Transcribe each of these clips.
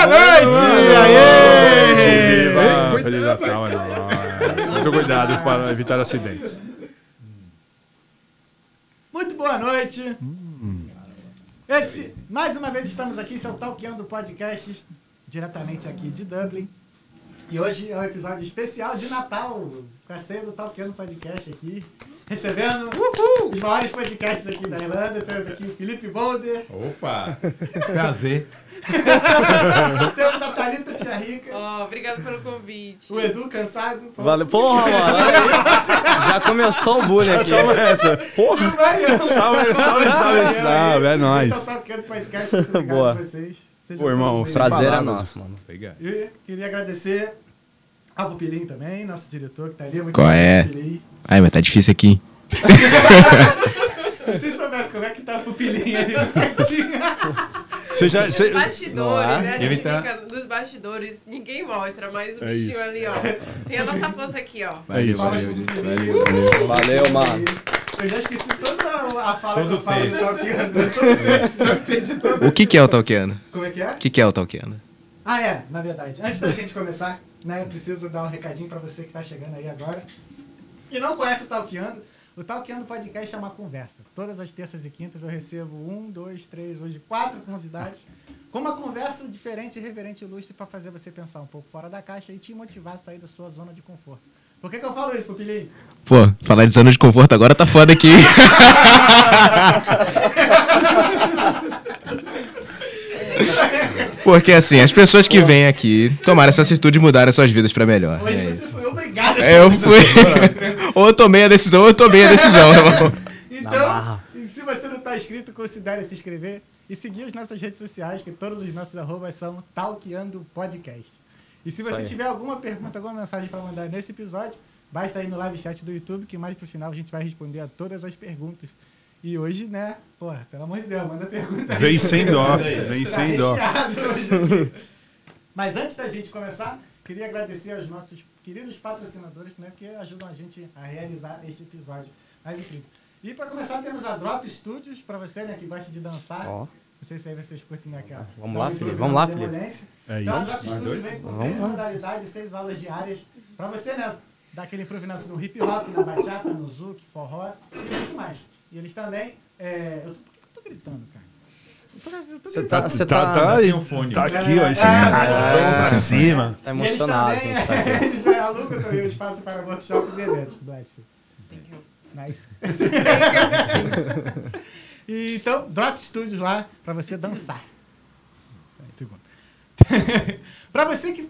Boa noite! Aê! Feliz Natal. Muito cuidado para evitar acidentes. Muito boa noite. Esse, mais uma vez estamos aqui, esse é o Talkando Podcast, diretamente aqui de Dublin. E hoje é um episódio especial de Natal, com a ceia do Talkando Podcast aqui. Recebendo os maiores podcasts aqui da Irlanda. Temos aqui o Felipe Boulder, Opa! Prazer. temos a Thalita Tia Rica, Ó, obrigado pelo convite. o Edu Cansado. Valeu. Porra, mano. Já começou o bullying aqui. Porra. E o Mariano. Salve, salve, salve, salve, é nóis. é Podcast, Boa. a vocês. Sejam Pô, irmão, Prazer é nosso, mano. Obrigado. E queria agradecer ao Pupilim também, nosso diretor que tá ali. Muito Qual é? Ai, mas tá difícil aqui. Se soubesse como é que tá o Pupilim ali no cantinho. Você já. Nos Você... bastidores, é? né? A gente tá- fica nos bastidores, ninguém mostra, mas o É bichinho isso. ali, ó. Tem a nossa força aqui, ó. É isso. valeu, gente. Valeu, valeu. Valeu, mano. Eu já esqueci toda a fala que Todo eu falo do Talkiano. O que, que é o Talkiano? Como é que é? O que, que é o Talkiano? Ah, é, na verdade. Antes da gente começar, né, eu preciso dar um recadinho pra você que tá chegando aí agora. E não conhece o Talkeando, o Talkeando Podcast é uma conversa. Todas as terças e quintas eu recebo um, dois, três, hoje quatro convidados. Com uma conversa diferente, reverente e ilustre pra fazer você pensar um pouco fora da caixa e te motivar a sair da sua zona de conforto. Por que, que eu falo isso, Pupilinho? Pô, falar de zona de conforto agora tá foda aqui. Porque assim, as pessoas que vêm aqui tomaram essa atitude e mudaram suas vidas pra melhor. Hoje É você isso. foi obrigado a eu fui. ou eu tomei a decisão ou eu tomei a decisão, irmão. Então, se você não está inscrito, considere se inscrever e seguir as nossas redes sociais, que todos os nossos arrobas são Talkeando Podcast. E se você tiver alguma pergunta, alguma mensagem para mandar nesse episódio, basta ir no live chat do YouTube, que mais pro final a gente vai responder a todas as perguntas. E hoje, né, porra, pelo amor de Deus, manda pergunta aí. Vem sem dó. Vem Tá sem dó. hoje aqui. Mas antes da gente começar, queria agradecer aos nossos queridos patrocinadores, né, que ajudam a gente a realizar este episódio mais incrível. E para começar, temos a Drop Studios, para você né, que gosta de dançar. Ó. Não sei se aí vocês curtem aquela. Vamos lá, Felipe, vamos lá, Felipe. É Então, a isso. Drop Studios vem com três modalidades, seis aulas diárias, para você, né, dar aquele improviso no hip hop, na bachata, no zouk, forró e muito mais. E eles também. É, eu tô, por que eu tô gritando, cara? Você gritando. tá, você Tá, tá, tá, aí. um fone. tá aqui, ó. Esse É, cara. é, pra cima. tá E eles emocionado. também, tá eles alugam também o espaço para workshops e eventos. Bless you. Nice. E, então, Drop Studios lá para você dançar. Segundo. para você que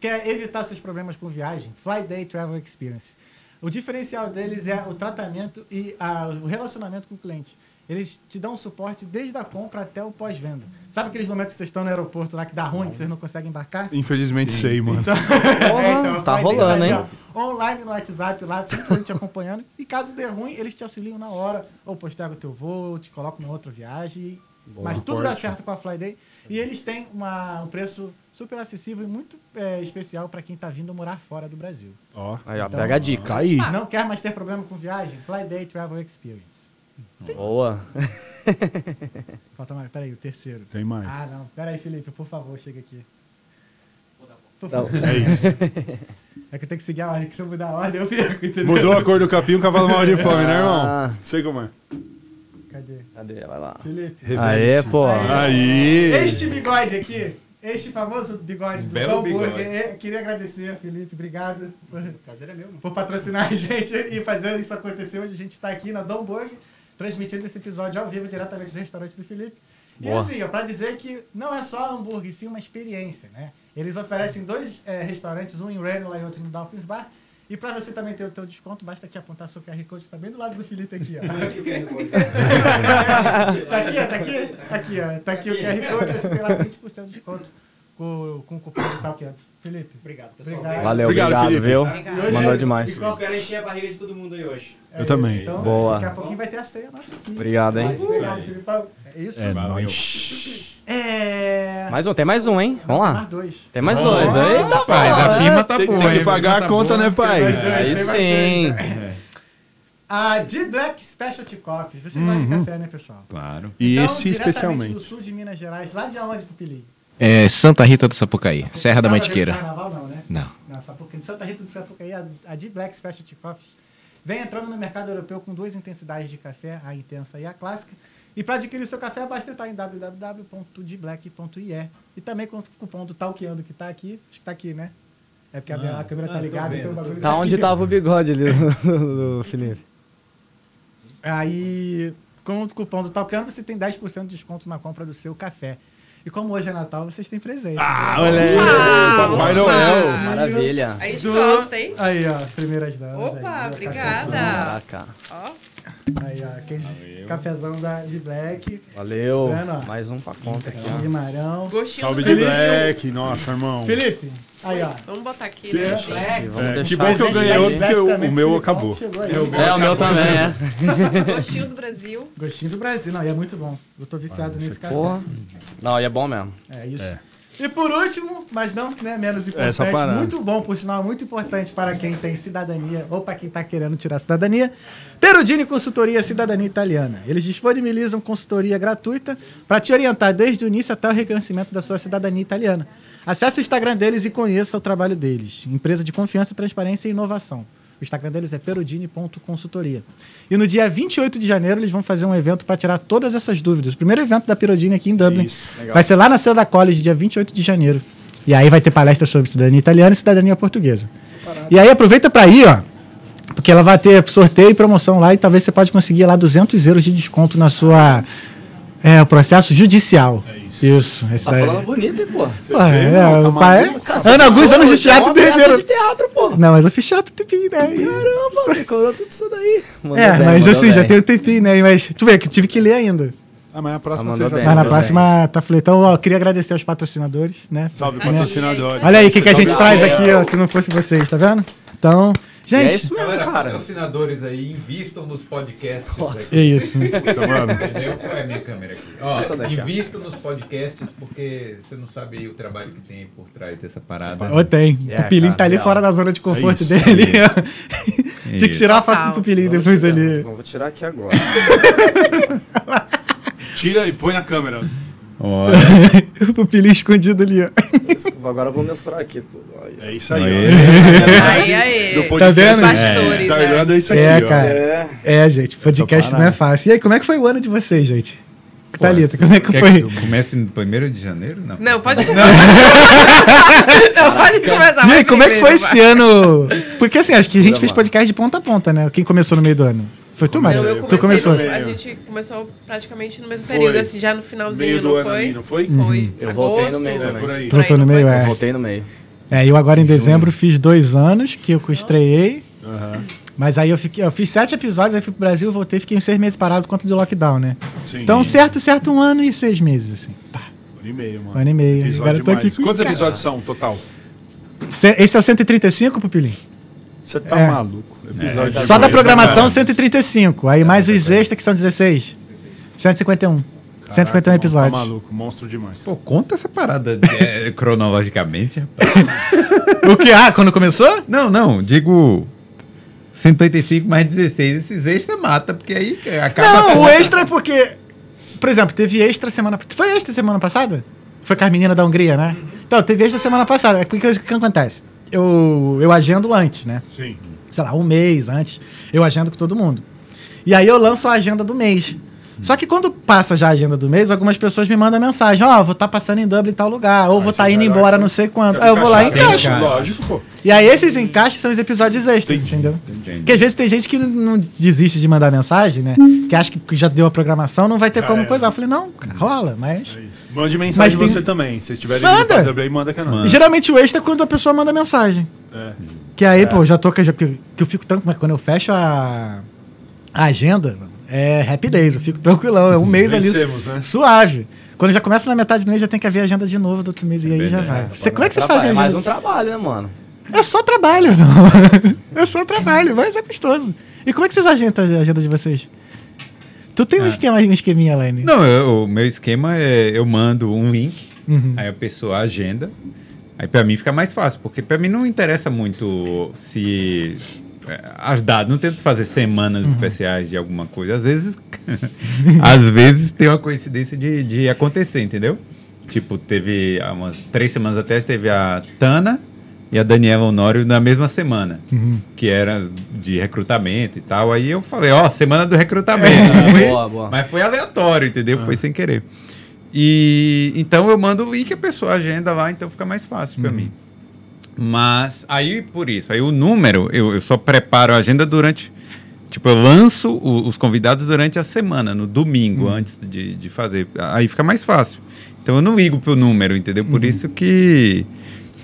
quer evitar seus problemas com viagem, Fly Day Travel Experience. O diferencial deles é o tratamento e a- o relacionamento com o cliente. Eles te dão suporte desde a compra até o pós-venda. Sabe aqueles momentos que vocês estão no aeroporto lá que dá ruim, que vocês não conseguem embarcar? Infelizmente sei, mano. É, Porra, tá rolando, hein? Online no WhatsApp lá, sempre te acompanhando. E caso dê ruim, eles te auxiliam na hora. Ou posterga o teu voo, te colocam em outra viagem. Mas tudo dá certo com a Flyday. E eles têm uma- um preço super acessível e muito é, especial para quem está vindo morar fora do Brasil. Ó. Aí, ó, pega a dica. Tá aí. Não quer mais ter problema com viagem? Flyday Travel Experience. Boa. Falta mais, peraí, o terceiro. Tem mais. Ah, não. Peraí, Felipe, por favor, chega aqui. Por favor. É isso. É que eu tenho que seguir a ordem, que se eu mudar a ordem eu perco, entendeu? Mudou a cor do capim, o cavalo mal de fome, né, irmão? Ah. Sei como é. Cadê? Cadê? Vai lá. Felipe. Aê, pô. Aí. Este bigode aqui, este famoso bigode do Belo Dom. Burger, é, queria agradecer, Felipe, obrigado por, prazer é meu, por patrocinar a gente e fazer isso acontecer. Hoje a gente está aqui na Dom Burger, transmitindo esse episódio ao vivo diretamente do restaurante do Felipe. E Boa. assim, ó, pra dizer que não é só hambúrguer, sim uma experiência, né? Eles oferecem dois eh, restaurantes, um em Ranelagh e outro no Dolphins Bar. E pra você também ter o teu desconto, basta aqui apontar seu QR Code, que tá bem do lado do Felipe aqui, ó. tá aqui, ó, tá aqui, tá aqui, ó. Tá aqui o QR Code, você tem lá 20% de desconto com, com o cupom do tal que é. Felipe. Obrigado, pessoal. Obrigado. Valeu, Obrigado, obrigado, Felipe. viu? Obrigado. Mandou é- demais. e qual- Espero encher a barriga de todo mundo aí hoje. é Eu também. Então, Boa. Daqui a pouquinho vai ter a ceia nossa aqui. Obrigado, hein? Obrigado, Filipão. É isso? É nóis. É... Mais um, tem mais um, hein? Vamos Mais lá. dois. Tem mais dois. Eita, Pai, pô. da firma tá Tem, boa, tem que pagar a conta, né, pai? Mais dois, Aí tem mais sim. dois. A D-Black Specialty Coffee. Vocês gostam de café, né, pessoal? Claro. E Então, esse diretamente do especialmente. sul de Minas Gerais, lá de onde, Pupilinho? É Santa Rita do Sapucaí, Serra da Mantiqueira. Carnaval não, né? Não. Não, Sapucaí, Santa Rita do Sapucaí, a, a D-Black Specialty Coffees vem entrando no mercado europeu com duas intensidades de café, a intensa e a clássica. E para adquirir seu café, basta entrar em www.dblack.ie e também com o cupom do Talkeando que tá aqui. Acho que tá aqui, né? É porque a, minha- a câmera tá ligada, então o bagulho Tá onde aqui. tava o bigode ali do, Felipe. Aí, com o cupom do Talkeando, você tem 10% de desconto na compra do seu café. E como hoje é Natal, vocês têm presente. Ah, olha aí. Uau, Papai. Noel. Maravilha. A gente Do- gosta, hein? Aí, ó, primeiras damas. Opa, aí, obrigada. Caraca. Ó, Aí, ó, aquele cafezão da, de Black. Valeu. Vendo? Mais um pra conta aqui, ó. Guimarão. gostinho Salve de. Black. Nossa, irmão. Felipe, aí, ó. Vamos botar aqui, Sim. né? E gente? vamos É, deixar que bom que eu assim, ganhei gente. outro, porque o- o meu acabou. chegou aí. É, o meu também, é. Gostinho do Brasil. Gostinho do Brasil, não, e é muito bom. Eu tô viciado nesse café. Porra. Não, e é bom mesmo. É isso. E por último, mas não né, menos Essa importante, parada. muito bom, por sinal, muito importante para quem tem cidadania ou para quem está querendo tirar a cidadania, Perudini Consultoria Cidadania Italiana. Eles disponibilizam consultoria gratuita para te orientar desde o início até o reconhecimento da sua cidadania italiana. Acesse o Instagram deles e conheça o trabalho deles. Empresa de confiança, transparência e inovação. O Instagram deles é perudini.consultoria. E no dia 28 de janeiro eles vão fazer um evento para tirar todas essas dúvidas. O primeiro evento da Perudini aqui em Dublin. Isso, vai ser lá na Seda College, dia 28 de janeiro. E aí vai ter palestra sobre cidadania italiana e cidadania portuguesa. E aí aproveita para ir, ó. Porque ela vai ter sorteio e promoção lá e talvez você pode conseguir lá 200 euros de desconto na sua é, processo judicial. Isso. esse Tá daí. falando bonito, hein, pô. Pô, é, o pai é. Ana Augusto, anos de é teatro uma peça entenderam. de teatro, pô. Não, mas eu fiz teatro tempinho, né? Caramba, decorou tudo isso daí. Mandou É, bem, mas assim, já bem. tem um tempinho, né? Mas tu vê que tive que ler ainda. Ah, mas a próxima Ah, já bem, Mas na próxima tá fluido. Então, ó, eu queria agradecer aos patrocinadores, né? Salve, Né? patrocinador. Olha aí o que, que a gente Salve, traz aqui, ó, se não fosse vocês, tá vendo? Então, E é gente, isso mesmo, Galera, cara. patrocinadores aí, invistam nos podcasts. é isso. Puta, mano. Entendeu? Qual é a minha câmera aqui? Ó, daqui, ó. invistam nos podcasts, porque você não sabe aí o trabalho que tem por trás dessa parada. Ô, tem. É, o Pupilinho cara, tá ali fora da zona de conforto isso, dele. Tinha que tirar uma foto do Total. Pupilinho depois ali. Vou tirar aqui agora. Tira e põe na câmera. Olha, o Pupilinho escondido ali, ó. Agora eu vou mostrar aqui tudo. Aí. É isso aí. Aí. ó. Aí, aí. Do Tá vendo? Bastidores, Tá né? olhando isso aqui, É, ó. cara. É. É, gente, podcast não é fácil. E aí, como é que foi o ano de vocês, gente? Thalita, como é que foi? que comece no 1 de janeiro? Não. Não, pode começar. Não, pode começar. E aí, como é que foi esse ano? Porque assim, acho que a gente fez podcast de ponta a ponta, né? Quem começou no meio do ano? Foi tu, Mário? Não, eu Tu começou. no- a gente começou praticamente no mesmo Foi. período, assim, já no finalzinho, Meio do não ano foi? ali, não foi? Foi. Eu voltei no Agosto. meio também. por aí. Por aí, Voltou no meio, foi? é. Voltei no meio. É, eu agora em dezembro fiz dois anos que eu estreiei. Aham. Mas aí eu fiquei, eu fiz sete episódios, aí fui pro Brasil, voltei, fiquei uns seis meses parado por conta do lockdown, né? Sim. Então, certo, certo, um ano e seis meses, assim. Pá, Um ano e meio, mano. um ano e meio. Episódio Agora eu tô aqui Quantos cara. episódios são, total? Esse é o 135, Pupilinho? Você tá É. maluco. Episódio Só da programação, né, 135. Aí mais os extras, que são 16. 151. 151 Tá episódios. maluco, monstro demais. Pô, conta essa parada é, cronologicamente. o que? Ah, quando começou? Não, não, digo 185 mais 16. Esses extras mata, porque aí acaba. Não, o extra é porque. Por exemplo, teve extra semana. Foi extra semana passada? Foi com as meninas da Hungria, né? Então, teve extra semana passada. O que, que, que acontece? Eu, eu agendo antes, né? Sim. sei lá, um mês antes, eu agendo com todo mundo. E aí eu lanço a agenda do mês. Só que quando passa já a agenda do mês, algumas pessoas me mandam mensagem, ó, vou estar passando em Dublin em tal lugar, ou vou estar você indo vai lá embora não sei quanto. Aí eu vou lá e encaixo. Lógico, pô. E aí esses encaixes são os episódios extras, Entendi, entendeu? entendi. Porque às vezes tem gente que não desiste de mandar mensagem, né? Que acha que já deu a programação, não vai ter Já como era. coisar. Eu falei, não, cara, rola, mas... Mande mensagem Mas tem- você também. Se estiver Manda! aí, manda canal. E geralmente o extra é quando a pessoa manda mensagem. É. Que aí, pô, já tô. Já, que, que eu fico tranquilo. Quando eu fecho a, a agenda, é happy days. Eu fico tranquilão. É um mês ali. Vencemos, né? Suave. Quando já começa na metade do mês, já tem que haver a agenda de novo do outro mês. E aí já vai. Você, como é que vocês fazem a É mais agenda? um trabalho, né, mano? É só trabalho, irmão. É só trabalho, mas é gostoso. E como é que vocês agendam a agenda de vocês? Tu tem um, esquema, um esqueminha, Lene? Não, eu- o meu esquema é eu mando um link, Uhum. aí a pessoa agenda. Aí pra mim fica mais fácil, porque pra mim não interessa muito se é, as datas, não tento fazer semanas Uhum. especiais de alguma coisa. Às vezes, às vezes tem uma coincidência de, de acontecer, entendeu? Tipo, teve há umas três semanas atrás, teve a Tana e a Daniela Honório na mesma semana, que era de recrutamento e tal. Aí eu falei, ó, semana do recrutamento. Não foi- Boa, boa. Mas foi aleatório, entendeu? Foi sem querer. E então eu mando o link a pessoa agenda lá, então fica mais fácil pra mim. Mas aí por isso, aí o número, eu, eu só preparo a agenda durante. Tipo, eu lanço o- os convidados durante a semana, no domingo, antes de, de fazer. Aí fica mais fácil. Então eu não ligo pro número, entendeu? Por isso que,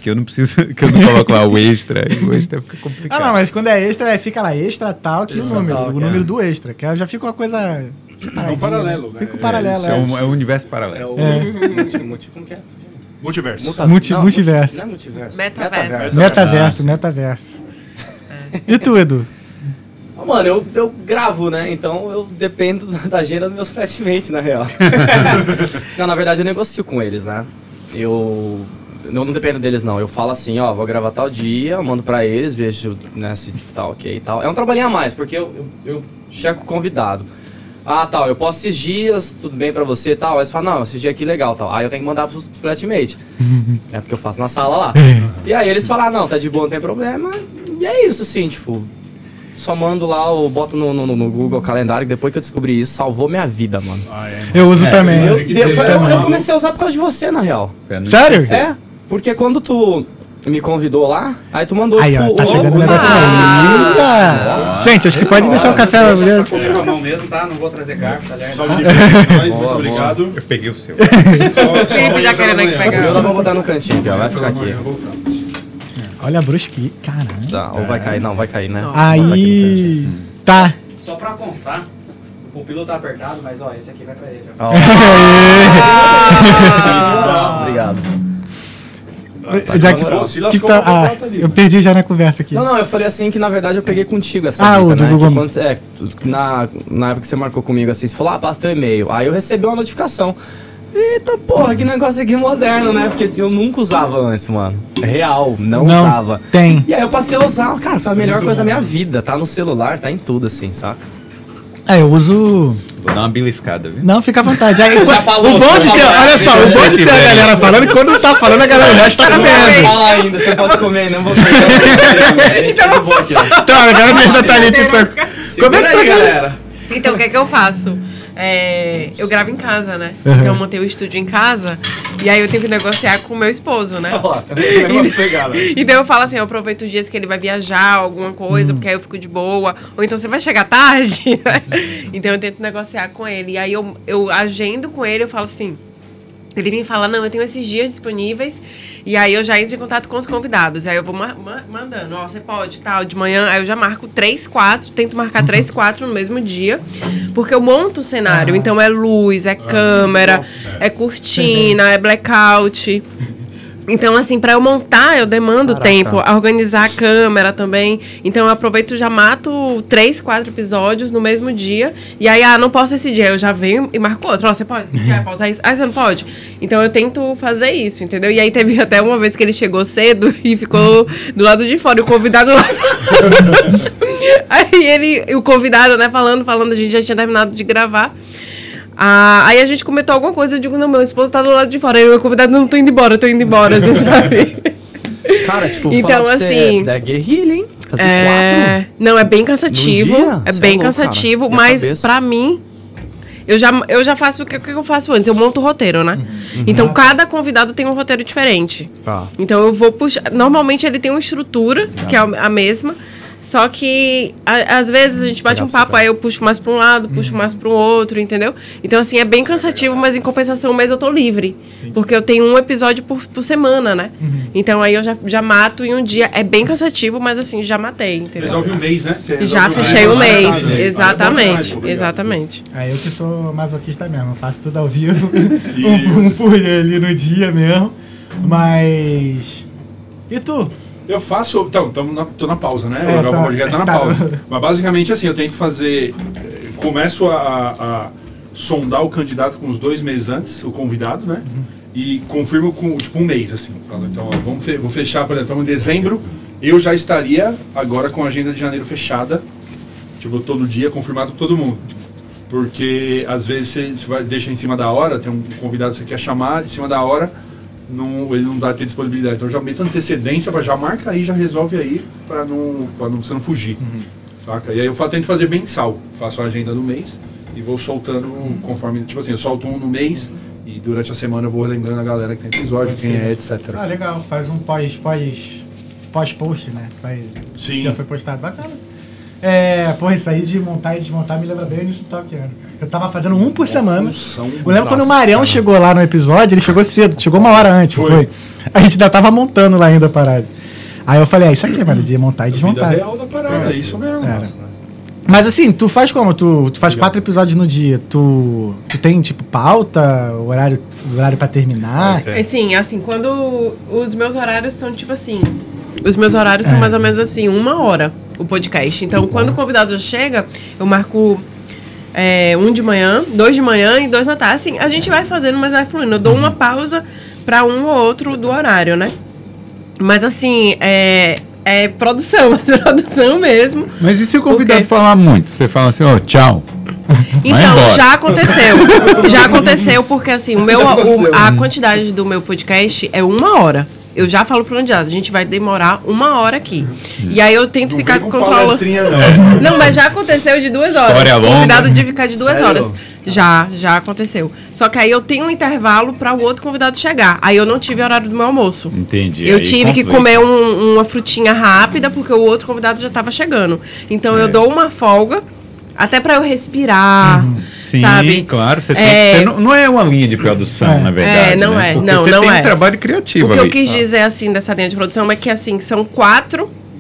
que eu não preciso. que eu não coloco lá o extra. e o extra fica complicado. Ah, não, mas quando é extra, é, fica lá, extra tal, que o Extra número, tal, o número é. do extra, que já fica uma coisa. separadinha, paralelo, né? Fica um paralelo, Isso é. é, um, é um universo É paralelo. o multi, multi, como que é? Multiverso. Muta- Multi- não, multiverso. Não é multiverso. Metaverso. Metaverso, metaverso. E tu, Edu? Ah, Mano, eu, eu gravo, né? Então eu dependo da agenda dos meus flatmates, na real. não, na verdade eu negocio com eles, né? Eu. Eu não dependo deles, não. Eu falo assim, ó, vou gravar tal dia, eu mando pra eles, vejo, né, se tipo, tá ok e tal. É um trabalhinho a mais, porque eu, eu, eu checo o convidado. Ah, tal, eu posso esses dias, tudo bem pra você e tal. Aí eles falam, não, esse dia aqui legal tal. Aí eu tenho que mandar pros flatmates. é porque eu faço na sala lá. e aí eles falam, ah, não, tá de boa, não tem problema. E é isso, assim, tipo, só mando lá, eu boto no, no, no Google Calendário, que depois que eu descobri isso, salvou minha vida, mano. Ah, é. Eu uso também. Eu, eu eu- eu- comecei a usar por causa de você, na real. Não Sério? É, porque quando tu me convidou lá, aí tu mandou, Aí, ó, tipo, tá o- chegando o negócio aí. Eita! Gente, acho que pode deixar o café. A mão mesmo, tá? Não vou trazer garfo, tá ligado? Salve de nós, muito obrigado. Eu peguei o seu. Só- só Felipe já querendo aqui manhã. pegar. Eu não vou botar no cantinho aqui, ó, vai ficar aqui. Olha a brusque. Caramba. Tá, ou vai cair, não, vai cair, né? Aí. Tá. Só pra constar, o pupilo tá apertado, mas ó, esse aqui vai pra ele. ó. Já que, que tá, ah, eu perdi já na conversa aqui. Não, não, eu falei assim que na verdade eu peguei contigo essa Ah, dica, o do né? Google quando- é, tu- na, na época que você marcou comigo assim, você falou, ah, passa teu e-mail. Aí eu recebi uma notificação. Eita porra, que negócio aqui moderno, né? Porque eu nunca usava antes, mano. Real, não, Não, usava. tem. E aí eu passei a usar, cara, foi a melhor coisa da minha vida. Tá no celular, tá em tudo, assim, saca? É, eu uso. Vou dar uma beliscada, viu? Não, fica à vontade. Aí, Já falou, o bom de já ter, olha só, o bom de ter a galera falando, quando não tá falando, a galera o resto tá comendo. Fala ainda, você pode comer, não vou comer. Aqui, ó. Então, agora ainda tá ali tentando. Como é que aí, tá, galera. Então, o que é que eu faço? É, eu gravo em casa, né? Uhum. Então, eu montei o estúdio em casa. E aí, eu tenho que negociar com o meu esposo, né? Tá pegado. Então eu falo assim, eu aproveito os dias que ele vai viajar, alguma coisa, porque aí eu fico de boa. Ou então você vai chegar tarde, né? Então eu tento negociar com ele. E aí eu, eu agendo com ele, eu falo assim. Ele me fala, não, eu tenho esses dias disponíveis. E aí eu já entro em contato com os convidados. Aí eu vou ma- ma- mandando, ó, você pode, tal, de manhã. Aí eu já marco três, quatro, tento marcar três, quatro no mesmo dia. Porque eu monto o cenário. Então é luz, é câmera, é cortina, é blackout. Então, assim, pra eu montar, eu demando Caraca. tempo, a organizar a câmera também. Então, eu aproveito e já mato três, quatro episódios no mesmo dia. E aí, ah, não posso esse dia. Eu já venho e marco outro. Ó, você pode? Você quer pausar isso? Ah, você não pode? Então, eu tento fazer isso, entendeu? E aí, teve até uma vez que ele chegou cedo e ficou do lado de fora. E o convidado lá. aí, ele, o convidado, né, falando, falando, a gente já tinha terminado de gravar. Ah, aí a gente comentou alguma coisa, eu digo, não, meu esposo tá do lado de fora. Aí o convidado, não, tô indo embora, tô indo embora, assim, sabe? Cara, tipo, Então, você, assim, É guerrilha, hein? Fazer É, não, é bem cansativo. É Cê é bem louco, cansativo, cara. Mas cabeça. pra mim. Eu já, eu já faço o que, o que eu faço antes? Eu monto o roteiro, né? Uhum. Então, cada convidado tem um roteiro diferente. Tá. Então, eu vou puxar. Normalmente, ele tem uma estrutura, que é a mesma. Só que, a- às vezes, a gente bate um papo, aí eu puxo mais pra um lado, puxo mais para um outro, entendeu? Então, assim, é bem cansativo, mas em compensação, um mês eu tô livre. Porque eu tenho um episódio por, por semana, né? Então, aí eu já, já mato em um dia. É bem cansativo, mas, assim, já matei, entendeu? Resolve um mês, né? Você Já um fechei o mês. mês. Exatamente. Exatamente. É, eu que sou masoquista mesmo, faço tudo ao vivo, um, um por ali no dia mesmo. Mas. E tu? Eu faço. Então, tamo na, tô na pausa, né? É, o tá. podcast tá na Tá. pausa. Mas basicamente assim, eu tento fazer. eh, Começo a, a sondar o candidato com uns dois meses antes, o convidado, né? E confirmo com tipo um mês, assim. Então, ó, vamos fe- vou fechar, por exemplo, estamos em dezembro. Eu já estaria agora com a agenda de janeiro fechada. Tipo, todo dia, confirmado todo mundo. Porque às vezes você, você vai, deixa em cima da hora, tem um convidado que você quer chamar, em cima da hora, não, ele não dá ter disponibilidade. Então eu já meto antecedência, já marca aí, já resolve aí, pra não, pra não, você não fugir. Saca? E aí eu tento fazer mensal. Faço a agenda do mês e vou soltando conforme. Tipo assim, eu solto um no mês e durante a semana eu vou lembrando a galera que tem episódio, quem é, etc. Ah, legal. Faz um pós, pós, pós-post, né? Vai, Sim. Já foi postado. Bacana. É, porra, isso aí de montar e desmontar me lembra bem o início do Top Gear. Eu tava fazendo um por semana. função Eu lembro quando o Marião cara. chegou lá no episódio, ele chegou cedo, chegou uma hora antes, Foi. foi. A gente ainda tava montando lá ainda a parada. Aí eu falei, é isso aqui, mano, de montar e Vida desmontar. real da parada, é isso mesmo. Era. Mas assim, tu faz como? Tu, tu faz quatro episódios no dia. Tu, tu tem, tipo, pauta, horário, horário pra terminar? É. Assim, assim, quando os meus horários são tipo assim. Os meus horários são É. mais ou menos assim, uma hora o podcast. Então, quando o convidado já chega, eu marco é, um de manhã, dois de manhã e dois na tarde. Assim, a gente vai fazendo, mas vai fluindo. Eu dou uma pausa pra um ou outro do horário, né? Mas assim, é, é produção, é produção mesmo. Mas e se o convidado Ok. falar muito? Você fala assim, ó, tchau. Então, já aconteceu. já aconteceu porque, assim, o meu, o- a quantidade do meu podcast é uma hora. Eu já falo pro candidato, a gente vai demorar uma hora aqui. E aí eu tento Não ficar controlando. não. Não, mas já aconteceu de duas horas. História O longa. convidado de ficar de duas Sério? horas. Já, já aconteceu. Só que aí eu tenho um intervalo para o outro convidado chegar. Aí eu não tive horário do meu almoço. Entendi. Eu aí tive que complica. comer um- uma frutinha rápida porque o outro convidado já estava chegando. Então É. eu dou uma folga até para eu respirar, Sim, sabe? claro. Você tem, É, você não, não é uma linha de produção, É. na verdade. É, não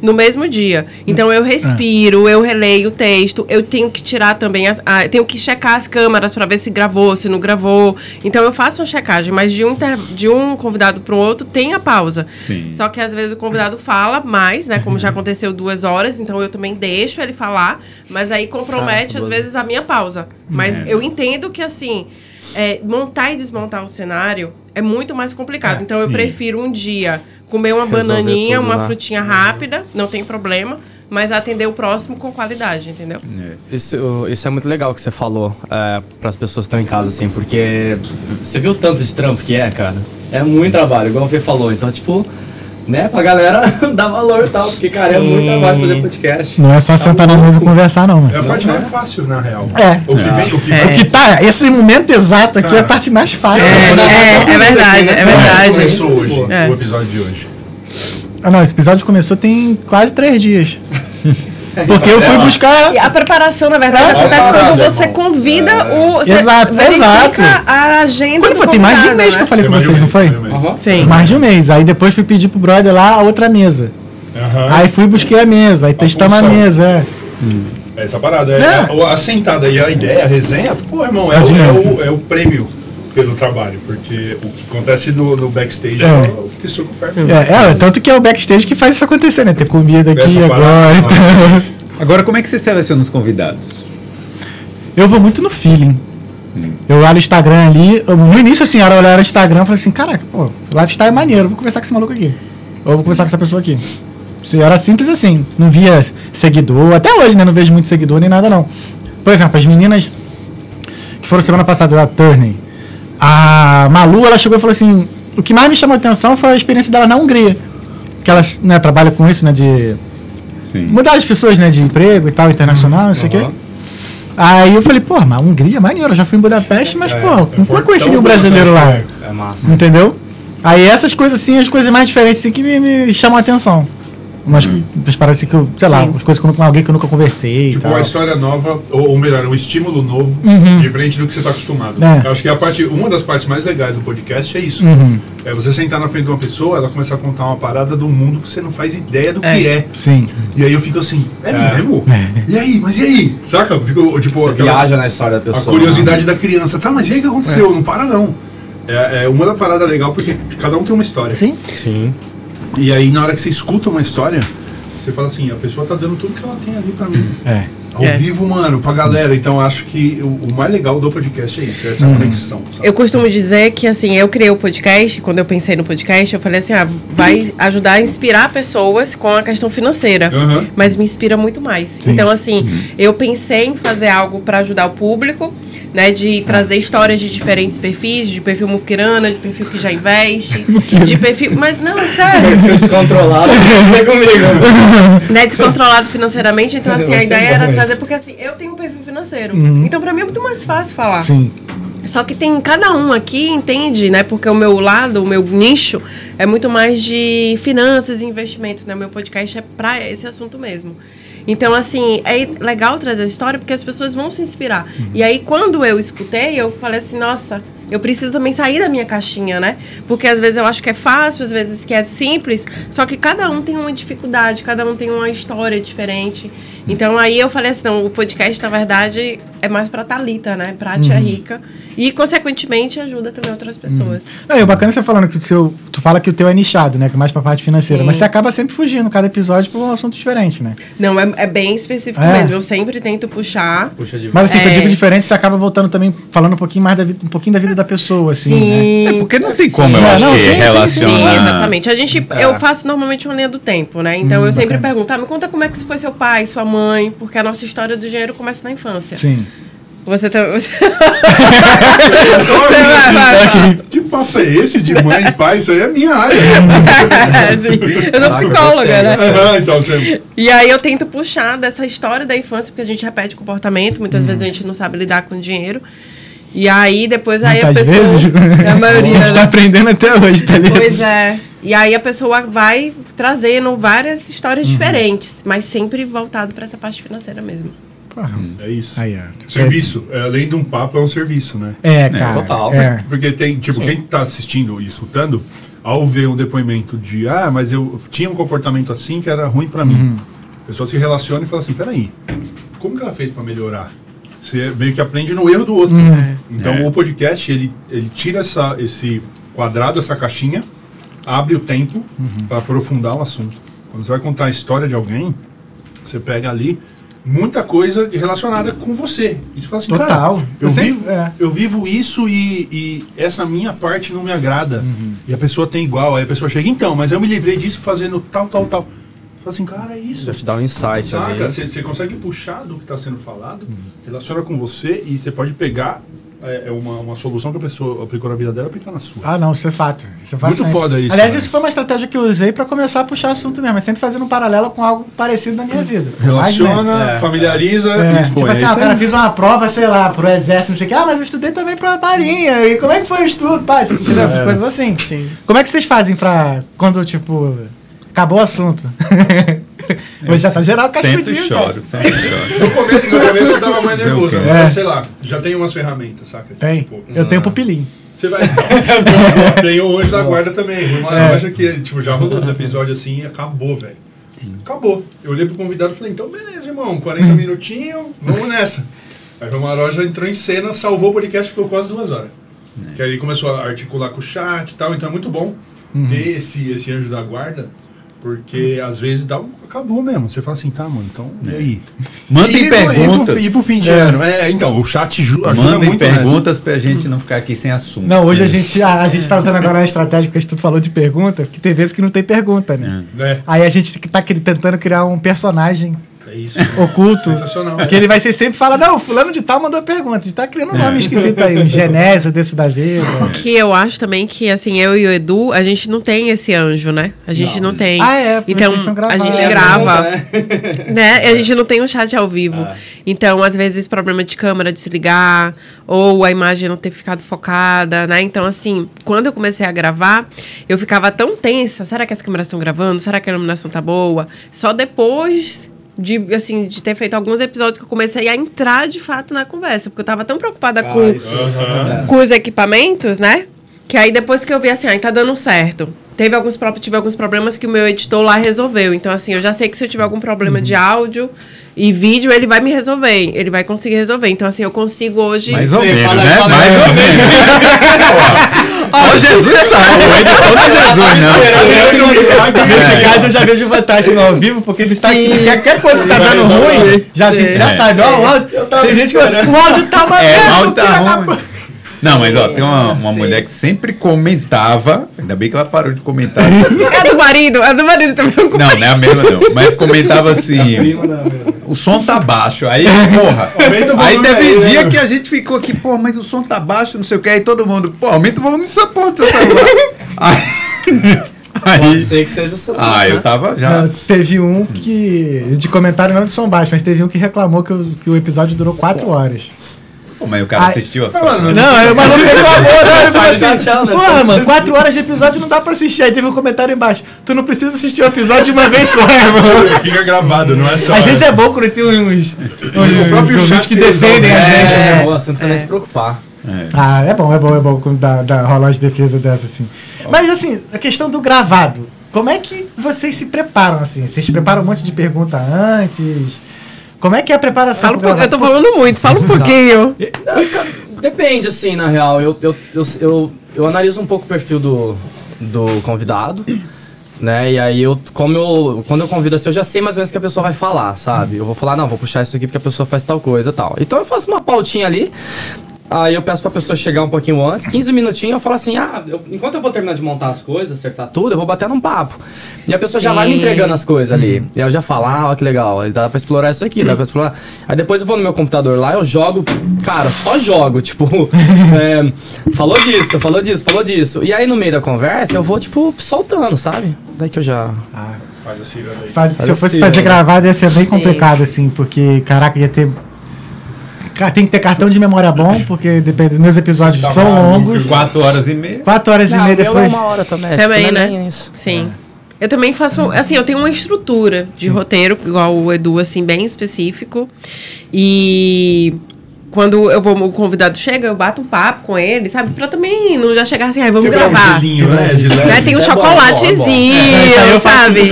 no mesmo dia. Então eu respiro, eu releio o texto, eu tenho que tirar também, as, ah, tenho que checar as câmeras para ver se gravou, se não gravou. Então eu faço uma checagem, mas de um, inter- de um convidado para o outro tem a pausa. Sim. Só que às vezes o convidado fala mais, né? Como já aconteceu duas horas, então eu também deixo ele falar, mas aí compromete às vezes a minha pausa. Mas É. eu entendo que assim. é, montar e desmontar o cenário é muito mais complicado. É, então eu sim. prefiro um dia comer uma Resolver bananinha, uma né? frutinha rápida, não tem problema, mas atender o próximo com qualidade, entendeu? É. Isso, isso é muito legal que você falou é, para as pessoas que estão em casa, assim, porque você viu o tanto de trampo que é, cara? É muito trabalho, igual o Fê falou. Então, tipo, né, pra galera dar valor e tal, porque, cara, é muito trabalho fazer podcast. Não é só sentar na mesa e conversar, não, É mano. a parte mais fácil, na real. É. O que vem, o que O que tá, esse momento exato aqui é a parte mais fácil. É, é verdade, é verdade. começou hoje, É. o episódio de hoje. Ah, não, esse episódio começou tem quase três dias. Porque eu fui buscar. E a preparação, na verdade, É, acontece parada, quando você convida o. Você Exato, exato. a agenda Quando do foi? Tem mais de um mês que né? eu falei com vocês, um não foi? mais. Sim. Mais de um mês. Aí depois fui pedir pro brother lá a outra mesa. Aham. Aí fui busquei a mesa, aí testamos a mesa. É. Essa parada. É, É. A, a sentada e a ideia, a resenha, pô, irmão, é, É o, é, o, é o prêmio pelo trabalho. Porque o que acontece no, no backstage é, É. o que suco ferve. É, é, tanto que é o backstage que faz isso acontecer, né? Ter comida aqui Essa agora. parada, então. Agora, como é que você seleciona os convidados? Eu vou muito no feeling. Eu olho o Instagram ali. eu- no início, assim, a hora eu olhar o Instagram, eu falei assim: caraca, pô, lifestyle é maneiro, vou conversar com esse maluco aqui. Ou vou conversar com essa pessoa aqui. Isso Era simples assim. Não via seguidor. Até hoje, né? Não vejo muito seguidor nem nada, não. Por exemplo, as meninas que foram semana passada da Turney. A Malu, ela chegou e falou assim: o que mais me chamou a atenção foi a experiência dela na Hungria. Que ela né, trabalha com isso, né? De Sim. mudar as pessoas, né? De emprego e tal, internacional, não sei o quê. Aí eu falei, pô, mas Hungria é maneiro, eu já fui em Budapeste, mas, É, pô, nunca conheci nenhum Budapeste, brasileiro lá. é. É massa. Entendeu? Aí essas coisas assim, as coisas mais diferentes assim que me, me chamam a atenção. Umas umas paradas assim que eu, sei lá, umas coisas que eu, nunca- alguém que eu nunca conversei e Tipo, tal. uma história nova, ou, ou melhor, um estímulo novo, diferente do que você está acostumado. Uhum. É. Eu acho que a parte, uma das partes mais legais do podcast é isso. Uhum. É você sentar na frente de uma pessoa, ela começar a contar uma parada do mundo que você não faz ideia do É. que é. Sim. E aí eu fico assim, é, mesmo? É. E aí, mas e aí? Saca? Eu Fico, tipo, Você aquela- viaja na história da a pessoa. curiosidade da criança. Tá, mas e aí o que aconteceu? Não para não. É, é uma da parada legal porque cada um tem uma história. Sim. Sim. E aí na hora que você escuta uma história, você fala assim, a pessoa tá dando tudo que ela tem ali pra mim. É. Ao É. vivo, mano, pra galera. Então acho que o, o mais legal do podcast é isso, é essa conexão. sabe? Eu costumo dizer que, assim, eu criei o podcast, quando eu pensei no podcast, eu falei assim, ah, vai ajudar a inspirar pessoas com a questão financeira. Aham. Mas me inspira muito mais. Então, assim, eu pensei em fazer algo para ajudar o público, né? De trazer histórias de diferentes perfis, de perfil muquirana, de perfil que já investe, de perfil... Mas não, sério. Perfil descontrolado, vem comigo. né, descontrolado financeiramente. Então, assim, a ser ideia era trazer, porque assim, eu tenho um perfil financeiro. Então, pra mim é muito mais fácil falar. Sim. Só que tem cada um aqui entende, né? Porque o meu lado, o meu nicho é muito mais de finanças e investimentos, né? O meu podcast é pra esse assunto mesmo. Então, assim, é legal trazer a história porque as pessoas vão se inspirar. E aí, quando eu escutei, eu falei assim, nossa, eu preciso também sair da minha caixinha, né? Porque às vezes eu acho que é fácil, às vezes que é simples, só que cada um tem uma dificuldade, cada um tem uma história diferente. Então aí eu falei assim, não, o podcast, na verdade, é mais pra Thalita, né? Pra Tia Rica. E, consequentemente, ajuda também outras pessoas. Não, e o bacana é você falando que o seu. Tu fala que o teu é nichado, né? Que é mais pra parte financeira. Sim. Mas você acaba sempre fugindo, cada episódio, pra um assunto diferente, né? Não, é, é bem específico É. mesmo. Eu sempre tento puxar. Puxa de Mas assim, que eu É. digo diferente, você acaba voltando também, falando um pouquinho mais da vida, um pouquinho da vida da pessoa, assim, né? Sim. É porque não tem como, eu Sim. acho Não, que sim, relacionar. Sim, exatamente. A gente, eu faço normalmente uma linha do tempo, né? Então eu sempre pergunto, ah, me conta como é que foi seu pai, sua mãe, porque a nossa história do dinheiro começa na infância. Sim. Você tá. Você... Você vai, vai, vai. Que papo é esse de mãe e pai? Isso aí é minha área. É, sim. Eu sou psicóloga, né? Aham, então você. E aí eu tento puxar dessa história da infância, porque a gente repete comportamento, muitas vezes a gente não sabe lidar com dinheiro. E aí depois aí a pessoa. vezes. A maioria. A gente tá né? aprendendo até hoje, tá ligado? Pois é. E aí a pessoa vai trazendo várias histórias Uhum. diferentes, mas sempre voltado para essa parte financeira mesmo. Porra. É isso. Aí. Serviço. É, além de um papo, é um serviço, né? É, cara. total. É. Porque tem, tipo, quem tá assistindo e escutando, ao ver um depoimento de, ah, mas eu tinha um comportamento assim que era ruim pra mim. A pessoa se relaciona e fala assim, peraí, como que ela fez pra melhorar? Você meio que aprende no erro do outro. Então É. o podcast, ele, ele tira essa, esse quadrado, essa caixinha, abre o tempo pra aprofundar o assunto. Quando você vai contar a história de alguém, você pega ali muita coisa relacionada com você. Você fala assim, Total. cara, eu, Eu sempre- vivo, é. eu vivo isso e, e essa minha parte não me agrada. Uhum. E a pessoa tem igual. Aí a pessoa chega, então, mas eu me livrei disso fazendo tal, tal, tal. Fala assim, cara, é isso. Já te dá um insight Saca? ali. Você, você consegue puxar do que está sendo falado, relaciona com você e você pode pegar é, é uma, uma solução que a pessoa aplicou na vida dela e aplicar na sua. Ah, não, isso é fato. Isso é fato Muito sempre. foda isso, Aliás, né? isso foi uma estratégia que eu usei pra começar a puxar assunto mesmo, mas sempre fazendo um paralelo com algo parecido na minha vida. Né, Relaciona, É. familiariza É, e expõe. tipo assim, É ah, o cara uma prova, sei lá, pro exército, não sei o que. Ah, mas eu estudei também pra marinha. E como é que foi o estudo? Pá, você entendeu? Essas coisas assim. Como é que vocês fazem pra, quando, tipo, acabou o assunto? Hoje já tá geral Sempre cascudinho. já. choro, sempre choro. No começo, no começo eu tava mais nervoso. É. sei lá, já tem umas ferramentas, saca? Tem. Tipo, Eu tenho pupilinho. Você vai. tem o Anjo da Guarda também. Uma É. loja que, tipo, já rolou do episódio assim e acabou, velho. Acabou. Eu olhei pro convidado e falei, então beleza, irmão, 40 minutinhos, vamos nessa. Aí o Maroja entrou em cena, salvou o podcast, ficou quase duas horas. Que aí ele começou a articular com o chat e tal, então é muito bom ter esse, esse anjo da guarda, porque às vezes dá um. Acabou mesmo. Você fala assim, tá, mano, então e aí? Mandem E pro- perguntas. E pro, e pro fim de ano. É, então, o chat ju- ajuda Mandem muito nessa. perguntas pra gente não ficar aqui sem assunto. Não, hoje a gente, a, a gente tá usando agora a estratégia que a gente falou de pergunta, porque tem vezes que não tem pergunta, né? Né? Aí a gente tá tentando criar um personagem É isso. oculto. Sensacional. Que ele vai ser sempre fala, não, fulano de tal mandou pergunta. A gente tá criando um nome esquisito aí, um Genésio desse da vida. Que eu acho também que, assim, eu e o Edu, a gente não tem esse anjo, né? A gente não, tem. Ah, é, porque Então, a gente É, grava. né? né? A gente não tem um chat ao vivo. Então, às vezes, problema de câmera desligar, ou a imagem não ter ficado focada, né? Então, assim, quando eu comecei a gravar, eu ficava tão tensa. Será que as câmeras estão gravando? Será que a iluminação tá boa? Só depois de, assim, de ter feito alguns episódios que eu comecei a entrar, de fato, na conversa. Porque eu tava tão preocupada com, Ah, isso, isso acontece. com os equipamentos, né? Que aí depois que eu vi assim, ai, tá dando certo. Teve alguns, tive alguns problemas que o meu editor lá resolveu. Então, assim, eu já sei que se eu tiver algum problema de áudio e vídeo, ele vai me resolver. Ele vai conseguir resolver. Então, assim, eu consigo hoje. Mais ou menos, fala- né? fala- Mais ou menos. Só Jesus sabe. O editor não é Jesus, não. Nesse caso eu já vejo vantagem no ao vivo, porque se tá, qualquer coisa que tá dando ruim, já, a gente já É. sabe. Ó, o áudio, tem gente que o áudio tá uma É, merda, o áudio tá ruim. Não, mas ó, tem uma, uma mulher que sempre comentava. Ainda bem que ela parou de comentar. É do marido, é do marido também. Não, não é a mesma não. Mas comentava assim. O som tá baixo. Aí, porra. Aumenta o Aí volume teve aí, né, dia que a gente ficou aqui, pô, mas o som tá baixo, não sei o que. Aí todo mundo, pô, aumenta o volume dessa porra do seu celular. aí, Pode aí, ser que seja celular. ah, eu né? tava já. Não, teve um que. De comentário não de som baixo, mas teve um que reclamou que o, que o episódio durou 4 horas. Pô, mas o cara Ai, assistiu as Não, coisas. Não, o maluco reclamou, não, ele falou Sai da assim, tela, né? porra, mano, 4 horas de episódio não dá pra assistir. Aí teve um comentário embaixo. Tu não precisa assistir o episódio de uma vez só, irmão. Fica gravado, não é só. Às vezes é bom quando tem uns, uns, uns próprio ouvintes chat que defendem a resolve. gente, É, né? boa, você não precisa nem se preocupar. Ah, é bom, é bom, é bom quando dá, dá rolar de defesa dessa, assim. Mas, assim, a questão do gravado. Como é que vocês se preparam, assim? Vocês preparam um monte de pergunta antes? Como é que é a preparação Fala um pouco, eu tô falando muito, fala um pouquinho. Depende, assim, na real. Eu, eu, eu, eu, eu analiso um pouco o perfil do, do convidado, né? E aí eu, como eu, quando eu convido assim, eu já sei mais ou menos o que a pessoa vai falar, sabe? Eu vou falar, não, vou puxar isso aqui porque a pessoa faz tal coisa e tal. Então eu faço uma pautinha ali. Aí eu peço pra pessoa chegar um pouquinho antes, 15 minutinhos, eu falo assim, ah, eu- enquanto eu vou terminar de montar as coisas, acertar tudo, eu vou bater num papo. E a pessoa já vai me Sim. entregando as coisas ali. E aí eu já falo, ah, ó, que legal, dá pra explorar isso aqui, dá pra explorar. Aí depois eu vou no meu computador lá, eu jogo, cara, só jogo, tipo, é, falou disso, falou disso, falou disso. E aí no meio da conversa eu vou, tipo, soltando, sabe? Daí que eu já. Faz a ciranda aí. Faz- se eu fosse fazer gravado ia ser bem complicado, assim, porque, caraca, ia ter. Tem que ter cartão de memória bom, porque depende, meus episódios são longos. Quatro horas e meia. Quatro horas e Não, meia o meu depois. É uma hora também. Também, tipo, é né? Sim. Eu também faço, assim, eu tenho uma estrutura de roteiro, igual o Edu, assim, bem específico. E quando eu vou, o convidado chega, eu bato um papo com ele, sabe? Pra também não já chegar assim, ai, vamos Quebrar um gravar. gelinho, né? De. Né? Tem um É chocolatezinho, bom, é bom. É, eu faço sabe?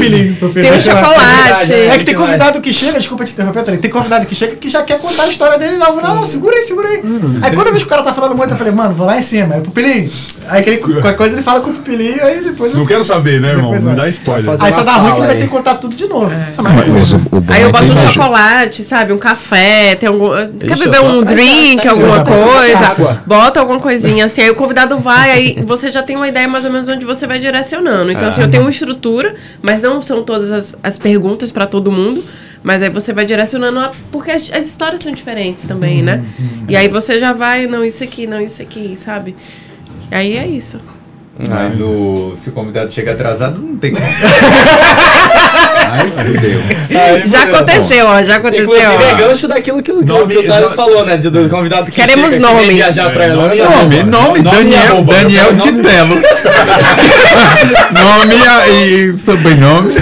Tem um lá. chocolate. É que tem convidado que chega, desculpa te interromper, Thalita, tem convidado que chega que já quer contar a história dele não. Não, não, segura aí, segura aí. aí quando eu vejo que o cara tá falando muito, eu falei, mano, vou lá em cima, é pupilinho. Aí que ele- qualquer coisa ele fala com o pupilinho, aí depois eu. Não quero saber, né, irmão? Não dá spoiler. Aí só dá ruim que ele vai ter que contar tudo de novo. Ah, Mas o, o bom Aí eu é boto um chocolate, sabe? Um café, tem algum. Quer beber eu um drink, dessa, alguma coisa? Bota alguma coisinha assim. Aí o convidado vai, aí você já tem uma ideia mais ou menos onde você vai direcionando. Então, assim, eu tenho uma estrutura, mas não são todas as, as perguntas pra todo mundo. Mas aí você vai direcionando, a- porque as, as histórias são diferentes também, né? E aí você já vai, não, isso aqui, não, isso aqui, sabe? Aí é isso. Mas o, se o convidado chega atrasado, não tem como. Ai, fudeu. já aconteceu, ó, já aconteceu. Inclusive é gancho daquilo que, que, Nome- que o Thales nome- falou, né? de- Do convidado que Queremos chega, que nomes. viajar pra É, Irlanda. nome Nome, nome, Nome Daniel, arroba. Daniel Nome- Titelo. nome e sobrenome.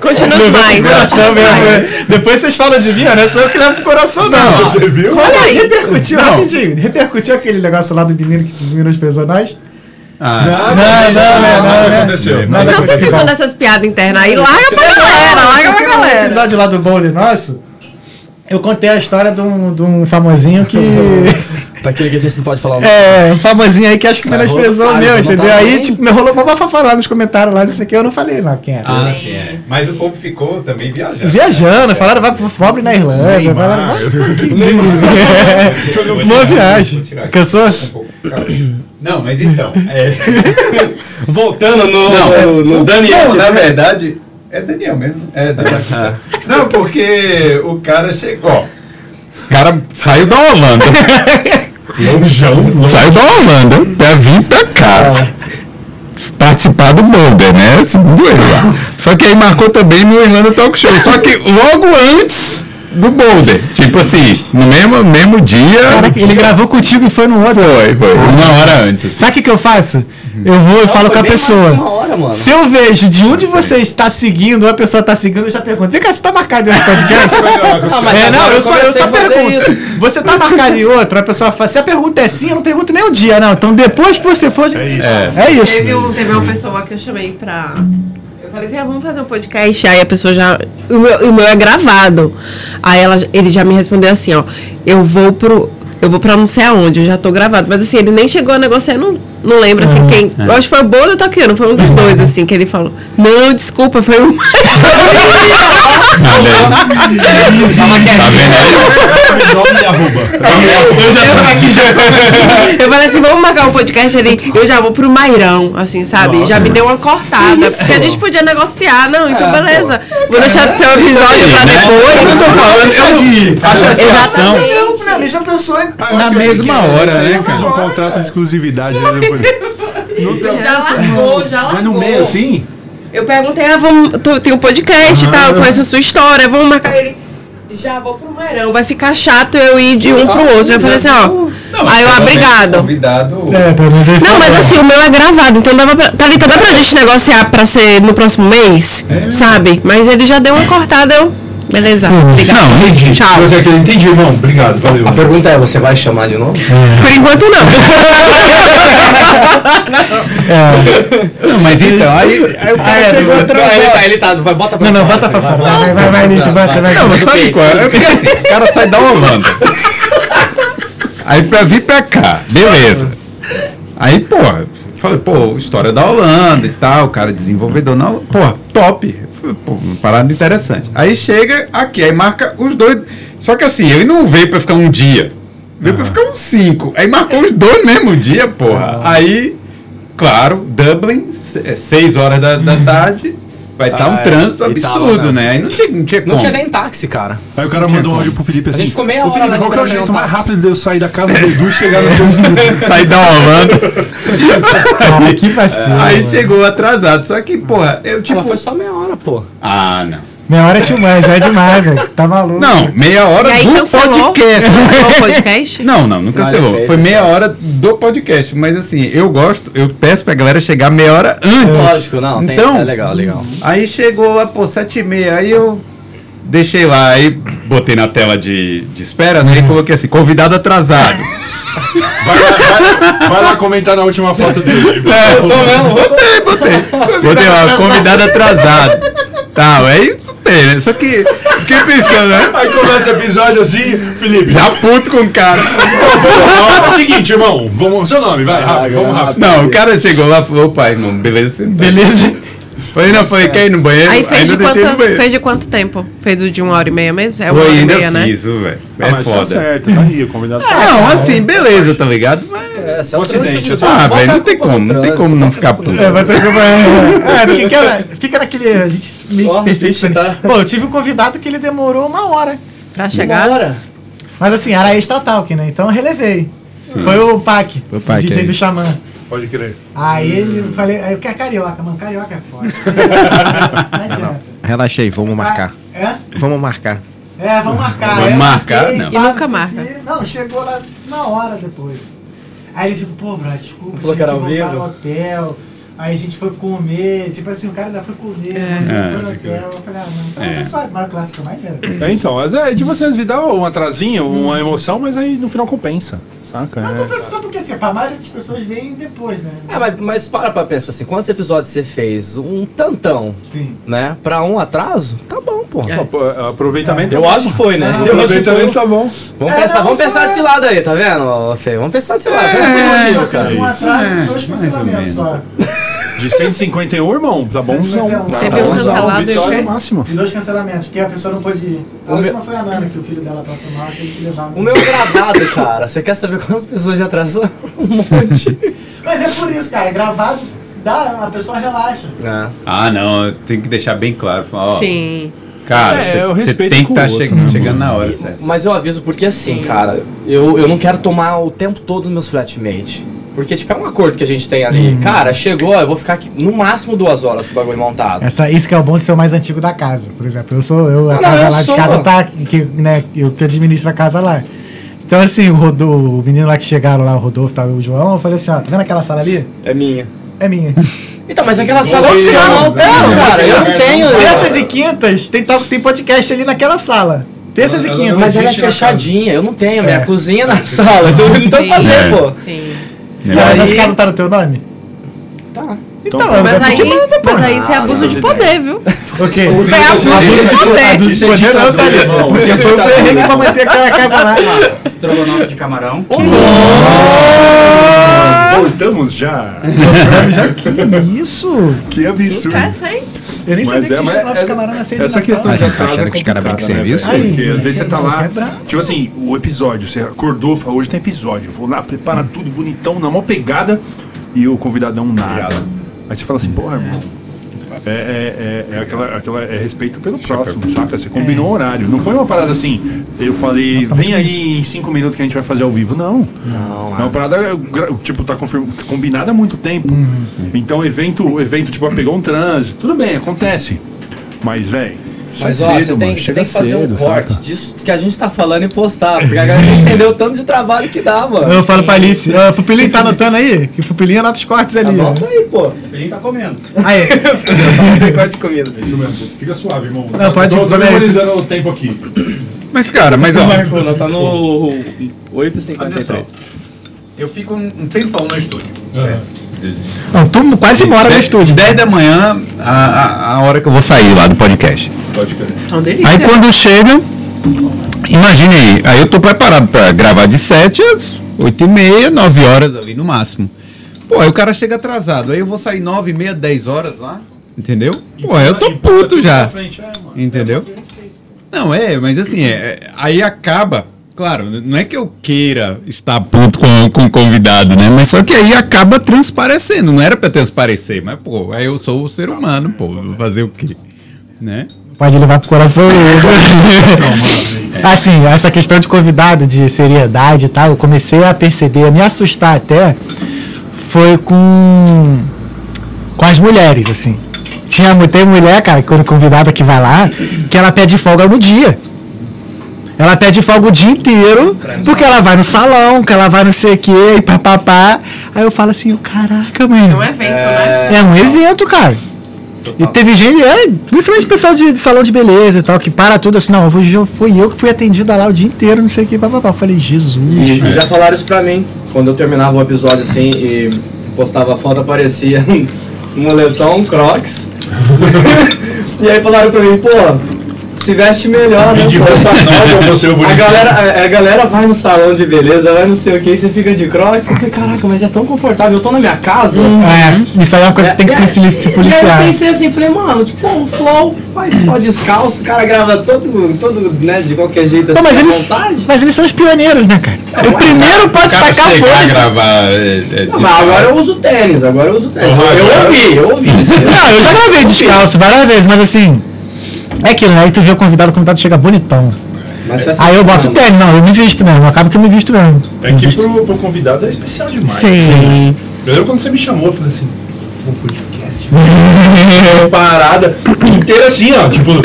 Continua mais. Coração mesmo, é. Depois vocês falam de mim, não é só eu que levo pro coração, não. Você viu? Olha aí, repercutiu Não. rapidinho. Repercutiu aquele negócio lá do menino que menosprezou nós? Ah, Não, não, não, não, né? aconteceu. Não sei se aconteceu. manda essas piadas internas aí, larga pra galera, larga pra Porque no galera. episódio lá do bowling nosso, eu contei a história de um, de um famosinho que. Pra aquele que a gente não pode falar o nome. é, um famosinho aí que acho que menosprezou o meu, não entendeu? tá Aí, tipo, me rolou uma bafafá lá nos comentários lá, não sei o que, eu não falei não quem era. ah, sim, é. Mas o povo ficou também viajando. Viajando, falaram vai pro pobre na Irlanda, Neymar. falaram vai Boa viagem. Cansou? Um pouco. Não, mas então. É, Voltando no, não, no, no o- Daniel. não, na verdade, é Daniel mesmo. É Daniel. não, porque o cara chegou. O cara saiu da Holanda. Saiu da Holanda pra vir pra cá. Participar do Boulder, né? Segundo ele lá. Só que aí marcou também no Irlanda Talk Show. Só que logo antes do Boulder. Tipo assim, no mesmo, mesmo dia. Caraca, ele gravou contigo e foi no outro. Foi, foi. Uma hora antes. Sabe o que, que eu faço? Eu vou e falo com a pessoa. Uma hora, mano. Se eu vejo de um de vocês está seguindo, ou a pessoa está seguindo, eu já pergunto. Vem cá, você tá marcado em outro podcast? Mas é, não, eu só, eu só pergunto. isso. Você tá marcado em outro, a pessoa fala, se a pergunta é sim, eu não pergunto nem o dia, não. Então depois que você for. É isso. É isso. Teve, um- teve uma pessoa que eu chamei pra. Falei assim, ah, vamos fazer um podcast. Aí a pessoa já. O meu, o meu é gravado. Aí ela, ele já me respondeu assim, ó. Eu vou pro. eu vou pra não sei aonde, eu já tô gravado. Mas assim, ele nem chegou a negociar, não, não lembro assim quem. Eu acho que foi o Boa ou o Toquiano, foi um dos dois, assim, que ele falou. Não, desculpa, foi um. Tá vendo arroba. Eu já tô aqui já. Eu falei assim, vamos marcar um podcast ali. Eu já vou pro Mairão, assim, sabe? Já me deu uma cortada. Porque a gente podia negociar. Não, então beleza. Vou deixar pro seu episódio pra né? depois. Eu tô falando é de associação. Eu, pra mim, já pensou em... Na mesma hora, né, cara? um contrato de exclusividade. Né, Não tem Já essa, largou, já Mas no largou. meio assim? Eu perguntei, ah, vamos, tu, tem um podcast e tal, eu conheço a sua história, vamos marcar ele. Já vou pro Mairão, vai ficar chato eu ir de um pro outro. Eu falei assim, ó. aí eu, ah, obrigado. Convidado. É, pelo menos ele Não, mas assim, o meu é gravado, então dava pra. Thalita, dá pra gente negociar pra ser no próximo mês? Sabe? Mas ele já deu uma cortada, eu. Beleza, obrigado. Não, Entendi. Tchau. Mas é que eu entendi, irmão. Obrigado, valeu. A pergunta é, você vai chamar de novo? Por enquanto não. Não, mas então, aí, aí o cara é, chegou do- atrasado. ele tá, ele tá, vai, bota pra Não, não, bota pra vai, fora. Vai, vai, vai, Nick, bota, vai. Não, mas sabe qual? É porque assim, o cara sai da Holanda. Aí pra vir pra cá, beleza. Aí, porra, falei, pô, história da Holanda e tal, o cara desenvolvedor, não, porra, top. Pô, uma parada interessante. Aí chega aqui, aí marca os dois. Só que assim, ele não veio pra ficar um dia. Veio pra ficar uns cinco. Aí marcou os dois no mesmo dia, porra. Aí, claro, Dublin, é seis horas da, da tarde, vai estar Ah, um é. trânsito E tava, absurdo, né? né? Aí não tinha, não tinha Não como. tinha nem táxi, cara. Aí o cara mandou um áudio pro Felipe assim. gente ficou meia Ô hora Felipe, qual que é o jeito mais táxi." rápido de eu sair da casa do Edu e chegar no seu Sair da Holanda. Que vacilo. Aí mano. chegou atrasado. Só que, porra, eu tipo. Ela foi só meia hora, pô. Ah, não. Meia hora é much, já é demais, velho. Tá maluco. Não, meia hora E aí do cancelou? podcast. Cancelou o podcast? Não, não, não cancelou. Foi meia hora do podcast. Mas assim, eu gosto, eu peço pra galera chegar meia hora antes. Lógico, não. tem- Então- é legal, legal. Aí chegou lá, pô, sete e meia. Aí eu deixei lá, aí botei na tela de, de espera, né? E coloquei assim, convidado atrasado. Vai lá, vai, vai lá comentar na última foto dele. É, tô mesmo, botei, botei. Botei lá, convidado atrasado. Tal, aí né? Só que fiquei pensando, né? Aí começa o episódio assim, Felipe. Já puto com o cara. É o seguinte, irmão. Vamos, seu nome, vai, rápido, vamos rápido. Não, o cara chegou lá e falou, pai, irmão, beleza? Beleza. Falei, não, falei, quer ir no banheiro? Aí fez de, quanto, banheiro. fez de quanto tempo? Fez o de uma hora e meia mesmo? É uma Pô, hora e meia, né? viu, velho? Ah, É mas Tá foda. certo, tá aí, o convidado tá Não, assim, beleza, tá ligado? Mas, É, se é Um acidente, ah, velho, não tem como, não tem como não ficar puto. É, vai ter que. É, porque quer- fica naquele. A gente meio perfeito. bicho, tá- Pô, eu tive um convidado que ele demorou uma hora. Pra Uma chegar. hora. Mas assim, era extra talk, né? Então eu relevei. Foi o Pac, Foi o Pac, DJ aí. do Xamã. Pode crer. Aí ele falei, aí eu quero carioca, mano. Carioca é foda. Não adianta. Relaxa aí, vamos marcar. É? Vamos marcar. É, vamos marcar. Vamos eu marcar? marquei, Não. pá, E nunca marca. quê. Não, chegou lá uma hora depois. Aí ele tipo, pô, bro, desculpa, Falou que era ao vivo? no hotel. Aí a gente foi comer, tipo assim, o cara ainda foi comer, É. foi É, no acho que- hotel. Eu falei, ah, mano, tá É. tá suave, mas o clássico é mais. É, então, mas é, assim, às vezes dá um atrasinho, uma emoção, mas aí no final compensa. Saca? Mas É. compensa tanto porque assim, pra maioria das pessoas vem depois, né? É, mas, mas para pra pensar assim, quantos episódios você fez? Um tantão, Sim. né? Pra um atraso? Tá bom, pô. É. Pô, Aproveitamento. Eu acho que foi, né? Ah, Eu. Aproveitamento tá bom. Vamos É, pensar, não, vamos pensar é- desse lado aí, tá vendo, Fê? Vamos pensar desse lado. É, teve um atraso e dois cancelamentos só. De 151, irmão, tá bom? 151. Tá Teve um bonzão, cancelado e vitória o quê? máxima. E dois cancelamentos, porque a pessoa não pôde ir. A O última meu- foi a Nana, que o filho dela passou mal, teve que levar. O meu gravado, cara, você quer saber quantas pessoas já atrasaram? Um monte. Mas é por isso, cara, gravado, dá, a pessoa relaxa. É. Ah, não, tem que deixar bem claro. ó, Sim. Cara, É, você tem que estar outro, né, chegando na hora, certo? Mas eu aviso porque assim, cara, eu, eu não quero tomar o tempo todo nos meus flatmates. Porque, tipo, é um acordo que a gente tem ali. Cara, chegou, eu vou ficar aqui no máximo duas horas com o bagulho montado. Essa, isso que é o bom de ser o mais antigo da casa. Por exemplo, eu sou. Eu, a não, casa eu lá sou. de casa tá. Que, né, eu que administro a casa lá. Então, assim, o, Rodolfo, o menino lá que chegaram lá, o Rodolfo tá, o João, eu falei assim: ó, tá vendo aquela sala ali? É minha. É minha. Então, mas aquela sala Oi, opcional. não, cara, eu não tenho. Terças e quintas tem, tem podcast ali naquela sala. Terças e quintas. Mas ela é fechadinha, eu não tenho. Minha É. cozinha na sala. Eu não tenho o que fazer, É. pô. Sim. Não, mas aí- essa casa tá no teu nome? Tá. Então, Então, Mas aí, que manda, pô. mas aí isso é abuso de poder, viu? O quê? Foi a música A de do poder. poder não tá ali. Porque foi o perrengue pra manter aquela casa lá. Estrogonofe de camarão. Voltamos já. Que isso? Que absurdo. Sucesso, hein? Eu nem sabia que tinha mas estrogonofe de essa- camarão na ceia de Essa Natal. questão de Tá atraso achando é que os caras complicada, brincam né, serviço? velho? Aí, Porque às vezes você tá quebra- lá, tipo assim, o episódio, você acordou, falou, hoje tem episódio, vou lá, prepara tudo bonitão, na mão pegada, e o convidadão nada. Aí você fala assim, porra, irmão, é, é, é, é aquela, aquela, é respeito pelo próximo, saca? Você combinou o horário. Não foi uma parada assim, eu falei, Nossa, vem aí em cinco minutos que a gente vai fazer ao vivo. Não. Não, É uma parada, gra- tipo, tá combinada há muito tempo. Uhum. Então, evento, o evento, tipo, pegou um trânsito. Tudo bem, acontece. Mas, velho, Mas é ó, cedo, você mano. tem, você tem que fazer cedo, um corte saca? disso que a gente tá falando e postar, porque a galera entendeu o tanto de trabalho que dá, mano. Eu falo pra Alice, ah, Pupilinho tá anotando aí? Que Pupilinho anota os cortes ali. Anota aí, pô. Ele tá comendo. Aí, corte de comida. Isso mesmo. Fica suave, irmão. Não, pode- tô, tô memorizando o tempo aqui. Mas, cara, mas ó. Marcona, tá no 8h53. Eu fico um um tempão no estúdio. Não, tu quase mora no Dez- estúdio. 10 da manhã, a, a, a hora que eu vou sair lá do podcast. Pode crer. É. Aí quando chega, imagine aí, aí eu tô preparado pra gravar de 7 às 8 e meia, 9 horas ali no máximo. Pô, aí o cara chega atrasado, aí eu vou sair 9 e meia, 10 horas lá, entendeu? Pô, aí eu tô puto já, entendeu? Não, é, mas assim, é, é, aí acaba, claro, não é que eu queira estar puto com, com o convidado, né? Mas só que aí acaba transparecendo, não era pra transparecer, mas pô, aí eu sou o ser humano, pô, vou fazer o quê? Né? Pode levar pro coração. assim, essa questão de convidado, de seriedade e tal, eu comecei a perceber, a me assustar até, foi com com as mulheres, assim. Tinha, tem mulher, cara, quando convidada que vai lá, que ela pede folga no dia. Ela pede folga o dia inteiro, porque ela vai no salão, que ela vai não sei o quê, e papapá. Aí eu falo assim, caraca, É mano. um evento, né? É um evento, cara. E teve gente, é, principalmente pessoal de, de salão de beleza e tal, que para tudo assim, não, hoje eu fui eu que fui atendida lá o dia inteiro, não sei o que, papapá. Eu falei, Jesus. E já falaram isso pra mim. Quando eu terminava o episódio assim e postava a foto, aparecia um moletom, um crocs. e aí falaram pra mim, pô, se veste melhor, né? de nova, você é A galera, a, a galera vai no salão de beleza, vai não sei o que, e você fica de crocs. Eu falei, caraca, mas é tão confortável, eu tô na minha casa. É, isso aí é uma coisa que tem que É, se, se E aí policiar. eu pensei assim, falei, mano, tipo, o Flow faz só descalço, o cara grava todo, todo né, de qualquer jeito assim, Não, mas, à eles, vontade. mas eles são os pioneiros, né, cara? o primeiro pode tacar chegar a foda gravar. é, é, Não, mas agora eu uso tênis, agora eu uso tênis. Ah, eu agora- ouvi, eu ouvi. Não, eu já gravei descalço várias vezes, mas assim. É aquilo, né? Aí tu vê o convidado, o convidado chega bonitão. Assim, Aí eu boto mano, tênis, não, eu me visto mesmo, acaba que eu me visto mesmo. É que pro, pro convidado é especial demais. Sim. Eu lembro quando você me chamou, eu falei assim, um podcast. Uma parada inteira assim, ó. Tipo,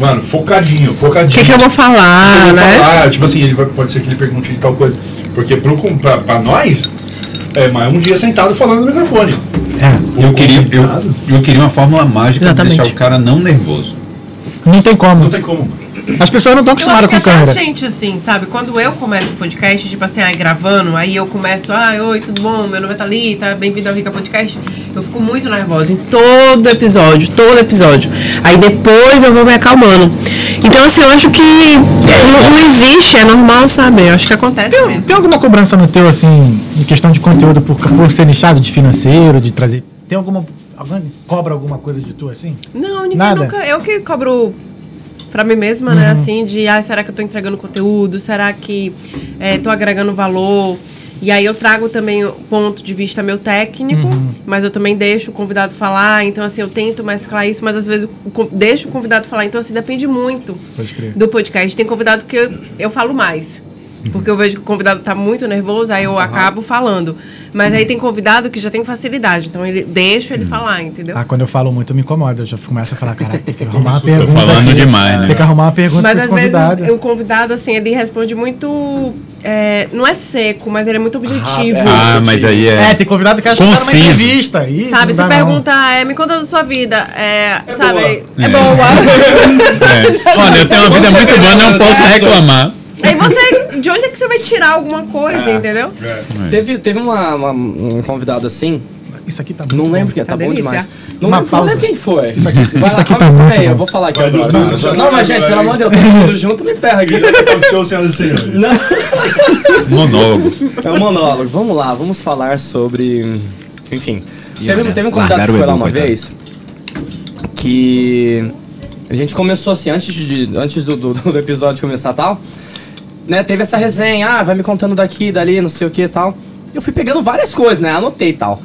mano, focadinho, O focadinho. que, que eu vou falar, Eu vou né? falar, tipo assim, ele vai, pode ser que ele pergunte de tal coisa. Porque pro, pra, pra nós, é mais um dia sentado falando no microfone. É, Eu queria, eu, eu queria uma fórmula mágica pra Exatamente. deixar o cara não nervoso. Não tem Não como. tem como. As pessoas não estão Eu acho acostumadas que com câmera. gente, assim, sabe? Quando eu começo o podcast, tipo assim, ai, gravando, aí eu começo, ai, oi, tudo bom? Meu nome é Thalita, bem-vindo ao Rica Podcast. Eu fico muito nervosa em todo episódio, todo episódio. Aí depois eu vou me acalmando. Então, assim, eu acho que não, não existe, é normal, sabe? Eu acho que acontece Tem, mesmo. tem alguma cobrança no teu, assim, em questão de conteúdo por, por ser nichado de financeiro, de trazer. Tem alguma. Alguém cobra alguma coisa de tu, assim? Não, ninguém Nada? nunca. Eu que cobro pra mim mesma, né? Assim, de ah, será que eu tô entregando conteúdo? Será que é, tô agregando valor? E aí eu trago também o ponto de vista meu técnico, mas eu também deixo o convidado falar. Então, assim, eu tento mesclar isso, mas às vezes eu deixo o convidado falar. Então, assim, depende muito do podcast. Tem convidado que eu, eu falo mais. Porque eu vejo que o convidado tá muito nervoso, aí eu acabo falando. Mas aí tem convidado que já tem facilidade, então ele deixa ele falar, entendeu? Ah, quando eu falo muito, eu me incomodo. Eu já começo a falar, caraca, tem que arrumar uma pergunta. falando aqui. demais, né? Tem que arrumar uma pergunta Mas às esse vezes convidado. o convidado, assim, ele responde muito. é, não é seco, mas ele é muito objetivo. Ah, mas aí é. É, tem convidado que acha que tá numa Conciso. entrevista. Ih, Sabe, não. pergunta, é, me conta da sua vida. É, sabe, boa. é, É. boa. é. Olha, eu tenho uma vida muito boa, não posso reclamar. Aí você. De onde é que você vai tirar alguma coisa, entendeu? Teve, teve uma, uma- um convidado assim, Isso aqui tá muito Não bom. lembro que tá Tá bom demais. Não Uma lembro, não quem foi. Isso aqui, Vai isso lá, aqui tá muito bom. eu vou falar aqui Vai, agora. Não, você não, mas gente, pelo amor de Deus, todo mundo junto me ferra aqui. Aconteceu, senhoras e senhores. Não. Monólogo. É um monólogo. Vamos lá, vamos falar sobre. Enfim. Teve, teve um convidado largaram que foi lá uma coitado. vez que. A gente começou assim, antes, de, antes do, do, do episódio começar tal. Né, teve essa resenha, ah, vai me contando daqui, dali, não sei o que e tal. Eu fui pegando várias coisas, né? Anotei e tal.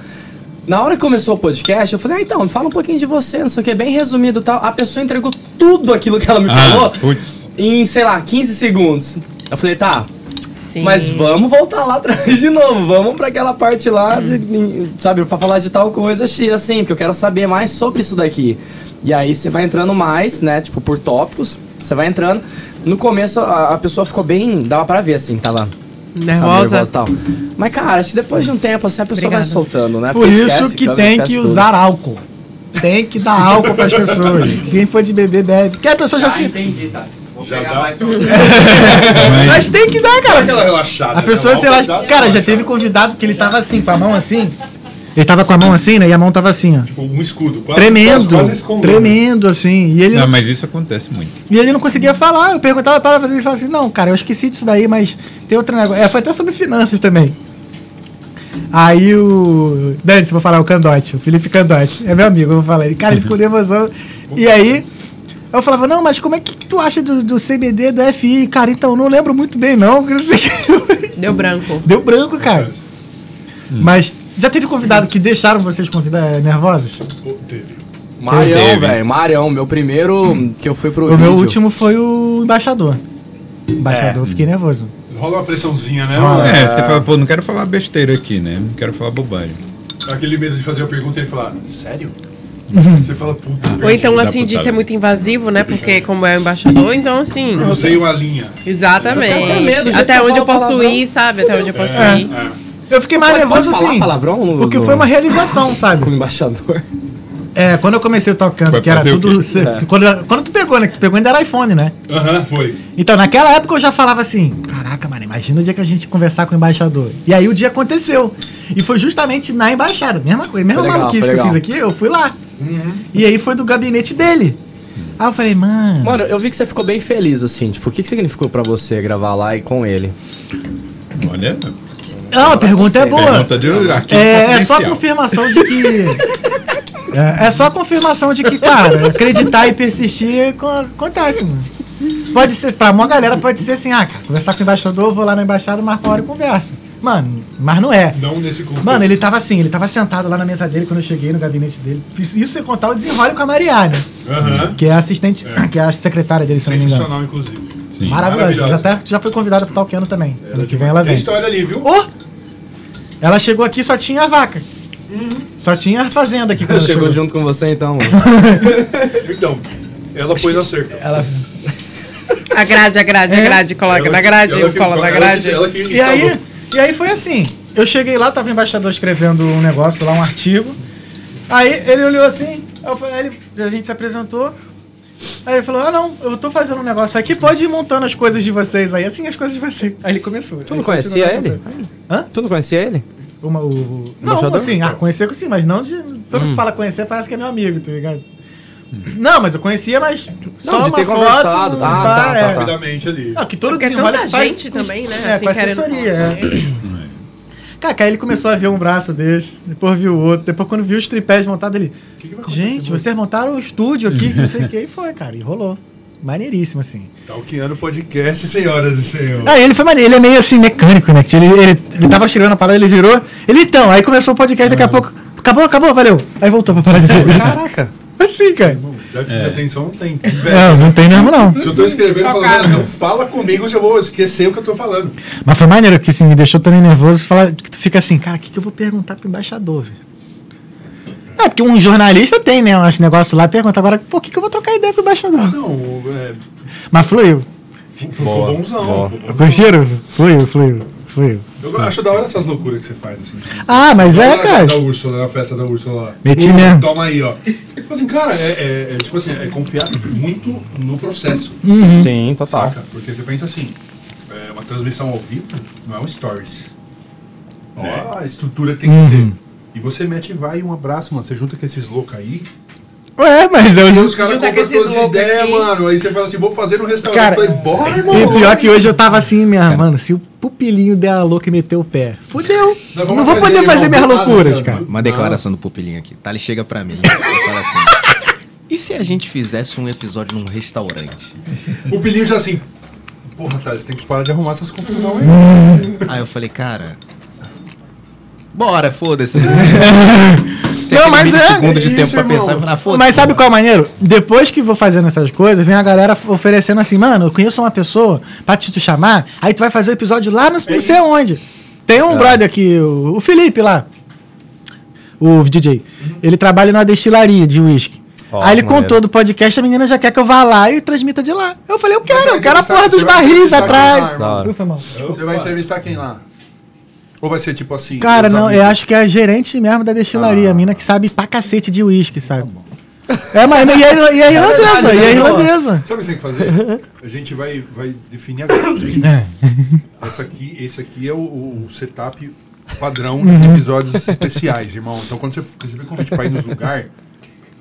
Na hora que começou o podcast, eu falei, ah, então, fala um pouquinho de você, não sei o que, bem resumido e tal. A pessoa entregou tudo aquilo que ela me Ah, falou putz. em, sei lá, 15 segundos. Eu falei, tá, Sim. mas vamos voltar lá atrás de novo. Vamos pra aquela parte lá, de- de- sabe, pra falar de tal coisa, X, assim, porque eu quero saber mais sobre isso daqui. E aí você vai entrando mais, né, tipo, por tópicos, você vai entrando. No começo a, a pessoa ficou bem, dava pra ver, assim, tava... Nervosa. e tal. Mas, cara, acho que depois de um tempo, assim, a pessoa Obrigada. vai soltando, né? Por Porque isso esquece, que tem esquece que tudo. usar álcool. Tem que dar álcool pras pessoas. Quem for de beber bebe. Porque a pessoa já Ah, se. entendi, Thales. Vou Já pegar dá. mais pra você. Mas tem que dar, cara. Aquela relaxada. A pessoa, né? sei lá. Cara, já teve convidado que ele tava assim, com a mão assim. Ele tava com a mão assim, né? E a mão tava assim, ó. Tipo, um escudo. Quase, Tremendo. quase escondendo. Tremendo, assim. E ele, Não, não, mas isso acontece muito. e ele não conseguia falar. Eu perguntava pra ele e falava assim: Não, cara, eu esqueci disso daí, mas tem outro negócio. É, foi até sobre finanças também. Aí o. Dane, se vou falar, o Candote, o Felipe Candote. É meu amigo, eu vou falar. Ele, cara, ele ficou nervosão. E aí. Eu falava, não, mas como é que tu acha do, do CBD, do FI? Cara, então, eu não lembro muito bem, não. Deu branco. Deu branco, cara. Mas já teve convidado que deixaram vocês convidar nervosos? Pô, teve. Marião, velho, Marião, meu primeiro que eu fui pro O meu vídeo. último foi o embaixador. Embaixador, fiquei nervoso. Rola uma pressãozinha, né? Rola. É, você fala, pô, não quero falar besteira aqui, né? Não quero falar bobagem. Aquele medo de fazer a pergunta e ele falar, sério? Você fala, puta, Ou então, assim, de ser muito invasivo, né? Porque como é o embaixador, então, assim... Cruzei uma linha. Exatamente. Eu tenho até medo de Até onde eu posso palavrão. ir, sabe? Até onde eu posso É. ir. Eu fiquei mais Pode- nervoso pode assim. palavrão no- porque no- foi uma realização, sabe? Com o embaixador. É, quando eu comecei tocando, Vai que era tudo. cê- É. Quando, quando tu pegou, né? Que tu pegou ainda era iPhone, né? Aham, foi. Então, naquela época eu já falava assim: caraca, mano, imagina o dia que a gente conversar com o embaixador. E aí o dia aconteceu. E foi justamente na embaixada, mesma coisa, mesma legal, maluquice que eu fiz aqui, eu fui lá. E aí foi do gabinete dele. Aí eu falei, mano. Mano, eu vi que você ficou bem feliz, assim. Tipo, o que, que significou pra você gravar lá e com ele? Olha, Não, a pergunta é boa. pergunta de arquivo É, é só confirmação de que. É, é só confirmação de que, cara, acreditar e persistir co- acontece, mano. Pode ser, pra uma galera pode ser assim, ah, cara, conversar com o embaixador, vou lá na embaixada, marco uma hora e converso. Mano, mas não é. Não nesse contexto. Mano, ele tava assim, ele tava sentado lá na mesa dele quando eu cheguei no gabinete dele. Isso sem contar o desenrole com a Mariana, Aham. que é a assistente, que é a secretária dele, se não me engano. Sensacional, inclusive. Sim. Maravilhosa. Já, até, já foi convidada pro Talkando também. Ano que vem ela Tem vem. história ali, viu? Ô! Ela chegou aqui só tinha a vaca. Só tinha a fazenda aqui quando ela Chegou chegou. junto com você então. Então, ela pôs a cerca. Ela... A grade, a grade, a grade. Coloca Ela- na grade, ela eu colo na ela grade. que- ela que E aí, e aí foi assim. Eu cheguei lá, tava o embaixador escrevendo um negócio lá, um artigo. Aí ele olhou assim, eu falei, aí ele- a gente se apresentou. Aí ele falou: Ah, não, eu tô fazendo um negócio aqui, pode ir montando as coisas de vocês aí, assim as coisas de vocês. Aí ele começou. Tu não conhecia ele? Hã? Tu não conhecia ele? Uma, o, o- não, Embaixador? assim, ah, conhecer sim, mas não de. Quando Hum. tu fala conhecer, parece que é meu amigo, tá ligado? Não, mas eu conhecia, mas. só de uma ter foto, conversado. Ah, tá, tá, é. tá. Rapidamente ali. Não, que todo é desenrola tanta tu faz gente com- também, né? É, assim, com assessoria. é. Cara, ele começou a ver um braço desse, depois viu o outro, depois quando viu os tripés montados que acontecer, Gente, vocês montaram um estúdio aqui, não sei o que, e foi, cara, e rolou. Maneiríssimo, assim. Talqueando podcast, senhoras e senhores. Aí ele foi maneiro, ele é meio assim, mecânico, né? Ele, ele, ele tava escrevendo a palavra, ele virou. Ele então, aí começou o podcast, daqui a pouco. Acabou, acabou, valeu. Aí voltou pra parada. Caraca. Assim, cara. Déficit de atenção não tem. Não, não tem mesmo, não. Se eu tô escrevendo, falando, não fala comigo se eu vou esquecer o que eu tô falando. Mas foi maneiro, que assim, me deixou também nervoso falar que tu fica assim, cara, o que, que eu vou perguntar pro embaixador, velho? É, porque um jornalista tem, né, uns negócios lá, pergunta agora, o que, que eu vou trocar ideia com o embaixador? Não, é, Mas fluiu. ficou bonzão. Curtiram? Fluiu, fluiu, fluiu. Eu acho da hora essas loucuras que você faz, assim. Ah, mas é, cara. Da Úrsula, na festa da Úrsula lá. Meti Pô, mesmo. Toma aí, ó. Tipo assim, cara, é, é- é, tipo assim, é confiar muito no processo. Uhum. Sim, total. Saca? Porque você pensa assim, é, uma transmissão ao vivo não é um stories. Ó, a estrutura que tem que Uhum. ter. E você mete e vai, um abraço, mano. Você junta com esses loucos aí. É, mas eu E já. os caras compram esses todas as loucos ideias, mano. Aí você fala assim, vou fazer no restaurante. Cara, eu falei, bora, irmão. E pior que hoje eu tava assim, minha mano, se o pupilinho der a louca e meter o pé, fudeu. Não vou fazer, poder fazer minhas loucuras, cara. Uma declaração do pupilinho aqui. Tá, ele chega pra mim e fala assim: E se a gente fizesse um episódio num restaurante? O pilinho já assim. Porra, Thales, tem que parar de arrumar essas confusões aí. Aí eu falei, cara. Bora, foda-se. Não, mas é, segundo de é tempo isso, pra pensar. Foda-se. Mas sabe qual é o maneiro? Depois que vou fazendo essas coisas, vem a galera oferecendo assim, mano, eu conheço uma pessoa pra te, te chamar, aí tu vai fazer o episódio lá no não sei onde. Tem um brother aqui, o, o Felipe lá, o DJ. Ele trabalha numa destilaria de uísque. Ó, aí ele maneiro. contou do podcast, a menina já quer que eu vá lá e transmita de lá. Eu falei, eu quero, eu quero a porra dos barris atrás. lá, foi mal. Você vai entrevistar quem lá? Ou vai ser tipo assim? Cara, não, amigos? eu acho que é a gerente mesmo da destilaria, a mina que sabe pra cacete de uísque, sabe? É, mas e a, e a irlandesa, e a irlandesa. Sabe o que você tem que fazer? A gente vai, vai definir agora. É. Essa aqui, esse aqui é o, o setup padrão de episódios especiais, irmão. Então quando você receber convite pra ir nos lugares,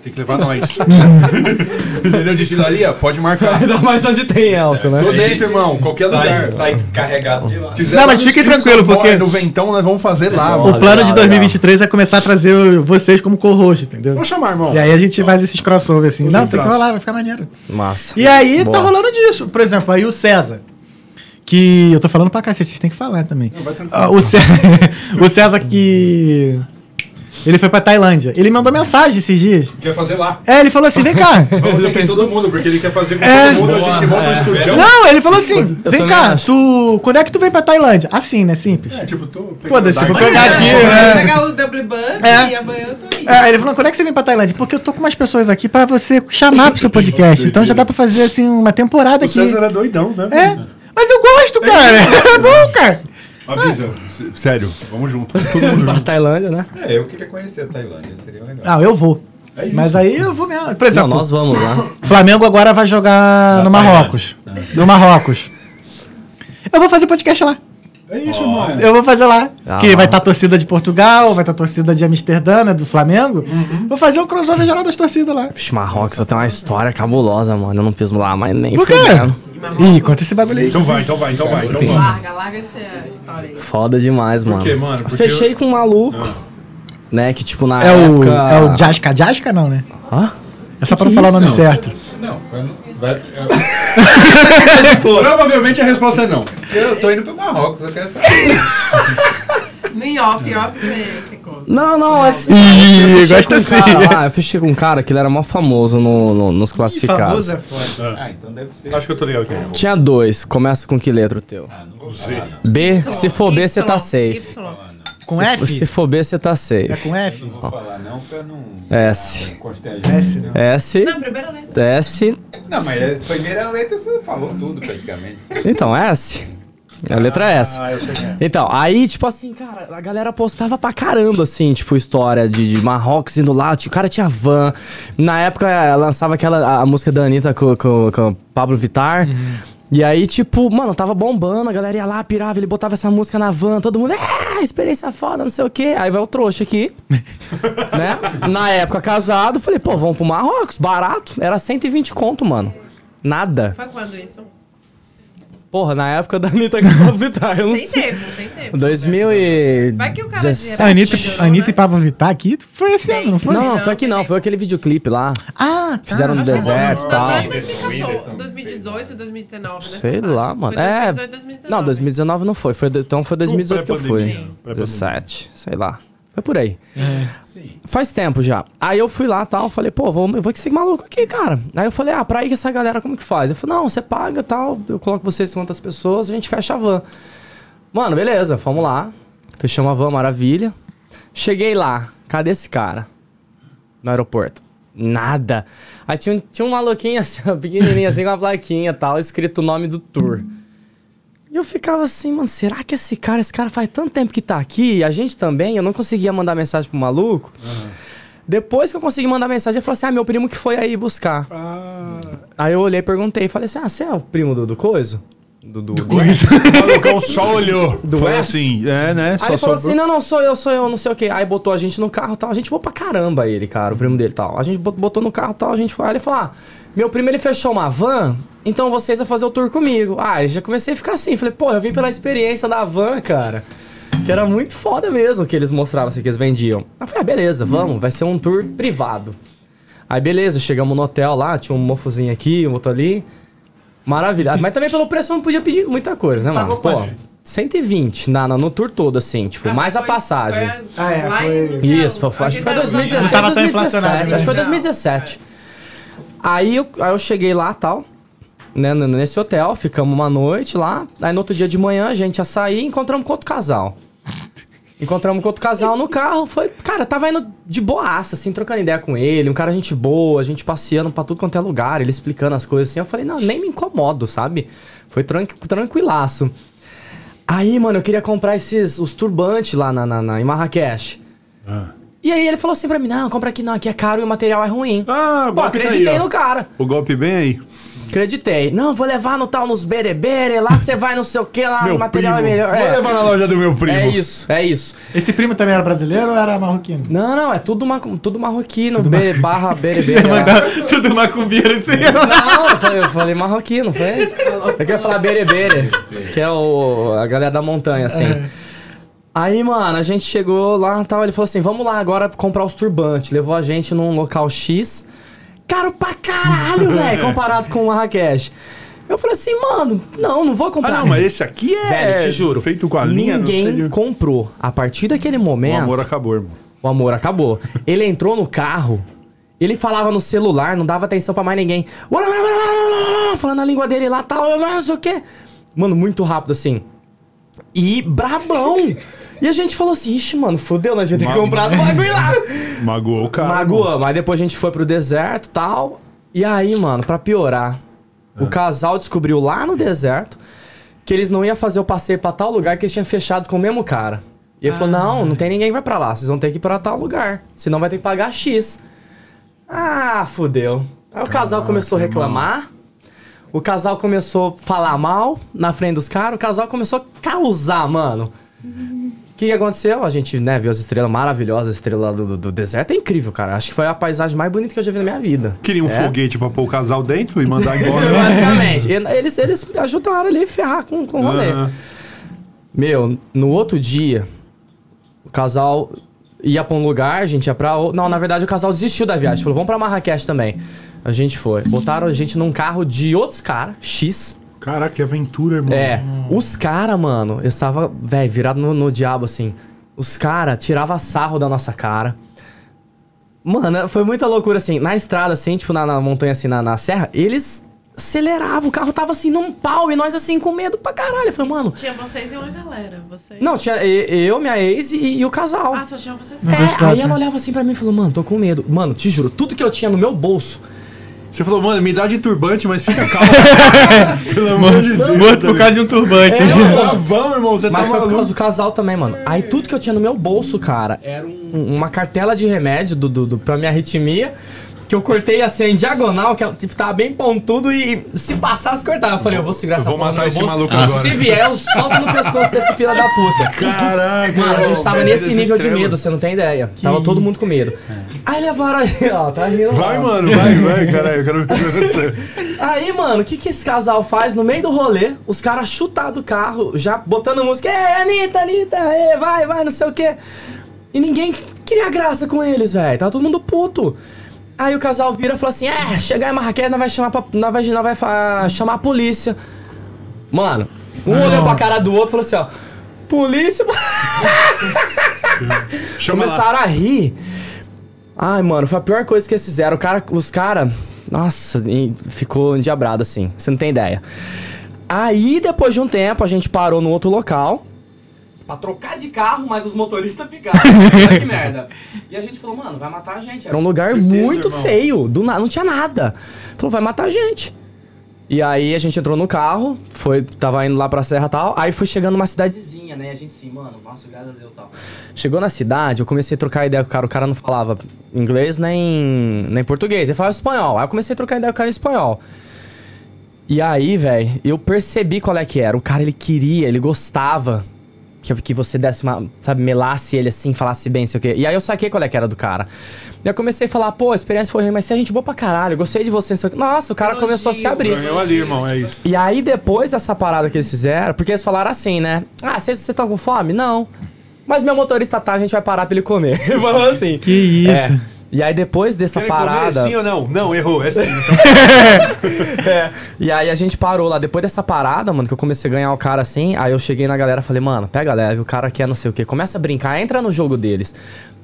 tem que levar nós. Entendeu? Destilaria? Pode marcar. Ainda mais onde tem álcool, né? Tô dentro, irmão. Qualquer lugar. carregado de lá. Quiser Não, mas fiquem tranquilo, porque- No Ventão nós vamos fazer lá. O plano de legal, 2023 é começar a trazer vocês como co-host, entendeu? Vamos chamar, irmão. E aí a gente faz esses crossover assim. Não, tem que rolar, vai ficar maneiro. Massa. E aí tá rolando disso. Por exemplo, aí o César. Que eu tô falando pra cacete, vocês têm que falar também. vai tranquilo. Ah, o, Cé- o César que. Ele foi pra Tailândia. Ele mandou mensagem esses dias. Quer fazer lá. É, ele falou assim: vem cá. Vamos ter todo mundo, porque ele quer fazer com É. todo mundo. A gente monta um estúdio. Não, ele falou assim: Eu vem cá, acho. tu. Quando é que tu vem pra Tailândia? Assim, né? Simples. É, tipo, tô pegando Foda-se, vou pegar aqui, né? pegar o W Bus É. e amanhã eu tô indo. É, ele falou, quando é que você vem pra Tailândia? Porque eu tô com umas pessoas aqui pra você chamar pro seu podcast. Então já dá pra fazer, assim, uma temporada O aqui. César é doidão, né? É, mas eu gosto, cara. É bom, cara. Avisa. S- Sério, vamos junto. Todo mundo Pra junto. Tailândia, né? É, eu queria conhecer a Tailândia, seria legal. Ah, eu vou. É isso. Mas aí eu vou mesmo. Por Não, exemplo, nós vamos lá. Flamengo agora vai jogar no Marrocos. No Marrocos. Eu vou fazer podcast lá. É isso, irmão. Eu vou fazer lá. Ah, que vai estar a torcida de Portugal, vai estar a torcida de Amsterdã, né, do Flamengo. Vou fazer um crossover geral das torcidas lá. Puxa, Marrocos, eu tenho uma história cabulosa, mano. Eu não piso lá, mas nem Por quê? Ih, conta esse bagulho aí. Então vai, então vai, então vai. Então vamos. Larga, larga essa história aí. Foda demais, mano. quê, mano? Porque Fechei eu- com um maluco. Né, que tipo na É o, época... é o Jasca Jasca, não, né? Hã? É só pra não falar o nome isso? certo. Não, eu Provavelmente a resposta é não. eu, tô indo pro Marrocos, eu quero saber. No em off, off você, conta. Não, não, assim... Ih, gosta assim. lá, eu fechei com um cara que ele era mó famoso no, no- nos classificados. é foda. Ah, então deve ser. Acho que eu tô ligado aqui. Tinha dois. Começa com que letra o teu? Ah, não vou não. B. Se for B, você tá safe. Y. Com Se F? for B, você tá É safe. com F? Não vou falar não, pra não... S. não. S, não. S. Não, primeira letra. S. Não, mas a primeira letra você falou tudo praticamente. Então, S. É a letra S. Ah, eu quem é. Então, aí, tipo assim, cara, a galera postava pra caramba, assim, tipo, história de, de Marrocos indo lá. O cara tinha van. Na época, lançava aquela a, música da Anitta com, com, com o Pablo Vittar. E aí, tipo, mano, tava bombando, a galera ia lá, pirava, ele botava essa música na van, todo mundo, é, experiência foda, não sei o quê. Aí vai o trouxa aqui, né? Na época, casado, falei, pô, vamos pro Marrocos, barato. Era 120 conto, mano. Nada. Foi quando isso? Porra, na época da Anitta com Vittar, eu não Tem sei. tempo, tem tempo. 2017. Vai que o cara A Anitta, Melhorou, a Anitta né? e Pablo Vittar aqui foi esse ano, não foi? Não, não, Não, foi aqui não, tem- foi aquele videoclipe lá. Ah, tá. Fizeram no deserto e tal. Não, é Whindersson, 2014, Whindersson. 2018, 2019. nessa Sei lá, mano. Foi É. 2018, 2019. Não, 2019 não foi. então foi 2018 que eu fui. pré-pandemia, pré-pandemia. 17, sei lá. Foi por aí. Faz tempo já. Aí eu fui lá tal, falei, pô, vou, eu vou com esse maluco aqui, cara. Aí eu falei, ah, pra ir com essa galera, como que faz? Eu falei, não, você paga tal, eu coloco vocês com outras pessoas, a gente fecha a van. Mano, beleza, vamos lá. Fechamos a van, maravilha. Cheguei lá, cadê esse cara? No aeroporto. Nada. Aí tinha, um- tinha um maluquinho assim, pequenininho assim, com uma plaquinha e tal, escrito o nome do tour. E eu ficava assim, mano, será que esse cara, esse cara faz tanto tempo que tá aqui, e a gente também, eu não conseguia mandar mensagem pro maluco. Depois que eu consegui mandar mensagem, ele falou assim: ah, meu primo que foi aí buscar. Aí eu olhei e perguntei, falei assim: ah, você é o primo do, do coiso? do, do, do Colocar o só olhou. Do S? assim, é, né? Aí Só ele falou sobrou. assim, não, não, sou eu, sou eu, não sei o quê. Aí botou a gente no carro e tal. A gente botou pra caramba ele, cara, o primo dele e tal. A gente bot- botou no carro e tal, a gente foi. Aí ele falou, ah, meu primo ele fechou uma van, então vocês vão fazer o tour comigo. Ah, eu já comecei a ficar assim. Falei, pô, eu vim pela experiência da van, cara. Que era muito foda mesmo que eles mostravam, assim, que eles vendiam. Aí eu falei, ah, beleza, vamos, vai ser um tour privado. Aí beleza, chegamos no hotel lá, tinha um mofozinho aqui, um outro ali. Maravilha. Mas também pelo preço eu não podia pedir muita coisa, né, mano? Pagou Pô, quanto? 120 na, na- no tour todo, assim, tipo, Ah, mais a foi- passagem. foi Ah, é, lá foi- em-. Isso, foi, foi- acho que foi 2017, Não tava tão inflacionado, 2017. né? Acho que foi Não. 2017. Aí eu, aí eu cheguei lá tal, né, nesse hotel, ficamos uma noite lá. Aí no outro dia de manhã a gente ia sair e encontramos com outro casal. Encontramos com outro casal no carro. Foi, cara, tava indo de boaça, assim, trocando ideia com ele. Um cara gente boa, a gente passeando pra tudo quanto é lugar, ele explicando as coisas assim. Eu falei, não, nem me incomodo, sabe? Foi tranqui- tranquilaço. Aí, mano, eu queria comprar esses, os turbantes lá na, na, na- em Marrakech. E aí ele falou assim pra mim, não, compra aqui não, aqui é caro e o material é ruim. Ah, Pô, golpe tá acreditei aí, ó. no cara. O golpe bem aí. Acreditei. Não, vou levar no tal, nos berebere, lá você vai não sei o que, lá Meu o material primo. é melhor. Vou É, levar na loja do meu primo. é isso, é isso. Esse primo também era brasileiro ou era marroquino? Não, não, é tudo, ma tudo marroquino, be, barra berebere. é. Mandar tudo macumbeiro assim. Não, eu falei, eu falei marroquino, foi? Eu queria falar berebere, que é o, a galera da montanha, assim. Aí, mano, a gente chegou lá e tal, ele falou assim, vamos lá agora comprar os turbantes. Levou a gente num local X. Caro pra caralho, velho, comparado com o Marrakech. Eu falei assim, mano, não, não vou Ah, comprar. não, mas esse aqui é. Velho, te juro. Feito com a linha, Ninguém comprou. A partir daquele O momento, amor acabou, irmão. o amor acabou. Ele entrou no carro, ele falava no celular, não dava atenção pra mais ninguém. Falando a língua dele lá, tal, não sei o quê. Mano, muito rápido assim. E brabão. E a gente falou assim, ixi, mano, fodeu, nós devia ter Ma- comprado o bagulho lá. Magoou o cara. Magoa, mas depois a gente foi pro deserto e tal. E aí, mano, pra piorar, o casal descobriu lá no deserto que eles não iam fazer o passeio pra tal lugar que eles tinham fechado com o mesmo cara. E ele falou: não, não tem ninguém que vai pra lá, vocês vão ter que ir pra tal lugar. Senão vai ter que pagar X. Ah, fudeu. Aí o casal começou a reclamar. O casal começou a falar mal na frente dos caras. O casal começou a causar, mano. O que, que aconteceu? A gente, né, viu as estrelas maravilhosas, a estrela do, do- deserto. É incrível, cara. Acho que foi a paisagem mais bonita que eu já vi na minha vida. Queria um É. foguete pra pôr o casal dentro e mandar embora. Basicamente. Eles, eles ajudaram ali a ferrar com, com o rolê. Aham. Meu, no outro dia, o casal ia pra um lugar, a gente ia pra. o- Não, na verdade o casal desistiu da viagem. Falou, vamos pra Marrakech também. A gente foi. Botaram a gente num carro de outros caras, X. Caraca, que aventura, irmão. É. Os caras, mano, eu estava, velho, virado no, no diabo, assim. Os caras tiravam sarro da nossa cara. Mano, foi muita loucura, assim. Na estrada, assim, tipo, na, na montanha, assim, na, na serra, eles aceleravam. O carro tava, assim, num pau. E nós, assim, com medo pra caralho. Eu falei, mano... Tinha vocês e uma galera. Vocês. Não, tinha e- eu, minha ex e, e o casal. Ah, só tinha vocês É, aí ela olhava assim pra mim e falou, mano, tô com medo. Mano, te juro, tudo que eu tinha no meu bolso... Você falou, mano, me dá de turbante, mas fica calmo. Pelo amor de Deus. Morto por causa de um turbante. Ah, vão, irmão, você Mas tá foi por causa maluco. do casal também, mano. Aí tudo que eu tinha no meu bolso, cara, era um- uma cartela de remédio do, do, do, pra minha arritmia. Que eu cortei assim em diagonal, que ela, tipo, tava bem pontudo e se passasse, cortava. Eu falei, eu vou segurar essa vou porra matar esse bolso. maluco Se agora. vier, eu solto no pescoço desse filho da puta. Caraca. Mano, a gente tava nesse nível de extremo. medo, você não tem ideia. Tava todo mundo com medo. Aí levaram aí, ó, tá rindo. Vai, mano, vai, vai, caralho. Eu quero ver. Aí, mano, o que, que esse casal faz no meio do rolê? Os caras chutaram do carro, já botando música. Ei, Anitta, Anitta, vai, vai, não sei o quê. E ninguém queria graça com eles, velho. Tava todo mundo puto. Aí o casal vira e fala assim: É, chegar em Marrakech, nós vai chamar, pra, nós vai, nós vai chamar a polícia. Mano, um olhou pra cara do outro e falou assim: Ó, polícia. Chama lá. Começaram a rir. Ai, mano, foi a pior coisa que eles fizeram. Cara, os caras. Nossa, ficou endiabrado assim. Você não tem ideia. Aí, depois de um tempo, a gente parou no outro local. Pra trocar de carro, mas os motoristas ficaram. Olha que merda. E a gente falou, mano, vai matar a gente. Era um lugar Certeza, muito irmão. feio. Do nada, não tinha nada. Falou, vai matar a gente. E aí a gente entrou no carro, foi, tava indo lá pra serra e tal, aí foi chegando numa cidadezinha, né? A gente assim, mano, nossa, graças a Deus e tal. Chegou na cidade, eu comecei a trocar ideia com o cara, o cara não falava inglês nem, nem português, ele falava espanhol. Aí eu comecei a trocar ideia com o cara em espanhol. E aí, velho, eu percebi qual é que era. O cara, ele queria, ele gostava que, que você desse uma, sabe, melasse ele assim, falasse bem, sei o quê. E aí eu saquei qual é que era do cara. E eu comecei a falar, pô, a experiência foi ruim, mas você é gente boa pra caralho, gostei de você, não sei o quê. Nossa, o cara começou a se abrir. Ganhou ali, irmão, é isso. E aí, depois dessa parada que eles fizeram, porque eles falaram assim, né? Ah, você, você tá com fome? Não. Mas meu motorista tá, a gente vai parar pra ele comer. Ele falou assim. Que isso. É. E aí, depois dessa Querem comer parada. sim ou não? Não, errou, é sim. É. E aí a gente parou lá. Depois dessa parada, mano, que eu comecei a ganhar o cara assim, aí eu cheguei na galera e falei, mano, pega leve, o cara quer não sei o quê. Começa a brincar, entra no jogo deles.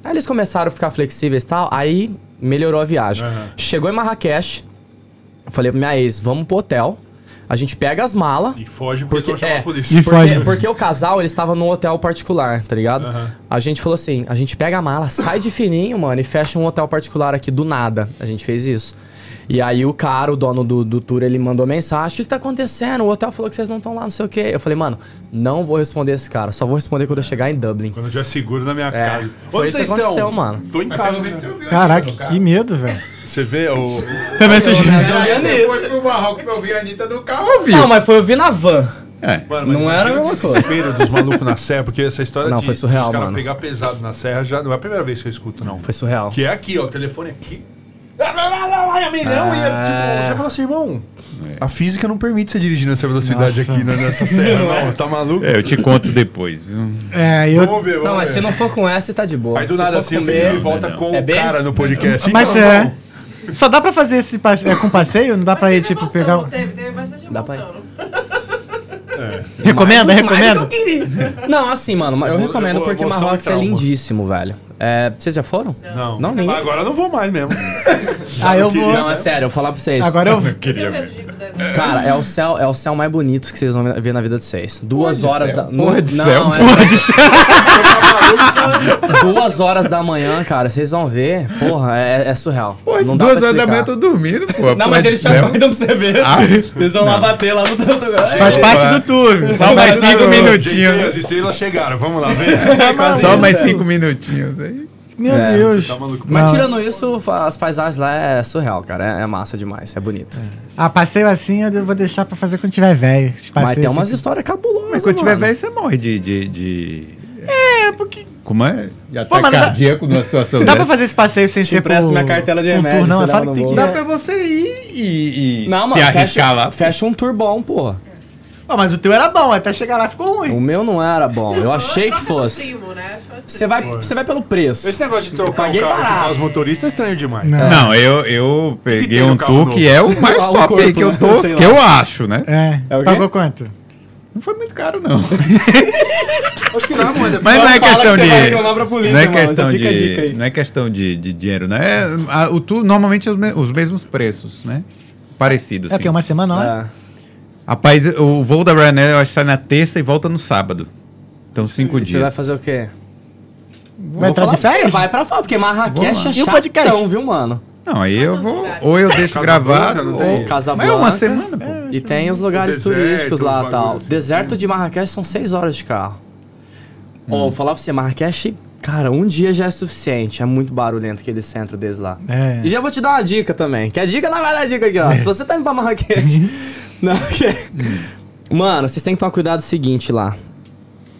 Aí eles começaram a ficar flexíveis e tal, aí melhorou a viagem. Chegou em Marrakech, falei pra minha ex, vamos pro hotel. A gente pega as malas. E foge porque, Porque, é, a polícia. E porque, foge. porque o casal, eles estavam num hotel particular, tá ligado? Aham. A gente falou assim, a gente pega a mala, sai de fininho, mano, e fecha um hotel particular aqui do nada. A gente fez isso. E aí o cara, o dono do, do tour, ele mandou mensagem, o que, que tá acontecendo? O hotel falou que vocês não estão lá, não sei o quê. Eu falei, mano, não vou responder esse cara, só vou responder quando eu chegar em Dublin. Quando eu tiver seguro na minha É, casa. foi Onde isso que vocês estão? aconteceu, mano. Tô em casa. né? Caraca, que medo, velho. Você vê o. Também vocês... Você foi pro Marrocos pra ouvir a Anitta no carro, ouviu? Não, mas foi eu vi na van. É. Mano, Não era a mesma coisa. desespero dos malucos na serra, porque essa história Não, de, foi surreal, de os caras mano. pegar pesado na serra já não é a primeira vez que eu escuto, não. Foi surreal. Que é aqui, ó, o telefone aqui. Lá, lá, lá, lá, lá, é milhão, e é, tipo, você fala assim, irmão, a física não permite você dirigir nessa velocidade Nossa. aqui, né, nessa serra, não, tá maluco? É, eu te conto depois, viu? É, eu... Vamos ver, vamos Não, mas ver. se não for com essa, tá de boa. Aí do Se nada for assim, o Felipe volta não. com É o bem? cara no podcast. Mas Então, é... vamos. Só dá pra fazer esse passe... é, com passeio? Não dá pra ir, tipo, Emoção, pegar... Teve, teve bastante Dá pra ir. emoção. Recomenda, recomenda? eu queria. Não, assim, mano, eu, vou- recomendo eu vou- porque eu vou só Marrocos é lindíssimo, velho. É, vocês já foram? Não, Não, ninguém. Agora eu não vou mais mesmo. Ah, eu vou... Não, é sério, eu vou falar pra vocês. Agora eu... Eu tenho medo de ir deserto. Cara, é o céu, é o céu mais bonito que vocês vão ver na vida de vocês. Duas horas da. Porra de não, céu, é- Porra de céu. duas horas da manhã, cara, vocês vão ver. Porra, é, é surreal. Pô, não dá duas horas da manhã eu tô dormindo, pô. Não, mas eles te acordam pra você ver. Ah. Eles vão lá bater lá no tanto. Faz parte do tour. Só mais cinco minutinhos. as estrelas chegaram, vamos lá ver. Só mais cinco minutinhos aí. Meu É, Deus. Tá? Mas tirando isso, as paisagens lá é surreal, cara. É, é massa demais, é bonito. Ah, passeio assim eu vou deixar pra fazer quando tiver velho. Mas tem umas assim. histórias cabulosas. Mas quando tiver velho, você morre de. de, de... É, porque... Como é? Já Pô, tá não dá- cardíaco numa situação Dá pra dessa. fazer esse passeio sem Te ser pro... empresto minha cartela de remédio, tour, não. É fala que tem que... Dá pra você ir e, e Não, se mano, arriscar fecha, lá. fecha um tour bom, porra. Ah, mas o teu era bom, até chegar lá ficou O ruim. meu não era bom. Eu achei que fosse. primo, né? Que Você vai, você vai pelo preço. Esse negócio de trocar paguei o carro barato. os motoristas é estranho demais. Não. Não, eu, eu peguei um novo? que é o mais Ah, o top aí corpo, que eu né? tô, Sei que lá. eu acho, né? É. É o quê? Pagou quanto? Não foi muito caro, não. Acho que não, mano. Mas não é Fala questão que você de. vai reclamar pra polícia, não é mano, questão já fica a dica de. Não é questão de, de dinheiro, né? É, a- o tour normalmente é os, me- os mesmos preços, né? Parecidos. É o quê? Uma semana lá? É. Rapaz, o voo da Ryanair eu acho que sai na terça e volta no sábado. Então, cinco E Você dias. vai fazer o quê? Vai entrar de falar pra você, férias? Vai pra fora, porque Marrakech é E o chatão, viu, mano? Não, aí eu vou. Ou eu deixo Casablanca, gravado. não Ou... tem? Mas é Casablanca. uma semana, pô. E tem os lugares deserto, turísticos lá e tal. bagulhos. Deserto de Marrakech são seis horas de carro. Ó, Hum. vou falar pra você, Marrakech, cara, um dia já é suficiente. É muito barulhento aquele centro deles lá. É. E já vou te dar uma dica também. Que a dica não vai dar dica aqui, ó. Se você tá indo pra Marrakech. não, que... Mano, vocês têm que tomar cuidado do seguinte lá.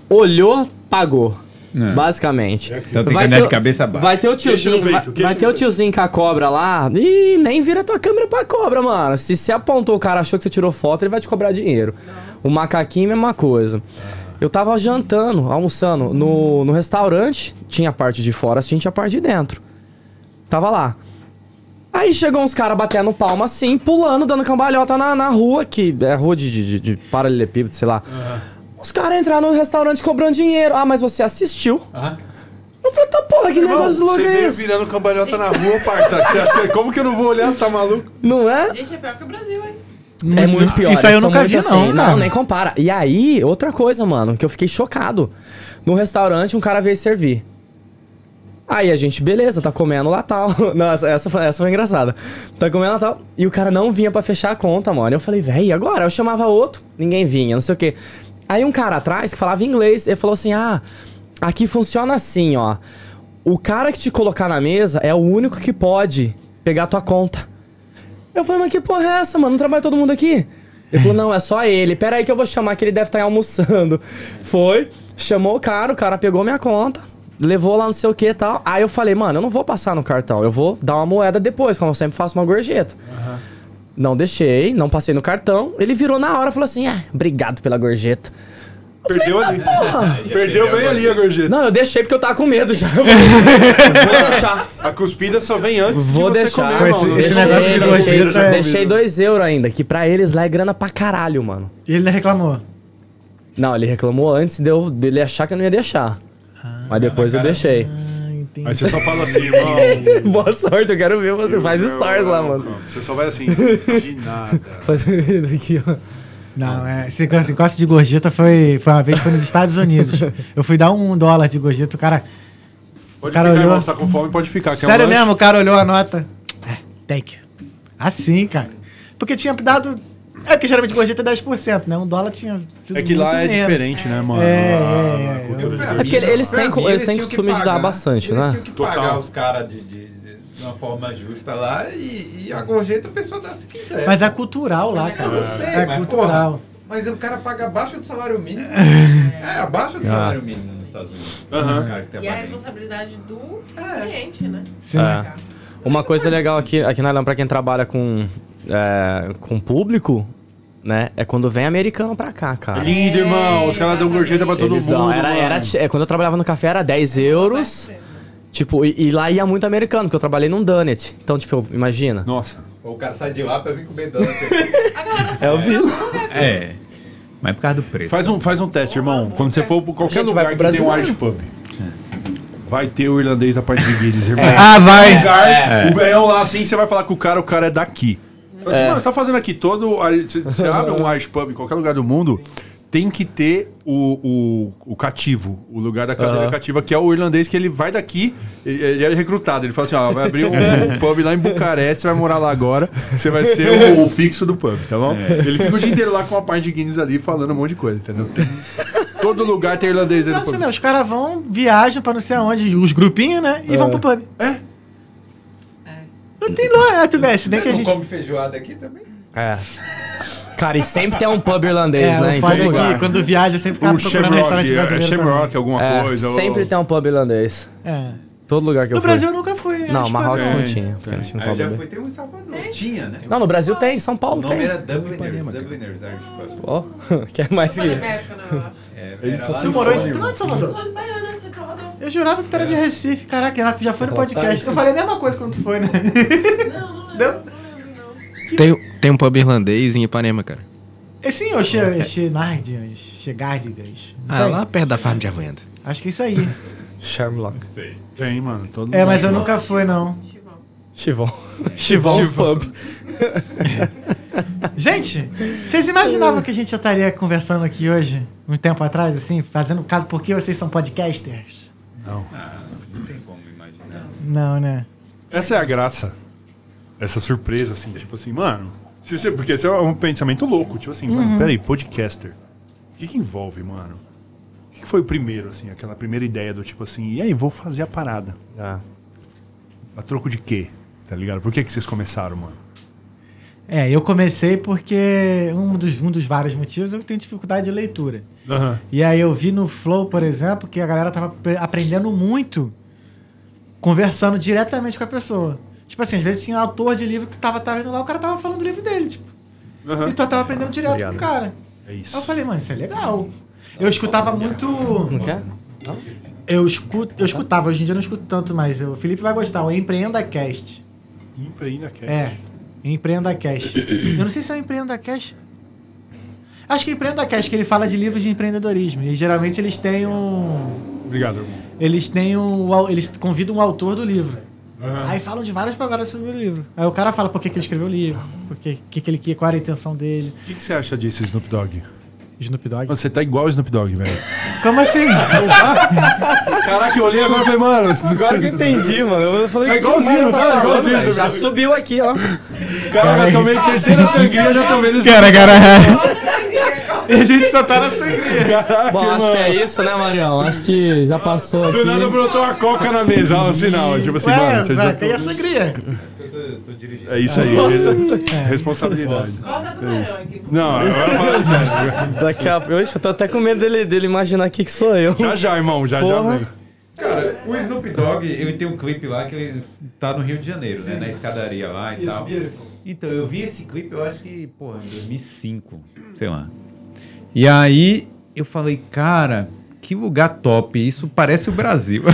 Olhou, pagou. É. Basicamente. Então tem que Vai andar ter- de cabeça baixa. Vai ter o tiozinho, peito, vai, vai ter o tiozinho com a cobra lá e nem vira tua câmera pra cobra, mano. Se você apontou o cara achou que você tirou foto, ele vai te cobrar dinheiro. O macaquinho, mesma coisa. Eu tava jantando, almoçando no, no restaurante, tinha a parte de fora, assim, tinha a parte de dentro. Tava lá. Aí chegou uns caras batendo palma assim, pulando, dando cambalhota na, na rua, que é rua de, de, de- paralelepípedo, sei lá. Os caras entraram no restaurante cobrando dinheiro. Ah, mas você assistiu? Eu falei, tá porra, que negócio louco Você é esse? virando cambalhota na rua, parça. Você acha que- Como que eu não vou olhar? Você tá maluco? Não é? Gente, é pior que o Brasil, hein? É muito pior. Isso aí eu nunca vi, assim. não, cara. Não, nem compara. E aí, outra coisa, mano, que eu fiquei chocado. No restaurante, um cara veio servir. Aí a gente, beleza, tá comendo lá tal. Nossa, essa foi, essa foi engraçada. Tá comendo lá tal. E o cara não vinha pra fechar a conta, mano. Eu falei, véi, agora? Eu chamava outro, ninguém vinha, não sei o quê. Aí um cara atrás que falava inglês, ele falou assim: ah, aqui funciona assim, ó. O cara que te colocar na mesa é o único que pode pegar a tua conta. Eu falei, mas que porra é essa, mano? Não trabalha todo mundo aqui? Ele falou, não, é só ele. Pera aí que eu vou chamar que ele deve estar almoçando. Foi, chamou o cara, o cara pegou minha conta, levou lá não sei o que e tal. Aí eu falei, mano, eu não vou passar no cartão, eu vou dar uma moeda depois, como eu sempre faço uma gorjeta. Não deixei, não passei no cartão. Ele virou na hora e falou assim, ah, obrigado pela gorjeta. Perdeu ali. Porra! Perdeu bem ali a gorjeta. Não, eu deixei porque eu tava com medo já. Falei, vou deixar. A cuspida só vem antes Vou de você deixar. comer, Esse- irmão. esse Deixa- negócio de gorjeta é- Deixei 2 euros ainda, que pra eles lá é grana pra caralho, mano. E ele não reclamou. Não, ele reclamou antes de eu, dele achar que eu não ia deixar. Mas depois eu deixei. Ah, entendi. Aí você só fala assim, irmão. Boa sorte, eu quero ver você. Faz stories lá, mano. Você só vai assim, de nada. Faz aqui, ó. Não, é, esse negócio- de gorjeta foi, foi uma vez foi nos Estados Unidos. Eu fui dar um dólar de gorjeta, o cara. Pode cara ficar, olhou- irmão. Você tá com fome, pode ficar. Quer um sério lanche? mesmo, o cara olhou a nota. É, thank you. Assim, cara. Porque tinha dado. É porque geralmente gorjeta é 10%, né? Um dólar tinha. sido É que lá muito é menos. diferente, né, mano? É, A- é, a é. É É porque eles têm, mim, eles têm costume de dar bastante, eles né? tinham que Total. pagar os caras de, de, de, de uma forma justa lá e, e a gorjeta a pessoa dá se quiser. Mas é cultural lá, cara. Eu sei, é mas, cultural. porra, mas o cara paga abaixo do salário mínimo. é, abaixo do salário mínimo nos Estados Unidos. Que E a responsabilidade do cliente, né? Sim. É. Uma coisa legal aqui, aqui na Irlanda, pra quem trabalha com, é, com público, né? É quando vem americano pra cá, cara. Lindo, irmão. Os caras dão gorjeta pra todo Eles mundo. dão, era, mano. era, é, quando eu trabalhava no café era 10 euros. Tipo, e, e lá ia muito americano, porque eu trabalhei num Donut. Então, tipo, imagina. Nossa. O cara sai de lá pra vir comer donut. A É, eu vi isso. É. Mas por causa do preço. Faz um, faz um teste, irmão. Quando você for pra qualquer lugar pro que tem um Brasil, Irish Pub, vai ter o irlandês da parte de Guinness, irmão. Ah, vai! lugar, o velhão lá assim, você vai falar que o cara, o cara é daqui. Fala assim, mano, você tá fazendo aqui todo. Você você abre um Irish Pub em qualquer lugar do mundo, tem que ter o, o, o cativo, o lugar da cadeira cativa, que é o irlandês que ele vai daqui, ele, ele é recrutado. Ele fala assim: ó, vai abrir um, um pub lá em Bucareste, você vai morar lá agora, você vai ser o, o fixo do pub, tá bom? Ele fica o dia inteiro lá com uma parte de Guinness ali falando um monte de coisa, entendeu? Tem- todo lugar tem irlandês aí no Nossa, pub. né? Os caras vão, viajam pra não sei aonde, os grupinhos, né? E vão pro pub. É. Não tem lógica. É, tu vê, se bem que a não gente. come feijoada aqui também? É. Cara, e sempre tem um pub irlandês, É, né? o Em todo é lugar. que quando viaja, sempre acaba O procurando restaurante Shamrock, é, brasileiro. Shamrock, alguma É, coisa. sempre ou- tem um pub irlandês. É. Todo lugar que No eu fui. Brasil eu nunca fui. Não, acho Marrocos que- não Tem, tinha. porque não tinha Aí eu já fui, tem um em Salvador. Tinha, né? Não, no Brasil tem, em São O Paulo nome tem. era Dubliners, Dubliners Irish Pub. Ó, quer mais que... Não, eu acho. É, Ele tá Tu morou em. Sul. Tu não é de Eu Salvador? sou de Baiana, sou de Salvador. Eu jurava que tu era de Recife. Caraca, já foi no podcast. Eu falei a mesma coisa quando tu foi, né? Não, não lembro. Não? Não lembro, não. Tem, tem um pub irlandês em Ipanema, cara. É sim, o Che- Chenardians, Chegardigas. Ah, lá perto da farm de Avuenda. Acho que é isso aí. Shamrock. Tem, mano. Todo É, mas eu nunca fui, não. Chivon. Chivon. Pub. Gente, vocês imaginavam que a gente já estaria conversando aqui hoje, um tempo atrás, assim, fazendo caso porque vocês são podcasters? Não. Não tem como imaginar. Não, né? Essa é a graça. Essa surpresa, assim, tipo assim, mano. se você- porque esse é um pensamento louco. Tipo assim, mano, peraí, podcaster. O que, que envolve, mano? O que, que foi o primeiro, assim, aquela primeira ideia do tipo assim, e aí, vou fazer a parada. Ah. A troco de quê? Tá ligado? Por que, que vocês começaram, mano? É, eu comecei porque um dos, um dos vários motivos eu tenho dificuldade de leitura. Aham. E aí eu vi no Flow, por exemplo, que a galera tava pre- aprendendo muito conversando diretamente com a pessoa. Tipo assim, às vezes tinha um autor de livro que tava, tava indo lá, o cara tava falando do livro dele, tipo. Aham. E tu tava aprendendo direto Obrigado. com o cara. É isso. Aí eu falei, mano, isso é legal. Eu escutava muito. Não quer? Eu, escuto, eu escutava, hoje em dia eu não escuto tanto mais. O Felipe vai gostar, o Empreenda Cast. Empreenda quer. É, Empreenda Cast. Eu não sei se é o Empreenda Cast. Acho que é Empreenda Cast, que ele fala de livros de empreendedorismo. E geralmente eles têm um. Obrigado, irmão. Eles têm um. Eles convidam um autor do livro. Aham. Aí falam de várias pagadas sobre o livro. Aí o cara fala por que, que ele escreveu o livro, por que, que, que ele qual era a intenção dele. O que, que você acha disso, Snoop Dogg? Snoop Dogg. Mano, você tá igual o Snoop Dogg, velho. Como assim? Caraca, eu olhei agora e falei, mano, Agora que eu entendi, mano. Eu falei, É igualzinho, não tá? Igualzinho, velho. Já subiu aqui, ó. Caraca, eu tomei terceira sangria, já tô vendo isso. cara, cara. E a gente só tá na sangria. Bom, acho que é isso, né, Marião? Acho que já passou Do nada aqui. brotou uma coca na mesa, ó, o sinal. Tipo assim, Ué, mano, você vai, já... tem a sangria. Eu tô. É isso aí. Responsabilidade. Corta Não, agora sério. Daqui a pouco. Eu tô até com medo dele, dele imaginar aqui que sou eu. Já já, irmão, já Porra. já vem. Cara, o Snoop Dogg, ele tem um clipe lá que ele tá no Rio de Janeiro, né? Na escadaria lá e tal. Então, eu vi esse clipe, eu acho que, porra, em 2005, sei lá. E aí, eu falei, cara, que lugar top, isso parece o Brasil.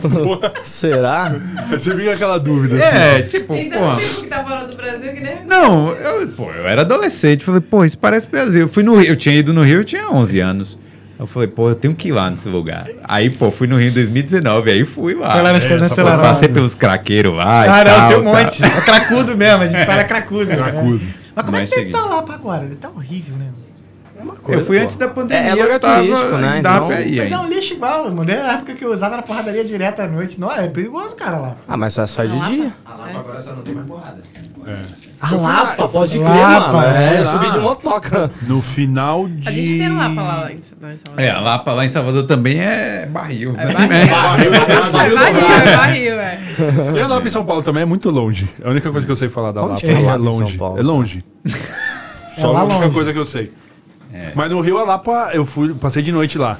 Será? Você fica aquela dúvida. assim. é, tipo, Tem porra. tanto tempo que tá fora do Brasil que nem. Não, eu, pô, eu era adolescente, falei, pô, isso parece Brasil. Eu fui no Rio, eu tinha ido no Rio, eu tinha 11 anos. Eu falei, pô, eu tenho que ir lá nesse lugar. Aí, pô, fui no Rio em 2019, aí fui lá. Foi lá na escola Essa Acelerada. porra, Passei pelos craqueiros lá e Ah, não, tal, tem um tal. monte. É cracudo mesmo, a gente fala cracudo. né? Cracudo. Mas como é Mas que ele tá lá pra agora? Ele tá horrível, né? Eu fui pô. antes da pandemia, É- é lugar tava, turístico, né? Então- Mas é um lixo igual, mano. Na época que eu usava era porradaria direta à noite. Não, é perigoso, cara, lá. Ah, mas só é só de dia. A Lapa agora só não tem mais porrada. A Lapa, pode crer, Lapa, mano. É, é. eu subi de motoca. No final de. A gente tem Lapa lá, lá em lá Salvador. É, a Lapa lá em Salvador também é barril. É barril, é barril, é barril, é. Tem a Lapa em São Paulo também, é muito longe. É a única coisa que eu sei falar da Lapa. é É, longe. É longe. Só lá a única coisa que eu sei. Mas no Rio, a Lapa, eu fui, passei de noite lá.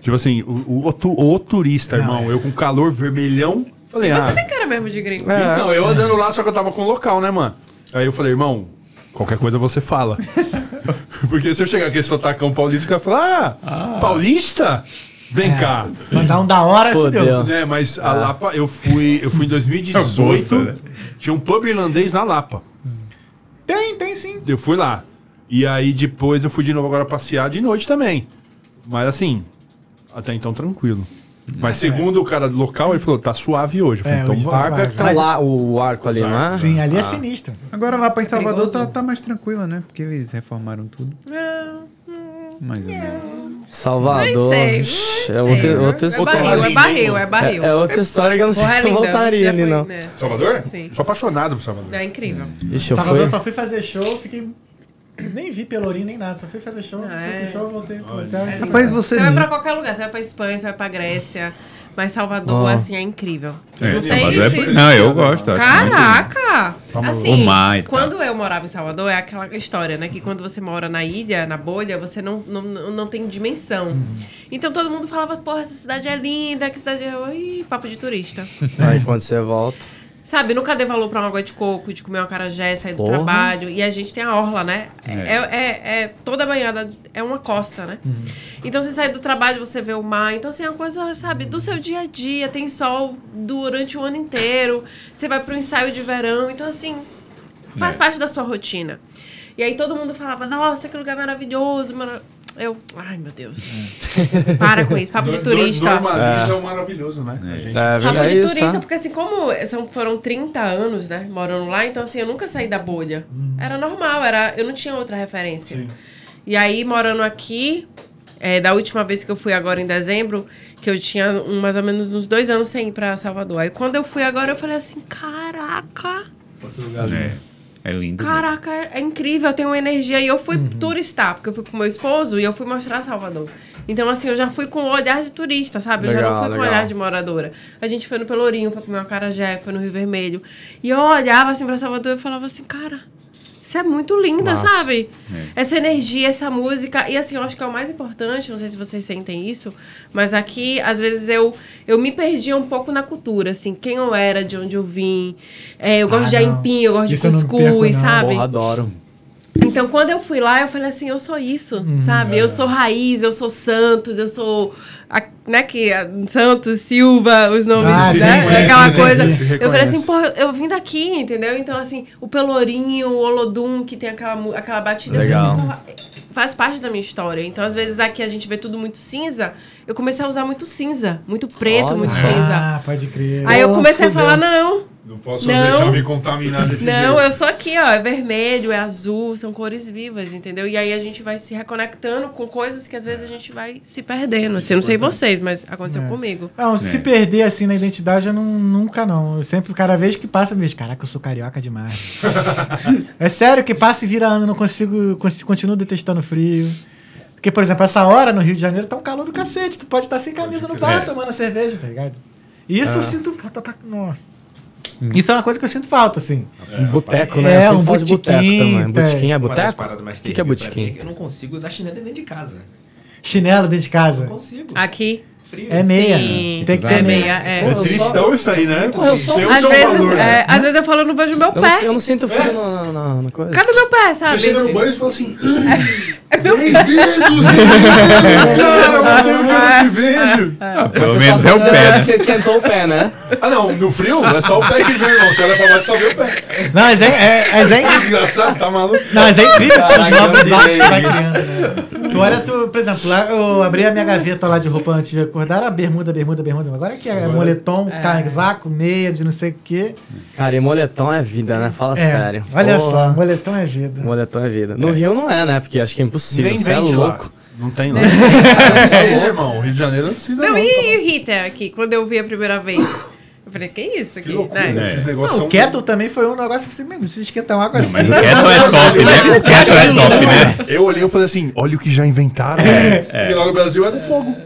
Tipo assim, o, o, tu- o turista, irmão, eu com calor vermelhão. Falei, ah. Você tem cara mesmo de gringo. Então, eu andando lá, só que eu tava com o local, né, mano? Aí eu falei, irmão, qualquer coisa você fala. Porque se eu chegar aqui, sotacão paulista, o cara falar, ah, paulista? Vem cá. Mandar um da hora, Fodeu. Né, mas a Lapa, eu fui, eu fui em 2018. Bolsa, né? Tinha um pub irlandês na Lapa. Tem, tem sim. Eu fui lá. E aí depois eu fui de novo agora passear de noite também. Mas assim, até então tranquilo. Mas segundo o cara do local, ele falou, tá suave hoje. Falei, É, então hoje tá. Tá lá o arco ali, não é? Sim, ali é sinistro. Agora lá pra em Salvador Perigoso. tá, tá mais tranquila, né? Porque eles reformaram tudo. Ah, Mais ou menos. Salvador. Sei, É outra, outra É história. barril, é barril, é barril. É, é outra história que eu não sei Porra, é se eu voltaria ali, não. né? Salvador? Sim. Sou apaixonado por Salvador. É incrível. Ixi, eu Salvador fui. só fui fazer show, fiquei. Nem vi Pelourinho nem nada, só fui fazer show, Ah, fui é. pro show, voltei pro hotel. É. Rapaz, você Você vai não- pra qualquer lugar, você vai pra Espanha, você vai pra Grécia. Mas Salvador, Ó. assim, é incrível. É, não sei Salvador é se... bo- Não, eu gosto. Caraca! Assim, O mar quando eu morava em Salvador, é aquela história, né? Que quando você mora na ilha, na bolha, você não, não, não tem dimensão. Uhum. Então todo mundo falava, porra, essa cidade é linda, que cidade é... Ih, papo de turista. Aí quando você volta. Sabe, nunca dê valor pra uma água de coco, de comer uma carajé, sair do Porra. trabalho. E a gente tem a orla, né? É, É. é, é toda banhada, é uma costa, né? Então você sai do trabalho, você vê o mar. Então, assim, é uma coisa, sabe, do seu dia a dia. Tem sol durante o ano inteiro. Você vai pro ensaio de verão. Então, assim, faz parte da sua rotina. E aí todo mundo falava, nossa, que lugar maravilhoso. mara-" Eu, ai meu Deus. Para com isso, papo de turista. Normaliza é. o maravilhoso, né? A gente- É Papo verdade. de É isso, turista, né? porque assim, como são, foram 30 anos, né, morando lá, então assim, eu nunca saí da bolha. Era normal, era, eu não tinha outra referência. E aí, morando aqui, é, da última vez que eu fui agora em dezembro, que eu tinha um- mais ou menos uns dois anos sem ir pra Salvador. Aí quando eu fui agora, eu falei assim, caraca, É, é lindo. mesmo. caraca, é, é incrível, eu tenho uma energia. E eu fui turistar, porque eu fui com meu esposo e eu fui mostrar Salvador. Então, assim, eu já fui com o olhar de turista, sabe? Eu já Legal, não fui com o legal. olhar de moradora. A gente foi no Pelourinho, foi comer uma carajé, foi no Rio Vermelho. E eu olhava assim pra Salvador e falava assim, cara, isso é muito linda, Massa. sabe? Essa energia, essa música. E assim, eu acho que é o mais importante, não sei se vocês sentem isso, mas aqui, às vezes, eu, eu me perdia um pouco na cultura, assim, quem eu era, de onde eu vim. É, eu gosto Ah, de aipim, eu gosto Isso eu de não perco, cuscuz, não. sabe? Porra, adoro. Então, quando eu fui lá, eu falei assim, eu sou isso, sabe? Eu sou raiz, eu sou Santos, eu sou, a- né, que a- Santos, Silva, os nomes, Ah, sim, né? sim, Aquela sim, coisa. Eu falei assim, pô, eu vim daqui, entendeu? Então, assim, o Pelourinho, o Olodum, que tem aquela, aquela batida. eu falei Legal. assim, porra, faz parte da minha história. Então, às vezes, aqui a gente vê tudo muito cinza. Eu comecei a usar muito cinza, muito preto, Olha. muito cinza. Ah, pode crer. Aí eu Oh, comecei a falar, não, Não posso Não. deixar me contaminar desse não, jeito. eu sou aqui, ó. É vermelho, é azul, são cores vivas, entendeu? E aí a gente vai se reconectando com coisas que às vezes a gente vai se perdendo. Assim, eu não sei vocês, mas aconteceu É. comigo. Não, se perder assim na identidade, eu não, nunca não. Eu sempre, cada vez que passa, eu vejo, caraca, eu sou carioca demais. é sério que passa e vira ano, eu não consigo, consigo, continuo detestando frio. Porque, por exemplo, essa hora no Rio de Janeiro tá um calor do cacete. Tu pode estar sem camisa no bar tomando cerveja, tá ligado? Isso eu sinto falta pra. Nossa. Isso é uma coisa que eu sinto falta, assim. Um boteco, né? É, Eu um também. Botequim é boteco? O que, que é botequim? que Eu não consigo usar chinelo dentro de casa. Chinelo dentro de casa. Não consigo. Aqui. Frio. É meia. Sim. Tem que É ter meia, meia. é. É tristão isso aí, né? eu sou- Tem o Às seu vezes, valor, né? é, às vezes eu falo, eu não vejo meu Eu não, pé. eu não sinto frio na, na, na coisa. Cadê meu pé, Você sabe? chega no banho e fala assim, É meu dez dedos! Cara, um cara te vende! Pelo Você menos é o pé, né? Você esquentou o pé, né? Ah não, no frio é só o pé que vem, irmão. Você olha pra baixo e só vê o pé. Não, mas é, é, mas é, desgraçado, tá maluco? não, mas é incrível novos eu hábitos que vai criando, né? Tu olha, tu, por exemplo, lá eu abri a minha gaveta lá de roupa antes de acordar, era bermuda, bermuda, bermuda. Agora que é moletom, casaco, meia de não sei o quê. Cara, e moletom é vida, né? Fala É, sério. olha Porra. só, moletom é vida. Moletom é vida. No Rio não é, né? Porque acho que é impossível. Nem Você é vende lá. louco. Não tem lá. Não precisa, irmão. O Rio de Janeiro não precisa Não, não. e o Rita aqui, quando eu vi a primeira vez? Eu falei, que isso aqui? Que loucura, né? negócios Não, o Kettle também foi um negócio que você, meu, você esquenta uma água assim. Mas o Kettle é top, né? O Kettle é top, né? Eu olhei e falei assim, olha o que já inventaram. Porque lá no Brasil é do fogo.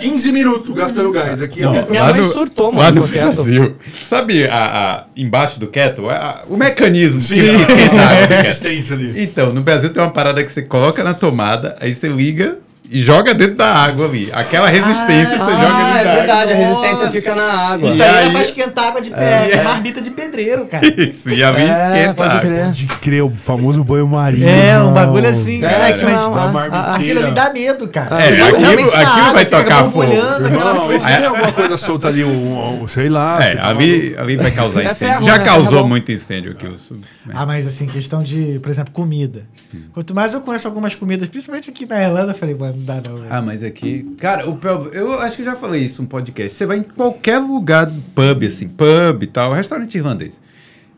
15 minutos gastando gás. Aqui Não, é Minha lá mãe no, surtou, lá mano, no com o Kettle. Brasil. Sabe a, a- embaixo do Kettle? A- o mecanismo a água do Kettle. resistência ali. Então, no Brasil tem uma parada que você coloca na tomada, aí você liga e joga dentro da água ali. Aquela resistência você joga Ah, dentro é da verdade, a água. resistência Nossa. fica na água. Isso E aí é aí- pra esquentar água de pé, é marmita de pedreiro, cara. Isso, e ali É, esquenta a pode água. crer. De crer, o famoso banho-maria. É, um bagulho assim, É, né? que- mas não, ah, marmiteira. aquilo ali dá medo, cara. É, aquilo- a aquilo água vai tocar fogo. Irmão, coisa. se tem alguma coisa solta ali, um, um- sei lá. É, você tá ali, ali vai causar É incêndio. Já né? causou Ferro. muito incêndio aqui. o sul. Ah, mas assim, questão de, por exemplo, comida. Quanto mais eu conheço algumas comidas, principalmente aqui na Irlanda, eu falei, mano, não dá não. velho. Ah, mas aqui. Cara, o eu acho que eu já falei isso no podcast. Você vai em qualquer lugar, pub, assim, pub e tal, restaurante irlandês.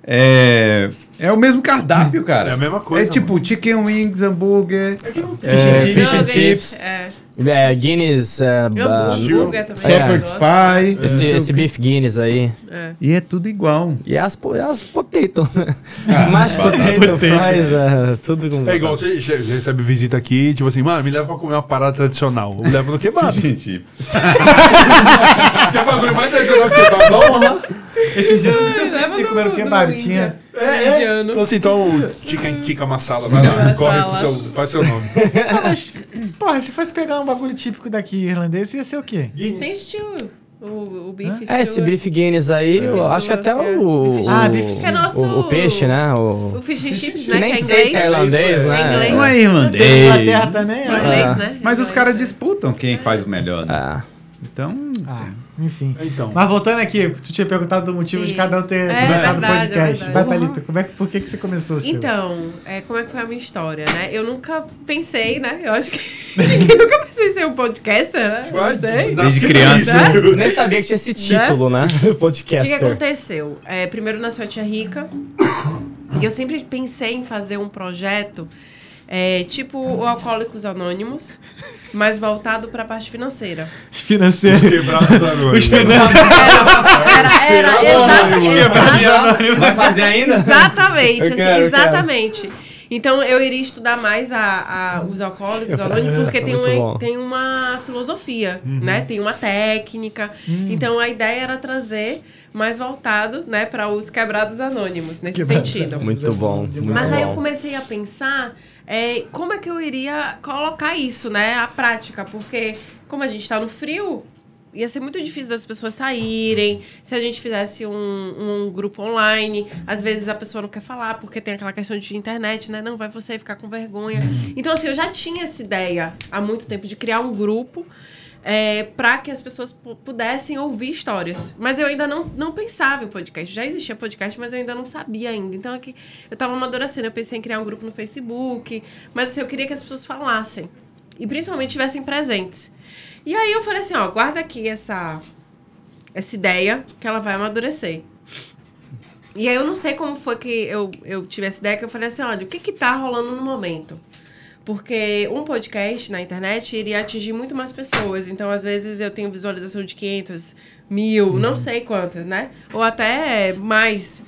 É. É o mesmo cardápio, cara. É a mesma coisa, É tipo chicken wings, hambúrguer. Fish and É, chips. fish and chips, É. É, Guinness. É, Hambúrguer também. shepherd's pie. esse, é, esse beef Guinness aí. É. E é tudo igual. E as, as potato. Mashed potato, fries, é, tudo com. É igual você recebe visita aqui, tipo assim, mano, me leva pra comer uma parada tradicional. Eu levo no kebab. Fish and chips. que é bagulho mais tradicional que kebab. Vamos Esses dias eu Leva surpreendi no- comendo no kebab. Índia. Tinha. É, Indiano. Então assim, então, chicken tikka masala, vai lá, corre pro seu, faz seu nome. Ah, mas, porra, se fosse pegar um bagulho típico daqui irlandês, ia ser o quê? Tem stew. O, o beef É, esse beef Guinness aí, eu Beef acho que até é. o. Ah, o- beef stew. Que é nosso- o, o peixe, né? O, O fish and chips, que né? nem que é sei inglês. se é irlandês, né? É inglês. Não é Tem irlandês. Inglaterra também, É é. inglês, né? Mas os caras né? disputam quem faz o melhor, né? Ah. Então. Ah, enfim. Então. Mas voltando aqui, tu tinha perguntado do motivo Sim. de cada um ter É, começado o verdade, podcast. é verdade. Vai, Thalita, como é, que- por que, que você começou seu? Então, é, como é que foi a minha história, né? Eu nunca pensei, né? Eu acho que ninguém nunca pensou em ser um podcaster, né? Não sei. Desde criança. Eu nem sabia que tinha esse título, né? O que, que Podcaster. aconteceu? É, primeiro nasceu a tia Rica. E eu sempre pensei em fazer um projeto é, tipo o Alcoólicos Anônimos, mas voltado para a parte financeira. Financeiro. Quebrados anônimos. Era, era, era exa- exa- Vai fazer ainda? Exatamente, Eu assim, quero, eu exatamente. Então eu iria estudar mais a, a- os alcoólicos anônimos porque tem Muito uma, bom. tem uma filosofia, né? Tem uma técnica. Então a ideia era trazer mais voltado, né, para os quebrados anônimos nesse Quebrados sentido. Muito bom. Muito Mas aí eu bom. comecei a pensar é, como é que eu iria colocar isso, né? A prática, porque como a gente tá no frio, ia ser muito difícil das pessoas saírem. Se a gente fizesse um, um grupo online, às vezes a pessoa não quer falar porque tem aquela questão de internet, né? Não, vai você ficar com vergonha. Então, assim, eu já tinha essa ideia há muito tempo de criar um grupo. É, para que as pessoas pu- pudessem ouvir histórias. Mas eu ainda não, não pensava em podcast. Já existia podcast, mas eu ainda não sabia ainda. Então aqui eu tava amadurecendo. Eu pensei em criar um grupo no Facebook. Mas assim, eu queria que as pessoas falassem. E principalmente estivessem presentes. E aí eu falei assim, ó, guarda aqui essa, essa ideia que ela vai amadurecer. E aí eu não sei como foi que eu, eu tive essa ideia, que eu falei assim, olha, o que que tá rolando no momento? Porque um podcast na internet iria atingir muito mais pessoas. Então, às vezes, eu tenho visualização de 500, mil, não sei quantas, né? Ou até mais.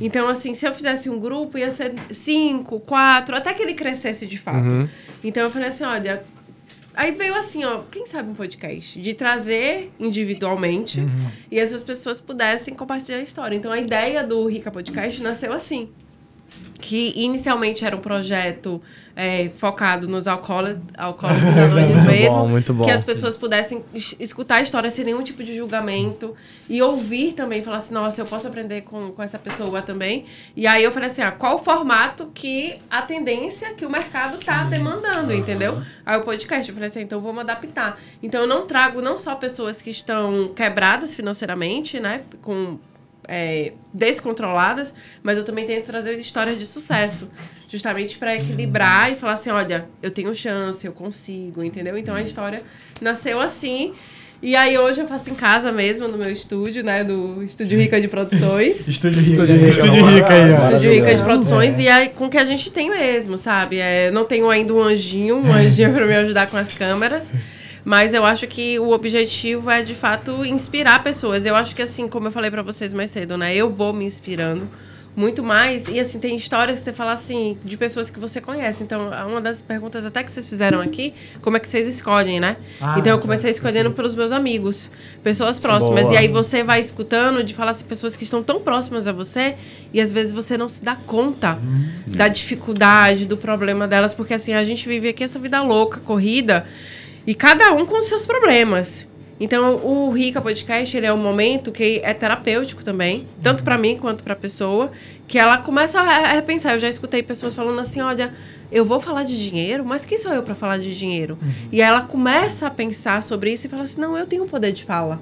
Então, assim, se eu fizesse um grupo, ia ser cinco, quatro, até que ele crescesse de fato. Então, eu falei assim, olha, aí veio assim, ó, quem sabe um podcast? De trazer individualmente e essas pessoas pudessem compartilhar a história. Então a ideia do Rica Podcast nasceu assim. Que inicialmente era um projeto é, focado nos alcoólatras anônimos mesmo. bom, bom. Que as pessoas pudessem es- escutar a história sem nenhum tipo de julgamento e ouvir também, falar assim, nossa, eu posso aprender com, com essa pessoa também. E aí eu falei assim, ah, qual o formato que a tendência que o mercado tá demandando, entendeu? Aí o podcast, eu falei assim, então vamos adaptar. Então eu não trago não só pessoas que estão quebradas financeiramente, né, com é, descontroladas, mas eu também tento trazer histórias de sucesso, justamente para equilibrar e falar assim, olha, eu tenho chance, eu consigo, entendeu? Então a história nasceu assim. E aí hoje eu faço em casa mesmo, no meu estúdio, né, do Estúdio Rica de Produções. Estúdio Rica. Estúdio Rica. Estúdio Rica aí, ó. Estúdio Rica de. Produções e aí com o que a gente tem mesmo, sabe? É, não tenho ainda um anjinho, um anjinho para me ajudar com as câmeras. Mas eu acho que o objetivo é, de fato, inspirar pessoas. Eu acho que, assim, como eu falei pra vocês mais cedo, né? Eu vou me inspirando muito mais. E, assim, tem histórias que você fala, assim, de pessoas que você conhece. Então, uma das perguntas até que vocês fizeram aqui, como é que vocês escolhem, né? Ah, então, eu tá. comecei escolhendo pelos meus amigos. Pessoas próximas. Boa. E aí, você vai escutando de falar assim, pessoas que estão tão próximas a você e, às vezes, você não se dá conta da dificuldade, do problema delas. Porque, assim, a gente vive aqui essa vida louca, corrida... E cada um com os seus problemas. Então, o Rica Podcast, ele é um momento que é terapêutico também, tanto para mim quanto para a pessoa, que ela começa a repensar. Eu já escutei pessoas falando assim, olha, eu vou falar de dinheiro, mas quem sou eu para falar de dinheiro? E ela começa a pensar sobre isso e fala assim, não, eu tenho poder de fala.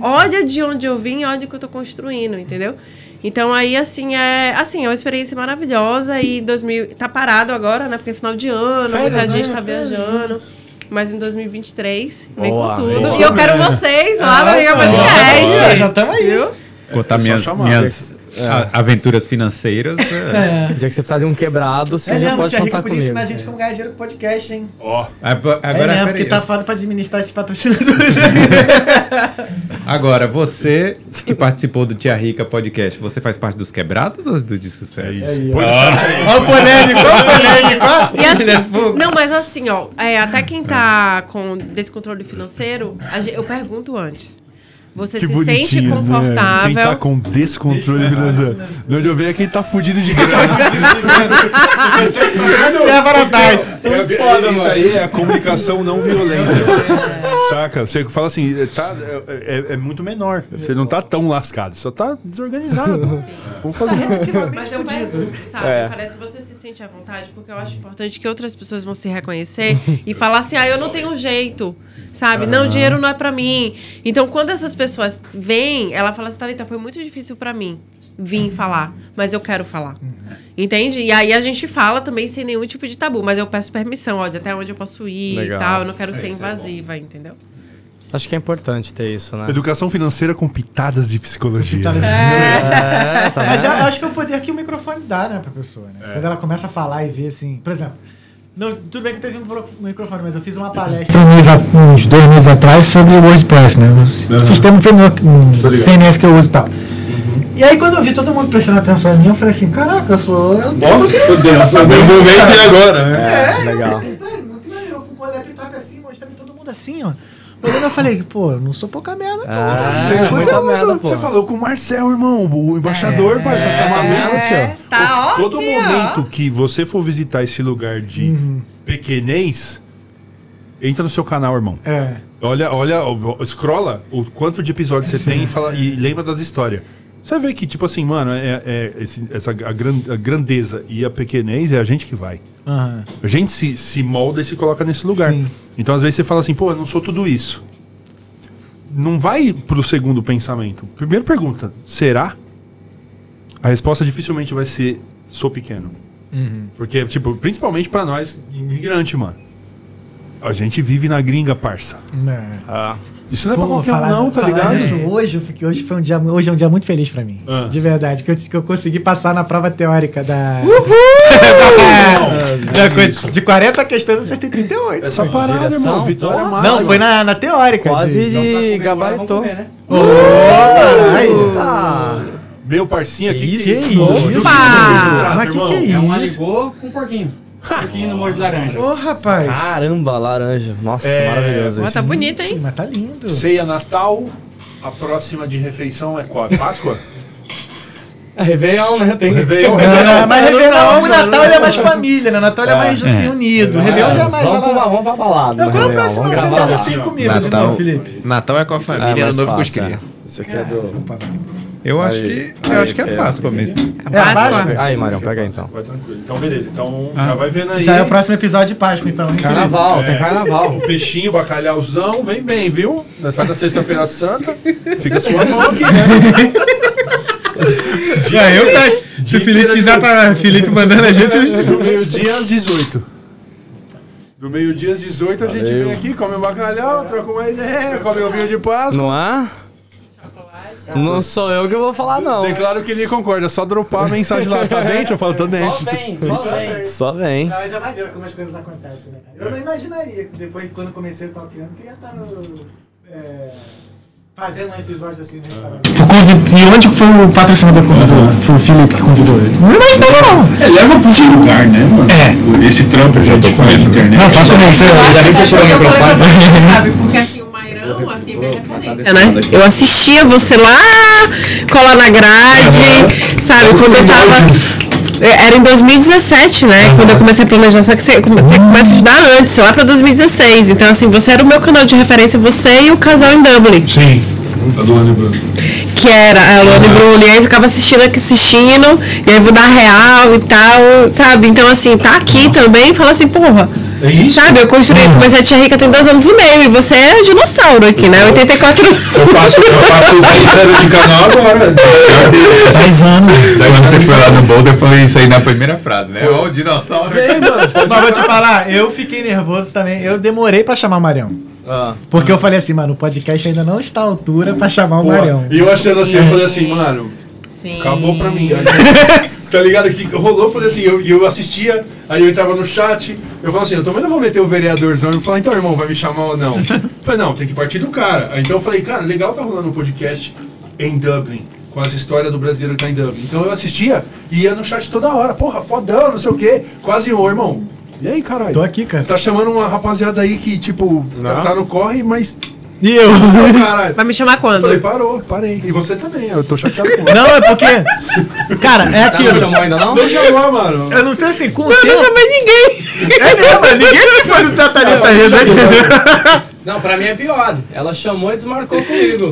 Olha de onde eu vim, olha o que eu tô construindo, entendeu? Então aí assim é, assim, é uma experiência maravilhosa e 2000 tá parado agora, né? Porque é final de ano, Férias, muita né? gente tá Férias, viajando. Mas em 2023 vem Boa, com tudo. boa. E eu quero vocês lá no Rio Já, Podcast. já estamos aí. Contar É minhas, chamar. minhas a- aventuras financeiras. é. O dia que você precisar de um quebrado, você É já mesmo, pode Tia Rica contar podia comigo. ensinar a gente como ganhar dinheiro com podcast, hein? Ó, Agora, é agora, mesmo, peraí, porque tá foda pra administrar esses patrocinadores. agora, você que participou do Tia Rica Podcast, você faz parte dos quebrados ou dos de sucesso? Ó. Ó o polêmico, ó polêmico. E assim, não, mas assim, ó, é, até quem tá com descontrole financeiro, eu pergunto antes. Você que se sente né? confortável? Quem tá com descontrole financeiro. De onde eu venho é quem tá fudido de grana. Essa é a. É, isso aí é a comunicação não violenta. Saca? Você fala assim, é, tá, é, é- é muito menor. Você não tá tão lascado, só tá desorganizado. Vamos fazer. Mas eu pergunto, sabe? É. Parece que você se sente à vontade, porque eu acho importante que outras pessoas vão se reconhecer e falar assim, ah, eu não tenho jeito, sabe? Não, dinheiro não é pra mim. Então, quando essas pessoas vêm, ela fala assim, Thalita, foi muito difícil pra mim vir falar, mas eu quero falar. Entende? E aí a gente fala também sem nenhum tipo de tabu, mas eu peço permissão, olha, até onde eu posso ir Legal. e tal, eu não quero ser invasiva, entendeu? Acho que é importante ter isso, né? Educação financeira com pitadas de psicologia. É, tá Mas eu, acho que é o poder que o microfone dá, né, pra pessoa, né? Quando ela começa a falar e ver assim, por exemplo, no- tudo bem que teve um microfone, mas eu fiz uma palestra uns dois meses atrás sobre o WordPress, né? O sistema framework, um CMS que eu uso e tal. E aí quando eu vi todo mundo prestando atenção em mim, eu falei assim, caraca, eu sou. Eu Nossa, momento e agora, né? É, legal. Eu, muito eu com o colega pitaca assim, mostrando todo mundo assim, ó. Olhando, eu falei, pô, eu não sou pouca merda, não. Ah, Tem muita conteúdo. merda, pô. Você falou com o Marcel, irmão, o embaixador, parça, você tá maluco, É, tio? tá ó, Todo aqui, momento ó. que você for visitar esse lugar de pequenez, entra no seu canal, irmão. É. Olha, olha, scrolla o quanto de episódios você tem e, fala, e lembra das histórias. Você vê que, tipo assim, mano, é, é esse- essa, a, gran- a grandeza e a pequenez é a gente que vai. Aham. A gente se, se molda e se coloca nesse lugar. Sim. Então, às vezes, você fala assim, pô, eu não sou tudo isso. Não vai pro segundo pensamento. Primeira pergunta, será? A resposta dificilmente vai ser, sou pequeno. Porque, tipo, principalmente pra nós, imigrante, mano. A gente vive na gringa, parça. Né. Ah, Isso não é pra Pô, qualquer um, falar- não, tá falar ligado? nisso, hoje, fiquei, hoje, foi um dia, hoje é um dia muito feliz pra mim. Ah. De verdade. Que eu, que eu consegui passar na prova teórica da. da coisa- de 40 questões, eu acertei 38. Essa parada, Direção? irmão. Vitória máxima. Não, foi na, na teórica. quase de- de gabaritou. né? Ô, caralho. Tá. Meu parcinho aqui. Isso. Que Isso. Opa! Mas que que é É um isso? aligô com um porquinho. Um pouquinho no molho de laranja. Ô, rapaz. Caramba, laranja. Nossa, É, maravilhoso isso. tá bonito, hein? Mas tá lindo. Ceia Natal, a próxima de refeição é qual? Páscoa? É Réveillon, né? Tem... Réveillon, Não, não, Réveillon. mas Réveillon, o Natal é mais família, né? Natal é mais assim, unido. O Réveillon já é mais. Vamos, pra, lá- vamos pra balada. Não, qual é o Réveillon. próximo assim, Tem comida de Natal, novo, Felipe. Natal é com a É, família, ano mais novo com os cria. é. Esse aqui é do... Eu acho Aí, que, eu aí, acho que é. Páscoa mesmo. É a Páscoa? Páscoa? Aí, Marião, pega aí então. Vai tranquilo. Então, beleza. Então, já vai vendo aí. Já é o próximo episódio de Páscoa, então. hein? Carnaval, tem É. carnaval. O peixinho, o bacalhauzão, vem bem, viu? Faz a sexta-feira santa. Fica sua mão aqui, né? É, eu fecho. Se o Felipe quiser pra Felipe mandando a gente. Do meio-dia às 18. Do meio-dia às 18 a gente vem aqui, come o bacalhau, troca uma ideia, come o vinho de Páscoa. Não é? Não sou eu que vou falar, não. Declaro que ele concorda, é só dropar a mensagem lá. Tá dentro? Eu falo, tô dentro. vem, só vem. Só vem. Mas é maneiro como as coisas acontecem, né, cara? Eu não imaginaria que depois, quando comecei o Talkando, que ia estar é, fazendo um episódio assim no restaurante. E onde foi o patrocinador que convidou? Foi o Felipe que convidou ele. Não imaginava, não. É, leva pra esse lugar, né, mano? É. Esse trampo a gente faz na internet. Não, pode comer. Você, Ainda bem que você tirou o microfone. Sabe, porque assim, assim, vem referência, né? Eu assistia você lá, colar na grade, sabe? Quando eu tava... Era em 2017, né? Quando eu comecei a planejar, só que você, come- você começa a ajudar antes, lá pra 2016. Então, assim, você era o meu canal de referência, você e o casal em Dublin. Sim. A do Ana Bruno. Que era a Luana e Bruno, e aí eu ficava assistindo aqui, assistindo, e aí vou dar real e tal, sabe? Então, assim, tá aqui também e fala assim, porra. É isso? Sabe, eu construí, comecei a Tia Rica tem dois anos e meio, e você é dinossauro aqui, né? 84 Eu faço, eu faço 10 anos de canal agora. 10 anos. Quando você foi lá no Boulder, eu falei isso aí na primeira frase, né? Ó, o dinossauro. Ei, mano, mas vou te falar, eu fiquei nervoso também. Eu demorei pra chamar o Marião. Ah, Porque eu falei assim, mano, o podcast ainda não está à altura pra chamar o Marião. E eu achando assim, eu falei assim, mano, Sim. acabou pra mim. Tá ligado? Que rolou, falei assim, eu, eu assistia, aí eu entrava no chat, eu falava assim, eu também não vou meter o vereadorzão e falar, então, irmão, vai me chamar ou não? Eu falei, não, tem que partir do cara. Aí, Então eu falei, cara, legal tá rolando um podcast em Dublin. Com as histórias do brasileiro que tá em Dublin. Então eu assistia e ia no chat toda hora. Porra, fodão, não sei o quê. Quase ô, irmão. E aí, caralho? Tô aqui, cara. Tá chamando uma rapaziada aí que, tipo, tá, tá no corre, mas. E eu? Caralho. Vai me chamar Eu quando? falei, parou, parei. E você também, eu tô chateado com você. Não, é porque. Cara, é tá, não aquilo. chamou ainda não? Não chamou, mano. Eu não sei assim, com o Eu não chamei ninguém. É mesmo, ninguém que foi no Tatalita Rede. Não, pra mim é pior. Ela chamou e desmarcou comigo.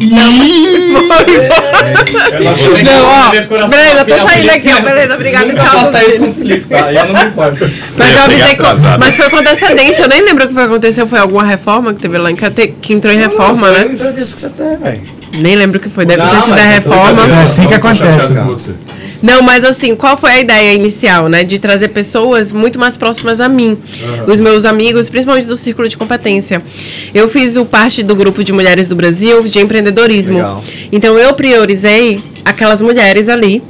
Ela chamou. Não, ó. Beleza, eu tô filha, saindo aqui, ó. Beleza, obrigada, Nunca tchau. faça isso com o Felipe, tá? Eu não me importo. Mas eu avisei com... Mas foi com antecedência, eu nem lembro o que foi que aconteceu. Foi alguma reforma que teve lá em Cate... que entrou em reforma, Foi né? o imprevisto que você tem, velho. Nem lembro o que foi. Deve Não, ter sido a tá reforma. É assim que acontece. Não, mas assim, qual foi a ideia inicial, né? De trazer pessoas muito mais próximas a mim. Os meus amigos, principalmente do círculo de competência. Eu fiz o parte do grupo de mulheres do Brasil de empreendedorismo. Legal. Então eu priorizei aquelas mulheres ali.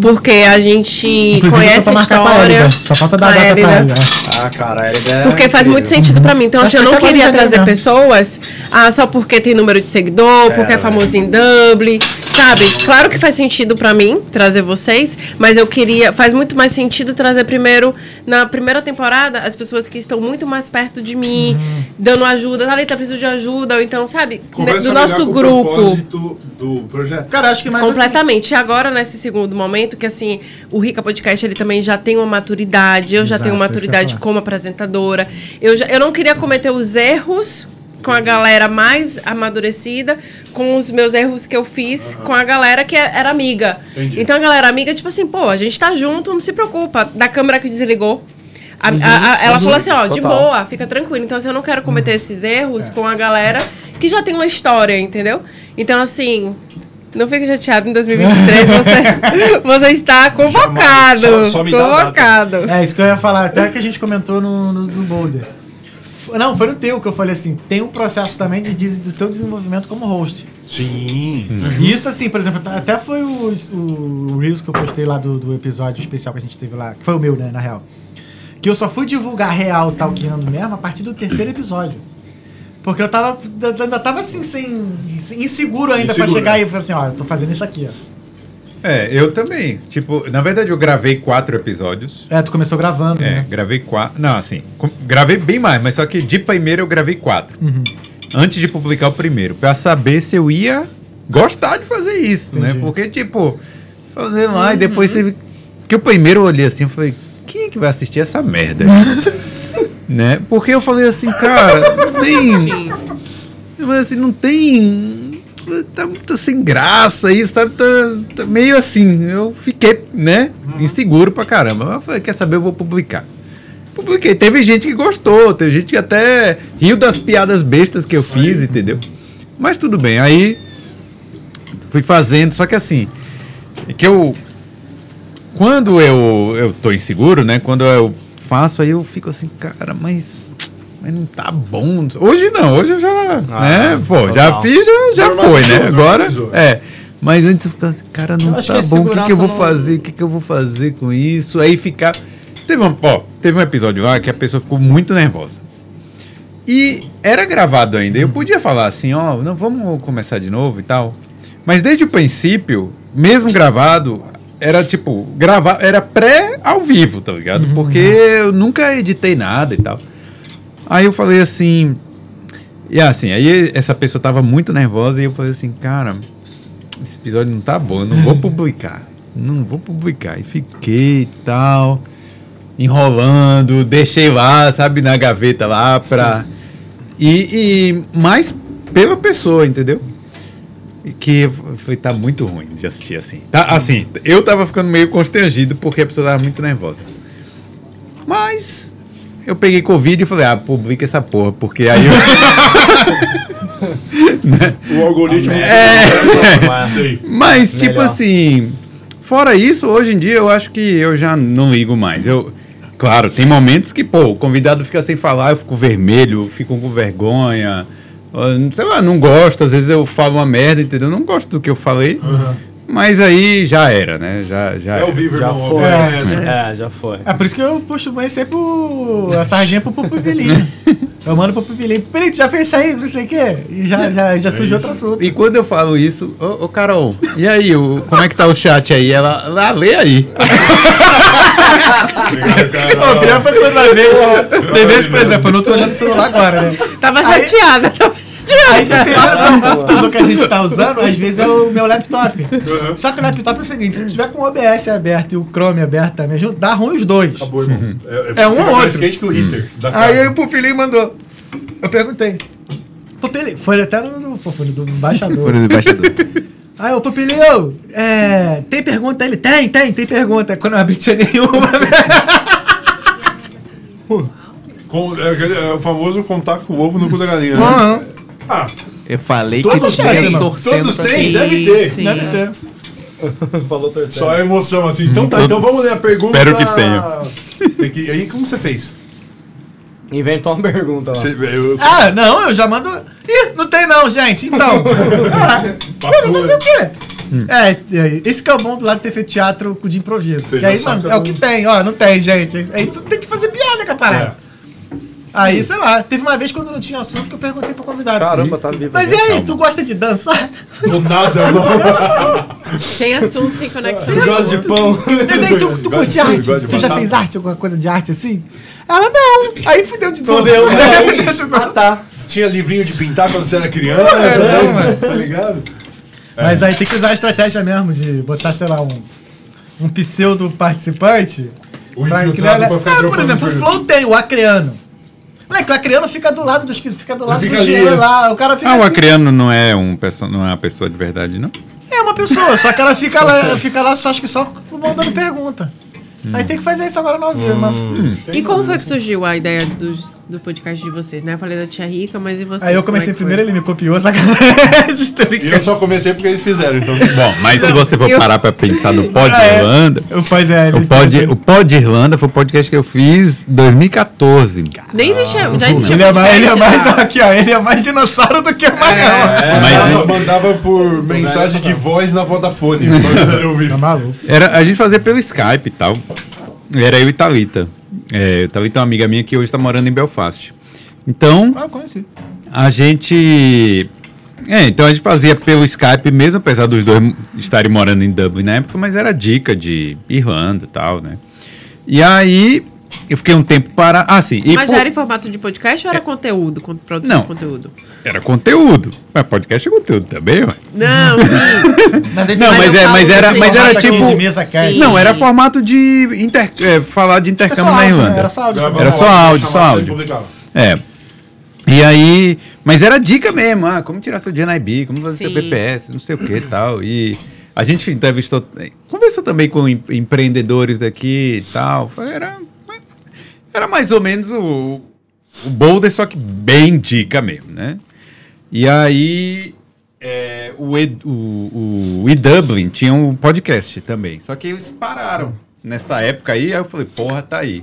Porque a gente Inclusive, conhece a história. Só falta dar a data pra ele. Ah, cara, a Elida é Porque faz muito sentido pra mim. Então, assim, eu não é queria trazer pessoas ah, só porque tem número de seguidor, porque é, famoso em Dublin, sabe? Claro que faz sentido pra mim trazer vocês, mas eu queria. Faz muito mais sentido trazer primeiro, na primeira temporada, as pessoas que estão muito mais perto de mim, Uhum. dando ajuda. Thalita, preciso de ajuda, ou então, sabe? né, Conversa do nosso com o grupo. propósito do projeto. Cara, acho que mais assim, Completamente. E agora, nesse segundo momento, que assim, o Rica Podcast ele também já tem uma maturidade, eu já Exato, tenho eu ia maturidade como apresentadora. Eu, já, eu não queria cometer os erros com a galera mais amadurecida, com os meus erros que eu fiz com a galera que é- era amiga. Entendi. Então a galera amiga, tipo assim, pô, a gente tá junto, não se preocupa. Da câmera que desligou. A- a- a- ela falou assim, ó, de Total. boa, fica tranquilo. Então, assim, eu não quero cometer esses erros com a galera que já tem uma história, entendeu? Então, assim, não fique chateado em 2023, você, você está convocado. Só- só me dá a data. convocado. É isso que eu ia falar, até que a gente comentou no, no, no Boulder. F- Não, foi no teu que eu falei assim, tem um processo também de, do teu desenvolvimento como host. Sim. E isso assim, por exemplo, até foi o, o Reels que eu postei lá do, do episódio especial que a gente teve lá, que foi o meu, né, na real. Que eu só fui divulgar real talqueando mesmo a partir do terceiro episódio. Porque eu tava. ainda tava assim, sem. inseguro ainda pra Inseguro, chegar né? e falar assim, ó, eu tô fazendo isso aqui, ó. É, eu também. Tipo, na verdade eu gravei quatro episódios. É, tu começou gravando, É, né? gravei quatro. Não, assim, gravei bem mais, mas só que de primeiro eu gravei quatro. Uhum. Antes de publicar o primeiro, pra saber se eu ia gostar de fazer isso, né? Entendi. Porque, tipo, fazer lá e depois você. Porque o primeiro eu olhei assim, eu falei, quem é que vai assistir essa merda? né? Porque eu falei assim, cara, não tem. Eu falei assim, não tem. Tá muito sem graça isso, sabe? Tá, tá meio assim. Eu fiquei, né? Inseguro pra caramba. Mas eu falei, quer saber? Eu vou publicar. Publiquei. Teve gente que gostou, teve gente que até riu das piadas bestas que eu fiz, entendeu? Mas tudo bem. Aí fui fazendo, só que assim, é que eu. Quando eu, eu tô inseguro, né? Quando eu faço, aí eu fico assim, cara, mas. Mas não tá bom. Hoje não, hoje eu já. Ah, né? Pô, já total. fiz, já, já foi, né? Agora. É. Mas antes eu ficava assim, cara, não Eu tá que bom. O que, que eu vou não- fazer? O que, que eu vou fazer com isso? Aí ficar. Teve um, ó, teve um episódio lá que a pessoa ficou muito nervosa. E era gravado ainda. Eu podia falar assim, ó, não vamos começar de novo e tal. Mas desde o princípio, mesmo gravado, era tipo, gravar, era pré ao vivo, tá ligado? Porque eu nunca editei nada e tal. Aí eu falei assim, e assim, aí essa pessoa tava muito nervosa e eu falei assim, cara, esse episódio não tá bom, eu não vou publicar. Não vou publicar. E fiquei e tal, enrolando, deixei lá, sabe, na gaveta lá pra. E, e mais pela pessoa, entendeu? E Que foi, tá muito ruim de assistir assim. Tá, assim, eu tava ficando meio constrangido porque a pessoa tava muito nervosa. Mas eu peguei Covid e falei, ah, publica essa porra, porque aí eu. O algoritmo. É. Sei. Mas, tipo Melhor. assim, fora isso, hoje em dia eu acho que eu já não ligo mais. Eu, claro, tem momentos que, pô, o convidado fica sem falar, eu fico vermelho, eu fico com vergonha. Sei lá, não gosto, às vezes eu falo uma merda, entendeu? Não gosto do que eu falei. Mas aí já era, né? Já, já É o vivo, Já irmão. foi. É, É, já foi. É por isso que eu puxo mais sempre o, a sardinha pro pupilinho. Eu mando pro pupilinho. Pupilinho, tu já fez isso aí, não sei o quê. E já, já, já surgiu outro assunto. E quando eu falo isso, ô, ô, Carol, e aí, o, como é que tá o chat aí? Ela, ela lê aí. Ô, pior foi quando uma vez. Tem vezes, por exemplo, eu não tô olhando o celular agora, né? Tava Aí- chateada. Aí dependendo do computador que a gente tá usando, às vezes é o meu laptop. Só que o laptop é o seguinte, se tiver com o OBS aberto e o Chrome aberto também, dá ruim os dois. Acabou, irmão. É um fica ou mais outro. quente que o hitter. da Aí o Pupilinho mandou. Eu perguntei. Pupilinho, foi até no, no, pô, foi no do embaixador. Aí o Pupilinho, é, tem pergunta? Ele, tem, tem, tem pergunta. Quando eu abri tinha nenhuma. Com- é, é o famoso contar com o ovo no cu da galinha. né? Ah, Eu falei Todos que têm, tinha torcendo Todos têm, deve ter. Sim. deve ter. Falou terceiro. só a emoção assim. Então tá, então vamos ler a pergunta. Espero que tenha. Que- aí como você fez? Inventou uma pergunta lá. Você, eu, Ah, não, eu já mando. Ih, não tem não, gente. Então. ah, mano, fazer o quê? É, é, esse que é o bom do lado de ter feito teatro de improviso. Você Que aí, mano, é o que tem, ó, não tem, gente. Aí tu tem que fazer piada com a parada. É. Aí, sei lá, teve uma vez quando não tinha assunto que eu perguntei pro convidado. Caramba, tá vivo. Mas e aí, tu gosta de dançar? do nada, irmão. Sem assunto, sem conexão. Tu gosta de pão? Mas aí, tu, tu curte arte? Tu já batata? fez arte, alguma coisa de arte assim? Ela, não. Aí fudeu de novo. Fudeu, né? Fudeu de novo. tá. Tinha livrinho de pintar quando você era criança. É, né? não, mano. Tá ligado? Mas aí tem que usar a estratégia mesmo de botar, sei lá, um, um pseudo participante. O pra criar. pra ficar Ah, por exemplo, o. Flow tem o acreano. Moleque, o acreano fica do lado dos que fica do lado fica do dinheiro né? lá. O cara fica Ah, o assim. Acriano não é, um, perso- não é uma pessoa de verdade, não? É uma pessoa, só que ela fica lá, fica lá só, acho que só mandando pergunta. Aí tem que fazer isso agora no ao vivo, mas- E como foi que surgiu a ideia dos, do podcast de vocês, né? Eu falei da tia Rica, mas e você? Aí eu comecei Como é primeiro, ele me copiou, sacanagem. eu só comecei porque eles fizeram, então. Bom, mas se você for Eu- parar pra pensar no Pod É. Irlanda, Eu faz é, o ele Pod, o Pod Irlanda foi o podcast que eu fiz em 2014. foi? Nem existia, já existia Ele é mais, ele é mais né? aqui, ó. Ele é mais dinossauro do que o Magrão. É, Mas- mandava, mandava por mensagem de voz na Vodafone. pra eu ouvir. Tá maluco. Era, a gente fazia pelo Skype e tal. Era eu e Thalita. É, Thalita é uma amiga minha que hoje tá morando em Belfast. Então, Ah, eu conheci. a gente É, então a gente fazia pelo Skype mesmo, apesar dos dois estarem morando em Dublin na época, mas era dica de Irlanda e tal, né? E aí eu fiquei um tempo para. Ah, sim. E Mas já era em formato de podcast ou era conteúdo? con- Produção Não. de conteúdo? era conteúdo. Mas podcast é conteúdo também, ué. Não, sim. Mas, Não, mas, é, mas era, mas era tipo. de mesa. Não, era formato de inter, é, falar de intercâmbio na áudio, né? Irlanda. Era só áudio. Era só áudio, só áudio. É. E aí, mas era dica mesmo, ah, como tirar seu GNIB, como fazer seu Sim. BPS, não sei o que e tal. E a gente entrevistou, conversou também com em- empreendedores daqui e tal. Era, era mais ou menos o, o Boulder, só que bem dica mesmo, né? E aí, é, o, e, o, o E-Dublin tinha um podcast também, só que eles pararam nessa época aí, aí eu falei, porra, tá aí.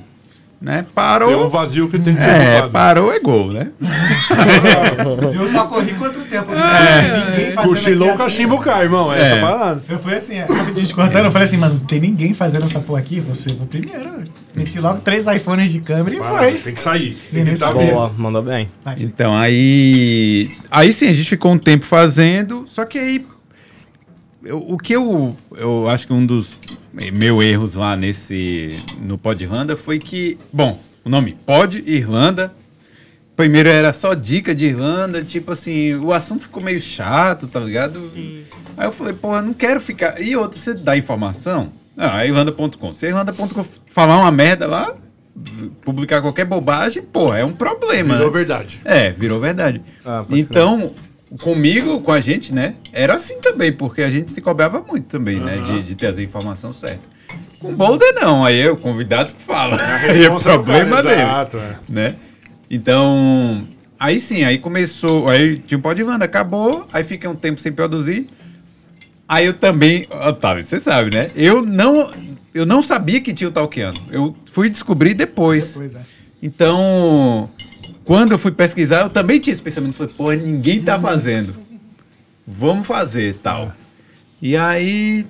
Né? Parou. Tem um vazio que tem que ser É, ocupado. parou é gol, né? Eu só corri contra o tempo. É. Ninguém fazendo Cochilou, o aqui assim. cachimbo cai, irmão. É, É. essa parada. Eu fui assim, é, rapidinho te cortando, eu falei assim, mano, não tem ninguém fazendo essa porra aqui, você foi o primeiro. Meti logo três iPhones de câmera e foi. Tem que sair. Tem que vivo. Boa, mandou bem. Então, aí. Aí sim, a gente ficou um tempo fazendo, só que aí. eu- o que eu, eu acho que um dos meus erros lá nesse. no Pod Irlanda foi que. Bom, o nome Pod Irlanda. Primeiro era só dica de Irlanda, tipo assim, o assunto ficou meio chato, tá ligado? Aí eu falei, porra, não quero ficar. E outra, você dá informação? Ah, é irlanda.com. Se a irlanda.com falar uma merda lá, publicar qualquer bobagem, porra, é um problema. Virou né? verdade. É, virou verdade. Ah, então, comigo, com a gente, né? Era assim também, porque a gente se cobrava muito também, né? De, de ter as informações certas. Com Boulder, não. Aí é o convidado que fala. Aí é responsa do problema dele. exato, é. Né? Então, aí sim, aí começou. Aí tinha um pó de Wanda, acabou. Aí fiquei um tempo sem produzir. Aí eu também, Otávio, você sabe, né? Eu não, eu não sabia que tinha o Talkiano. Eu fui descobrir depois. Pois é. Então, quando eu fui pesquisar, eu também tinha esse pensamento. Falei, pô, ninguém tá fazendo. Vamos fazer tal. E aí,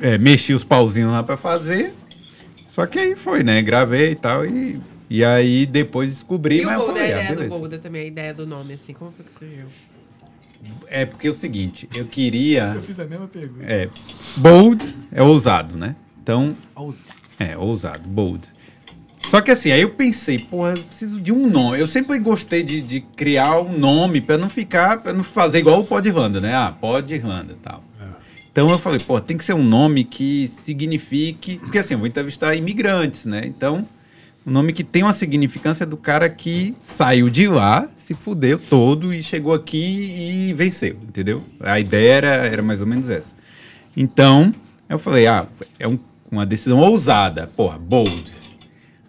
é, mexi os pauzinhos lá pra fazer. Só que aí foi, né? Gravei e tal. E, e aí depois descobri, E o mas eu Boulder, a falei, ah, ideia do beleza. Boulder também, a ideia do nome, assim, como foi que surgiu? É porque é o seguinte, eu queria. Eu fiz a mesma pergunta. É, bold é ousado, né? Então, É, ousado, bold. Só que assim, aí eu pensei, porra, eu preciso de um nome. Eu sempre gostei de, de criar um nome pra não ficar, pra não fazer igual o Pod Irlanda, né? Ah, Pod Irlanda e tal. Então eu falei, pô, tem que ser um nome que signifique. Porque assim, eu vou entrevistar imigrantes, né? Então, um nome que tem uma significância do cara que saiu de lá, se fudeu todo e chegou aqui e venceu, entendeu? A ideia era, era mais ou menos essa. Então, eu falei, ah, é um- uma decisão ousada, porra, bold.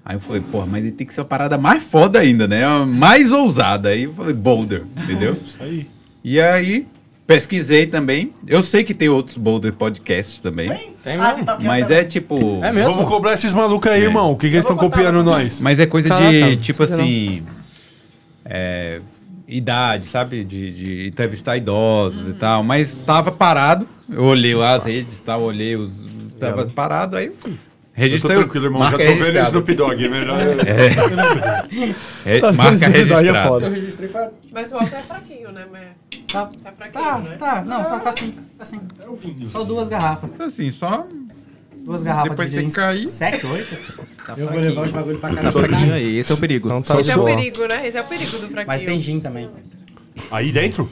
Aí eu falei, porra, mas ele tem que ser uma parada mais foda ainda, né? Mais ousada. Aí eu falei, Boulder, entendeu? Isso aí. e aí, pesquisei também. Eu sei que tem outros Boulder podcasts também. Tem Ah, mesmo? tá ok, Mas tá. é tipo. É mesmo? Vamos cobrar esses malucos aí, É. irmão. O que, que eles estão copiando nós? Mas é coisa Caraca, de, tipo assim. é, idade, sabe? De, de entrevistar idosos e tal. Mas tava parado. Eu olhei lá as redes e tal, olhei os. Tava parado, aí eu fiz. Eu tô tranquilo, irmão. Já marca tô vendo registrada. Snoop Dogg. Melhor. É, Tá marca vendo? Daí é registrada. foda. Eu registrei. Mas o Alto é fraquinho, né? Mas Tá, tá fraquinho, tá, né? tá, não, tá, tá assim, tá assim. É o vinho. Só duas garrafas. Assim, só. Duas garrafas Depois divididas você cair. Sete, oito? Eu vou levar os bagulhos pra Tá casa. fraquinho aí, esse é o perigo. Então tá Esse é o perigo, né? Esse é o perigo do fraquinho. Mas tem gin também. Aí dentro?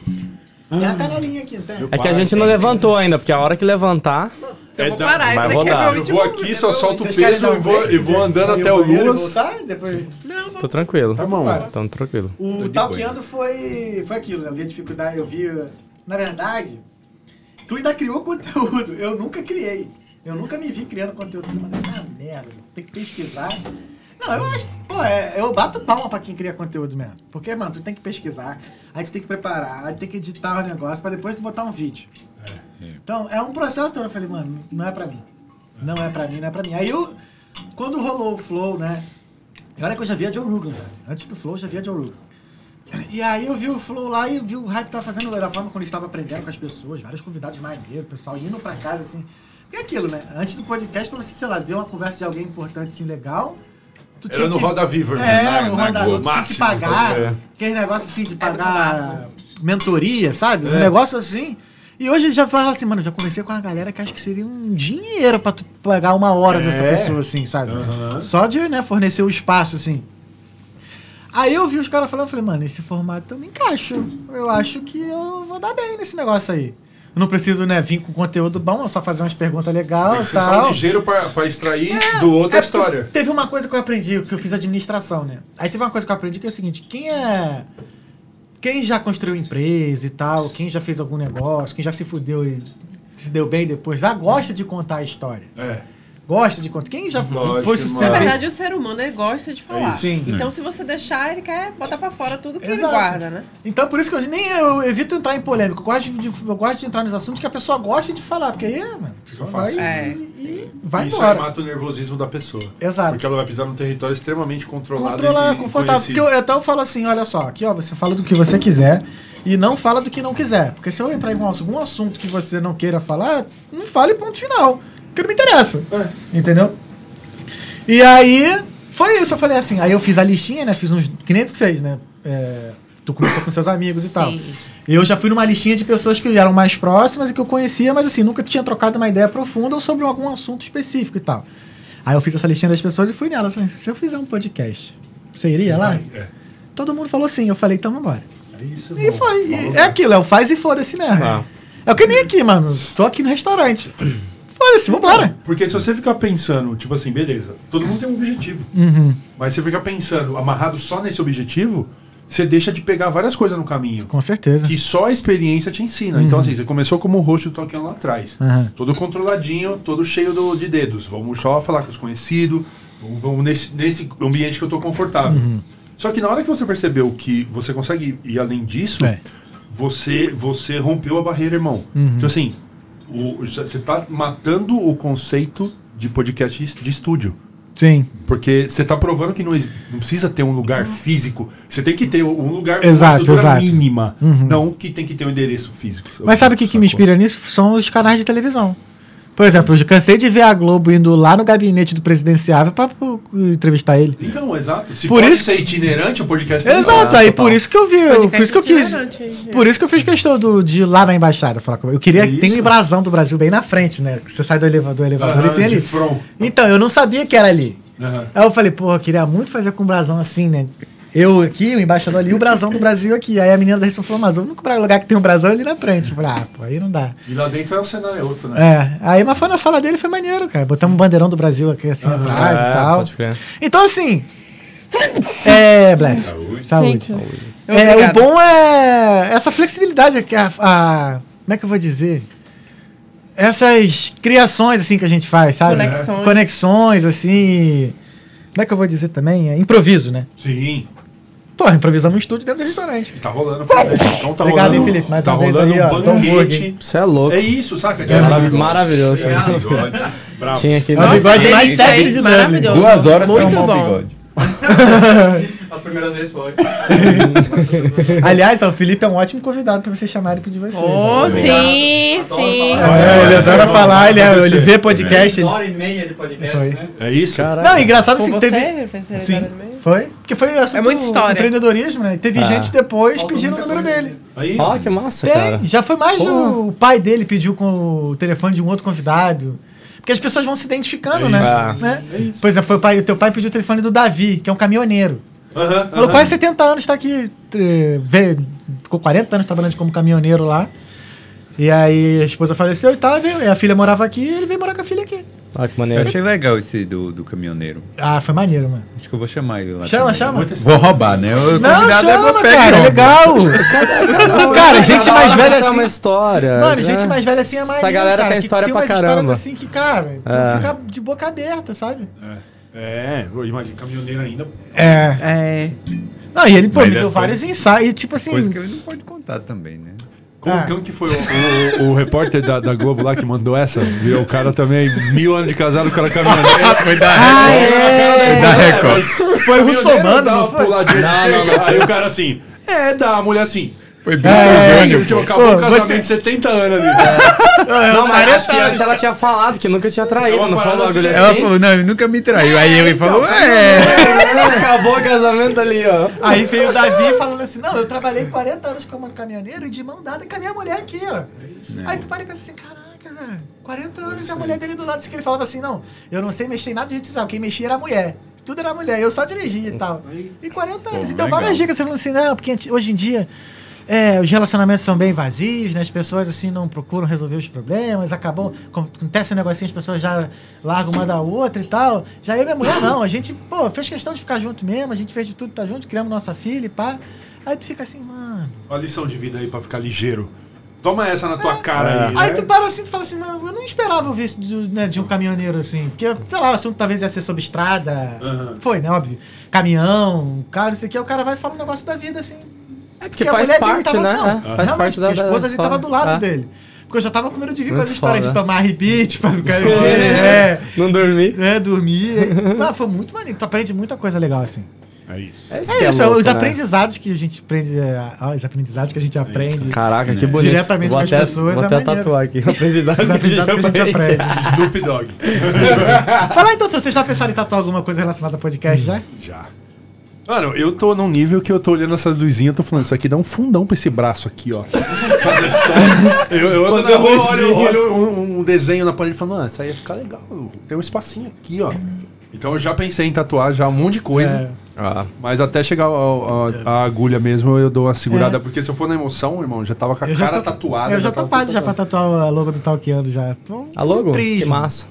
Tem a canelinha aqui, não tem? É que a gente não levantou ainda, porque a hora que levantar. Então eu vou É da- parar. vai Esse daqui é Eu vou aqui, só solto o peso dar e vou, e vou andando até o Luas. voltar? Depois... Não, Tô tranquilo. Tá bom. Então tranquilo. O Talkeando foi, foi aquilo, né? eu vi a dificuldade, eu vi. Na verdade, tu ainda criou conteúdo. Eu nunca criei. Eu nunca me vi criando conteúdo. Mano, essa merda, tem que pesquisar. Não, eu acho. Pô, é, eu bato palma pra quem cria conteúdo mesmo. Porque, mano, tu tem que pesquisar, aí tu tem que preparar, aí tu tem que editar o negócio pra depois tu botar um vídeo. Então, é um processo todo. Eu falei, mano, não é pra mim. Não é pra mim, não é pra mim. Aí eu, quando rolou o Flow, né? E olha que eu já via Joe Rogan, cara. Antes do Flow, eu já via Joe Rogan. E aí eu vi o Flow lá e vi o hype que tava fazendo da forma como ele estava aprendendo com as pessoas, vários convidados maneiros, o pessoal indo pra casa, assim. E é aquilo, né? Antes do podcast, pra você, sei lá, ver uma conversa de alguém importante, assim, legal, tu Era no Roda Viva, irmão. É, Na- no na Roda. Viva, tu tinha que pagar, aquele negócio assim de É pagar mentoria, sabe? Um negócio assim. E hoje já fala assim, mano, já conversei com uma galera que acho que seria um dinheiro pra tu pagar uma hora dessa É. pessoa, assim, sabe? Aham. Só de, né, fornecer o espaço, assim. Aí eu vi os caras falando, eu falei, mano, esse formato eu me encaixo. Eu acho que eu vou dar bem nesse negócio aí. Eu não preciso, né, vir com conteúdo bom, eu só fazer umas perguntas legais e só tal. ligeiro pra, pra extrair do outro a É, porque história. Teve uma coisa que eu aprendi, que eu fiz administração, né? Aí teve uma coisa que eu aprendi que é o seguinte: quem é. Quem já construiu empresa e tal, quem já fez algum negócio, quem já se fudeu e se deu bem depois, já gosta de contar a história. É. Gosta de contar. Quem já Lógico, foi sucesso. Na verdade, o ser humano ele gosta de falar. isso. Sim. Então, se você deixar, ele quer botar pra fora tudo que ele Exato. guarda, né? Então, por isso que eu nem eu evito entrar em polêmica. Eu gosto de, eu gosto de entrar nos assuntos que a pessoa gosta de falar, porque aí, mano, a pessoa vai É. e, e vai Isso embora. aí mata o nervosismo da pessoa. Exato. Porque ela vai pisar num território extremamente controlado Controlar, confortável. Porque eu, então eu falo assim, olha só, aqui ó, você fala do que você quiser e não fala do que não quiser. Porque se eu entrar em algum assunto que você não queira falar, não fale ponto final. Porque não me interessa. Entendeu? E aí, foi isso. Eu falei assim, aí eu fiz a listinha, né? Fiz uns. Que nem tu fez, né? É, tu começou com seus amigos e tal. Sim. Eu já fui numa listinha de pessoas que eram mais próximas e que eu conhecia, mas assim, nunca tinha trocado uma ideia profunda sobre algum assunto específico e tal. Aí eu fiz essa listinha das pessoas e fui nela. Falei, se eu fizer um podcast, você iria lá? É. Todo mundo falou sim. Eu falei, então vambora. É isso, E irmão. foi. E é aquilo, é o faz e foda-se mesmo. Ah. É o que nem aqui, mano. Tô aqui no restaurante. Foda-se, vambora. Porque se você ficar pensando, tipo assim, beleza, todo mundo tem um objetivo. Uhum. Mas você fica pensando, amarrado só nesse objetivo, você deixa de pegar várias coisas no caminho. Com certeza. Que só a experiência te ensina. Então, assim, você começou como host do Tolkien lá atrás. Aham. Todo controladinho, todo cheio do- de dedos. Vamos só falar com os conhecidos, vamos, nesse, nesse ambiente que eu tô confortável. Só que na hora que você percebeu que você consegue ir além disso, É. você, você rompeu a barreira, irmão. Então, assim, o- já- você tá matando o conceito de podcast de- estúdio. Sim. Porque você tá provando que não, não precisa ter um lugar físico. Você tem que ter um lugar Exato, uma estrutura exato. mínima. Uhum. Não que tem que ter um endereço físico. Mas sabe o que, que me inspira nisso? São os canais de televisão. Por exemplo, eu cansei de ver a Globo indo lá no gabinete do presidenciável pra pô, entrevistar ele. Então, exato. Se Por pode isso- ser itinerante, o podcast Exato, que- aí total. por isso que eu vi, eu- por isso que eu quis. Por isso que eu fiz questão do, de ir lá na embaixada falar com Eu queria Isso. tem um brasão do Brasil bem na frente, né? Você sai do elevador, do elevador Aham, e tem ali. front. Então, eu não sabia que era ali. Aham. Aí eu falei, pô, eu queria muito fazer com um brasão assim, né? Eu aqui, o embaixador ali, e o brasão do Brasil aqui. Aí a menina da recepção falou, mas o único lugar que tem um brasão é ali na frente. Eu falei, ah, pô, aí não dá. E lá dentro é o cenário é outro, né? É, aí, mas foi na sala dele, foi maneiro, cara. Botamos um bandeirão do Brasil aqui assim Aham. atrás e É, tal. pode crer. Então, assim. É, Bless. Saúde. Saúde. Gente, É, o bom é essa flexibilidade, que a, a- como é que eu vou dizer? Essas criações assim que a gente faz, sabe? Conexões. Conexões, assim. Como é que eu vou dizer também? É improviso, né? Sim. Porra, improvisamos um estúdio dentro do restaurante. Tá rolando. Então tá Obrigado, rolando, hein, Felipe? Mais tá uma vez aí, ó, banquete. Burger. Você é louco. É isso, saca? É marav- maravilhoso. É. Bravo. Tinha que É o bigode mais sexy hein? de. Duas horas pra Muito arrumar o bom. bigode. As primeiras vezes foi. Aliás, o Felipe é um ótimo convidado pra vocês chamarem pro de vocês. Oh, ó. sim, sim. É, ele adora falar, ele, é- Você. ele vê podcast. Uma hora e meia de podcast, Foi. né? É isso? Caralho. Não, engraçado Com assim, você, teve. fez Sim, foi. Porque foi assunto É muita história. empreendedorismo, né? E teve Ah. gente depois Faltou pedindo o número coisa. dele. Aí, Ó, que massa, Tem, cara. já foi mais o, o pai dele pediu com o telefone de um outro convidado. Porque as pessoas vão se identificando, É né? isso. né? Por exemplo, foi o, pai, o teu pai pediu o telefone do Davi, que é um caminhoneiro. Aham, Falou, aham. quase 70 anos, tá aqui. eh, vê- ficou 40 anos trabalhando como caminhoneiro lá. E aí a esposa faleceu e tal, e veio- e a filha morava aqui e ele veio morar com a filha aqui. Ah, que Eu maneiro. achei legal esse do, do caminhoneiro. Ah, foi maneiro, mano. Acho que eu vou chamar ele lá. Chama, também. chama. Vou roubar, né? O Não, é chama, cara, é ó. legal. cara, gente mais velha essa é uma assim. história. Mano, gente mais velha assim é mais. Essa galera tem história tem pra umas histórias caramba. assim que, cara, tu É. fica de boca aberta, sabe? É, eu imagino, caminhoneiro ainda. É. É. Não, e ele, pô, Mas me deu vários ensaios, tipo assim. Coisa que ele não pode contar também, né? Como, Ah. como que foi o, o- o repórter da, da Globo lá que mandou essa? Viu? O cara também, mil anos de casado, o cara caminhoneiro. Foi da Ah, Foi da é! Record. Foi russomano. Aí o cara assim, é, dá, a mulher assim, Foi bem É, Júnior, Tipo, pô. acabou Pô, o casamento você- de 70 anos ali. Não, mas 40 acho que antes ela tinha falado que nunca tinha É traído, uma não parada bagulho assim. Ela assim? falou, não, ele nunca me traiu. Aí ele então, falou, é. Acabou o casamento ali, ó. Aí veio o Davi falando assim: Não, eu trabalhei 40 anos como caminhoneiro e de mão dada com a minha mulher aqui, ó. Aí tu para e pensa assim: Caraca, velho, 40 anos e a mulher dele do lado. Assim, que ele falava assim: Não, eu não sei mexer em nada de social, quem mexia era a mulher. Tudo era mulher, eu só dirigia e tal. E 40 anos. Pô, então, legal. várias dicas. Você falando assim: Não, porque hoje em dia. É, os relacionamentos são bem vazios, né? As pessoas assim não procuram resolver os problemas, acabam. Acontece um negocinho, as pessoas já largam uma da outra e tal. Já eu e minha mulher, não. A gente, pô, fez questão de ficar junto mesmo, a gente fez de tudo pra junto, criamos nossa filha e pá. Aí tu fica assim, mano. Uma lição de vida aí pra ficar ligeiro. Toma essa na tua cara aí. Aí né? tu para assim e fala assim, mano, eu não esperava ouvir isso de, né, de um caminhoneiro assim. Porque, sei lá, o assunto talvez ia ser sobre estrada. Aham. Foi, né? Óbvio. Caminhão, carro, isso aqui, aí o cara vai falar um negócio da vida assim. É porque a faz mulher dele parte, tava- né? não, É, faz parte da porque A esposa dele tava do lado É. dele. Porque eu já tava com medo de vir com as histórias de tomar repeat pra ficar. Foda, é, Não dormi. é, dormir. Mas foi muito maneiro. Tu aprende muita coisa legal assim. É isso. É isso, É que isso, louco, os né? aprendizados que a gente aprende. é, ó, os aprendizados que a gente aprende. Caraca, que bonito. Diretamente vou com as até, pessoas Vou é até maneiro. tatuar aqui. Aprendizado Os que a gente aprendizados que a gente aprende. Snoop Dogg. Fala então, vocês já pensaram em tatuar alguma coisa relacionada a podcast já? Já. Mano, eu tô num nível que eu tô olhando essas luzinhas e tô falando, isso aqui dá um fundão pra esse braço aqui, ó. Fazer só. Eu, eu ando na rua, olho, olho um, um desenho na parede e falo, mano, isso aí ia ficar legal. Tem um espacinho aqui, ó. Então eu já pensei em tatuar já um monte de coisa. É. Ah, Mas até chegar ao- ao- a, agulha mesmo, eu dou uma segurada. É. Porque se eu for na emoção, irmão, já tava com a Eu já cara tô- tatuada. Eu já tô tava quase já pra tatuar a logo do Talkeando já. Tô a logo? triste, Que mano. massa.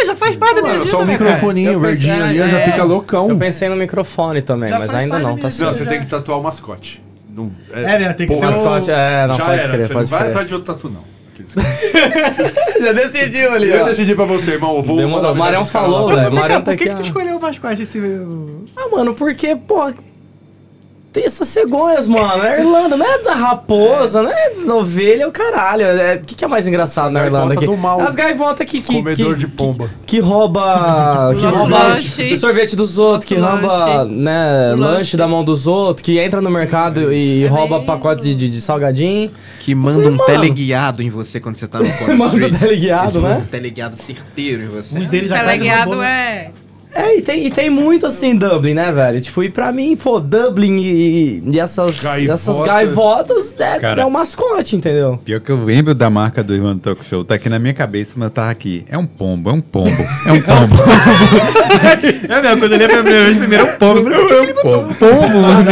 Ah, já faz parte da minha Mano, vida, só o né, cara? microfoninho Eu pensei- verdinho ali, eu já é, fica loucão. Eu pensei no microfone também, Já mas ainda não, tá certo. Não, você já- tem que tatuar o mascote. Não, É, né, tem que pô, ser o- Mascote, é, não, já pode era, crer, pode não vai atrás de outro tatu, não. Já decidiu ali, Eu ó. decidi pra você, irmão. Eu vou Demorou. mandar O Marião falou, velho. Mariano por tá que, que tu escolheu o mascote esse. o- Ah, mano, porque, pô. Tem essas cegonhas, mano. É Irlanda, não é da raposa, não é da ovelha, é o caralho. É- O que, que é mais engraçado na Irlanda aqui? do mal. As gaivotas que, que, Comedor que, de pomba. que rouba. Que rouba lanche. o sorvete dos outros, que Nosso rouba, lanche. né, lanche. lanche. da mão dos outros, que entra no mercado e É rouba mesmo. pacote de, de, de salgadinho. Que manda falei, um mano. teleguiado em você quando você tá no Manda Duty. teleguiado, né? Um teleguiado certeiro em você. Uns deles já Teleguiado roubou- é. É, e tem, e tem muito assim Dublin, né, velho? Tipo, e pra mim, pô, Dublin e, e essas, Gaivota. essas gaivotas é, Cara. é o mascote, entendeu? Pior que eu lembro da marca do Irmão do Talk Show, tá aqui na minha cabeça, mas tá aqui. É um pombo, é um pombo, é um pombo. É mesmo, quando eu li a primeira vez, primeiro é um pombo. Eu falei, É um pombo. pombo, mano.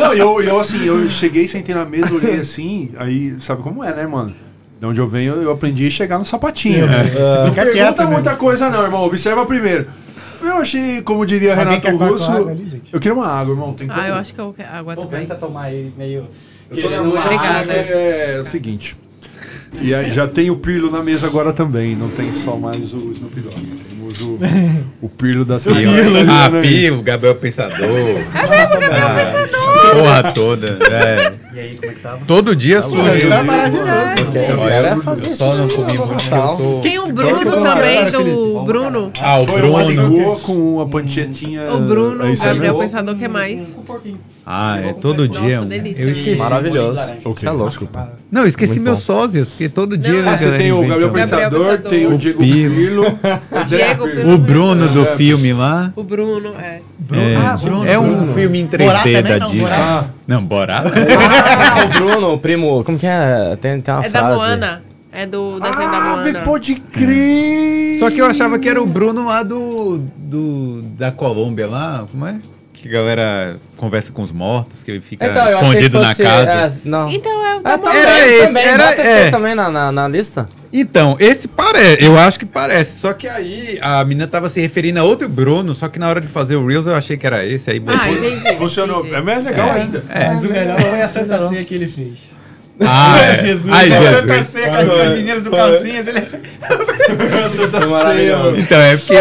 Não, eu, eu assim, eu cheguei, sentei na mesa, olhei assim, aí sabe como é, né, mano? De onde eu venho, eu aprendi a chegar no sapatinho. É. né? Você Não pergunta quieto, né? muita coisa não, irmão. Observa primeiro. Eu achei, como diria Alguém Renato quer com Russo, água ali, gente? eu queria uma água, irmão. Tem Ah, eu acho que eu quero água também. tomar aí meio. Eu tô lembrando Obrigada. que É, é o seguinte. E aí já tem o Pirlo na mesa agora também. Não tem só mais o Snoop Dogg. Temos o, o Pirlo da semana. Ah, Pio, Gabriel Pensador. É mesmo, Gabriel Pensador. Porra toda, é. E aí, como é que tava? Todo dia surge. Tá um- maravilhoso. Ó, Quero é eu fazer só não comi muito, tô... Tem o Esse Bruno também, do Bruno. Ah, o Foi Bruno. com uma panchetinha. O Bruno, é Gabriel né? Pensador, que é mais? Um. Ah, é todo Nossa, dia. um- delícia. Eu esqueci. Maravilhoso. Ok, Você é louco. Não, eu esqueci Muito meus bom. sócios, porque todo dia... Não, a Ah, você tem o Gabriel Gabriel Pensador, tem o O Diego Pirlo. Pirlo. Diego Pirlo. O Bruno do É. filme lá. O Bruno, é. É, Ah, Bruno, é um Bruno. filme em Borá 3D também da não, Disney. Borá. Não, Borá? Ah, o Bruno, o primo. Como que é? Tem, tem uma É da frase. Moana. É do desenho da Ah, Moana. pode crer! Só que eu achava que era o Bruno lá do, do da Colômbia lá, como é? Que a galera conversa com os mortos, que ele fica Então, escondido na fosse, casa. é, não. Então é Ah, Moana. também, Era esse, também. era- é. também na, na, na lista. Então, esse parece, eu acho que parece. Só que aí a menina tava se referindo a outro Bruno, só que na hora de fazer o Reels eu achei que era esse. Aí Ah, entendi. Funcionou. entendi. É mais legal ainda. É. Mas o melhor foi a Santa Ceia que ele fez. Ah, é. Jesus. Ai, a Santa Jesus. Ceia com as meninas do calcinhas. Ele assim, Santa maravilhoso. Então, é porque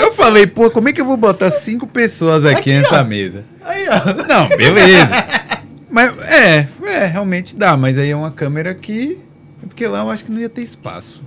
eu falei, pô, como é que eu vou botar cinco pessoas aqui, nessa mesa? Aí, ó. Não, beleza. mas é, é, realmente dá, mas aí é uma câmera que. É porque lá eu acho que não ia ter espaço.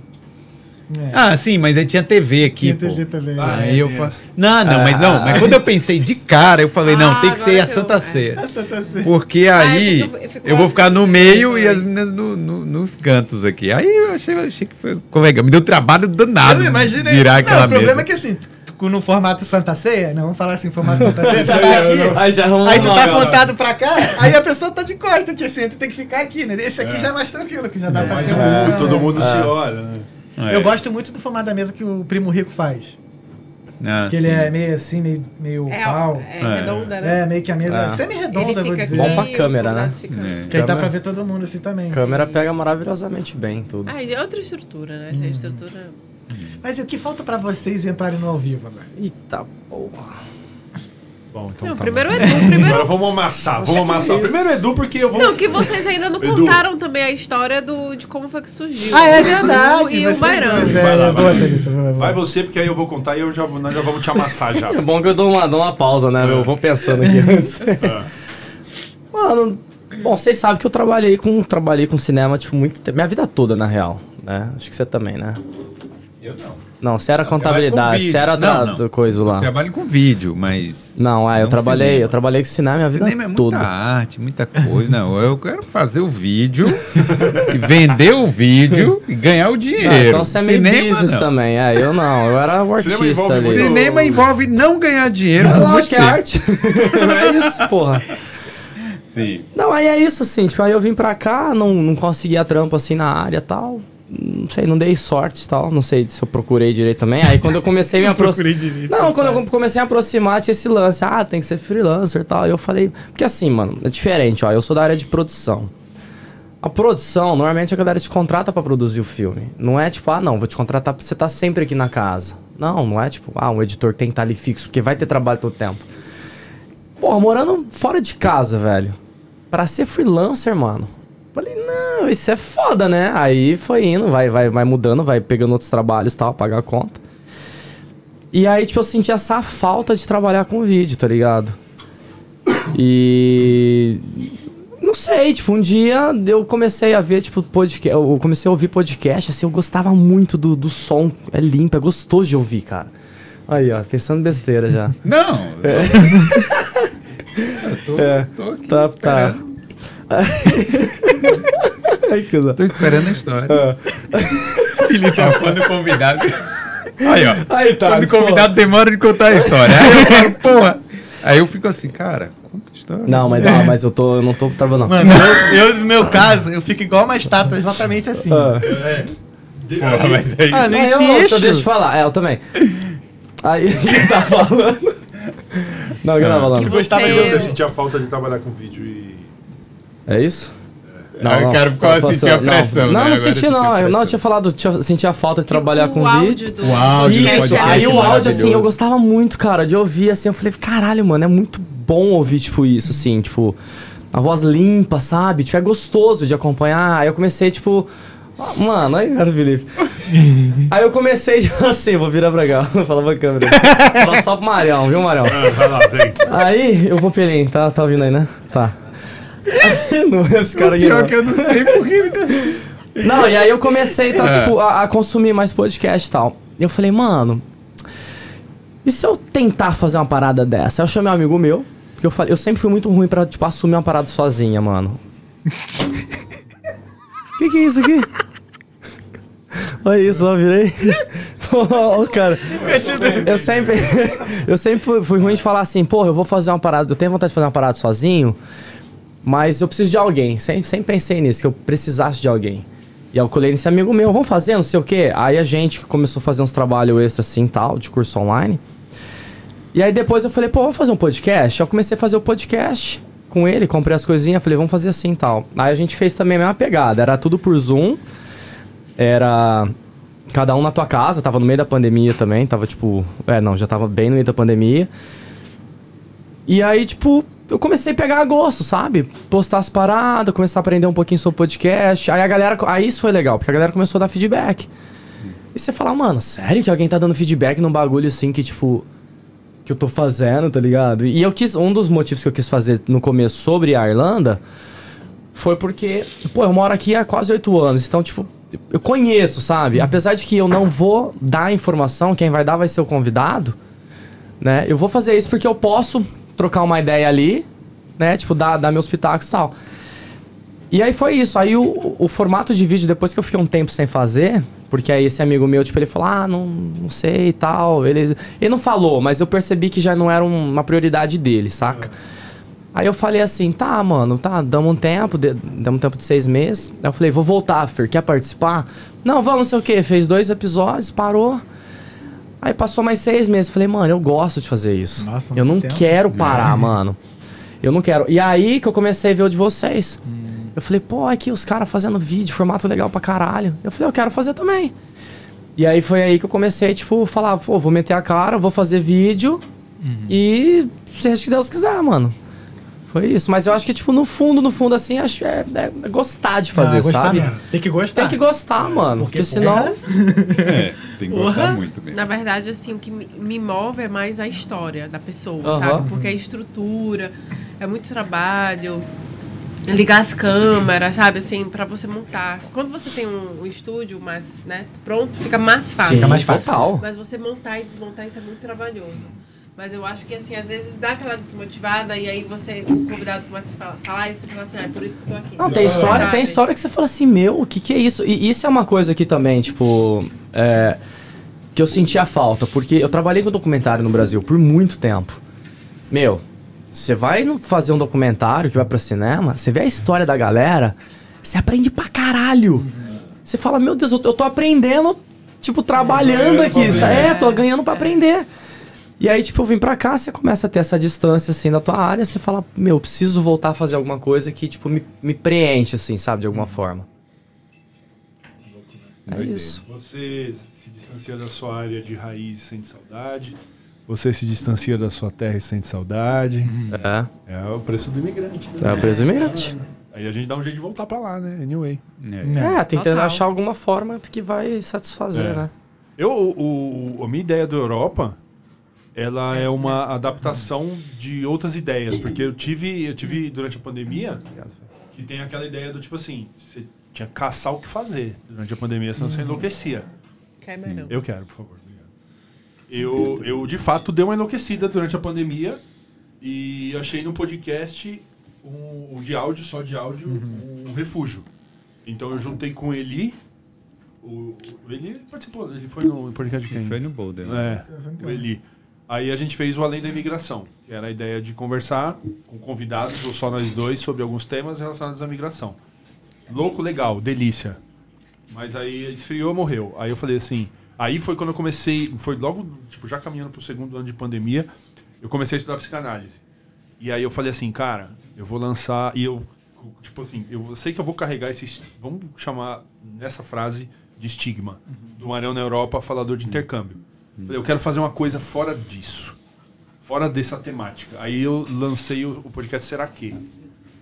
É. Ah, sim, mas aí tinha TV aqui, Tinha pô. TV também. Ah, Aí é, eu falei. essa. Não, não, mas não. Mas quando eu pensei de cara, eu falei, não, Ah, tem que ser a eu- Santa é. Ceia. Essa tá certo. Porque aí eu fico- eu fico eu vou ficar no meio e as meninas no- no- nos cantos aqui. Aí eu achei, eu achei que foi. Como é que é? Me deu trabalho danado Eu imaginei. virar não, aquela o problema mesa. é que assim, no formato Santa Ceia, né? Vamos falar assim, formato Santa Ceia, aí, tá eu aqui, não- Aí já aí tu tá apontado pra cá, aí a pessoa tá de costa aqui, assim, tu tem que ficar aqui, né? Esse aqui já é mais tranquilo, que já dá pra Mas ter uma... todo mundo se olha, né? É. Eu gosto muito do formato da mesa que o Primo Rico faz. Ah, Que ele sim. é meio assim, meio, meio É, oval. é redonda, né? É, meio que a mesa é, É. semi-redonda, Ele vou dizer. Bom pra câmera, né? É. Que aí dá pra ver todo mundo assim também. A câmera pega maravilhosamente bem tudo. Ah, e é outra estrutura, né? Essa estrutura. Mas e o que falta pra vocês entrarem no ao vivo agora? Eita porra. Bom, então Não, tá primeiro bom. Edu, primeiro. Agora vamos amassar, vamos amassar. Primeiro Edu, porque eu vou. Não, que vocês ainda não Edu. contaram também a história do, de como foi que surgiu. Ah, é verdade! E o Bairão. Vai lá, É, vai lá. Boa, boa. Vai você, porque aí eu vou contar e eu já, vou- nós já vamos te amassar já. É bom que eu dou uma, dou uma pausa, né? Eu vou pensando aqui antes. Ah. Mano, bom, vocês sabem que eu trabalhei com, trabalhei com cinema, tipo, muito tempo. Minha vida toda, na real. Né? Acho que você também, né? Eu não. Não, você era contabilidade, você era Não, da, não. do coisa lá. Trabalho com vídeo, mas. Não, é, eu Não trabalhei, cinema. eu trabalhei com cinema minha vida Cinema é muita toda. arte, muita coisa. Não, eu quero fazer o vídeo, e vender o vídeo e ganhar o dinheiro. Ah, então você é meio Cinema, business não. também. É, eu não, eu era o Cinema artista envolve ali. muito- Cinema envolve não ganhar dinheiro muito lógico que é arte. é isso, porra. Sim. Não, aí é isso, assim, tipo, aí eu vim pra cá, não, não conseguia trampo assim na área e tal. Não sei, não dei sorte e tal. Não sei se eu procurei direito também. Aí quando eu comecei a me aproximar. Não, quando eu comecei a aproximar, tinha esse lance. Ah, tem que ser freelancer e tal. Aí eu falei. Porque assim, mano, é diferente, ó. Eu sou da área de produção. A produção, normalmente a galera te contrata pra produzir o filme. Não é tipo, ah, não, vou te contratar pra você estar sempre aqui na casa. Não, não é tipo, ah, um editor tem que estar ali fixo, porque vai ter trabalho todo tempo. Porra, morando fora de casa, velho. Pra ser freelancer, mano. Falei, não, isso é foda, né? Aí foi indo, vai, vai, vai mudando, vai pegando outros trabalhos e tal, pagar a conta. E aí, tipo, eu senti essa falta de trabalhar com vídeo, tá ligado? E. Não sei, tipo, um dia eu comecei a ver, tipo, podcast. Eu comecei a ouvir podcast, assim, eu gostava muito do, do som. É limpo, é gostoso de ouvir, cara. Aí, ó, pensando besteira já. Não. Eu tô, É. tô aqui Tá, tá. Ai, que Tô esperando a história. É. Ele tá quando convidado. Aí, ó. Aí tá. quando o convidado demora de contar a história. Aí eu falo, porra. Aí eu fico assim, cara, conta a história. Não, mas, não, mas eu, tô, eu não tô travando, não. Mano, eu, eu, no meu caso, eu fico igual uma estátua, exatamente assim. Ah. É. Porra, mas aí. Ah, nem É, eu, deixo. eu deixo falar. É, eu também. Aí ele tá falando. Não, o que eu tava Que falando? Gostava de você você... sentia falta de trabalhar com vídeo e. É isso? Aí o cara ficou a passou- sentir a pressão, Não, né? não, senti não. Eu não tinha falado, tinha, senti a falta de trabalhar Tipo, com o vídeo. áudio do... O áudio do Isso, aí é o áudio, assim, eu gostava muito, cara, de ouvir, assim, eu falei, caralho, mano, é muito bom ouvir, tipo, isso, assim, tipo, a voz limpa, sabe? Tipo, é gostoso de acompanhar. Aí eu comecei, tipo, mano, aí, cara, Felipe. aí eu comecei, tipo, assim, vou virar pra cá, vou falar pra câmera. Fala só pro Marião, viu, Marião? Ah. Aí, eu vou pelinho, tá, tá ouvindo aí, né? Tá. não é esse cara aqui, Pior não. que eu não sei porquê. Não, e aí eu comecei tá, É. tipo, a, a consumir mais podcast e tal. E eu falei, mano, e se eu tentar fazer uma parada dessa? Aí eu chamei um amigo meu, porque eu falei, eu sempre fui muito ruim pra, tipo, assumir uma parada sozinha, mano. que que é isso aqui? Olha isso, ó, virei. Pô, cara. Eu sempre, eu sempre fui, fui ruim de falar assim, porra, eu vou fazer uma parada, eu tenho vontade de fazer uma parada sozinho, mas eu preciso de alguém. Sempre, sempre pensei nisso, que eu precisasse de alguém. E eu colhei nesse amigo meu, vamos fazer, não sei o quê. Aí a gente começou a fazer uns trabalhos extras assim tal, de curso online. E aí depois eu falei, pô, vamos fazer um podcast? Eu comecei a fazer o podcast com ele, comprei as coisinhas, falei, vamos fazer assim tal. Aí a gente fez também a mesma pegada, era tudo por Zoom. Era cada um na tua casa, tava no meio da pandemia também, tava tipo, é, não, já tava bem no meio da pandemia. E aí, tipo, eu comecei a pegar gosto, sabe? Postar as paradas, começar a aprender um pouquinho sobre podcast. Aí a galera. Aí isso foi legal, porque a galera começou a dar feedback. E você fala, mano, sério que alguém tá dando feedback num bagulho assim que, tipo. Que eu tô fazendo, tá ligado? E eu quis. Um dos motivos que eu quis fazer no começo sobre a Irlanda foi porque, pô, eu moro aqui há quase oito anos. Então, tipo, eu conheço, sabe? Apesar de que eu não vou dar informação, quem vai dar vai ser o convidado, né? Eu vou fazer isso porque eu posso trocar uma ideia ali, né? Tipo, dar, dar meus pitacos e tal. E aí foi isso. Aí o, o formato de vídeo, depois que eu fiquei um tempo sem fazer, porque aí esse amigo meu, tipo, ele falou, ah, não, não sei e tal. Ele, ele não falou, mas eu percebi que já não era um- uma prioridade dele, saca? Aí eu falei assim, tá, mano, tá, damos um tempo, de- damos um tempo de seis meses. Aí eu falei, vou voltar, Fer, quer participar? Não, vamos, não sei o quê. Fez dois episódios, parou. Aí passou mais seis meses. Falei, mano, eu gosto de fazer isso. Nossa, eu não tempo. quero parar, mano. Eu não quero. E aí que eu comecei a ver o de vocês. Eu falei, pô, aqui os caras fazendo vídeo, formato legal pra caralho. Eu falei, eu quero fazer também. E aí foi aí que eu comecei, tipo, falar, pô, vou meter a cara, vou fazer vídeo e seja o que Deus quiser, mano. Foi isso. Mas eu acho que, tipo, no fundo, no fundo, assim, acho é, é gostar de fazer, Ah, gostar sabe? mesmo. Tem que gostar. Tem que gostar, mano. Porque, senão. porra, É, tem que gostar muito mesmo. Na verdade, assim, o que me- move é mais a história da pessoa, Aham. sabe? Porque a estrutura, é muito trabalho, ligar as câmeras, sabe? Assim, pra você montar. Quando você tem um, um estúdio mais, né, pronto, fica mais fácil. Fica mais fácil. Total. Mas você montar e desmontar, isso é muito trabalhoso. Mas eu acho que, assim, às vezes dá aquela desmotivada e aí você, o convidado começa a falar, falar e você fala assim, ah, é por isso que eu tô aqui. Não, tem história, tem história que você fala assim, meu, o que, que é isso? E isso é uma coisa que também, tipo, é, que eu sentia falta, porque eu trabalhei com documentário no Brasil por muito tempo. Meu, você vai fazer um documentário que vai pra cinema, você vê a história da galera, você aprende pra caralho. Você fala, meu Deus, eu, eu tô aprendendo, tipo, trabalhando aqui. É, tô ganhando pra aprender. E aí, tipo, eu vim pra cá, você começa a ter essa distância, assim, da tua área, você fala, meu, eu preciso voltar a fazer alguma coisa que, tipo, me, me preenche, assim, sabe, de alguma forma. É isso. Você se distancia da sua área de raiz e sente saudade. Você se distancia da sua terra e sente saudade. É, É o preço do imigrante. né? é o preço imigrante. Aí a gente dá um jeito de voltar pra lá, né? Anyway. É, tentando Total. achar alguma forma que vai satisfazer, É. né? Eu, o, o- a minha ideia da Europa, ela é uma adaptação de outras ideias, porque eu tive, eu tive durante a pandemia que tem aquela ideia do tipo assim, você tinha que caçar o que fazer durante a pandemia, senão você enlouquecia. Mais não. Eu quero, por favor. obrigado. Eu, eu de fato dei uma enlouquecida durante a pandemia e achei no podcast um, um de áudio, só de áudio, um refúgio. Então eu juntei com ele. O, o Eli participou, ele foi no podcast de quem? Foi no Boulder. né? É, o Eli. Aí a gente fez o Além da Imigração, que era a ideia de conversar com convidados, ou só nós dois, sobre alguns temas relacionados à migração. Louco, legal, delícia. Mas aí esfriou, morreu. Aí eu falei assim. Aí foi quando eu comecei, foi logo, tipo, já caminhando pro segundo ano de pandemia, eu comecei a estudar psicanálise. E aí eu falei assim, cara, eu vou lançar. E eu, tipo assim, eu sei que eu vou carregar esse. Vamos chamar nessa frase de estigma. Do Marão na Europa, falador de intercâmbio. Falei, eu quero fazer uma coisa fora disso. Fora dessa temática. Aí eu lancei o, o podcast Será Que?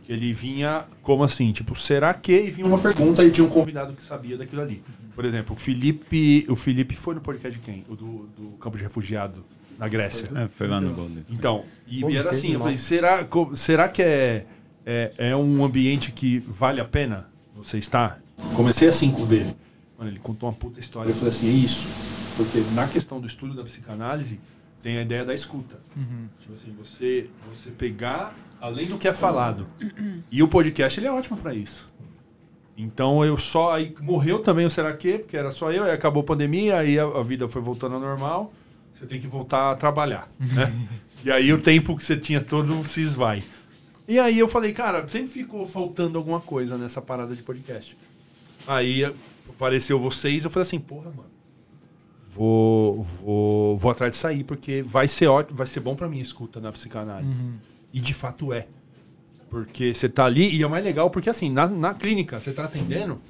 Que ele vinha como assim, tipo, será que? E vinha uma pergunta e tinha um convidado que sabia daquilo ali. Por exemplo, o Felipe. O Felipe foi no podcast de quem? O do, do campo de refugiado na Grécia. É, foi lá no Boulder. Então, e, Pô, e era assim, eu falei, será, será que é, é, é um ambiente que vale a pena você estar? Comecei assim com o dele. Mano, ele contou uma puta história, eu falei assim, é isso. Porque na questão do estudo da psicanálise, tem a ideia da escuta. Tipo assim, você, você pegar além do que é falado. E o podcast, ele é ótimo para isso. Então eu só. Aí morreu também o Será Que, porque era só eu, aí acabou a pandemia, aí a, a vida foi voltando ao normal. Você tem que voltar a trabalhar. Né? e aí o tempo que você tinha todo se esvai. E aí eu falei, cara, sempre ficou faltando alguma coisa nessa parada de podcast. Aí apareceu vocês, eu falei assim, porra, mano. Vou, vou, vou atrás de sair, porque vai ser ótimo, vai ser bom pra mim escuta na psicanálise. E de fato é. Porque você tá ali, e é mais legal, porque assim, na, na clínica, você tá atendendo,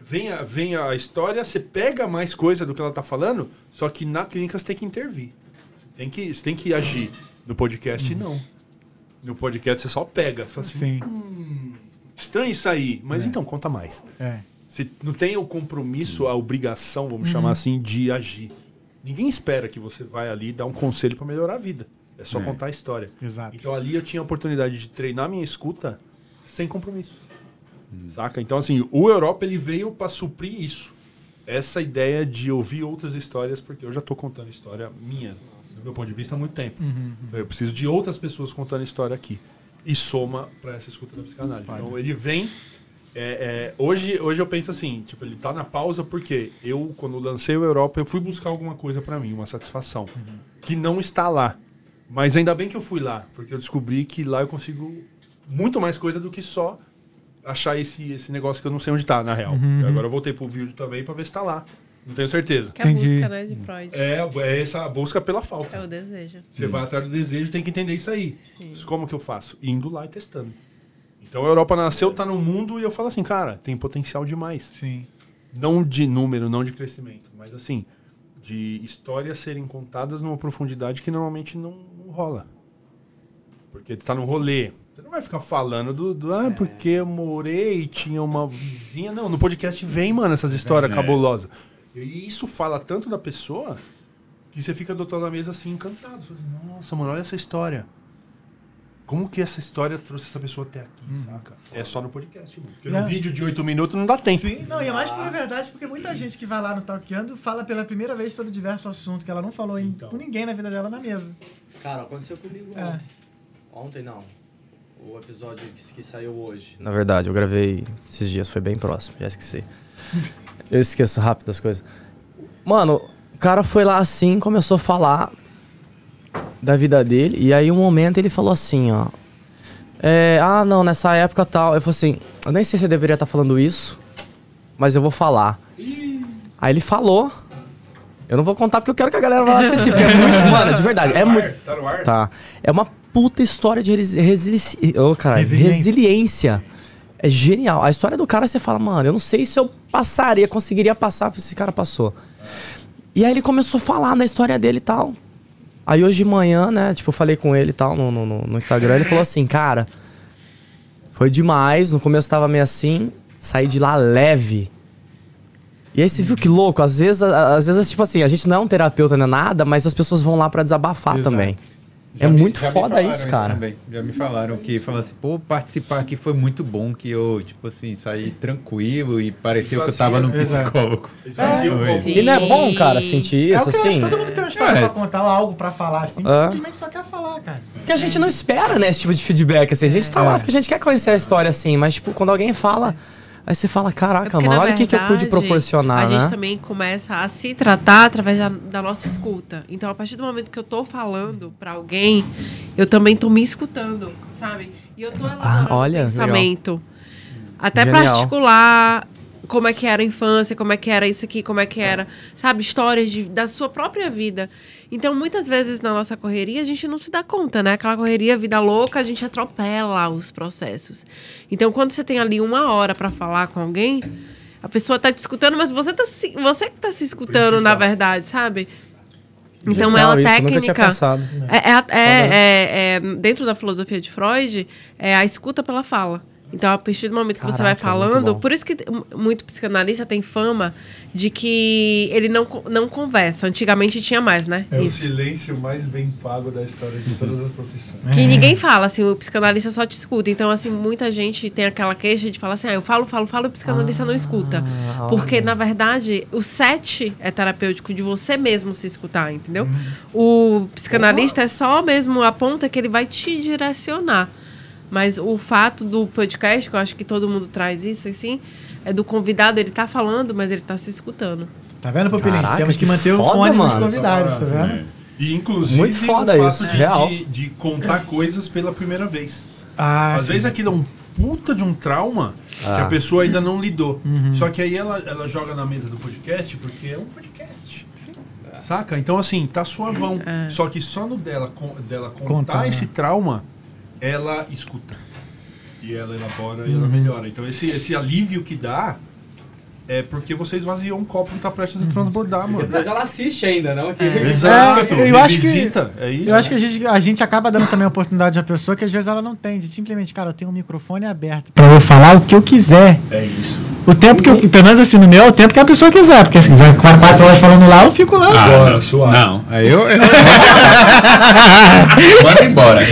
vem a, vem a história, você pega mais coisa do que ela tá falando, só que na clínica você tem que intervir. Você tem que, você tem que agir. No podcast, não. No podcast você só pega. Você fala assim, Sim. estranho isso aí. Mas então, conta mais. É. Você não tem o compromisso, a obrigação, vamos chamar assim, de agir. Ninguém espera que você vai ali dar um conselho para melhorar a vida. É só É. contar a história. Exato. Então ali eu tinha a oportunidade de treinar minha escuta sem compromisso. Saca? Então, assim, o Europa ele veio pra suprir isso. Essa ideia de ouvir outras histórias, porque eu já tô contando história minha, do meu ponto de vista, há muito tempo. Eu preciso de outras pessoas contando história aqui. E soma pra essa escuta da psicanálise. Então, ele vem. É, é, hoje, hoje eu penso assim, tipo, ele tá na pausa porque eu, quando lancei o Europa, eu fui buscar alguma coisa pra mim, uma satisfação. Que não está lá. Mas ainda bem que eu fui lá, porque eu descobri que lá eu consigo muito mais coisa do que só achar esse, esse negócio que eu não sei onde tá, na real. E agora eu voltei pro vídeo também pra ver se tá lá. Não tenho certeza. Que é a Entendi. busca, né, de Freud. É, é essa busca pela falta. É o desejo. Você vai atrás do desejo, tem que entender isso aí. Sim. Como que eu faço? Indo lá e testando. Então a Europa nasceu, tá no mundo e eu falo assim, cara, tem potencial demais. Sim. Não de número, não de crescimento, mas assim, de histórias serem contadas numa profundidade que normalmente não, não rola. Porque tu tá no rolê. Você não vai ficar falando do, do ah, porque eu morei e tinha uma vizinha. Não, no podcast vem, mano, essas histórias É. cabulosas. E isso fala tanto da pessoa que você fica do outro lado da mesa assim, encantado. Você fala assim, Nossa, mano, olha essa história. Como que essa história trouxe essa pessoa até aqui, saca? É só no podcast, mano. Porque É. no vídeo de oito minutos não dá tempo. Sim, não, e é mais pura verdade, porque muita gente que vai lá no Talkando fala pela primeira vez sobre diversos assuntos que ela não falou em- Então. com ninguém na vida dela na mesa. Cara, aconteceu comigo É. ontem. Ontem não. O episódio que, que saiu hoje. Na verdade, eu gravei esses dias, foi bem próximo, já esqueci. eu esqueço rápido as coisas. Mano, o cara foi lá assim, começou a falar da vida dele, e aí um momento ele falou assim, ó. É, ah, não, nessa época tal. Eu falei assim, eu nem sei se eu deveria estar falando isso, mas eu vou falar. Aí ele falou. Eu não vou contar porque eu quero que a galera vá assistir. Porque é muito, mano, de verdade. É muito. Tá no ar? Tá. É uma puta história de resi- resiliência. Oh, caralho, Resiliência. resiliência. É genial. A história do cara, você fala, mano, eu não sei se eu passaria, conseguiria passar por esse cara passou. E aí ele começou a falar na história dele e tal. Aí hoje de manhã, né, tipo, eu falei com ele e tal no, no, no- Instagram, ele falou assim, cara, foi demais, no começo tava meio assim, saí de lá leve. E aí você viu que louco, às vezes, às vezes, tipo assim, a gente não é um terapeuta, não é nada, mas as pessoas vão lá pra desabafar Exato. também. Já é me- muito foda isso, cara. também. Já me falaram que falaram assim, pô, participar aqui foi muito bom, que eu, tipo assim, saí tranquilo e pareceu que eu tava no psicólogo. É. E não é bom, cara, sentir é isso, o que eu acho assim? que todo mundo tem uma história É. pra contar, algo pra falar, assim, que É. simplesmente só quer falar, cara. Porque a gente não espera, né, esse tipo de feedback, assim. A gente tá lá porque a gente quer conhecer a história, assim, mas, tipo, quando alguém fala, aí você fala, É caraca, porque, mano, olha o que, que eu pude proporcionar, A gente né? também começa a se tratar através da, da nossa escuta. Então, a partir do momento que eu tô falando pra alguém, eu também tô me escutando, sabe? E eu tô elaborando Ah, olha, o pensamento. Até pra Genial. articular como é que era a infância, como é que era isso aqui, como é que era, sabe, histórias de, da sua própria vida. Então, muitas vezes na nossa correria, a gente não se dá conta, né? Aquela correria, vida louca, a gente atropela os processos. Então, quando você tem ali uma hora pra falar com alguém, a pessoa tá te escutando, mas você, tá se, você que tá se escutando, na verdade, sabe? Então, é Genial uma isso, técnica. pensado. É, é, é, é- é- dentro da filosofia de Freud, é a escuta pela fala. Então, a partir do momento que você vai muito falando, por isso que muito psicanalista tem fama de que ele não, não conversa. Antigamente tinha mais, né? É o Isso. silêncio mais bem pago da história de todas as profissões. Que ninguém fala, assim, o psicanalista só te escuta. Então, assim, muita gente tem aquela queixa de falar assim, ah, eu falo, falo, falo, e o psicanalista não escuta. Porque, na verdade, o set é terapêutico de você mesmo se escutar, entendeu? O psicanalista é só mesmo a ponta que ele vai te direcionar. Mas o fato do podcast, que eu acho que todo mundo traz isso, assim, é do convidado, ele tá falando, mas ele tá se escutando. Tá vendo, Pupilinho? Caraca, Temos que que manter o foda, fone nos mano. convidados, tá vendo? E inclusive Muito foda o fato isso, de, real. De, de contar coisas pela primeira vez. Ah, Às sim. vezes aquilo é um puta de um trauma que a Ah. pessoa ainda não lidou. Uhum. Só que aí ela, ela joga na mesa do podcast porque é um podcast. Saca? Então, assim, tá suavão. Só que só no dela, dela contar Contar, né? esse trauma, ela escuta. E ela elabora e ela Uhum. melhora. Então, esse, esse alívio que dá é porque você esvaziou um copo que tá prestes a transbordar, mano. Depois ela assiste ainda, não? Que... Exato. É, eu acho que- revisita, é isso. Eu acho que a gente, a gente acaba dando também a oportunidade à pessoa que às vezes ela não tem, de simplesmente, cara, eu tenho um microfone aberto pra eu falar o que eu quiser. É isso. O tempo que eu, pelo menos assim, no meu, é o tempo que a pessoa quiser. Porque se quiser ficar quatro horas falando lá, eu fico lá. Ah, não, não. Aí eu. eu... Manda embora.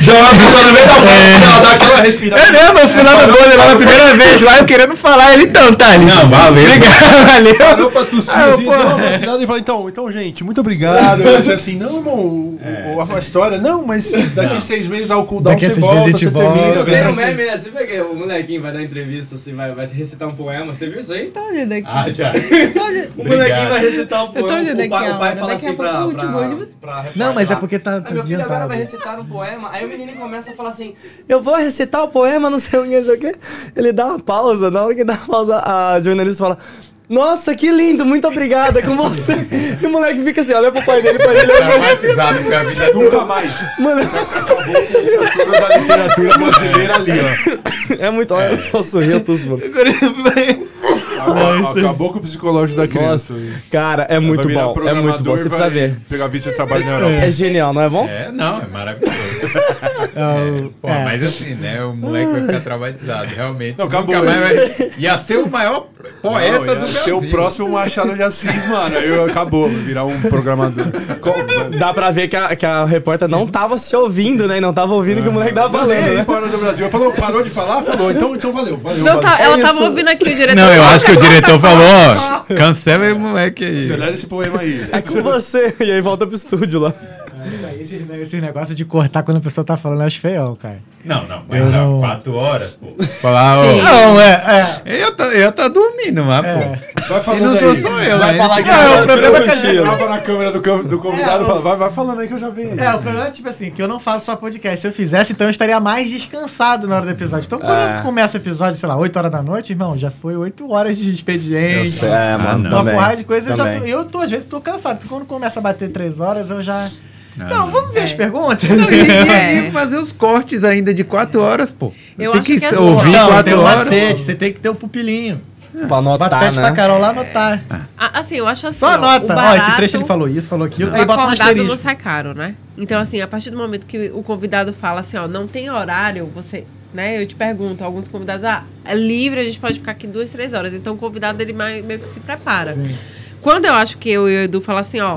Já a pessoa no meio da frente, ela dá aquela respirada. É mesmo, eu fui lá no Golden lá na primeira vez, lá eu querendo falar. Ele, então, Thales. Não, valeu. Obrigado, valeu. Parou pra tossir Ah, assim, pô. e falou, então, então, gente, muito obrigado. Eu disse assim, não, irmão, o- o- a história, não, mas daqui a seis meses dá o cooldown, Daqui a você seis meses volta, a gente você volta. termina. Tem um meme, né? Você vê que o molequinho vai dar entrevista, assim, vai, vai recitar um poema. Você viu isso aí? Tô olhando aqui. Ah, já. O molequinho vai recitar um Eu tô poema. olhando O pai, fala Daqui assim pra, Não, mas é porque tá- Aí tá meu filho agora adiantado. vai recitar um poema. Aí o menino começa a falar assim: Eu vou recitar o poema, não sei o que, não sei o que. Ele dá uma pausa. Na hora que dá uma pausa, a jornalista fala. Nossa, que lindo, muito obrigada, é com você. E o moleque fica assim, olha pro pai dele, o pai dele ele. Traumatizado com a vida Nunca mais. Mano, Toda da literatura brasileira ali, ó. é muito. Olha, eu sorri, eu tosse, mano. Acabou com o psicológico da criança. Cara, é muito bom, é muito bom, você precisa ver. Pegar visto de trabalho na Europa. É genial, não é bom? É, não, é maravilhoso. Pô, É. mas assim, né? O moleque vai ficar traumatizado, realmente. Não, Nunca acabou. mais vai... Ia ser o maior poeta Não, do ia Brasil. ser o próximo Machado de Assis, mano. Aí eu- acabou, virar um programador. Dá pra ver que a, que a repórter não tava se ouvindo, né? E não tava ouvindo o que o moleque tava falando, né? parou do Brasil. Falou, parou de falar? Falou, então, então valeu. valeu tá- valeu. ela É tava isso. ouvindo aqui o diretor. Não, eu acho que o diretor falou, ó, cancela esse moleque aí. Acelera esse poema aí. É com você. E aí volta pro estúdio lá. Isso aí, esse, esse negócio de cortar quando a pessoa tá falando, eu acho feião, cara. Não, não, mas Eu não. quatro horas, pô. Falar, Sim. Não, é, é. Eu tá, eu tá dormindo, mas, pô. Vai E falando não sou aí. só eu, Vai né? falar que Não, não, o problema é que gente- Trava na câmera do, do convidado É, e fala, vai, vai falando aí que eu já venho. É, o problema é tipo assim, que eu não faço só podcast. Se eu fizesse, então eu estaria mais descansado na hora do episódio. Então, quando É. eu começo o episódio, sei lá, 8 horas da noite, irmão, já foi 8 horas de expediente. É, mano, não. Uma porrada de coisa, eu já tô, eu tô, às vezes, tô cansado. Então, quando começa a bater 3 horas, eu já. Não, vamos ver as É. perguntas? E, e fazer os cortes ainda de quatro horas, pô. Eu Tem acho que, que é ouvir Não, tem quatro um horas. macete, você tem que ter o pupilinho. Pra anotar, Pede pra né? Carol lá anotar. Ah, Assim, eu acho assim. Só ó, anota. o Ó, barato, esse trecho ele falou isso, falou aquilo. O Aí bota um acordado não asterisco. sai caro, né? Então, assim, a partir do momento que o convidado fala assim, ó, não tem horário, você. Né? Eu te pergunto, alguns convidados, ah, é livre, a gente pode ficar aqui duas, três horas. Então o convidado ele meio que se prepara. Quando eu acho que eu e o Edu falam assim, ó,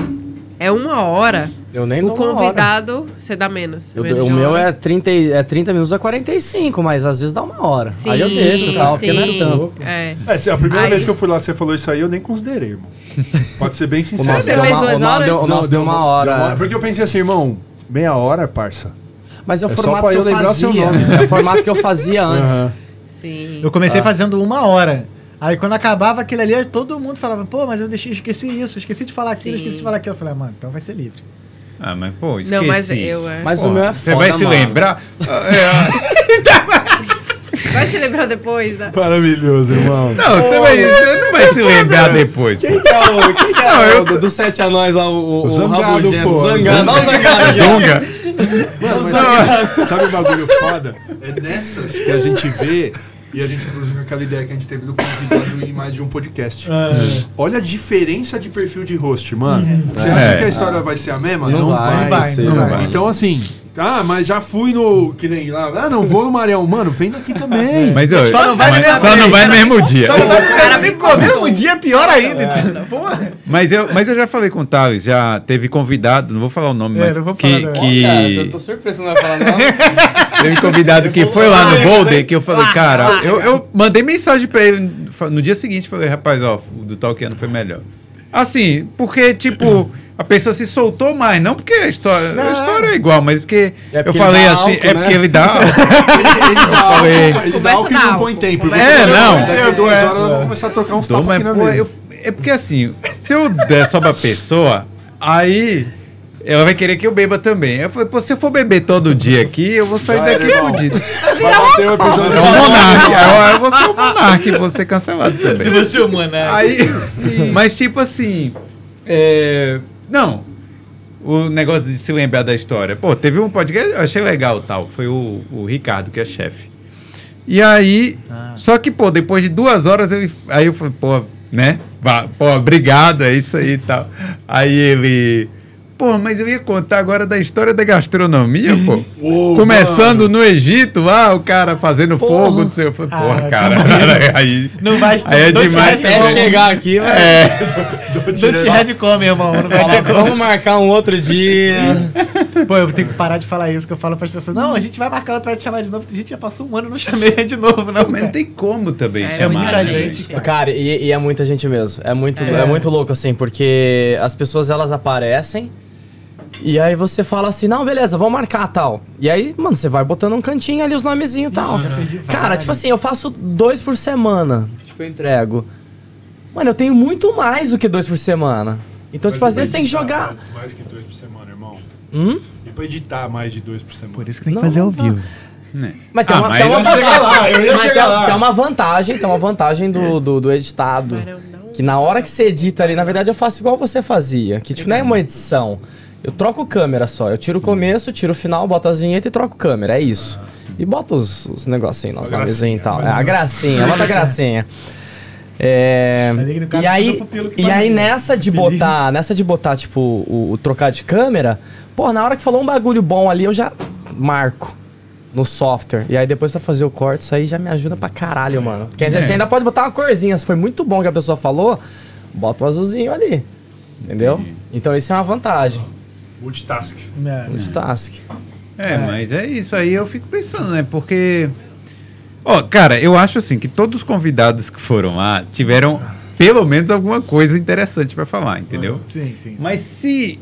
é uma hora, Eu nem o uma hora. convidado, você dá menos. Eu- menos o uma meu hora. é 30, e- é 30 minutos a 45, mas às vezes dá uma hora. Sim, aí eu deixo, tal, porque não é tanto. É. É, a primeira Aí- vez que eu fui lá, você falou isso aí, eu nem considerei, irmão. Pode ser bem sincero. Você deu uma, duas o nosso horas? deu, o nosso deu uma hora. é. Porque eu pensei assim, irmão, meia hora, parça. Mas é o É só formato pra que eu eu lembrar fazia. seu nome. É o formato que eu fazia antes. Aham. Sim. Eu comecei fazendo uma hora. Aí quando acabava aquele ali, todo mundo falava, pô, mas eu deixei, esqueci isso, esqueci de falar aquilo, Sim. esqueci de falar aquilo. Eu falei, ah, mano, então vai ser livre. Ah, mas pô, esqueci. Não, mas eu, é. Mas Pô, o meu é Você foda, vai se mano. lembrar? É, Vai se lembrar depois, né? Maravilhoso, irmão. não, você, vai, você não vai se lembrar depois. Quem que é o, quem que é Não, o eu- do, do Sete Anões lá, o, o, O Zangado, Rabugento? pô. Zangado. Olha o Zangado. Mano, mas sabe o bagulho foda? É nessas que a gente vê, e a gente inclusive aquela ideia que a gente teve do convidado em mais de um podcast. Olha a diferença de perfil de host, mano. Você acha É. que a história vai ser a mesma? Não vai, não vai, sim, não não vai. vai. Então assim, ah, mas já fui no. Que nem lá. Ah, não vou no Marião. Mano, vem daqui também. Mas, ó, Só não vai no mesmo só não dia. vai no mesmo dia. Só não vai cara, me comer um dia pior ainda. então. Porra. Mas eu, mas eu já falei com o Thales, já teve convidado, não vou falar o nome, É, mas não vou que, falar, não. que Cara, eu tô surpreso, não vai falar não. teve convidado que foi lá no Boulder, que eu falei, cara, eu, eu mandei mensagem pra ele no dia seguinte, falei, rapaz, ó, o do Talkiano foi melhor. Assim, porque, tipo, a pessoa se soltou mais, não porque a história, a Não. história é igual, mas porque, É porque eu falei ele dá assim, álcool, é né? porque ele dá álcool. Ele dá falei- álcool, ele dá Começa álcool a dar não põe tempo. É, não. Daqui a duas horas eu vou começar a trocar uns tapas aqui na mesa. é porque assim, se eu der só pra pessoa, aí ela vai querer que eu beba também. Eu falei, pô, se eu for beber todo dia aqui, eu vou sair Já daqui era, irmão. fudido. Vai bater o episódio. É o monarca. Eu, eu vou ser o monarca e vou ser cancelado também. você, mano. Aí, mas tipo assim, é, não, o negócio de se lembrar da história. Pô, teve um podcast, eu achei legal tal, foi o, o Ricardo, que é chefe. E aí, só que, pô, depois de duas horas, ele, aí eu falei, pô, né? Pô, obrigado, é isso aí e tal. Aí ele, Pô, mas eu ia contar agora da história da gastronomia, pô. Ô, Começando mano. no Egito, lá, o cara fazendo fogo, não sei. Falei, porra, Ah, cara, calma aí. Não vai Aí é don't demais Até como. chegar aqui, vai. É, Don't have como, irmão. Não vai ter como. vamos marcar um outro dia. Pô, eu tenho que parar de falar isso, que eu falo pras pessoas. Não, a gente vai marcar, outro vai te chamar de novo. A gente já passou um ano, não chamei de novo, não. mas não cara. tem como também É, chamar. muita né? gente, cara. Cara, e, e é muita gente mesmo. É muito, É. é. muito louco, assim, porque as pessoas elas aparecem. E aí você fala assim, não, beleza, vamos marcar tal. E aí, mano, você vai botando um cantinho ali, os nomezinhos e tal. já perdi Cara, tipo assim, eu faço dois por semana. Tipo, eu entrego. Mano, eu tenho muito mais do que dois por semana. Então, tipo, às vezes tem que jogar. Mais, mais que dois por semana, irmão. Hum? E pra editar mais de dois por semana. Por isso que tem que Não, fazer ao não. vivo. Né? Mas tem Ah, uma, mas tem uma lá, Mas tem, lá. tem vantagem, tem uma vantagem do, do, do editado. Que na hora que você edita ali, na verdade eu faço igual você fazia. Que tipo, não é uma edição. Eu troco câmera só. Eu tiro o começo, tiro o final, boto as vinhetas e troco câmera. É isso. E boto os, os negocinhos, os nomezinhos e tal. É, a gracinha, bota a gracinha. É, e aí, é que e aí nessa de botar, nessa de botar tipo o, o trocar de câmera, pô, na hora que falou um bagulho bom ali, eu já marco no software. E aí depois pra fazer o corte, isso aí já me ajuda pra caralho, mano. Quer dizer, É. você ainda pode botar uma corzinha, se foi muito bom que a pessoa falou, bota um azulzinho ali. Entendeu? Então isso é uma vantagem. Multitask. É. No task. É, mas é isso aí, eu fico pensando, né? Porque. Ó, cara, eu acho assim que todos os convidados que foram lá tiveram pelo menos alguma coisa interessante pra falar, entendeu? Sim, sim. sim. Mas se.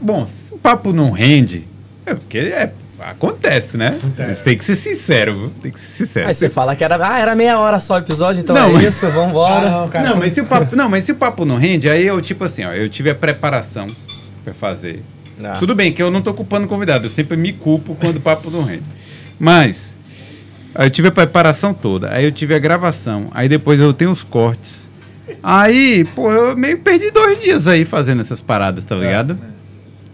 Bom, se o papo não rende, é porque é, acontece, né? Acontece. Você tem que ser sincero, viu? Tem que ser sincero. Aí você fala que era, ah, era meia hora só o episódio, então Não, é mas- isso, vambora. Ah, não, cara. não, mas se o papo, não, mas se o papo não rende, aí eu tipo assim, ó, eu tive a preparação pra fazer. Ah. Tudo bem que eu não tô culpando o convidado, eu sempre me culpo quando o papo não rende. Mas aí eu tive a preparação toda, aí eu tive a gravação, aí depois eu tenho os cortes. Aí, pô, eu meio perdi dois dias aí fazendo essas paradas, tá ligado?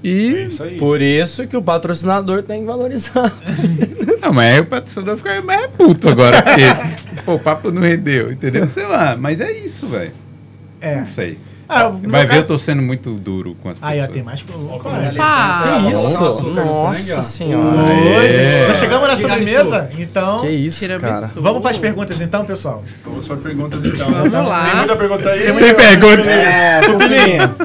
É E. isso aí. Por isso que o patrocinador tem que valorizar. Não, mas aí o patrocinador fica mais puto agora, porque pô, o papo não rendeu, entendeu? Sei lá, mas é isso, velho. É. Não sei. Ah, Vai ver, eu caso- tô sendo muito duro com as pessoas. Aí, ó, tem mais. Opa, Opa! Que isso? açúcar Nossa senhora. É. Já chegamos na sobremesa, então. Que isso, cara. Vamos para as perguntas então, pessoal. Vamos para perguntas então. Vamos lá. Tem muita pergunta aí? Tem pergunta? É,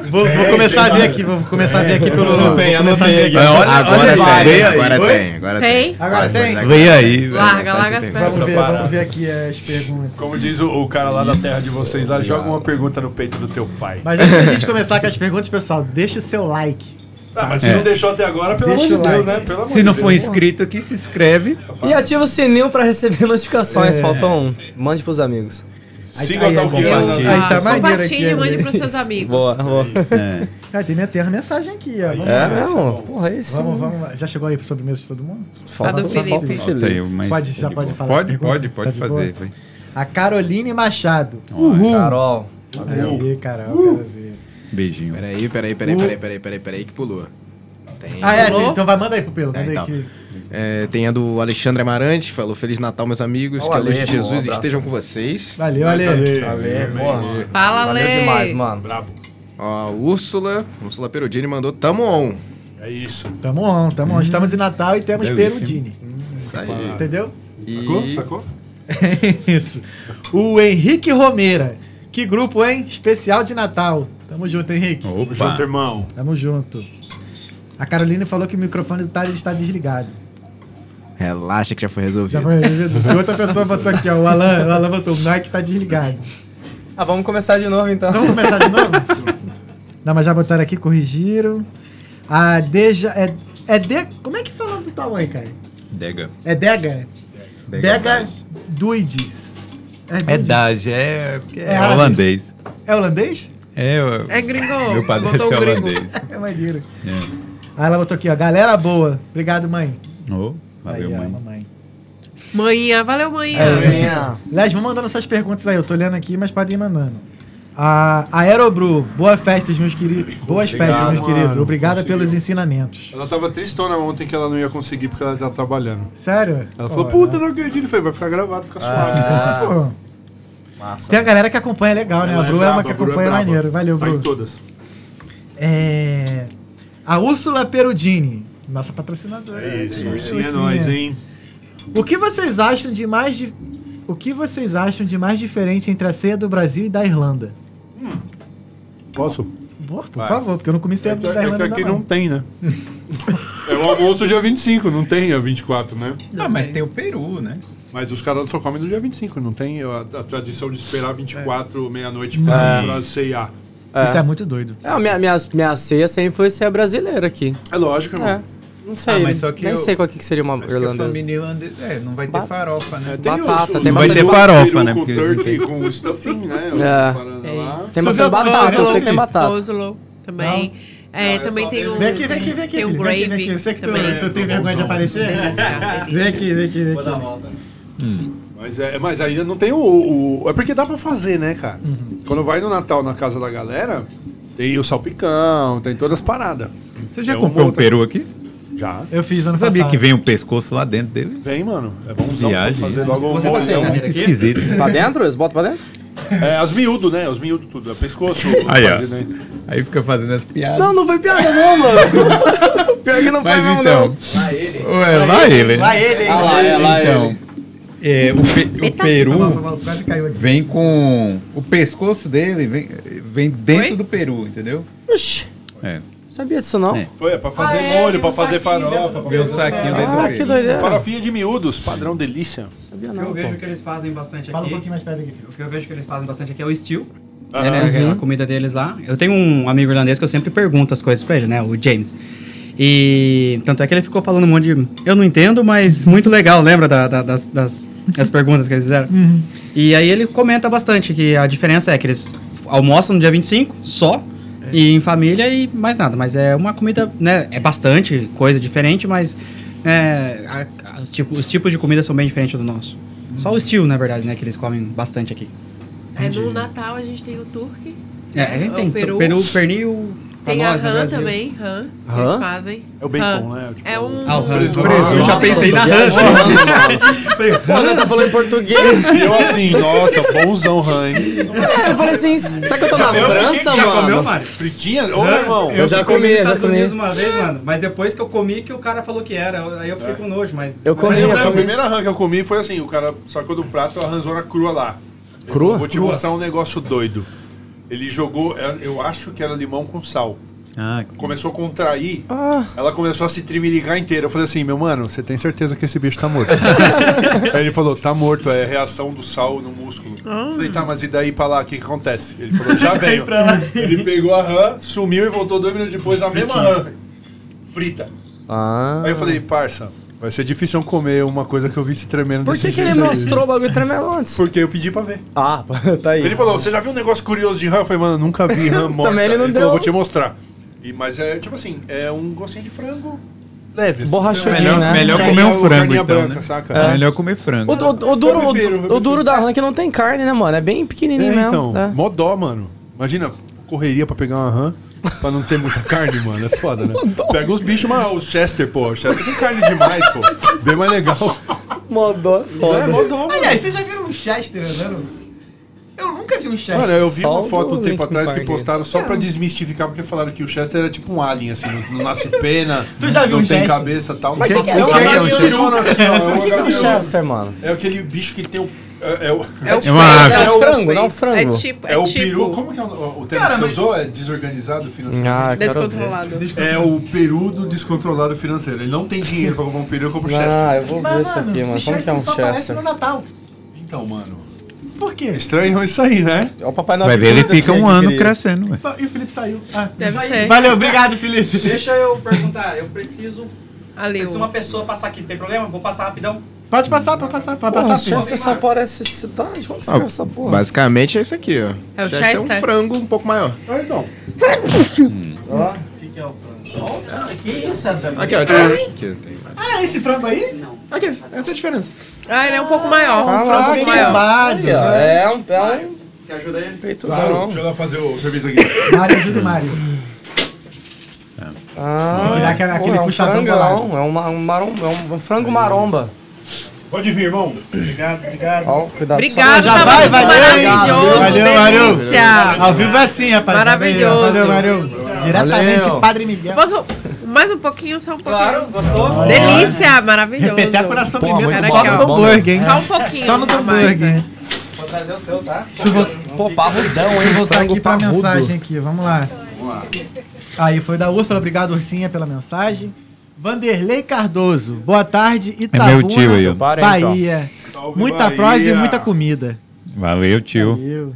vou, vou começar a ver aqui, vou começar a ver aqui pelo. Ver anotei aqui. Olha, Agora tem, agora tem, agora Tem? tem. Agora tem? Vem aí. Larga, larga as tem. Vamos ver, vamos ver aqui as perguntas. Como diz o, cara lá da terra de vocês, joga uma pergunta no peito do teu pai. Mas antes da gente começar com as perguntas, pessoal, deixa o seu like. Ah, mas se É. não deixou até agora, pelo Deixa amor de Deus, like. né? Pelo amor Se não de for Deus. inscrito aqui, se inscreve. E ativa o sininho pra receber notificações. É. Faltou um. Mande pros amigos. Siga Aí, aí, que aí, tá Compartilhe aqui, e mande pros seus amigos. Boa, boa. É. Cara, tem minha terra mensagem aqui, ó. Vamos É lá. mesmo? Porra, aí sim. Vamos, vamos lá. Já chegou aí pro sobremesa de todo mundo? Falta Tá do Felipe. Falta aí, mas- Pode- já pode falar Pode, pode, pode Tá fazer. vai. A Caroline Machado. Uhul. Carol. Aí, Carol, Carolzinha. Beijinho. Peraí, peraí, peraí, peraí, peraí, peraí, peraí, que pulou. Tem, Ah, é? Pulou? Então vai, manda aí pro pelo. É, Manda aí então. que... é, tem a do Alexandre Amarante, que falou Feliz Natal, meus amigos. Ó, que a luz de Ale, Jesus um estejam com vocês. Valeu, Ale. Ale, Boa. Fala, Valeu Lê. demais, mano. Brabo. Ó, a Úrsula, Úrsula Perudini mandou tamo on. É isso. Tamo on, tamo on. Estamos em Natal e temos Delícia. Perudini. Isso aí. Entendeu? Sacou? E Sacou? Isso. O Henrique Romeira. Que grupo, hein? Especial de Natal. Tamo junto, Henrique. Tamo junto, Opa. irmão. Tamo junto. A Caroline falou que o microfone do Thales está desligado. relaxa que já foi resolvido. Já foi resolvido. E outra pessoa botou aqui, ó. O Alan, o Alan botou, o Nike tá desligado. Ah, vamos começar de novo então. Vamos começar de novo? Não, mas já botaram aqui, corrigiram. A Deja. É, é de, como é que fala do tamanho, cara? Dega. É Dega? Dega mais. Duides. É Duides. Dage, é, é, É holandês. É holandês? É, eu- É gringo. meu padre Botou é holandês. É maneiro. É. Aí ela botou aqui, ó. Galera boa. Obrigado, mãe. Oh, valeu, aí, ó, mãe. mamãe. Valeu, manhã. É, Aliás, vão mandando suas perguntas aí. Eu tô olhando aqui, mas podem ir mandando. A Aerobru, boa festas, meus queridos. Boas Obrigado, festas, meus queridos. Obrigada Conseguiu. pelos ensinamentos. Ela tava tristona ontem que ela não ia conseguir porque ela tá trabalhando. Sério? Ela falou, puta, não acredito. Eu falei, vai ficar gravado, fica suave. Pô, Massa. tem a galera que acompanha legal, né? Ela a Bru é, uma que Bru acompanha maneiro. Valeu, Tá em Bru. todas. É, a Úrsula Perudini, nossa patrocinadora. É isso, É, ursinho é ursinha. nóis, hein? O que vocês acham de mais de o que vocês acham de mais diferente entre a ceia do Brasil e da Irlanda? Posso? Por, por Vai. favor, porque eu não comi ceia É, da que- é que aqui não. não tem, né? é o almoço dia 25, não tem dia 24, né? Não, mas tem o Peru, né? Mas os caras só comem no dia 25, não tem a, a tradição de esperar 24, meia-noite pra, pra ceiar. Isso é muito doido. É, a minha, minha, minha ceia sempre foi ser brasileira aqui. É lógico, irmão. É. Não sei. Ah, mas só que nem eu- sei qual que que seria uma Acho que a irlandesa. família irlandesa. É, não vai ter farofa, né? É, tem Batata, os, tem Vai bastante ter farofa, né? Com Porque não turkey, com stuffing, né? É. Lá. Tem bastante batata, eu sei que tem batata. Oslo também. É, Não, eu também só tem o. Vem aqui, vem aqui, vem aqui. Tem o filho. Vem aqui, vem aqui. Eu sei que tu, também. tu tem vergonha de aparecer. Delícia. Vem aqui, vem aqui, vem Vou dar aqui. a volta. Mas, é, mas ainda não tem o, o- É porque dá pra fazer, né, cara? Uhum. Quando vai no Natal na casa da galera, tem o salpicão, tem todas as paradas. Você já É comprou um peru aqui? Já. Eu fiz ano Não sabia passado. que vem o pescoço lá dentro dele? Vem, mano. É bonzão Viagem, fazer isso. logo um Você molhão. comer daqui? Esquisito. Pra dentro? Eles botam pra dentro? É, as miúdos, né? Os miúdos tudo. É pescoço. Aí, ó. Aí fica fazendo as piadas. Não, não foi piada não, mano. Pior que não foi Mas mesmo, então. Lá ele. Ué, lá ele. Lá ele, hein? não. Ah lá, é lá Então, ele. é, o, pe- o peru foi mal, Quase caiu aqui. vem com. O pescoço dele vem, vem dentro Oi? do peru, entendeu? Oxi, É. sabia disso não? É. Foi, é pra fazer Ah, é, molho, tem pra fazer farofa. pra um fazer- saquinho dentro Ah, que doideira. Farofinha de miúdos, padrão delícia. Sabia O que não, eu vejo pô. que eles fazem bastante Fala um aqui. pouquinho mais perto aqui, filho. O que eu vejo que eles fazem bastante aqui é o stew. Aham. É, né, aquela comida deles lá. Eu tenho um amigo irlandês que eu sempre pergunto as coisas pra ele, né? O James. E tanto é que ele ficou falando um monte de. Eu não entendo, mas muito legal, lembra da- da- das, das, das perguntas que eles fizeram? E aí ele comenta bastante que a diferença é que eles almoçam no dia 25 só. E em família e mais nada. Mas é uma comida, né? É bastante coisa diferente, mas é, a- a- os, tipo- os tipos de comida são bem diferentes do nosso. Só o stew, na verdade, né? Que eles comem bastante aqui. É, no Natal a gente tem o turkey. É, a gente o tem peru. peru, pernil, Tem a nós rã Brasil. também, que Rã? eles fazem. É o bacon, né? Tipo, É um... Ah, o. Presunto. Eu já pensei na. Pô, né, tá falando em português. E eu assim, nossa, bonzão, Han, hein? É, eu falei assim, será que eu tô na França, Já mano? comeu, Mário? Fritinha? Ô, meu irmão. Eu já comi, já comi. Uma vez, mano. Mas depois que eu comi, que o cara falou que era. Aí eu fiquei com nojo, mas... Eu comi, Mas eu a comi. primeira rã que eu comi foi assim, o cara sacou do prato a ranzona crua lá. Crua? Vou te mostrar um negócio doido. Ele jogou, é, eu acho que era limão com sal. Ah, Começou a contrair, Ah, ela começou a se trimirigar inteira. Eu falei assim, meu mano, você tem certeza que esse bicho tá morto? Aí ele falou, tá morto, é reação do sal no músculo. Eu falei, tá, mas e daí pra lá, o que, que acontece? Ele falou, já veio. Ele pegou a rã, sumiu e voltou dois minutos depois, a mesma rã. Frita. ah. Aí eu falei, parça, vai ser difícil eu comer uma coisa que eu vi se tremendo Por desse que, que ele jeito aí." mostrou o bagulho tremendo antes? Porque eu pedi pra ver. Ah, tá aí. Ele falou, você já viu um negócio curioso de rã? Eu falei, mano, nunca vi rã morta. Também ele não falou, deu. vou te mostrar. E, mas é, tipo assim, é um gostinho de frango leve. assim. Borrachudinho, melhor né? melhor Carninha- comer um frango, carninha então, branca, né? saca? É melhor comer frango. O, o, o duro, Eu prefiro, eu o, o prefiro. duro da rã que não tem carne, né, mano? É bem pequenininho É, mesmo. então, tá? mó dó, mano. Imagina, correria pra pegar uma rã, pra não ter muita carne, mano. É foda, né? Pega os bichos, mas o Chester, pô. O Chester tem carne demais, pô. Bem mais legal. Modó, É, mó dó, mano. Aliás, vocês já viram um Chester andando? Eu nunca vi um Chester. Mano, eu vi Só uma o foto um tempo atrás que postaram só pra desmistificar, porque falaram que o Chester era tipo um alien, assim, não, não nasce pena, Tu já viu não um tem Chester? cabeça e tal. Mas que- é o é que é um é O é gaviona. Chester, mano? É aquele bicho que tem o. É, é o, É, É uma ave. É o frango, não é o frango. É tipo, é, é o tipo peru. Como que é o, o termo Cara, que você mas- usou? É desorganizado financeiramente? Ah, descontrolado. É o peru do descontrolado financeiro. Ele não tem dinheiro pra comprar um peru, eu compro Chester. Ah, eu vou ver Mas, isso aqui, mano. o Como que é um só aparece Chester? no Natal. Então, mano. Por quê? Estranho isso aí, né? É o Papai Noel. Vai ver, ele fica um ano queria. crescendo. Só- e o Felipe saiu. Ah, Deve aí. ser. Valeu, obrigado, Felipe. Deixa eu perguntar, eu preciso... Ali, Se o- uma pessoa passar aqui, tem problema? Vou passar rapidão. Pode passar, pode passar, pode Porra, passar. Chester só parece cidade. Como que serve essa porra? Basicamente é isso aqui, ó. É o Chester é Chester? um frango um pouco maior. Ah, então. Ó, o que, que é o frango? Ó, que isso, Adão? Aqui, ó. Aqui, tem. Ah, esse frango aí? Aqui, essa é a diferença. Ah, ele é um pouco maior. Ah, um lá, frango bem maior. Queimado. Aí, ó, É um, é um Você ajuda ele? peito Claro, não. deixa eu fazer o serviço aqui. Mário, ajuda o Mário. Ah, Virar aquela- aquele porra, é um puxadão frangão. É um, ma- um, marom, é um, um frango maromba. Pode vir, irmão. Obrigado, obrigado. Ó. Obrigado, Já tava vai, valeu, Valeu, Mário. delícia. Ao vivo é assim, rapaz. Maravilhoso. Valeu, Mário. Diretamente Valeu. Padre Miguel. Posso mais um pouquinho, só um pouquinho? Claro, gostou? Delícia, maravilhoso. Repetir a sobremesa muito só no Bom hambúrguer, hein? Só um pouquinho. Só no hambúrguer. né? Vou trazer o seu, tá? Deixa eu Pô, parrudão, hein? eu voltar aqui pra mensagem aqui, vamos lá. Aí foi da Úrsula, obrigado Ursinha pela mensagem. Vanderlei Cardoso, boa tarde, É Itabuna, meu tio aí. Bahia. Salve, Muita Bahia. prosa e muita comida. Valeu, tio. Valeu.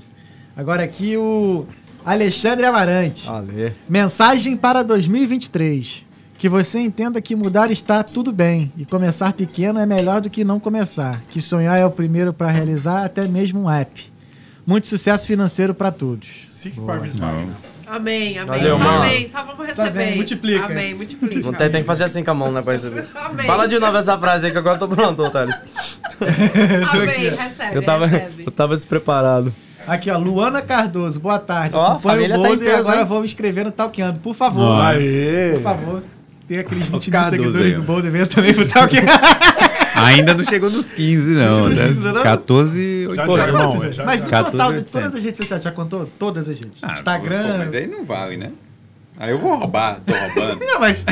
Agora aqui o Alexandre Amarante. Ale. Mensagem para 2023. Que você entenda que mudar está tudo bem e começar pequeno é melhor do que não começar. Que sonhar é o primeiro para realizar até mesmo um app. Muito sucesso financeiro para todos. Parvis Maia. Amém, amém. Valeu, só mano. amém, só vamos receber. bem, multiplica. Amém, multiplica. Não tem, tem que fazer assim com a mão, né, pra receber. Amém. Fala de novo essa frase aí que agora eu tô pronto, Thales. Amém, recebe, Eu tava, recebe. eu tava despreparado. Aqui, ó, Luana Cardoso, boa tarde. Ó, Acompanho família o tá Boulder e peso, agora hein? vou me inscrever no Talkando. Por favor. Aê! Por favor. Tem aqueles 20 mil seguidores aí, do ó. Boulder, venha também pro Talkando. Ainda não chegou nos 15, não. nos né? 15 ainda não? 14, Já, 8. já, irmão. já, já. Mas no 14, total de 800. todas as redes sociais, já contou? Todas as redes. Ah, Instagram. pô, mas aí não vale, né? Aí eu vou roubar, tô roubando. Não, mas.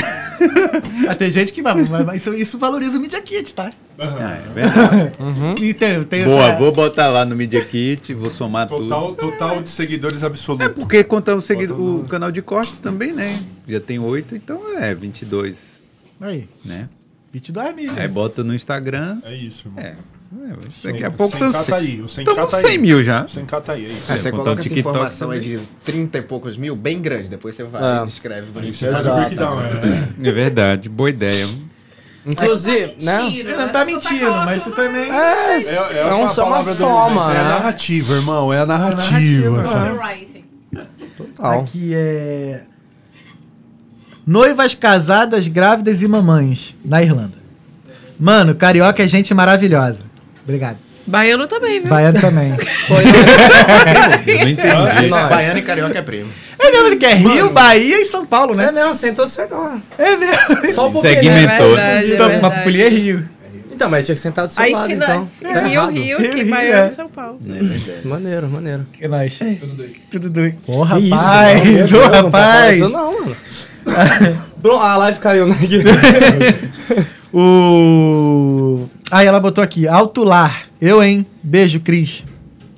tem gente que. Mas, mas isso, isso valoriza o Media Kit, tá? Ah, é verdade. E tem, tem Boa, essa- vou botar lá no Media Kit, vou somar tudo. Total, total de seguidores É absoluto. porque conta o, segui- o canal de cortes também, né? Já tem 8, então é 22, Aí, né? 22 mil. Aí bota no Instagram. É isso, irmão. É. é, Daqui a pouco estamos tá aí, o 100K estamos tá aí. 100 mil já. 100k tá aí. aí. Aí você contar coloca essa TikTok informação aí também. de 30 e poucos mil, bem grande. Depois você vai É. e escreve Você bonitinho. faz o breakdown, né? É verdade, boa ideia. Inclusive, né? Mentira, Ele não né? tá Você mentindo, mas você também. É, É, é, um, a só uma soma, momento, É a né? narrativa, irmão. É a narrativa. narrativa, sabe? Copywriting. Total. Aqui é. Noivas casadas, grávidas e mamães, na Irlanda. Mano, carioca é gente maravilhosa. Obrigado. Baiano também, viu? Baiano também. Eu não entendi. Baiano e carioca é primo. É mesmo que é Rio, Bahia e São Paulo, É né? mesmo, sentou você agora. É mesmo. Só um pouquinho. né? Segmentou. verdade, Só é é Rio. Então, mas tinha que sentar do seu Aí, lado, então. Tá Rio. Rio, Rio, que Baiano é. e São Paulo. Maneiro, maneiro. Que nós. Tudo doido. Ô, Que isso, rapaz, não, ô, não rapaz. isso não, mano. a live caiu, né? O. Aí ela botou aqui, alto lar. Eu, hein? Beijo, Cris.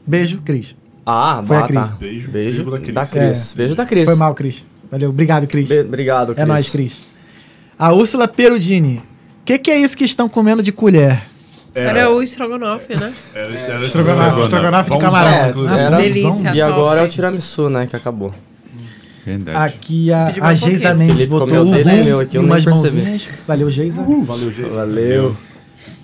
Beijo, Cris. Ah, Foi a Cris. tá. Beijo, Beijo beijo da Cris. da Cris. Beijo da Cris. Foi mal, Cris. Valeu. Obrigado, Cris. Be- obrigado, Cris. É nóis, Cris. A Úrsula Perudini. O que, que é isso que estão comendo de colher? Era o estrogonofe, né? Era, era Estrogonofe, estrogonofe de camarão. É, era- Delícia, E agora é o tiramisu, né, que acabou. Verdade. Aqui a, a mais um Geisa. Mendes botou o dele, aqui, e umas mãozinhas. Valeu, Geisa. Valeu, gente. Valeu.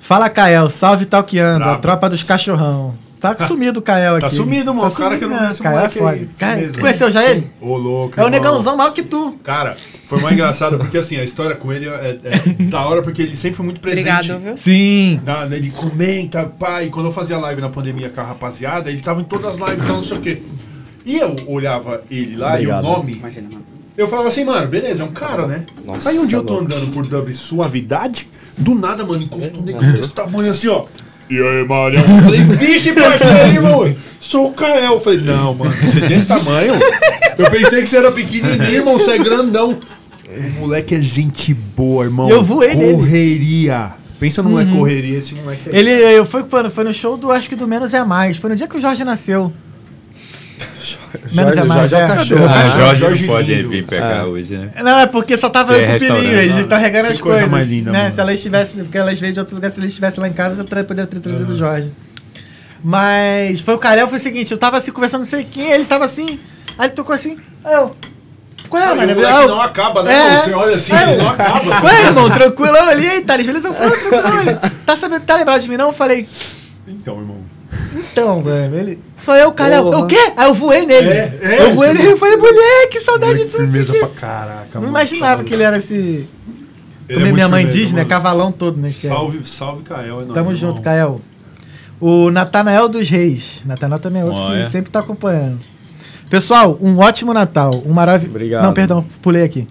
Fala, Kael. Salve, Talqueando. A Brabo. tropa dos cachorrão. Tá sumido o Kael aqui. Tá sumido, mano. O cara que eu não mesmo. conheço, Kael é moleque foda. aí, Cara, firmeza. tu conheceu já ele? Ô, louco. É o irmão. negãozão maior que tu. Cara, foi mais engraçado porque assim, a história com ele é, é da hora porque ele sempre foi muito presente. Obrigado, viu? Sim. Na, ele comenta, pai. Quando eu fazia live na pandemia com a rapaziada, ele tava em todas as lives, então não sei o quê. E eu olhava ele lá Obrigado. e o nome. Eu falava assim, mano, beleza, é um cara, né? Nossa, Aí um dia eu tá tô louco. andando por Dublin Suavidade, do nada, mano, encosto um negócio desse tamanho assim, ó. E aí, Maria? Eu falei, vixe, parceiro, mano, sou o Kael. Eu falei, não, mano, você é desse tamanho? Eu pensei que você era pequenininho, irmão, você é grandão. O moleque é gente boa, irmão. Eu voei nele. Correria. Pensa num moleque correria, esse moleque é... Ele eu fui, quando- foi no show do, acho que do Menos é Mais. Foi no dia que o Jorge nasceu. Menos é mais, Jorge é o é. cachorro. Ah, Ah, Jorge, Jorge não pode vir pegar hoje, né? Não, é porque só tava é com o Pilinho, eles estão regando as coisa coisas. mais linda, né? mano. Se ela estivesse, porque elas veio de outro lugar, se ela estivesse lá em casa, eu poderia ter trazido o Jorge. Mas foi o Carel, foi o seguinte, eu tava assim, conversando não sei quem, ele tava assim, aí ele tocou assim, aí eu. Qual é, Ah, mano? eu- não acaba, né? É. Você olha assim, É. não acaba. Ué, irmão, tranquilão ali, aí, Thales, beleza? Eu falei, tranquilão ele. Tá sabendo, tá lembrado de mim não? Eu falei, Então, irmão. Então, mano, ele. Sou eu. Porra. Eu o quê? Aí eu voei nele. É, é. eu voei nele e falei, moleque, saudade de tudo isso aqui. pra caraca, Não imaginava que ele era esse. Ele é Como muito minha mãe firmeza, diz, né? Cavalão todo, né? que é. Salve, salve, Kael. É Tamo irmão. junto, Kael. O Natanael dos Reis. Natanael também é outro Olha. que sempre tá acompanhando. Pessoal, um ótimo Natal. Um maravilhoso. Obrigado. Não, perdão, pulei aqui.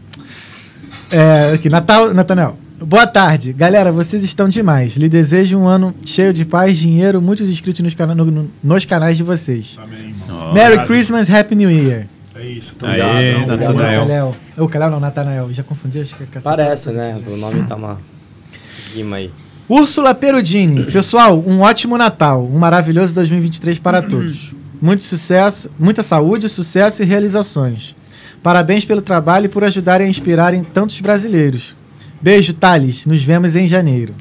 É, aqui, Natal, Natanael. Boa tarde. Galera, vocês estão demais. Lhe desejo um ano cheio de paz, dinheiro, muitos inscritos nos, cana no- no- nos canais de vocês. Amém, irmão. Merry. Christmas, Happy New Year. É isso, tô Aê. Natanael. O Calhau não, Natanael. Já confundi. Acho que é. Parece, né? O nome tá uma guima aí. Úrsula Perudini. Pessoal, um ótimo Natal. Um maravilhoso 2023 para todos. Muito sucesso, muita saúde, sucesso e realizações. Parabéns pelo trabalho e por ajudarem a inspirarem tantos brasileiros. Beijo, Thales. Nos vemos em janeiro.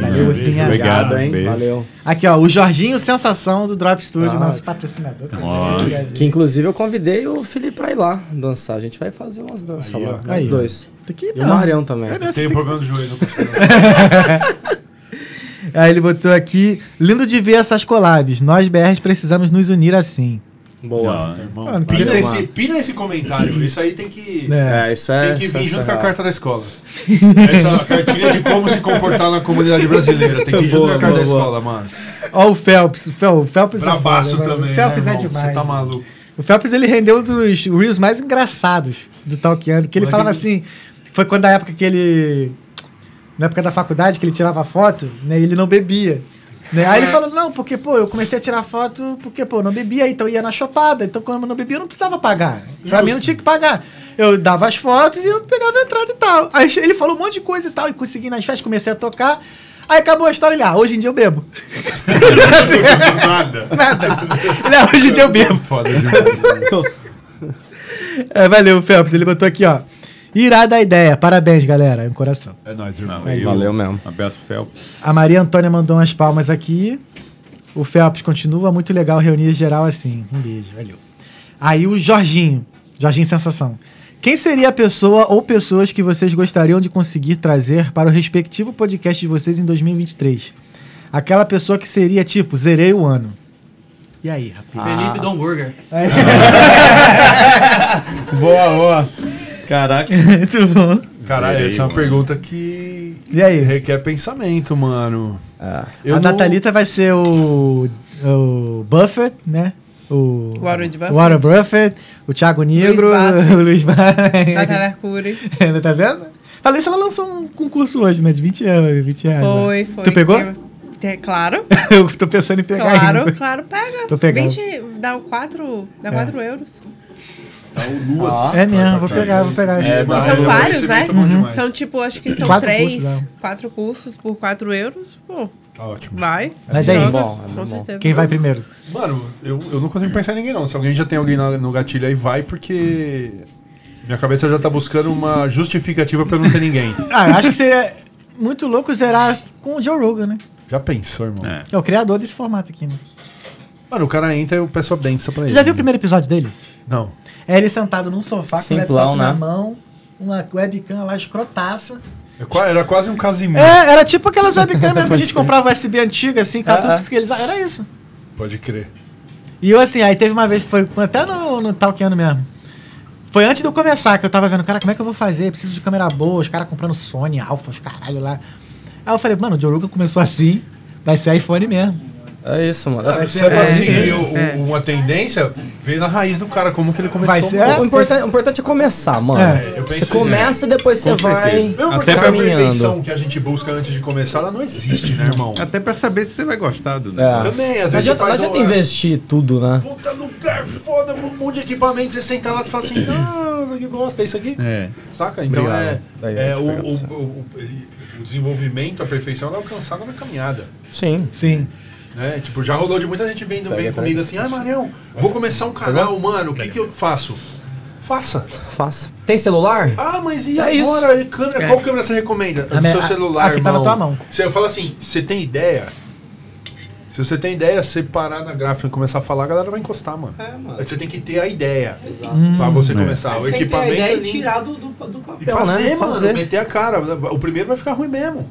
Valeu, assim, Obrigado, hein? beijo. Valeu. Aqui, ó, o Jorginho Sensação do Drop Studio, Ah. nosso patrocinador. Ó. Que inclusive eu convidei o Felipe pra ir lá dançar. A gente vai fazer umas danças Aí, lá. ó. Nós Aí, dois. Tá aqui, E o. Marião também. É mesmo, Tem um tem- problema no joelho. não consigo. Aí ele botou aqui, lindo de ver essas collabs. Nós BRs precisamos nos unir assim. Boa. Irmão, Mano, pina, valeu, esse, pina esse comentário. Isso aí tem que, É. É, isso é. tem que vir é junto com a carta da escola. Essa cartinha de como se comportar na comunidade brasileira. Tem que ir junto Boa, com a carta boa, da boa. escola, mano. Ó o Phelps. O Fel- o Phelps é Brabaço foda, mano. também. O Phelps né, é demais. Você tá maluco. O Phelps ele rendeu um dos reels mais engraçados do Talkando, que ele Mas falava ele- assim, foi quando a época que ele na época da faculdade que ele tirava foto, né, ele não bebia. Né? Aí ele falou, não, porque, pô, eu comecei a tirar foto porque, pô, eu não bebia, então eu ia na chopada. Então, quando eu não bebia, eu não precisava pagar. Pra mim, não tinha que pagar. Eu dava as fotos e eu pegava a entrada e tal. Aí ele falou um monte de coisa e tal, e consegui nas festas, comecei a tocar. Aí acabou a história, ele, ah, hoje em dia eu bebo. Nada. Nada. Ele, ah, hoje em dia eu bebo. Foda demais. É, valeu, Phelps. Ele botou aqui, ó. Irada a ideia. Parabéns, galera. É um coração. É nóis, irmão. Valeu. Valeu mesmo. Abraço, Phelps. A Maria Antônia mandou umas palmas aqui. O Phelps continua muito legal reunir geral assim. Um beijo, valeu. Aí o Jorginho. Jorginho Sensação. Quem seria a pessoa ou pessoas que vocês gostariam de conseguir trazer para o respectivo podcast de vocês em 2023? Aquela pessoa que seria tipo, zerei o ano. E aí, rapaz? Felipe Dom Burger. Boa, boa. Caraca. Muito bom. Caralho, essa é uma mano. pergunta que E aí? requer pensamento, mano. Ah, Eu a não- Natalita vai ser o, o Buffett, né? O Warren Buffett. Warren Buffett, o Thiago Negro, Bassi. o Luiz Natália Barra. Arcuri. tá vendo? Falei isso, ela lançou um concurso hoje, né? De 20 anos. 20 reais, né? Foi, foi. Tu pegou? Tem- Claro, Eu tô pensando em pegar claro, ainda. claro, pega. Tô pegando. 20, dá 4, dá É. 4 euros. Tá o Luas. Ah. É mesmo, vou pegar, vou pegar. É, E mas são é vários, né? demais. São tipo, acho que são Quatro três, cursos, né? quatro cursos por 4 euros. Pô, Tá ótimo. vai. Mas aí? joga, Bom, é com bom. certeza. Quem vai primeiro? Mano, eu, eu não consigo pensar em ninguém não. Se alguém já tem alguém na- no gatilho aí, vai, porque minha cabeça já tá buscando uma justificativa pra não ter ninguém. Ah, eu acho que seria muito louco zerar com o Joe Rogan, né? Já pensou, irmão? É. É o criador desse formato aqui, né? Mano, o cara entra e eu peço a benção pra ele. Tu já viu o primeiro episódio dele? Não. É ele sentado num sofá com o laptop na né? mão, uma webcam lá escrotaça. É Era quase um Casimiro. É, era tipo aquelas webcam mesmo que a gente comprava USB antiga, assim, com tudo é. pixelizado. Era isso. Pode crer. E eu, assim, aí teve uma vez, foi até no, no Talkando mesmo. Foi antes de eu começar, que eu tava vendo, cara, como é que eu vou fazer? Preciso de câmera boa, os caras comprando Sony, Alpha, os caralho lá. Aí eu falei, mano, o Joe Rogan começou assim, vai ser iPhone mesmo. É isso, mano. Ah, É, você vai é, seguir é. uma tendência, ver na raiz do cara como que ele começou. Vai ser- mano. O importante, o importante é começar, mano. É, eu você começa e depois você vai. Mesmo Até pra a perfeição que a gente busca antes de começar, ela não existe, né, irmão? Até pra saber se você vai gostar do É. negócio. Também, às Não vezes adianta, não adianta um- investir tudo, né? Puta lugar foda, um monte de equipamento, você senta lá e fala assim, ah, que bosta, é isso aqui? É. Saca? Então Obrigado. é, é o, o, o- o desenvolvimento, a perfeição, ela é alcançada na caminhada. Sim. Sim. Né? Tipo, já rolou de muita gente vem pega. comigo assim, ah, Marião, vou começar um canal, mano, o que, que eu faço? Faça. Faça. Tem celular? Ah, mas e É agora? Câmera, É. Qual câmera você recomenda? A Do minha- seu a- celular, a que tá na tua mão. Você, eu falo assim, você tem ideia? Se você tem ideia, você parar na gráfica e começar a falar, a galera vai encostar, mano. É, mano. Você tem que ter a ideia Exato. pra você É. começar. O equipamento é lindo. do, do, do E papel, fazer, né? mano, Fazer. meter a cara. O primeiro vai ficar ruim mesmo.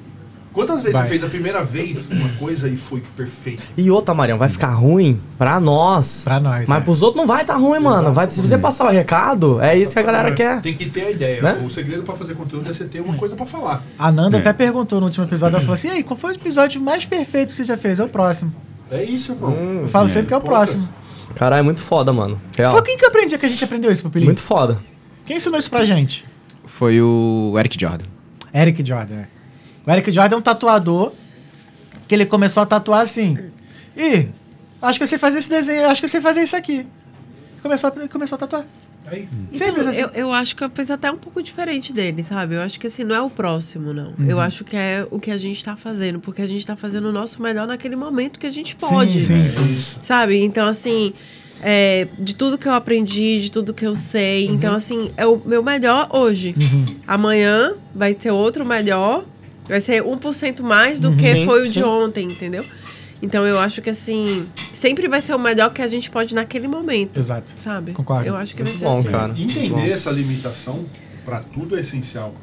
Quantas vezes Vai. você fez a primeira vez uma coisa e foi perfeito? E outra, Marião, vai ficar ruim pra nós. Pra nós. Mas é. pros outros não vai tá ruim, mano. Vai, se você passar o recado, é isso que a galera quer. Tem que ter a ideia. Né? O segredo pra fazer conteúdo é você ter uma coisa pra falar. A Nanda É. até perguntou no último episódio, ela falou assim, e aí, qual foi o episódio mais perfeito que você já fez? É o próximo. É isso, irmão. Eu falo sempre que é o poucas. próximo. Caralho, é muito foda, mano. Real. Foi quem que aprendi que a gente aprendeu isso, Pupilinho? Muito foda. Quem ensinou isso pra gente? Foi o Eric Jordan. Eric Jordan. é. O Eric Jordan é um tatuador que ele começou a tatuar assim. E acho que eu sei fazer esse desenho, acho que eu sei fazer isso aqui. Começou a, começou a tatuar. Aí, Sempre assim. Eu, eu acho que eu penso até um pouco diferente dele, sabe? Eu acho que assim, não é o próximo, não. Uhum. Eu acho que é o que a gente tá fazendo, porque a gente tá fazendo o nosso melhor naquele momento que a gente pode. Sim, sim, sim. Sabe? Então, assim, é, de tudo que eu aprendi, de tudo que eu sei. Uhum. Então, assim, é o meu melhor hoje. Amanhã vai ter outro melhor. Vai ser 1% mais Uhum. do que Sim, foi o de ontem, entendeu? Então, eu acho que, assim, sempre vai ser o melhor que a gente pode naquele momento. Exato. Sabe? Concordo. Eu acho que vai Muito ser bom, assim. cara. Entender essa limitação para tudo é essencial.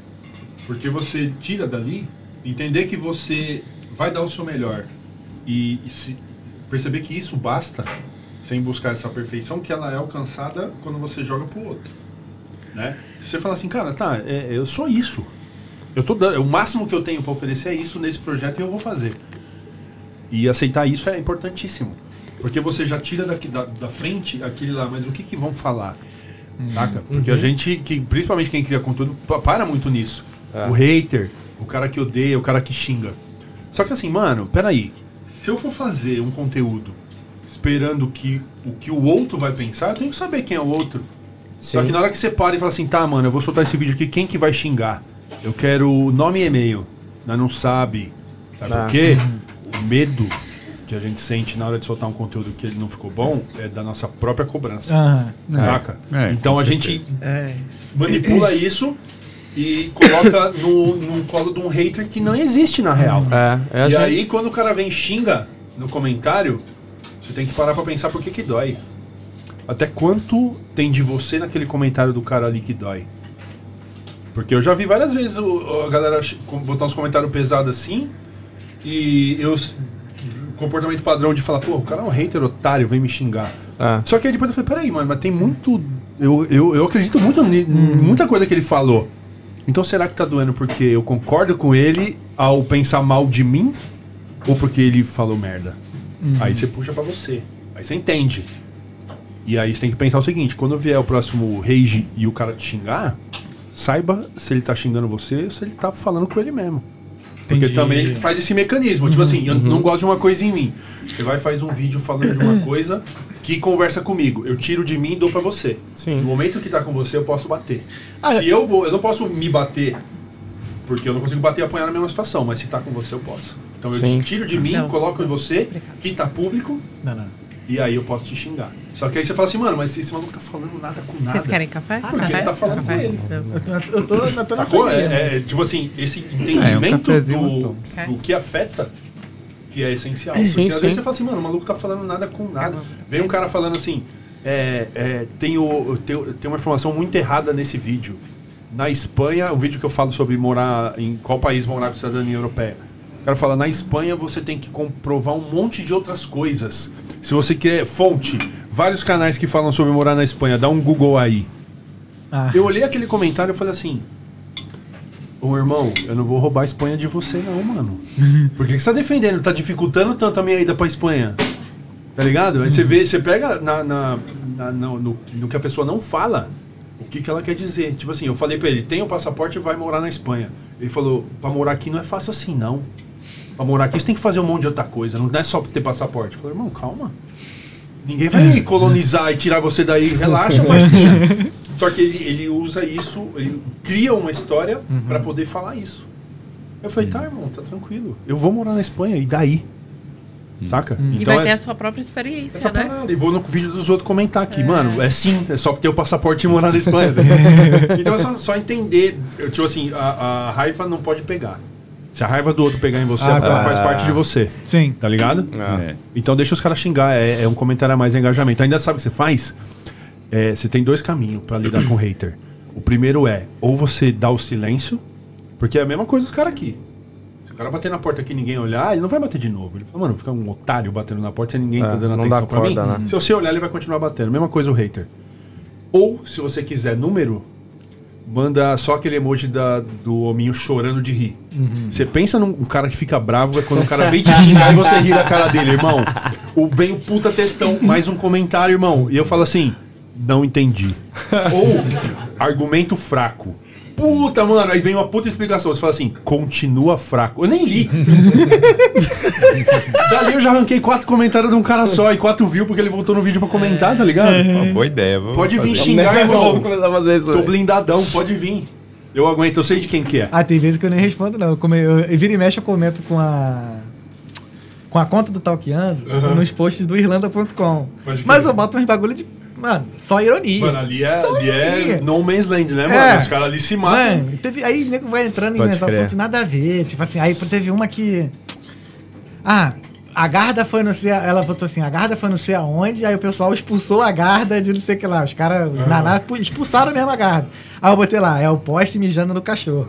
Porque você tira dali, entender que você vai dar o seu melhor e, e se- perceber que isso basta, sem buscar essa perfeição, que ela é alcançada quando você joga pro outro. Né? Se você fala assim, cara, tá, é, eu sou isso. Eu tô dando, o máximo que eu tenho para oferecer é isso nesse projeto e eu vou fazer. E aceitar isso é importantíssimo. Porque você já tira daqui, da, da frente aquele lá, mas o que, que vão falar? Saca? Porque a gente, que, principalmente quem cria conteúdo, pa- para muito nisso. O hater, o cara que odeia, o cara que xinga. Só que assim, mano, peraí. Se eu for fazer um conteúdo esperando que o que o outro vai pensar, eu tenho que saber quem é o outro. Só Sim. que na hora que você para e fala assim, tá, mano, eu vou soltar esse vídeo aqui, quem que vai xingar? Eu quero nome e e-mail. Nós não sabe. Sabe Ah. por quê? O medo que a gente sente na hora de soltar um conteúdo que ele não ficou bom é da nossa própria cobrança. Aham. Saca? É, então a gente É. manipula isso e coloca no, no colo de um hater que não existe na real. É, é a e gente. aí, quando o cara vem e xinga no comentário, você tem que parar pra pensar por que que dói. Até quanto tem de você naquele comentário do cara ali que dói? Porque eu já vi várias vezes o- a galera botar uns comentários pesados assim e eu. Comportamento padrão de falar, pô, o cara é um hater otário, vem me xingar. É. Só que aí depois eu falei, peraí, mano, mas tem muito. Eu, eu, eu acredito muito em muita coisa que ele falou. Então será que tá doendo porque eu concordo com ele ao pensar mal de mim? Ou porque ele falou merda? Aí você puxa pra você. Aí você entende. E aí você tem que pensar o seguinte: quando vier o próximo rage e o cara te xingar, saiba se ele tá xingando você ou se ele tá falando com ele mesmo. Porque Entendi. também ele faz esse mecanismo. Tipo assim, eu não gosto de uma coisa em mim. Você vai e faz um vídeo falando de uma coisa que conversa comigo. Eu tiro de mim e dou pra você. Sim. No momento que tá com você, eu posso bater. Ah, se eu vou, eu não posso me bater. Porque eu não consigo bater e apanhar na mesma situação. Mas se tá com você, eu posso. Então eu Sim. tiro de mim, Não. coloco em você, que tá público, Não, não. E aí eu posso te xingar. Só que aí você fala assim, mano, mas esse maluco tá falando nada com nada. Vocês querem café? Porque café? ele tá falando café? com ele. Não. Eu tô, eu tô, eu tô na Sacou? saída. É, é, tipo assim, esse É, um entendimento cafezinho, do, então. Do que afeta que é essencial. Sim, Porque às sim. vezes você fala assim, mano, o maluco tá falando nada com nada. Vem um cara falando assim, é, é, tem, o, tem, tem uma informação muito errada nesse vídeo. Na Espanha, o vídeo que eu falo sobre morar em qual país morar com cidadania europeia. O cara fala, na Espanha você tem que comprovar um monte de outras coisas. Se você quer fonte, vários canais que falam sobre morar na Espanha, dá um Google aí. Ah, Eu olhei aquele comentário e falei assim: Ô irmão, eu não vou roubar a Espanha de você, não, mano. Por que que você tá defendendo? Tá dificultando tanto a minha ida pra Espanha? Tá ligado? Aí você vê, você pega na, na- na- no, no- no que a pessoa não fala, o que, que ela quer dizer. Tipo assim, eu falei pra ele: tem o passaporte e vai morar na Espanha. Ele falou: pra morar aqui não é fácil assim, não. Pra morar aqui você tem que fazer um monte de outra coisa, não é só ter passaporte. Eu falei: irmão, calma. Ninguém vai colonizar e tirar você daí. Relaxa, parceiro. Só que ele, ele usa isso, ele cria uma história pra poder falar isso. Eu falei, tá, irmão, tá tranquilo. Eu vou morar na Espanha, e daí? Saca? E Então vai ter é a sua própria experiência, essa né? parada. E vou no vídeo dos outros comentar aqui. Mano, é sim, é só ter o passaporte e morar na Espanha. então é só, só entender. Eu, tipo assim, a, a raiva não pode pegar. Se a raiva do outro pegar em você, Ah, ela tá. faz parte de você. sim. Tá ligado? É. Então deixa os caras xingar, é, é um comentário a mais é engajamento. Ainda sabe o que você faz? É, você tem dois caminhos pra lidar com o hater. O primeiro é, ou você dá o silêncio, porque é a mesma coisa dos caras aqui. Se o cara bater na porta aqui e ninguém olhar, ele não vai bater de novo. Ele fala, mano, fica um otário batendo na porta se ninguém É, tá dando não atenção dá pra mim. né? Se você olhar, ele vai continuar batendo. Mesma coisa o hater. Ou, se você quiser número, manda só aquele emoji da, do hominho chorando de rir. Você pensa num um cara que fica bravo é quando o cara vem te xingar e você ri da cara dele, irmão. O, vem o puta textão, mais um comentário, irmão. E eu falo assim, não entendi. Ou argumento fraco. Puta, mano. Aí vem uma puta explicação. Você fala assim, continua fraco. Eu nem li. Dali eu já arranquei quatro comentários de um cara só e quatro views porque ele voltou no vídeo pra comentar, tá ligado? Uma boa ideia. vou Pode vir fazer. xingar, Vamos irmão. começar a fazer isso. Tô blindadão, pode vir. Eu aguento, eu sei de quem que é. Ah, tem vezes que eu nem respondo, não. Eu, come, eu, eu vira e mexe, eu comento com a. Com a conta do Talkeando nos posts do Irlanda.com. Mas eu boto uns bagulho de. Mano, só ironia. Mano, ali é, Só ali é ironia. No Man's Land, né, mano? É. Os caras ali se matam. Mano, teve, aí o nego vai entrando Pode em assuntos nada a ver. Tipo assim, aí teve uma que. Ah, a Garda foi não sei. Ela botou assim: a Garda foi não sei aonde, aí o pessoal expulsou a Garda de não sei o que lá. Os caras, os naná, pu- expulsaram mesmo a Garda. Aí eu botei lá: é o poste mijando no cachorro.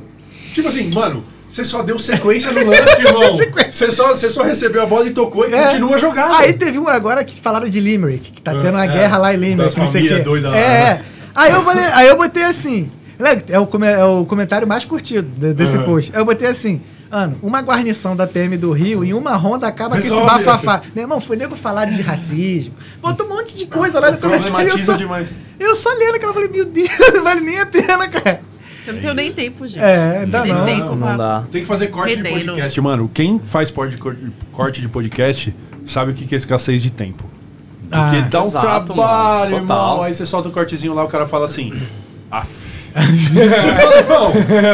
Tipo assim, mano, você só deu sequência no lance, irmão. Você só, você só recebeu a bola e tocou e É. continua a jogada. Aí teve um agora que falaram de Limerick, que tá tendo uma é. guerra lá em Limerick, não sei o quê. doidas lá. É, é. Aí eu, falei, aí eu botei assim. né, É o, é o comentário mais curtido de- desse Uhum. post. Aí eu botei assim. Mano, uma guarnição da PM do Rio em uma ronda acaba Resolve. com esse bafafá. Meu irmão, foi nego falar de racismo. Botou um monte de coisa lá no comentário. Eu só, demais. eu só lendo aquela, falei, meu Deus, não vale nem a pena, cara. Eu não tenho nem tempo, gente. É, dá não. tempo Não pra- dá. Tem que fazer corte de Rendendo. podcast, mano. Quem faz pod- corte de podcast sabe o que que é escassez de tempo. Porque Ah, dá um exato, trabalho, mano. Total. irmão. Aí você solta um cortezinho lá, o cara fala assim. Aff.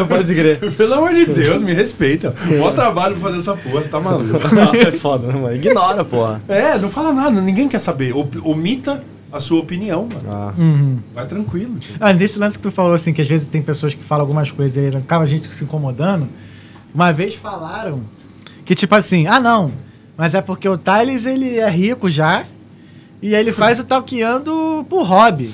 Pode crer. pelo amor de Deus, me respeita. Mó trabalho pra fazer essa porra, você tá maluco. Nossa, é foda, né, mano? Ignora, porra. É, não fala nada, ninguém quer saber. Op- Omita a sua opinião, mano. Ah. Uhum. Vai tranquilo. tio. Ah, nesse lance que tu falou, assim, que às vezes tem pessoas que falam algumas coisas e acaba a gente se incomodando. Uma vez falaram que, tipo assim, ah, não, mas é porque o Thales, ele é rico já e ele faz o talqueando por hobby.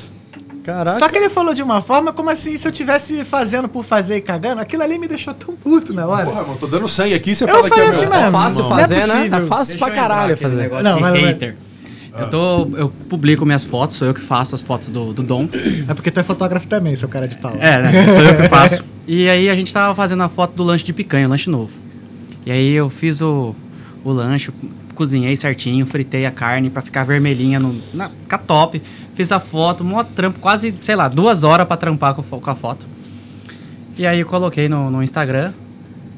Caraca. Só que ele falou de uma forma como assim, se eu tivesse fazendo por fazer e cagando, aquilo ali me deixou tão puto na hora. Porra, mano, tô dando sangue aqui, você Eu fala que falei é assim, meu- mano, É fácil não é fazer, né? possível. É fácil Deixa pra caralho fazer. negócio Não, de mas- mas- hater. Eu, tô, eu publico minhas fotos, sou eu que faço as fotos do, do Dom. É porque tu é fotógrafo também, seu cara de pau. É, né? Sou eu que faço. E aí a gente tava fazendo a foto do lanche de picanha, o lanche novo. E aí eu fiz o, o lanche, cozinhei certinho, fritei a carne pra ficar vermelhinha, no, na, ficar top. Fiz a foto, mó trampo, quase, sei lá, duas horas pra trampar com, com a foto. E aí eu coloquei no, no Instagram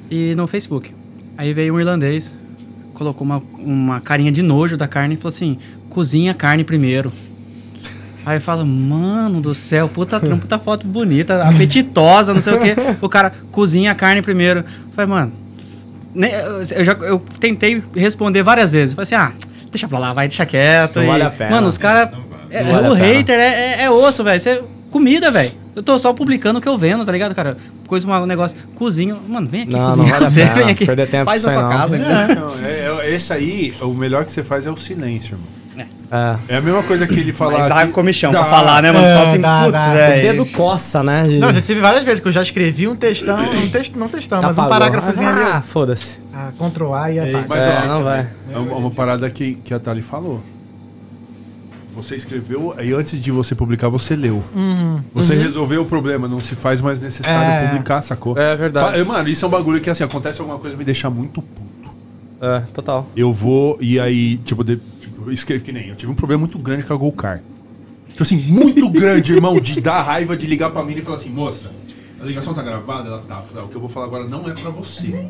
e no Facebook. Aí veio um irlandês, colocou uma, uma carinha de nojo da carne e falou assim: cozinha a carne primeiro. Aí fala, mano do céu, puta trampo, puta foto bonita, apetitosa, não sei o quê. O cara cozinha a carne primeiro. Eu falei, mano, nem- eu, já, eu tentei responder várias vezes. Eu Falei assim, ah, deixa pra lá, vai, deixa quieto. Não e- vale a pena. Mano, os caras. é- vale o hater é, é, é osso, velho. Você- Comida, velho. Eu tô só publicando o que eu vendo, tá ligado, cara? Coisa, um negócio. Cozinho. Mano, vem aqui Não, não cozinhar. vale você vem aqui. Perder tempo faz na sua não. casa. entendeu? Não, é, é- esse aí, o melhor que você faz é o silêncio, irmão. É. É a mesma coisa que ele falar. Mas dá que- comichão Dá. pra falar, né, mano? É, Fala assim, dá, putz, dá. O velho. dedo coça, né? de- Não, já teve várias vezes que eu já escrevi um textão, um texto, não textão, mas um Apagou. parágrafozinho ali. Ah, foda-se. Ah, Ctrl A e apaga. Mas, É, ó, não vai. É uma, uma parada que, que a Thali falou. Você escreveu e antes de você publicar, você leu. Você resolveu o problema, não se faz mais necessário É. publicar, sacou? É verdade. Mano, isso é um bagulho que assim, acontece alguma coisa me deixa muito puto. É, total. Eu vou e aí, tipo, de, tipo escrevo que nem. Eu tive um problema muito grande com a Golcar. Tipo assim, muito grande, irmão, de dar raiva de ligar pra mim e falar assim, moça, a ligação tá gravada? Ela tá. Eu falei, "Ah, o que eu vou falar agora não é pra você.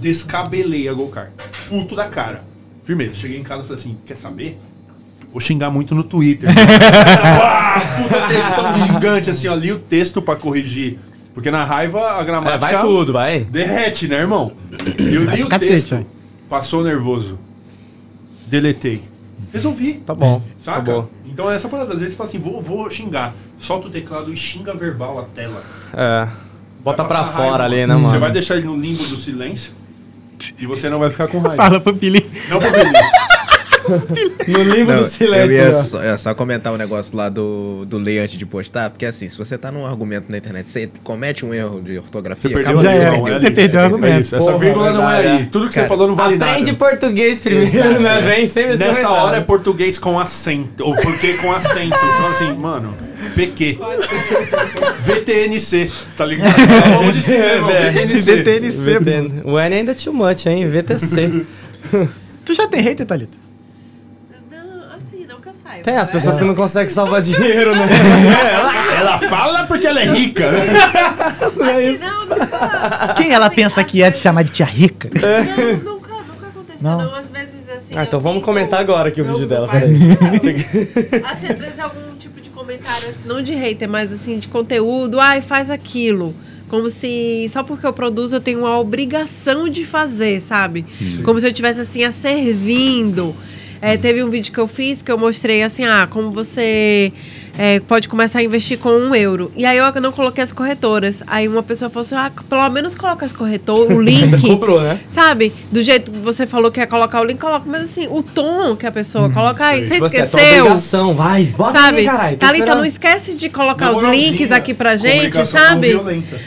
Descabelei a Golcar. Puto da cara. Firmeza, cheguei em casa e falei assim, quer saber? Vou xingar muito no Twitter. ah, puta textão gigante, assim, ó, li o texto pra corrigir. Porque na raiva a É, gramática. vai tudo, vai. Derrete, né, irmão? Eu li o Cacete, texto, vai. passou nervoso. Deletei. Resolvi. Tá bom. Saca? Acabou. Então essa parada, às vezes você fala assim, vou, vou xingar. Solta o teclado e xinga verbal a tela. É. Bota pra fora raiva. ali, né, mano? Você vai deixar ele no limbo do silêncio e você não vai ficar com raiva. Fala pro Pili. Não pro Felipe. No limbo Não, do silêncio. eu ia né? só, ia só comentar um negócio lá do, do ler antes de postar, porque assim, se você tá num argumento na internet, você comete um erro de ortografia, Você perdeu acaba você é ali. perdeu o É argumento. isso. Essa Porra, vírgula não é aí. é. Tudo que Cara, você falou não vale Aprende nada. português primeiro, né? Vem Nessa comentário. hora é português com acento. Ou porquê com acento. Você fala assim, mano, PQ. VTNC. Tá ligado? É, VTNC. VTNC. VTN. O N ainda é too much, hein? VTC. Tu já tem hater, Thalita? Não, assim, não que eu saiba. Tem as pessoas que não conseguem salvar dinheiro, né? Ela fala porque ela é rica, né? Assim, não, nunca. Quem ela pensa que é de chamar de tia rica? Não, nunca, nunca aconteceu, Não? não. Às vezes, assim. Ah, então vamos sinto- comentar agora aqui o vídeo dela, peraí. Assim, às vezes algum tipo de comentário, assim, não de hater, mas assim, de conteúdo, ai, faz aquilo. Como se só porque eu produzo eu tenho uma obrigação de fazer, sabe? Como se eu tivesse assim a servindo. É, teve um vídeo que eu fiz que eu mostrei assim, ah, como você é, pode começar a investir com um euro. E aí eu não coloquei as corretoras. Aí uma pessoa falou assim, ah, pelo menos coloca as corretoras, o link. Cobrou, né? Sabe? Do jeito que você falou que ia colocar o link, coloca. Mas assim, o tom que a pessoa coloca. Ai, você Tipo assim, é esqueceu. obrigação, vai. Bota Sabe? aí, caralho. tô Thalita, não esquece de colocar os links aqui pra gente, sabe?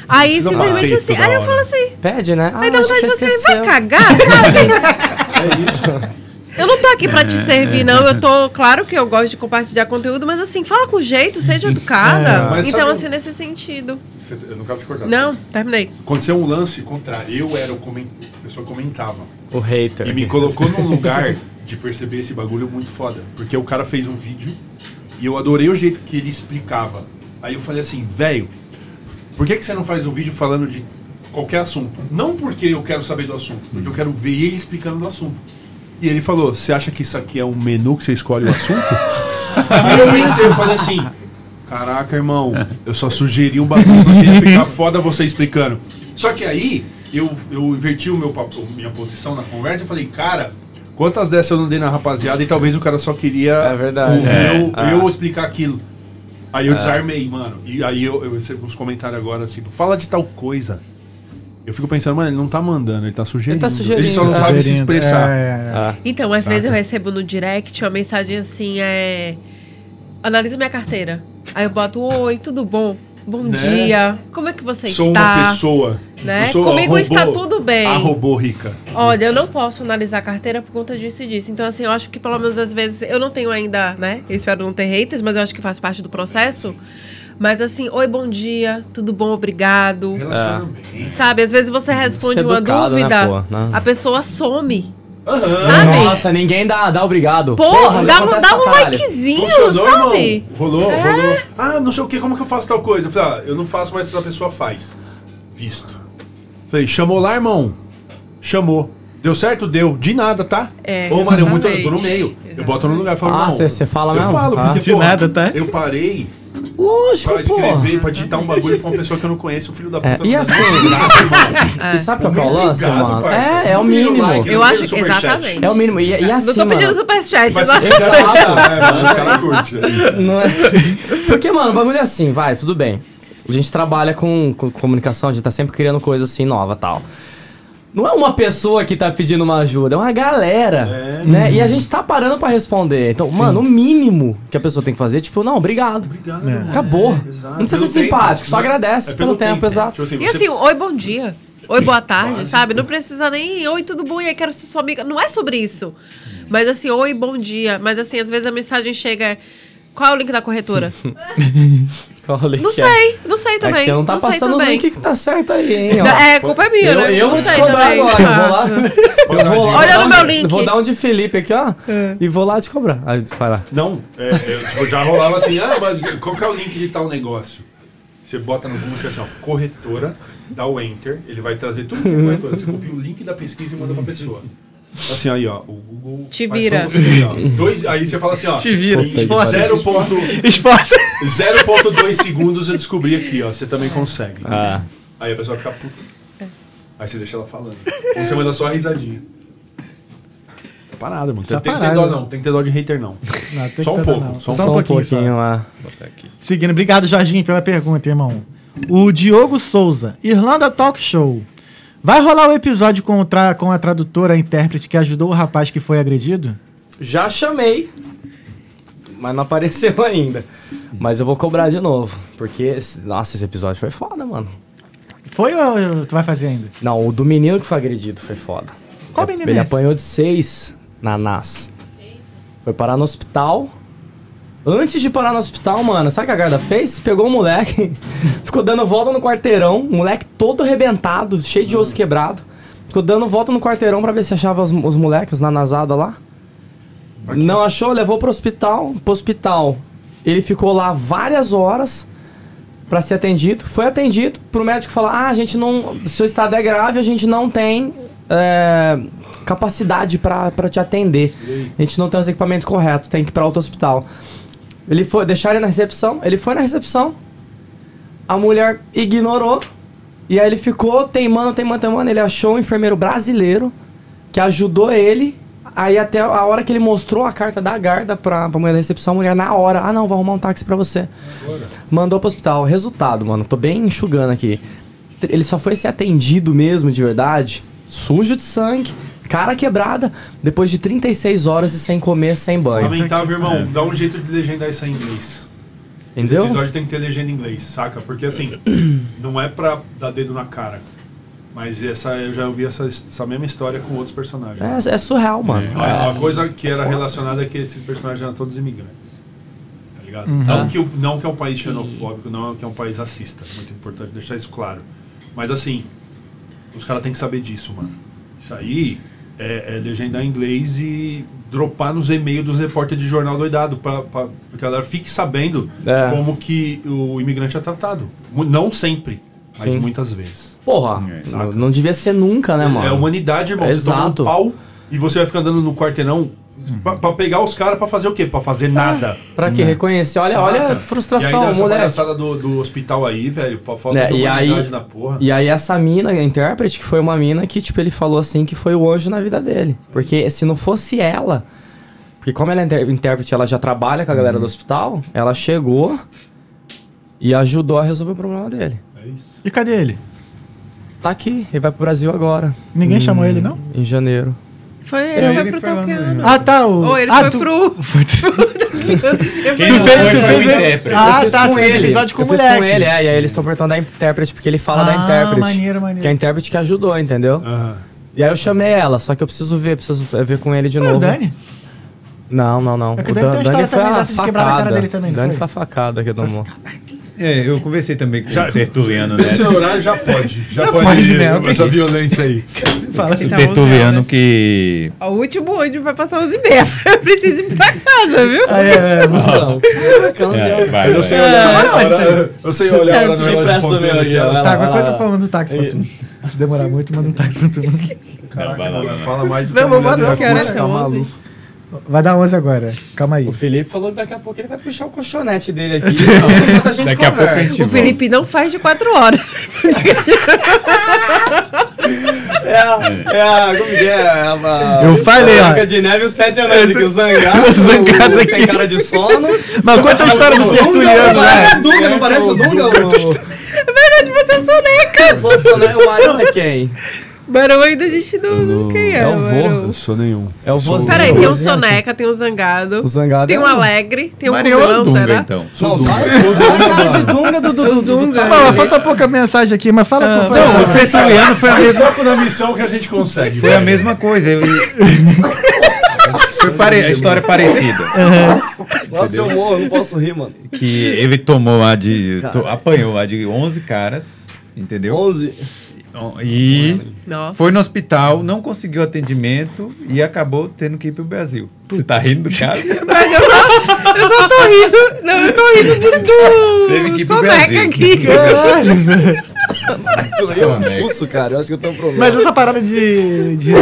Aí simplesmente bater assim. Aí eu falo assim. Pede, né? Ah, Aí dá acho que vontade de você você vai cagar, sabe? É isso. Eu não tô aqui pra te servir, não. Eu tô. Claro que eu gosto de compartilhar conteúdo, mas assim, fala com jeito, seja educada. Mas então, assim, nesse sentido. Você- Eu não quero te cortar. Não, terminei. Aconteceu um lance contrário. Eu era o coment... a pessoa comentava. O hater. E me colocou num lugar de perceber esse bagulho muito foda. Porque o cara fez um vídeo e eu adorei o jeito que ele explicava. Aí eu falei assim, velho, por que, que você não faz um vídeo falando de qualquer assunto? Não porque eu quero saber do assunto, porque eu quero ver ele explicando do assunto. E ele falou, você acha que isso aqui é um menu que você escolhe o assunto? Aí eu pensei, eu falei assim, caraca, irmão, eu só sugeri um bagulho porque ia ficar foda você explicando. Só que aí, eu, eu inverti o meu, papo- minha posição na conversa e falei, cara, quantas dessas eu não dei na rapaziada e talvez o cara só queria É verdade. ouvir É. eu, Ah. eu explicar aquilo. Aí eu desarmei, mano. E aí eu, eu recebo uns comentários agora, tipo, fala de tal coisa. Eu fico pensando, mano, ele não tá mandando, ele tá sugerindo. Ele tá sugerindo, só não tá sabe se expressar. é, é. Ah, Então, às vezes eu recebo no direct uma mensagem assim, é. Analisa minha carteira. Aí eu boto, oi, tudo bom? Bom Né? dia. Como é que você Sou está? uma pessoa. né? Sou Comigo a está tudo bem. A robô rica. Olha, eu não posso analisar a carteira por conta disso e disso. Então, assim, eu acho que pelo menos às vezes eu não tenho ainda, né? Eu espero não ter haters, mas eu acho que faz parte do processo. Mas assim, oi, bom dia, tudo bom, obrigado. Bem. Sabe, às vezes você responde Ser uma educado, né, dúvida, pô? Não. a pessoa some. Aham. Sabe? Nossa, ninguém dá, dá obrigado. Pô, Porra, dá, acontece dá um likezinho, Funcionou, sabe? irmão? Rolou, É. rolou. Ah, não sei o que, como que eu faço tal coisa? Eu falei, ah, eu não faço, mas essa pessoa faz. Visto. Falei, chamou lá, irmão? Chamou. Deu certo? Deu. De nada, tá? É, Ô, mano, eu muito, eu exatamente. tô no meio. Eu boto no lugar e falo, Ah, não. cê- cê fala eu mesmo? falo, Ah. porque, De porra, nada, tá? Eu parei Lógico, pra pô. escrever, pra digitar um bagulho pra uma pessoa que eu não conheço, o filho da puta. É, e não assim, irmão. E sabe qual que é o lance, mano? É, é o mínimo. like, Eu acho que exatamente. É o mínimo. E, e assim, não tô mano, pedindo superchat, Mas né? exato, né, mano? O cara curte. Não é... Porque, mano, o bagulho é assim, vai, tudo bem. A gente trabalha com, com comunicação, a gente tá sempre criando coisa assim nova e tal. Não é uma pessoa que tá pedindo uma ajuda, é uma galera, né? E a gente tá parando pra responder. Então, mano, o mínimo que a pessoa tem que fazer é tipo, não, obrigado. Obrigado, É. Acabou. Exato. Não precisa Pelo ser tempo, simpático, só né? agradece É pelo tempo, exato. Tipo assim, E você- assim, oi, bom dia. Oi, boa tarde, sabe? Não precisa nem oi, tudo bom, e aí quero ser sua amiga. Não é sobre isso. Mas assim, oi, bom dia. Mas assim, às vezes a mensagem chega. Qual é o link da corretora? Qual o link Não é? sei, não sei É também. que você não tá sei passando o link que tá certo aí, hein? ó. É, culpa é minha, Eu, né? eu não vou te cobrar também. agora, eu vou Ah. lá. Eu vou lá Olha dar no um- meu link. Vou dar um de Felipe aqui, ó. E vou lá te cobrar. Aí, vai lá. Não, é, é, tipo, já rolava assim, ah, mas qual que é o link de tal negócio? Você bota no Google assim, ó, corretora, dá o Enter, ele vai trazer tudo que é corretora. Você copia o link da pesquisa e manda pra pessoa. Assim, aí, ó, o Google. Te vira. aí, ó. Dois, aí você fala assim, ó. Te vira. Esforça, 0.2 Esforça. 0.2 segundos eu descobri aqui, ó. Você também consegue. Ah. Aí a pessoa fica puta. Aí você deixa ela falando. Ou você manda só a risadinha. Tá parado, mano. Tá tem que ter dó, não. Tem que ter dó de hater, não. Não, tem Só que um ter pouco, não. só um Só um pouquinho. só. lá. Seguindo, obrigado, Jorginho, pela pergunta, irmão. O Diogo Souza, Irlanda Talk Show. Vai rolar o episódio com, o tra- com a tradutora, a intérprete que ajudou o rapaz que foi agredido? Já chamei, mas não apareceu ainda. Mas eu vou cobrar de novo. Porque, nossa, esse episódio foi foda, mano. Foi ou tu vai fazer ainda? Não, o do menino que foi agredido foi foda. Qual menino Ele é apanhou de seis na NAS. Foi parar no hospital. Antes de parar no hospital, mano, sabe o que a guarda fez? Pegou o moleque, ficou dando volta no quarteirão, o moleque todo arrebentado, cheio de osso quebrado. Ficou dando volta no quarteirão pra ver se achava os, os moleques na nasada lá. Não achou, levou pro hospital. Pro hospital. Ele ficou lá várias horas pra ser atendido. Foi atendido pro médico falar: ah, a gente não. Seu estado é grave, a gente não tem é, capacidade pra te atender. A gente não tem os equipamentos corretos, tem que ir pra outro hospital. Ele foi, deixaram ele na recepção, ele foi na recepção. A mulher ignorou. E aí ele ficou teimando, teimando, teimando. Ele achou um enfermeiro brasileiro que ajudou ele. Aí até a hora que ele mostrou a carta da guarda pra, pra mulher da recepção, a mulher na hora, ah não, vou arrumar um táxi pra você. Mandou pro hospital. Resultado, mano, tô bem enxugando aqui. Ele só foi ser atendido mesmo, de verdade, sujo de sangue, cara quebrada, depois de 36 horas e sem comer, sem banho. Lamentável, irmão. Dá um jeito de legendar isso em inglês. Entendeu? Esse episódio tem que ter legenda em inglês, saca? Porque assim, não é pra dar dedo na cara. Mas essa, eu já ouvi essa, essa mesma história com outros personagens. É, é surreal, mano. A, a É. coisa que era relacionada é que esses personagens eram todos imigrantes. Tá ligado? Uhum. Não, que, não que é um país xenofóbico, não que é um país racista. É muito importante deixar isso claro. Mas assim, os caras têm que saber disso, mano. Isso aí é, é legendar em inglês e dropar nos e-mails dos repórteres de jornal doidado, pra que a galera fique sabendo É. como que o imigrante é tratado. Não sempre, mas Sim. muitas vezes. Porra, É, não, não devia ser nunca, né, mano? É humanidade, irmão. Você toma um Exato. pau e você vai ficar andando no quarteirão pra, pra pegar os caras pra fazer o quê? Pra fazer nada. Pra quê? Reconhecer. Olha, Saca? olha a E frustração, essa moleque. palhaçada do, do hospital aí, velho. Pra falta É, de e aí- humanidade na porra. E aí essa mina, a intérprete, que foi uma mina que, tipo, ele falou assim que foi o anjo na vida dele. Porque se não fosse ela... Porque como ela é inter- intérprete, ela já trabalha com a galera do hospital, ela chegou e ajudou a resolver o problema dele. É isso. E cadê ele? Tá aqui, ele vai pro Brasil agora, Ninguém chamou ele, não? em janeiro. Foi, ele É, foi ele pro foi no- Tolkien. Ah, tá. O... Ou ele ah, foi tu... pro. Eu não fez- tu fez- intérprete. Ah, eu tá, com tu fez ele. episódio com eu o fiz moleque. com ele, é, e aí eles estão perguntando da intérprete, porque ele fala da Ah, intérprete. maneiro, maneiro. Que é a intérprete que ajudou, entendeu? E aí eu chamei ela, só que eu preciso ver, preciso ver com ele de Foi novo. o Dani? Não, não, não. É que o história foi também a dessa de quebrar a cara facada. dele também, Dani foi? a facada que tomou. É, eu conversei também com Já- o Tertuliano, né? Nesse horário já pode. Já, Já pode, pode, ir, né? essa violência aí. Fala. O Tá Tertuliano 11 que. O último ônibus vai passar 11 e meia. Eu preciso ir pra casa, viu? Ah, é, é, Não. É, vai, Eu vai. sei olhar a hora- Eu sei olhar a hora no Te relógio Tá, qualquer coisa eu mando um táxi pra tu. Se demorar muito, manda um táxi pra tu. Caraca, fala mais do Não, que a vamos mulher lá, dele Que hora curte, é tá 11? maluco. Vai dar 11 agora. Calma aí. O Felipe falou que daqui a pouco ele vai puxar o colchonete dele aqui. enquanto a gente Daqui a pouco a gente O Felipe não faz de 4 horas. É a, é a, como que é? A, a, Eu falei, ó. a de Neve os Sete que o Zangado, O Zangado o- aqui. tem cara de sono. Mas conta a história do O Tertuliano, né? o Dunga, não parece o Dunga? É verdade, você é soneca. O Bolsonaro, o Marão é quem? Barão ainda a gente não, não quem é. É o Barão. vô. sou nenhum. É o vô. Peraí, tem um soneca, tem um zangado. O Zangado Tem é um alegre, tem um Marião cubão, Dunga, será? então. Vai, cara de Dunga do, Zunga. Não, mas falta pouca mensagem aqui, mas fala foi. Não, o Tertuliano foi a mesma, na missão que a gente consegue. foi a mesma coisa. eu- Foi pare- a história parecida. Nossa, eu morro, eu não posso rir, mano. Que ele tomou a de. to- apanhou a de 11 caras, entendeu? 11. E Nossa. foi no hospital, não conseguiu atendimento e acabou tendo que ir pro Brasil. Você tá rindo do cara? Mas eu só, eu só tô rindo. Não, eu tô rindo do, Teve que do ir pro soneca Brasil. aqui. Caralho, eu expulso, cara. Eu acho que eu tenho um problema. Mas essa parada de, de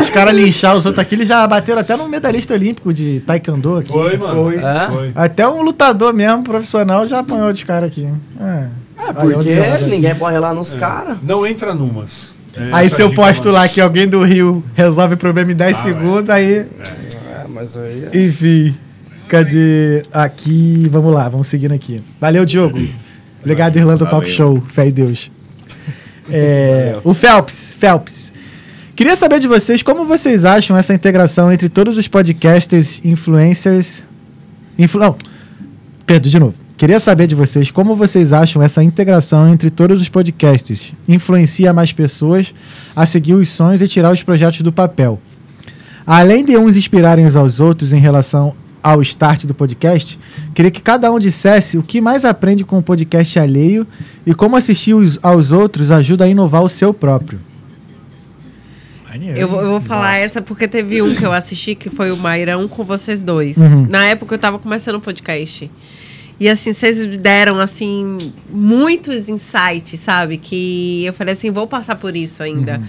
os caras linchar os outros aqui, eles já bateram até no medalhista olímpico de taekwondo aqui. Foi, mano. Foi. É? Foi. Até um lutador mesmo, profissional, já apanhou dos caras aqui. É. É, Aí, 11 porque ninguém pode relar nos caras. Não entra numas. É, Aí essa se eu posto lá que alguém do Rio resolve o problema em 10 Ah, segundos, aí. É, mas aí... Enfim. Cadê? Aqui. Vamos lá, vamos seguindo aqui. Valeu, Diogo. Obrigado, Irlanda Valeu. Talk Show. Fé em Deus. É, o Phelps. Phelps. Queria saber de vocês como vocês acham essa integração entre todos os podcasters, influencers. Influ, não, Pedro, de novo. Queria saber de vocês como vocês acham essa integração entre todos os podcasters. Influencia mais pessoas a seguir os sonhos e tirar os projetos do papel. Além de uns inspirarem uns aos outros em relação ao start do podcast, queria que cada um dissesse o que mais aprende com o podcast alheio e como assistir os- aos outros ajuda a inovar o seu próprio. Maneiro. Eu, vou- eu vou falar essa porque teve um que eu assisti que foi o Mairão com vocês dois. Uhum. Na época eu tava começando o podcast. E assim, vocês deram assim muitos insights, sabe? Que eu falei assim, vou passar por isso ainda.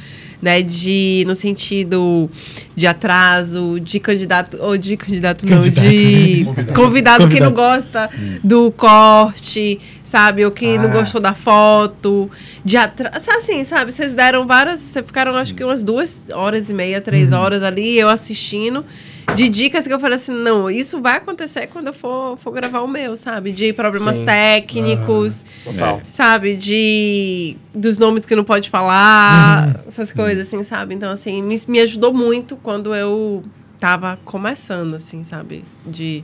Né, de no sentido de atraso, de candidato ou de candidato não, Candidato. de convidado, que não Convidado. gosta do corte, sabe, ou que não Ah. gostou da foto, de atraso, assim, sabe? Vocês deram várias, vocês ficaram acho que umas duas horas e meia, três horas ali, eu assistindo, de dicas que eu falei assim, não, isso vai acontecer quando eu for, for gravar o meu, sabe? De problemas Sim. técnicos, Total. sabe? De dos nomes que não pode falar, essas coisas, assim, sabe? Então, assim, me, me ajudou muito quando eu tava começando, assim, sabe? De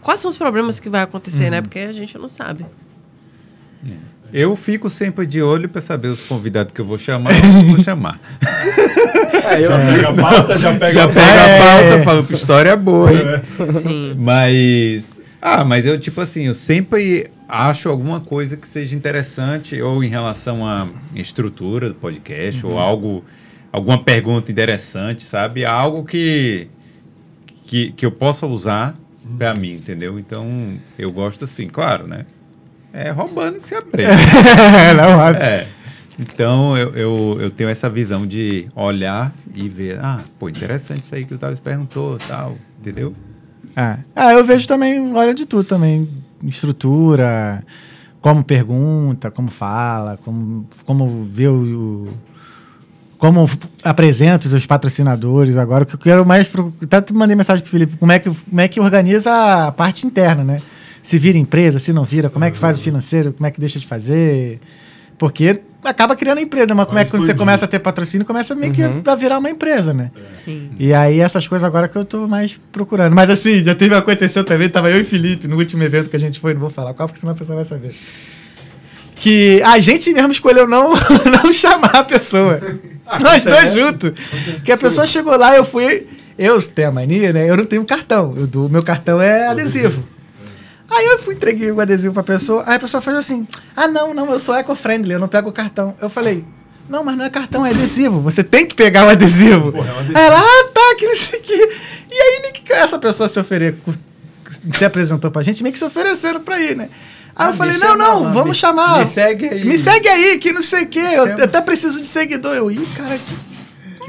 quais são os problemas que vai acontecer, né? Porque a gente não sabe. Eu fico sempre de olho pra saber os convidados que eu vou chamar e não vou chamar. É, eu, Pega a pauta, já pega Já a pega pauta. a pauta, falo que história boa, hein? Sim. Mas. Ah, mas eu, tipo assim, eu sempre acho alguma coisa que seja interessante, ou em relação à estrutura do podcast, ou algo, alguma pergunta interessante, sabe? Algo que, que, que eu possa usar pra mim, entendeu? Então, eu gosto assim, claro, né? É roubando que você aprende. não, óbvio. É. Então eu, eu, eu tenho essa visão de olhar e ver, ah, pô, interessante isso aí que o Thales perguntou, tal, entendeu? Ah, ah, eu vejo também, olha de tudo também. Estrutura, como pergunta, como fala, como, como vê o. o- como apresenta os seus patrocinadores agora. O que eu quero mais. Pro, até mandei mensagem pro Felipe, como é, que, como é que organiza a parte interna, né? Se vira empresa, se não vira, como é que faz o financeiro, como é que deixa de fazer. Porque acaba criando empresa, mas como é que quando você começa a ter patrocínio, começa meio que a virar uma empresa, né? Sim. E aí essas coisas agora que eu tô mais procurando. Mas assim, já teve aconteceu também, tava eu e Felipe no último evento que a gente foi, não vou falar qual, porque senão a pessoa vai saber. Que a gente mesmo escolheu não, não chamar a pessoa. Nós dois juntos. Que a pessoa chegou lá, eu fui. Eu tenho a mania, né? Eu não tenho cartão. Eu dou- O meu cartão é adesivo. Aí eu fui, entreguei o adesivo pra pessoa. Aí a pessoa fez assim: Ah, não, não, eu sou eco-friendly, eu não pego o cartão. Eu falei: Não, mas não é cartão, é adesivo. Você tem que pegar o adesivo. Porra, é um adesivo. Ela, ah, tá, que não sei o quê. E aí, essa pessoa se ofereceu, se apresentou pra gente, meio que se ofereceram pra ir, né? Aí eu Ah, falei: me Não, não, lá, vamos me- chamar. me segue aí. Me segue aí, que não sei o quê. Eu Chama. até preciso de seguidor. Eu, ih, cara, Que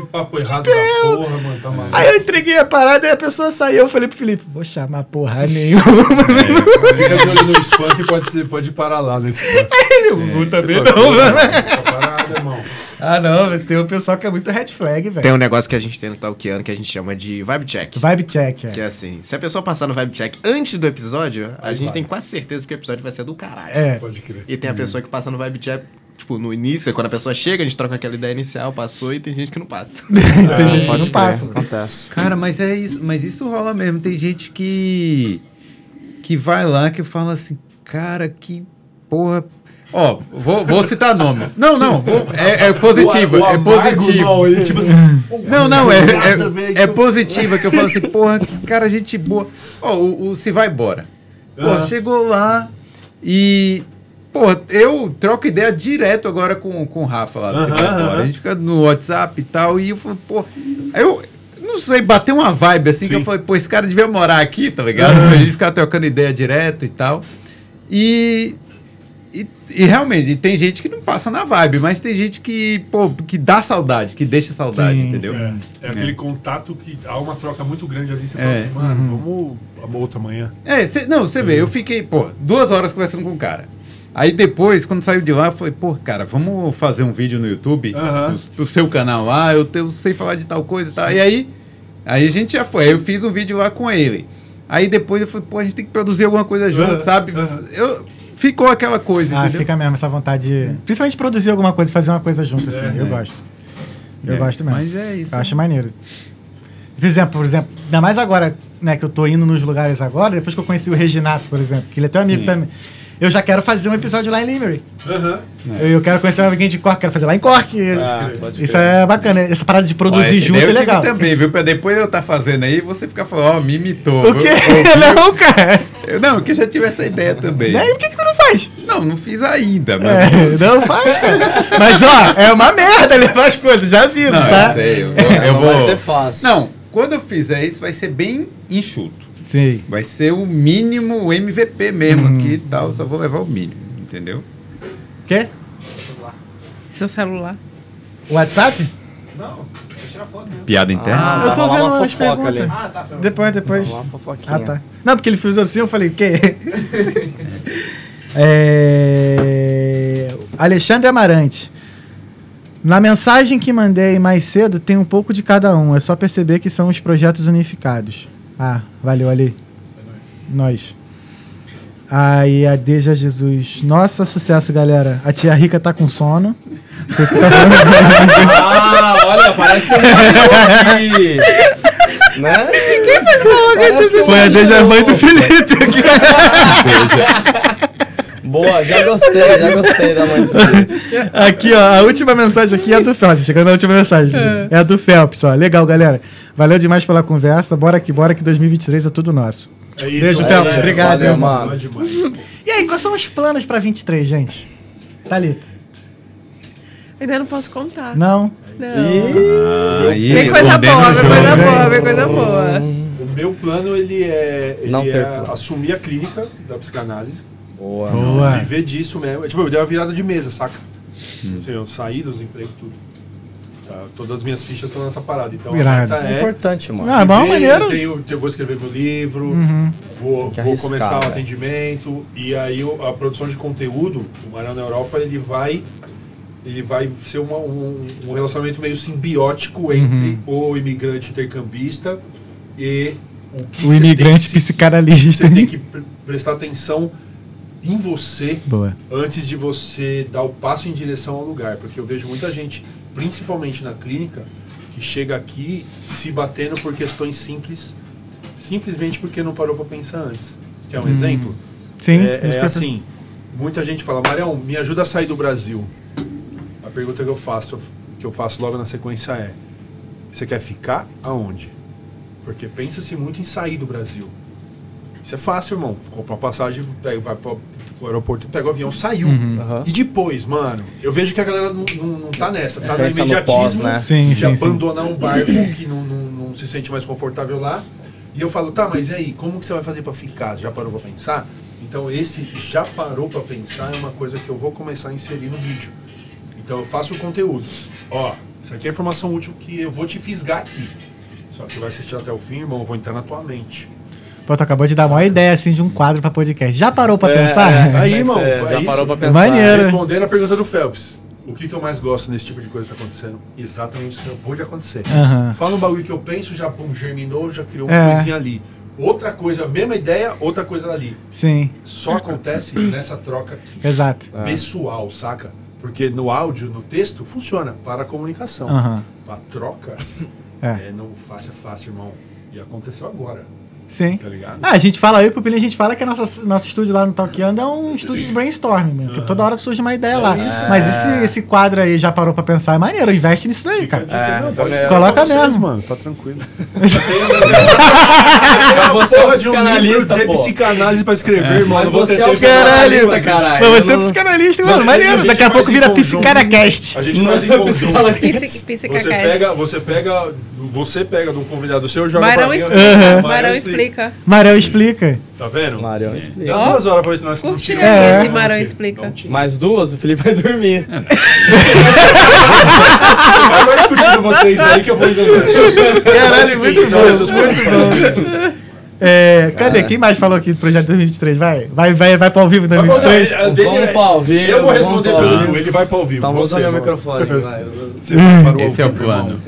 papo errado da porra, mano. Tá maluco. Aí eu entreguei a parada e a pessoa saiu. Eu falei pro Felipe, vou chamar porra nenhuma. Fica de olho no spam que pode, ser, pode parar lá no spam. Ele, "Vou também não, né? Tá parado, irmão. Ah, não, tem um pessoal que é muito red flag, Tem velho. um negócio que a gente tem no Talkiano que a gente chama de vibe check. Vibe check, é. Que é assim, se a pessoa passar no vibe check antes do episódio, a gente tem quase certeza que o episódio vai ser do caralho. É. Pode crer. E tem a pessoa que passa no vibe check, tipo, no início, quando a pessoa chega, a gente troca aquela ideia inicial, passou, e tem gente que não passa. Tem gente que não crer, passa. Acontece. Cara, mas é isso, mas isso rola mesmo. Tem gente que que vai lá que fala assim, cara, que porra. Ó, vou, vou citar nomes. Não, não, vou- é, é positivo, O- o é positivo. não, tipo assim, Não, não, é, é, é que eu- positiva que eu falo assim, porra, que cara, gente boa. Ó, o, o Se Vai Embora. Pô, chegou lá e. Pô, eu troco ideia direto agora com, com o Rafa lá do. A gente fica no WhatsApp e tal, e eu falo, pô. Eu. Não sei, bateu uma vibe assim que eu Sim. falei, pô, esse cara devia morar aqui, tá ligado? Pra gente ficar trocando ideia direto e tal. E. E, e realmente, tem gente que não passa na vibe, mas tem gente que, pô, que dá saudade, que deixa saudade, Sim, entendeu? É, é aquele contato que há uma troca muito grande ali. Você É. fala assim, mano, vamos a outra manhã. É, cê- não, você vê, eu fiquei, pô, duas horas conversando com o cara. Aí depois, quando saiu de lá, eu falei, pô, cara, vamos fazer um vídeo no YouTube, Aham. pro, pro seu canal lá, eu, te- eu sei falar de tal coisa e tal. E aí, aí a gente já foi, aí eu fiz um vídeo lá com ele. Aí depois eu falei, pô, a gente tem que produzir alguma coisa junto, Aham, sabe? aham. Eu, ficou aquela coisa, Ah, entendeu? fica mesmo essa vontade de. Principalmente produzir alguma coisa, fazer uma coisa junto, assim. eu gosto. Eu É, gosto mesmo. Mas é isso. Eu acho maneiro. Por exemplo, por exemplo, ainda mais agora, né, que eu tô indo nos lugares agora, depois que eu conheci o Reginato, por exemplo, que ele é teu amigo Sim. também. Eu já quero fazer um episódio lá em Limerick. Aham. Eu, eu quero conhecer um amiguinho de Cork, quero fazer lá em Cork. Ah, Isso é bacana. Essa parada de produzir junto é eu tive legal. também, viu? Pra depois eu estar fazendo aí, você ficar falando, ó, me imitou. O quê? Eu- eu- não, cara. eu- não, que eu já tive essa ideia também. E aí, por que, que tu não faz? faz. Não, não fiz ainda. Mas É, não faz, cara. Mas, ó, é uma merda levar as coisas, já aviso, Não, tá? eu sei, eu vou, eu Não vou- vai ser fácil. Não, quando eu fizer isso, vai ser bem enxuto. Sim. Vai ser o mínimo, MVP mesmo aqui e tal. Só vou levar o mínimo, entendeu? Quê? Seu celular. WhatsApp? Piada interna. Ah, eu tô vendo umas fofoca perguntas. ali. Ah, tá. Depois, depois. Uma fofoquinha. Ah, tá. Não, porque ele fez assim, eu falei, o quê? É... Alexandre Amarante. Na mensagem que mandei mais cedo, tem um pouco de cada um. É só perceber que são os projetos unificados. Ah, valeu ali. Nós. Aí a Deja Jesus. Nossa, sucesso, galera. A tia Rica tá com sono. Vocês que tá falando. Ah, olha, parece que eu aqui. Né? Quem foi Foi a Deja mãe do Felipe aqui. Boa, já gostei, já gostei da mãe do. Aqui, ó, a última mensagem aqui é do Phelps. Chegando na última mensagem. É a do Phelps, ó. Legal, galera. Valeu demais pela conversa. Bora que bora que 2023 é tudo nosso. É isso. Beijo, é Phelps. isso. Obrigado, valeu, irmão. mano. E aí, quais são os planos pra 23, gente? Thalita? Ainda não posso contar. Não? Não. Vem coisa boa, vem coisa boa, vem coisa boa. O meu plano ele é, ele Não ter é plano. assumir a clínica da psicanálise, Boa. Boa. viver disso mesmo. Tipo, eu dei uma virada de mesa, saca? Assim, eu saí dos empregos, tudo. Tá, todas as minhas fichas estão nessa parada. Então, Irado. a meta É é importante, mano. Ah, bom, viver, maneiro. Eu, tenho, eu vou escrever meu livro, Uhum. vou, vou arriscar, começar o velho. atendimento e aí a produção de conteúdo, o Marão na Europa, ele vai ele vai ser uma- um, um relacionamento meio simbiótico entre Uhum. o imigrante intercambista e o, que O imigrante tem que se- psicanalista. Você tem que pre- prestar atenção em você Boa. antes de você dar o passo em direção ao lugar, porque eu vejo muita gente, principalmente na clínica, que chega aqui se batendo por questões simples, simplesmente porque não parou para pensar antes. Você quer um exemplo? Sim. é, é assim, muita gente fala, Marião, me ajuda a sair do Brasil. A pergunta que eu faço, que eu faço logo na sequência é, você quer ficar aonde? Porque pensa-se muito em sair do Brasil. Isso é fácil, irmão. Compra uma passagem, vai para o aeroporto, pega o avião, saiu. Uhum. Aham. E depois, mano, eu vejo que a galera não, não, não tá nessa, tá no Pensa no imediatismo pós, né? Sim, de sim, sim. abandonar um barco que não, não, não se sente mais confortável lá. E eu falo, tá, mas e aí, como que você vai fazer pra ficar? Já parou pra pensar? Então esse já parou pra pensar é uma coisa que eu vou começar a inserir no vídeo. Então eu faço o conteúdo. Ó, isso aqui é informação útil que eu vou te fisgar aqui. Só que você vai assistir até o fim, irmão, eu vou entrar na tua mente. Pô, tu acabou de dar uma ideia assim de um quadro pra podcast. Já parou pra É, pensar? é, Aí, vai irmão, é já isso. parou pra pensar. Maneiro. Respondendo a pergunta do Phelps. O que, que eu mais gosto nesse tipo de coisa que tá acontecendo? Exatamente isso que acabou de acontecer. Aham. Fala um bagulho que eu penso, já pum, germinou, já criou uma É. coisinha ali. Outra coisa, mesma ideia, outra coisa ali. Sim, Só acontece nessa troca exato. pessoal, saca? Porque no áudio, no texto, funciona para a comunicação. Aham. Para a troca, É. é. não fácil, é fácil, irmão. E aconteceu agora, Sim. tá ligado? Ah, a gente fala, eu e o Pupilinho, a gente fala que nossa, nosso estúdio lá no Talkando é um estúdio de brainstorming, mesmo, que toda hora surge uma ideia lá. Mas esse, esse quadro aí já parou pra pensar, é maneiro, investe nisso daí, cara. É, Não, pode- Coloca vocês, mesmo. mano, tá tranquilo. Mas você é um um psicanalista, pô. psicanálise pra escrever, irmão. Mas não vou você é um psicanalista, caralho. Mas você é Não- psicanalista, mano, maneiro. Daqui a pouco vira. Psicanacast. A gente faz em conjunto. Psic- Você pega, você pega, você pega de um convidado seu e joga Marão pra mim. explica. Marão explica. Marão explica. Tá vendo? Marião explica. Dá duas horas pra ver se nós aí É. esse Marão explica. Mais duas, o Felipe vai dormir. Eu vou discutir com vocês aí que eu vou entender. Caralho, muito bom, muito bom. É, cadê? Quem mais falou aqui do projeto 2023? Vai, vai, vai, vai pra ao vivo em 2023? Vai, dele Vamos é- pra ao vivo, Eu vou responder pelo vivo. ele vai pra ao vivo. Você, usar meu mano. microfone. vai. Para o Esse é o vivo, plano.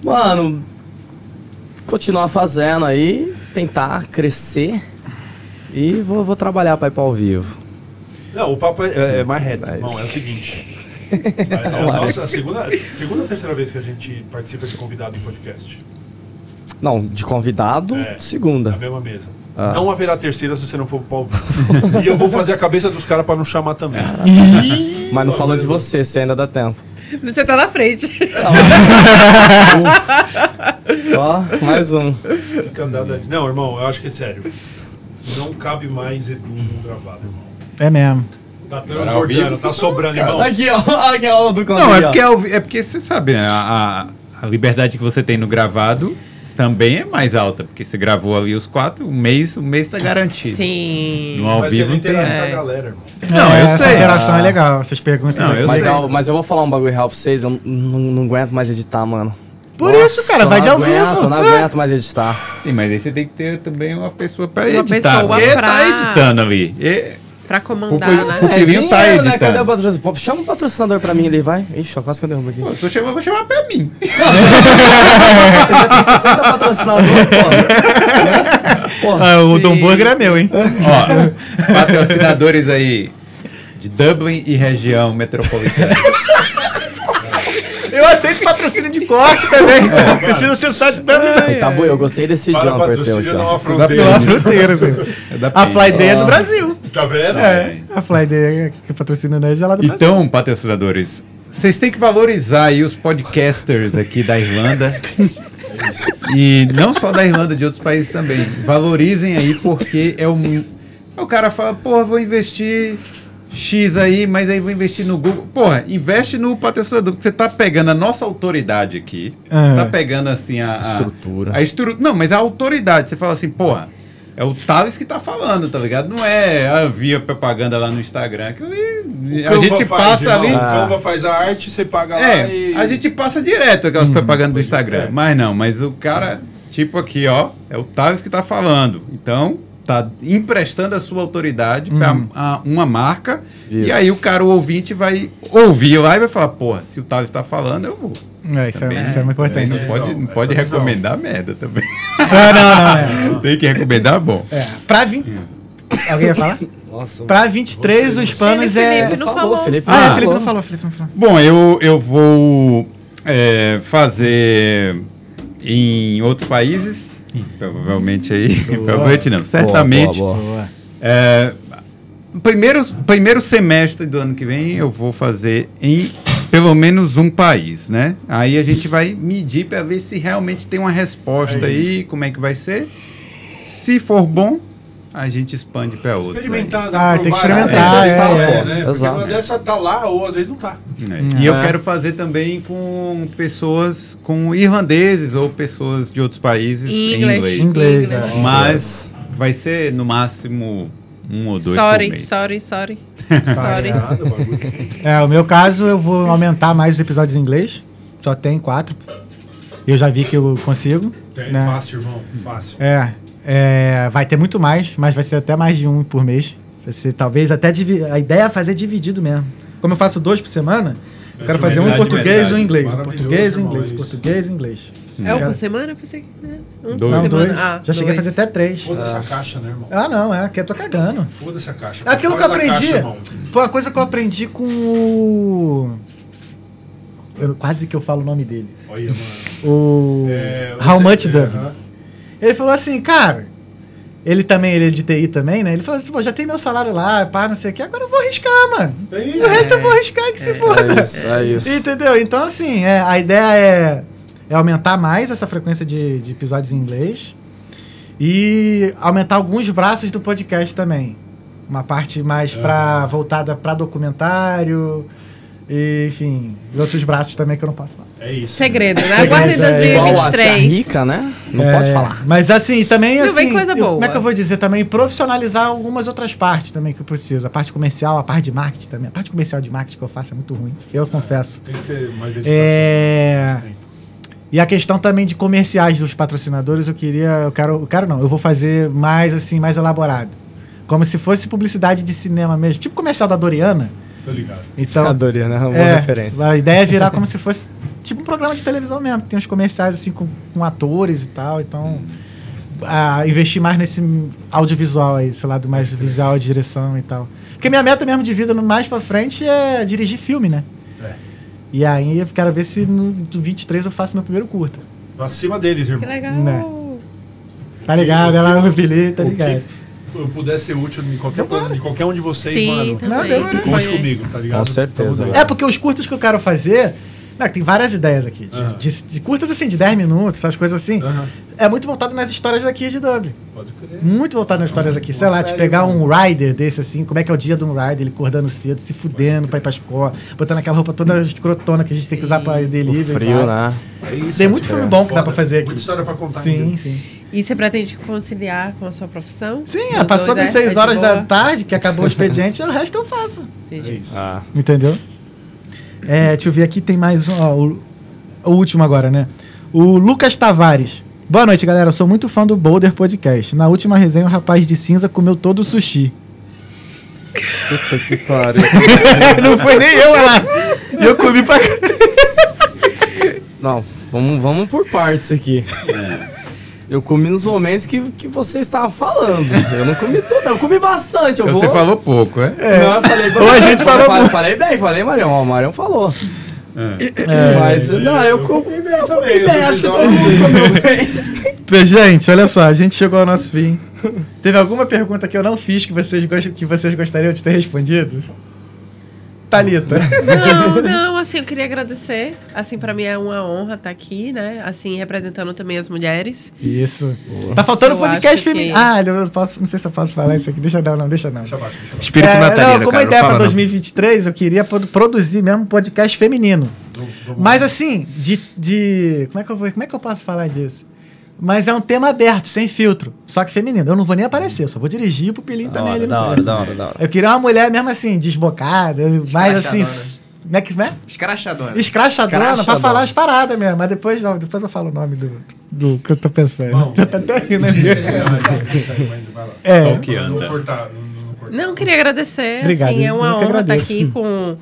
Mano, continuar fazendo aí, tentar crescer e vou, vou trabalhar pra ir pra ao vivo. Não, o papo é, é mais reto, Mas- irmão. É o seguinte. É a nossa segunda, segunda ou terceira vez que a gente participa de convidado em podcast. Não, de convidado, É. segunda. Na mesma mesa. Ah. Não haverá terceira se você não for pro vivo. e eu vou fazer a cabeça dos caras pra não chamar também. Mas não falou de você, se ainda dá tempo. Você tá na frente. Ó, mais um. Fica andando ali. Não, irmão, eu acho que é sério. Não cabe mais Edu no gravado, irmão. É mesmo. Tá vivo, transbordando, tá você sobrando, tá irmão. Aqui, ó. Aqui, ó, do Não, é porque, vi- é porque você sabe, né? A, a liberdade que você tem no gravado também é mais alta, porque você gravou ali os quatro, um mês, um mês tá garantido. Sim. No ao Mas vivo ele não tem. É. galera. Não, É, eu essa sei. interação Ah. é legal, essas perguntas Não, eu Mas eu, mas eu vou falar um bagulho real pra vocês, eu não, não aguento mais editar, mano. Por isso, cara, vai de ao não vivo. aguento, Não aguento mais editar. Sim, mas aí você tem que ter também uma pessoa pra Uma editar. pessoa Ele pra- tá editando ali. E- Pra O comandar, Pedro- né? o Pedrinho tá dinheiro, né? editando. Cadê o patrocinador? Chama um patrocinador pra mim ali, vai. Ixi, ó, quase que eu derrubo aqui. Pô, eu tô chamando, vou chamar pra mim. Você já tem 60 patrocinadores, pô. Porra. Ah, o Dom Burger é meu, hein? Ó, patrocinadores aí de Dublin e região metropolitana. Eu aceito patrocínio de corte também. Precisa ser só de também. Tá bom, eu gostei desse Para jumper teu não há fronteira. Pela fronteira, assim. É da A. Flyday é do Brasil. Tá vendo? É, a Flyday que patrocina nós é lá do Brasil. Então, patrocinadores, vocês têm que valorizar aí os podcasters aqui da Irlanda. e não só da Irlanda, de outros países também. Valorizem aí, porque é um. O cara fala, porra, vou investir X aí, mas aí vou investir no Google. Porra, investe no patrocinador, porque você tá pegando a nossa autoridade aqui. Ah. Tá pegando assim a. a Estrutura. A estrutura. Não, mas a autoridade. Você fala assim, porra. É o Thales que tá falando, tá ligado? Não é a via propaganda lá no Instagram. Que a gente faz, passa irmão. ali. O Canva faz a arte, você paga lá É, e... a gente passa direto aquelas propagandas do Instagram. é. Mas não, mas o cara, tipo aqui, ó, é o Thales que tá falando. Então, tá emprestando a sua autoridade pra a- uma marca. E Isso. aí o cara, o ouvinte, vai ouvir lá e vai falar, porra, se o Thales tá falando, eu vou. É, isso, Também, é, isso é muito importante. Não pode, não Essa pode recomendar merda também. Ah, não, não, é. Tem que recomendar bom. é. Pra 20. Alguém ia falar? Nossa, Pra 23, os planos Felipe, é. Felipe não falou. Felipe. Ah, é, não Felipe não falou. falou, Felipe não falou. Bom, eu, eu vou é, fazer em outros países. Provavelmente aí. Provavelmente não. Certamente. Boa, boa, boa. É, primeiro, primeiro semestre do ano que vem eu vou fazer em pelo menos um país, né? Aí a gente vai medir para ver se realmente tem uma resposta É aí, como é que vai ser. Se for bom, a gente expande para outro. Experimentar, Ah, tem que experimentar, né? é, Testar, é. né? Porque Exato. uma dessa tá lá ou às vezes não tá. É. E eu É. quero fazer também com pessoas, com irlandeses ou pessoas de outros países em Inglês. inglês. Inglês, é. Mas vai ser no máximo um ou dois por Sorry, mês. sorry, sorry. Sorry. É, o meu caso, eu vou aumentar mais os episódios em inglês. Só tem quatro. Eu já vi que eu consigo. Tem, né? Fácil, irmão. Fácil. É, é, vai ter muito mais, mas vai ser até mais de um por mês. Vai ser talvez até a ideia é fazer dividido mesmo. Como eu faço dois por semana, eu quero fazer um em português e um em inglês. Um português e inglês, isso. português e inglês. É um por semana? Eu pensei que. né? Um Dois. por Não, semana. dois. Ah, Já cheguei a dois. fazer até três. Foda-se a caixa, né, irmão? Ah, não, é que eu tô cagando. Foda-se a caixa. É aquilo que eu aprendi. caixa, foi uma coisa que eu aprendi com o. Eu, quase que eu falo o nome dele. Olha, mano. O. É, How much é, Duff. aham. Ele falou assim, cara. Ele também, ele é de TI também, né? Ele falou, tipo, já tem meu salário lá, pá, não sei o que, agora eu vou arriscar, mano. É O resto eu vou arriscar que se foda. É isso, é isso. Entendeu? Então, assim, é, a ideia é, é aumentar mais essa frequência de, de episódios em inglês e aumentar alguns braços do podcast também. Uma parte mais pra, voltada para documentário, e, enfim, e outros braços também que eu não posso falar. É isso. Segredo, né? Segredo, Aguarde é. Igual a tia 2023. rica, né? Não É, pode falar. Mas assim, também Não, assim. vem coisa eu- boa. como é que eu vou dizer? Também profissionalizar algumas outras partes também que eu preciso. A parte comercial, a parte de marketing também. A parte comercial de marketing que eu faço é muito ruim. Eu confesso. Tem que ter mais dedicação. É. E a questão também de comerciais dos patrocinadores, eu queria. Eu quero. Eu quero não, eu vou fazer mais assim, mais elaborado. Como se fosse publicidade de cinema mesmo. Tipo comercial da Doriana. Tô ligado. Então. Adoria, né? Uma boa É, referência. a ideia é virar como se fosse tipo um programa de televisão mesmo. que Tem uns comerciais assim com, com atores e tal. Então, a, investir mais nesse audiovisual aí, sei lá, do mais visual, de direção e tal. Porque minha meta mesmo de vida no mais pra frente é dirigir filme, né? É. E aí eu quero ver se no do 23 eu faço meu primeiro curta. Acima deles, Que irmão. legal. Né. Tá ligado? Ela no Billy, tá O ligado? Eu puder ser útil em qualquer, de qualquer um de vocês, Sim, mano. também. Não, demorou. Conte comigo, tá ligado? Com certeza. Tamo É porque os curtas que eu quero fazer Não, tem várias ideias aqui. De, Aham. de- de curtas assim, de 10 minutos, essas coisas assim. Aham. É muito voltado nas histórias daqui de Dublin. Pode crer. Muito voltado nas histórias aqui. Sei lá, te pegar um rider desse assim, como é que é o dia de um rider, ele acordando cedo, se fudendo pra ir pra escola, botando aquela roupa toda escrotona que a gente tem que usar pra ir O delivery. frio, né? É isso, Tem muito é filme bom que dá pra fazer aqui. Muita história pra contar. Sim, ainda. sim. E você pretende conciliar com a sua profissão? Sim, é, passou das é? 6 É de horas da boa? tarde, que acabou o expediente, o resto eu faço. Entendi. É isso. Ah, Entendeu? É, deixa eu ver aqui, tem mais um, ó, o, o último agora, né? O Lucas Tavares. Boa noite, galera. Eu sou muito fã do Boulder Podcast. Na última resenha, o rapaz de cinza comeu todo o sushi. puta que pariu. Não foi nem eu, lá. E eu comi pra. Não, vamos, vamos por partes aqui. Eu comi nos momentos que, que você estava falando. Eu não comi tudo, eu comi bastante. Eu Você vou... falou pouco, é? Não, eu falei, Ou a gente falou falei, falei bem, falei Marião. Ó, O Marião falou. É. Mas, não, eu comi bem, eu comi bem. Acho que todo mundo comeu bem. Gente, olha só, a gente chegou ao nosso fim. Teve alguma pergunta que eu não fiz que vocês, gost... que vocês gostariam de ter respondido? Thalita. Não, não, assim, eu queria agradecer. Assim, pra mim é uma honra estar aqui, né? Assim, representando também as mulheres. Isso. Tá faltando Eu podcast acho que- feminino. Ah, eu não posso, não sei se eu posso falar isso aqui. Deixa não, não, deixa não. Deixa abaixo, deixa abaixo. Espírito É, natalino, não, como cara. ideia para fala, não. 2023, eu queria produ- produzir mesmo um podcast feminino. Mas assim, de, de como é que eu vou, como é que eu posso falar disso? Mas é um tema aberto, sem filtro, só que feminino. Eu não vou nem aparecer, eu só vou dirigir pro Pelinho Da também hora, ali da hora, da hora, da hora. Eu queria uma mulher mesmo assim, desbocada, mais assim, Escrachadona. s- como é que é? Escrachadona. Escrachadona, pra Escrachadona. falar as paradas mesmo. Mas depois, não, depois eu falo o nome do, do que eu tô pensando. Bom, tá até rindo, né? É. Pra não queria agradecer. Obrigado, assim, é uma honra estar aqui com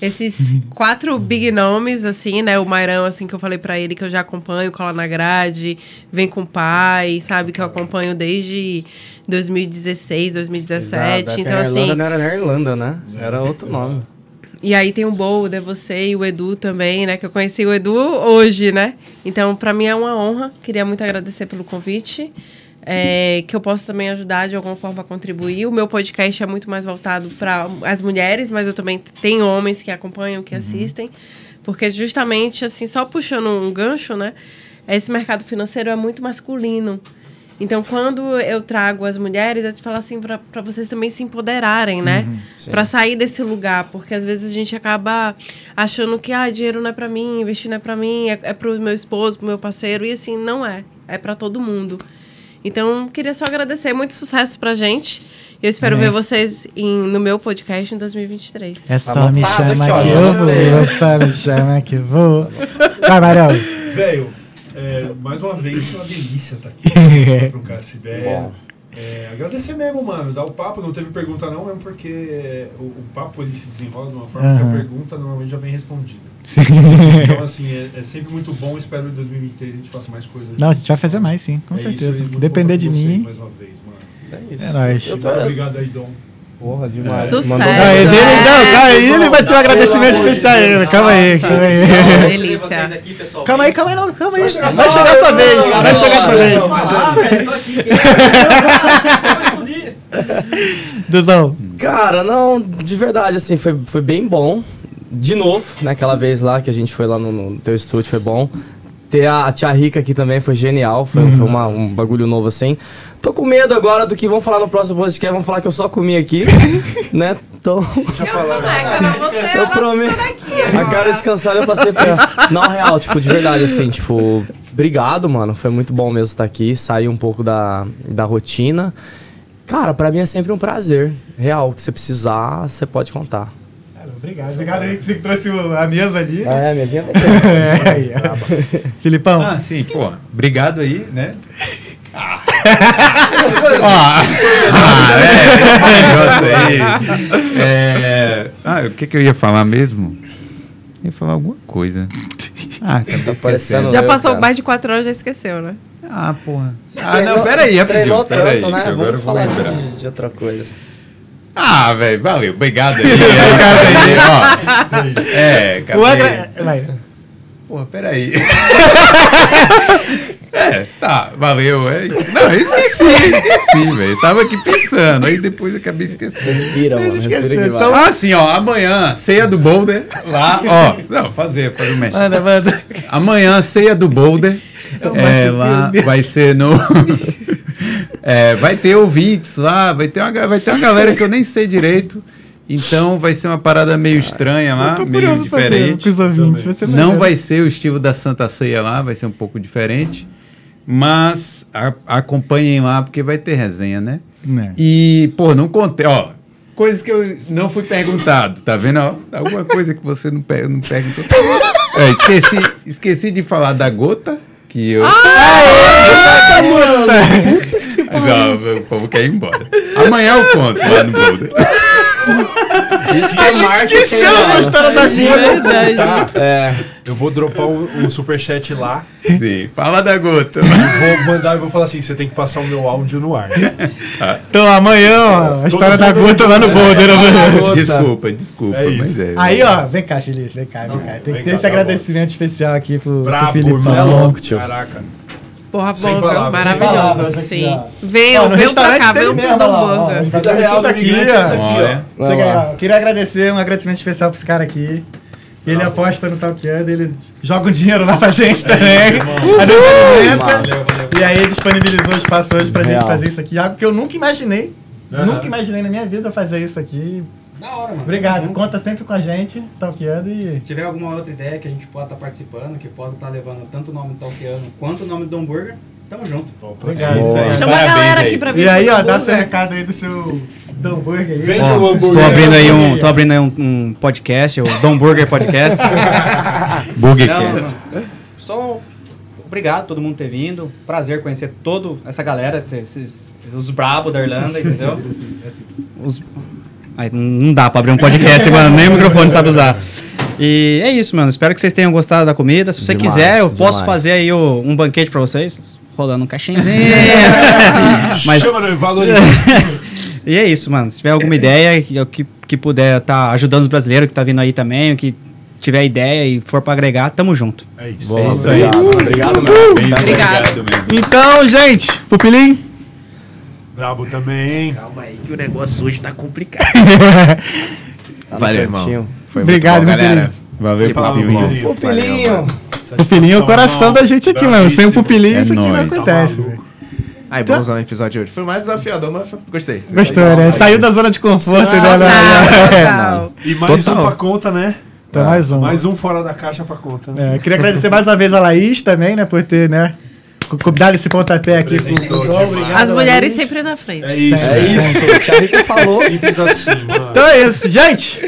esses quatro big nomes, assim, né? O Mairão, assim, que eu falei pra ele que eu já acompanho, cola na grade, vem com o pai, sabe? Que eu acompanho desde 2016, 2017. Exato, então, a assim. Irlanda não era na Irlanda, né? Era outro nome. E aí tem o Boulder, você e o Edu também, né? Que eu conheci o Edu hoje, né? Então, pra mim é uma honra. Queria muito agradecer pelo convite. É, que eu posso também ajudar de alguma forma a contribuir. O meu podcast é muito mais voltado para as mulheres, mas eu também tenho homens que acompanham, que assistem. Porque justamente, assim, só puxando um gancho, né? Esse mercado financeiro é muito masculino. Então, quando eu trago as mulheres, eu te falo assim, para vocês também se empoderarem, né? Para sair desse lugar, porque às vezes a gente acaba achando que ah, dinheiro não é para mim, investir não é para mim, é, é para o meu esposo, para o meu parceiro, e assim, não é. É para todo mundo. Então, queria só agradecer. Muito sucesso pra gente. Eu espero ver vocês em- no meu podcast em 2023. É só me Anotado chama que eu vou, é só me chama que eu vou. Vai, Marão. Velho, é, mais uma vez, uma delícia estar aqui. trocar essa ideia. Bom. É, agradecer mesmo, mano. Dar o papo, não teve pergunta não, mesmo porque o, o papo ele se desenrola de uma forma que Aham. a pergunta normalmente já vem respondida. Sim. Então, assim, é, é sempre muito bom. Espero que em 2023 a gente faça mais coisas. Não, a gente vai fazer mais, sim, com É isso certeza. muito Depender de mim. Mais uma vez, mano. É isso. É nóis. Eu tô... Muito obrigado aí, Dom. Porra, demais. Sucesso. Mandou- Ah, ele, É. não, calma aí, ele vai ter um agradecimento especial ainda. Calma aí, calma aí. Delícia. aqui, pessoal. Calma aí, calma aí, não, calma aí. Vai chegar a sua vez. vai chegar a sua vez. Duzão. Cara, não, de verdade, assim, foi, foi bem bom. De novo, naquela vez lá que a gente foi lá no, no teu estúdio, foi bom. Ter a, a tia Rica aqui também foi genial, foi, foi uma- um bagulho novo assim. Tô com medo agora do que vão falar no próximo podcast, vão falar que eu só comi aqui, né? Então, Eu sou Meca, você eu prometo. A cara descansada eu passei pra. Não, real, tipo, de verdade, assim, tipo, obrigado, mano. Foi muito bom mesmo estar aqui, sair um pouco da, da rotina. Cara, pra mim é sempre um prazer. Real, o que você precisar, você pode contar. Obrigado, obrigado aí que você trouxe a mesa ali. É, mesinha tá É, aí, ó. Filipão, Ah, sim, pô. Obrigado aí, né? Ah. ah, é, esse negócio aí. É, ah, o que, que eu ia falar mesmo? Eu ia falar alguma coisa. Ah, você tá parecendo- Já Eu, passou cara. mais de quatro horas, já esqueceu, né? Ah, porra. Ah, não, peraí, Treinou rapidinho. Peraí, tanto, né? que agora eu vou falar lembrar. de, de outra coisa. Ah, velho, valeu. Obrigado aí. Obrigado aí, ó. É, o acabei. agra... Vai. Porra, peraí. É, tá, valeu. É. Não, eu esqueci, esqueci, velho. Tava aqui pensando, aí depois eu acabei esquecendo. Respira, mano. Respira então- Ah, sim, ó, amanhã, ceia do Boulder, lá, ó. Não, fazer, fazer o mexe. Manda, manda. Amanhã, ceia do Boulder. É, lá vai ser no. É, vai ter ouvintes lá, vai ter, uma, vai ter uma galera que eu nem sei direito. Então vai ser uma parada meio estranha lá, meio ver diferente. os ouvintes. Vai Não maneiro. vai ser o estilo da Santa Ceia lá, vai ser um pouco diferente. Mas a- acompanhem lá, porque vai ter resenha, né? Né. E, pô, não contei, ó. Coisas que eu não fui perguntado, tá vendo? Ó, alguma coisa que você não, per- não perguntou. É, esqueci, esqueci de falar da gota, que eu. Mas, ó, o povo quer ir embora. Amanhã eu conto lá no Boulder. É marketing, Esqueceu essa mano. história da gota. Tá, É. eu vou dropar um, um superchat lá. Sim, fala da gota. Vou mandar e vou falar assim: você tem que passar o meu áudio no ar. Então amanhã, ó, a história da gota lá no Boulder. amanhã. Desculpa, desculpa, É mas é. Aí, ó, vem cá, Felipe, vem cá, vem cá. Tem que ter esse tá agradecimento especial aqui pro, pro Brabo, Felipe. irmão. Você é louco, tio. Caraca. Porra, sem Maravilhoso. palavras Sim. ó. Venham, Ó, venham pra cá, venham pro ó, ó, ó, Vida real do aqui, é isso Olha. ó. Chega aí, ó. Queria agradecer, um agradecimento especial pra esse cara aqui. Ele aposta no Talkando, ele joga um dinheiro lá pra gente também. A nos alimenta. E aí disponibilizou o espaço hoje pra gente Real. fazer isso aqui. Algo que eu nunca imaginei. Aham. Nunca imaginei na minha vida fazer isso aqui. Da hora, mano. Obrigado. Conta sempre com a gente, Talkando e. Se tiver alguma outra ideia que a gente pode estar participando, que pode estar levando tanto o nome do Talkiano quanto o nome do hambúrguer, tamo junto. Obrigado. Isso aí. Chama a Parabéns galera aí. aqui pra vir. E aí, ó, dá seu recado aí do seu do hambúrguer aí. Vende Ó, o hambúrguer. Estou abrindo aí um, tô abrindo aí um, um podcast, o Dom Burger Podcast. Burger Não, King. não. Só obrigado a todo mundo ter vindo. Prazer conhecer toda essa galera, esses, esses- os brabos da Irlanda, entendeu? Os- Não dá pra abrir um podcast, mano. Nem o microfone sabe usar. E é isso, mano. Espero que vocês tenham gostado da comida. Se você Demais, quiser, eu posso demais. fazer aí o- um banquete pra vocês. Rolando um caixinzinho. Mas Chama no valoriza. e é isso, mano. Se tiver alguma ideia que, que, puder estar ajudando os brasileiros que tá vindo aí também, que tiver ideia e for pra agregar, tamo junto. É isso. Boa, é isso aí. obrigado. Obrigado, meu. Obrigado. mesmo. Então, gente, Pupilim. Brabo também. Calma aí que o negócio hoje tá complicado. Tá Valeu, irmão. Foi Obrigado, muito bom, meu galera. Valeu, bom. Pupilinho. Pupilinho é o coração da gente aqui, mano. Sem o pupilinho, É isso aqui não acontece. Tá velho. Ai, bonzão o episódio de hoje. Foi mais desafiador, mas gostei. Gostou, né? Saiu da zona de conforto, né? Né? total. E mais Total. um pra conta, né? Então, mais um. Mais um fora da caixa pra conta. né? É, queria agradecer mais uma vez a Laís também, né? Por ter, né? Dado esse pontapé aqui. Obrigado, As mulheres sempre na frente. É isso. É isso. O Tia Rita falou. Simples assim, mano. Então é isso, gente.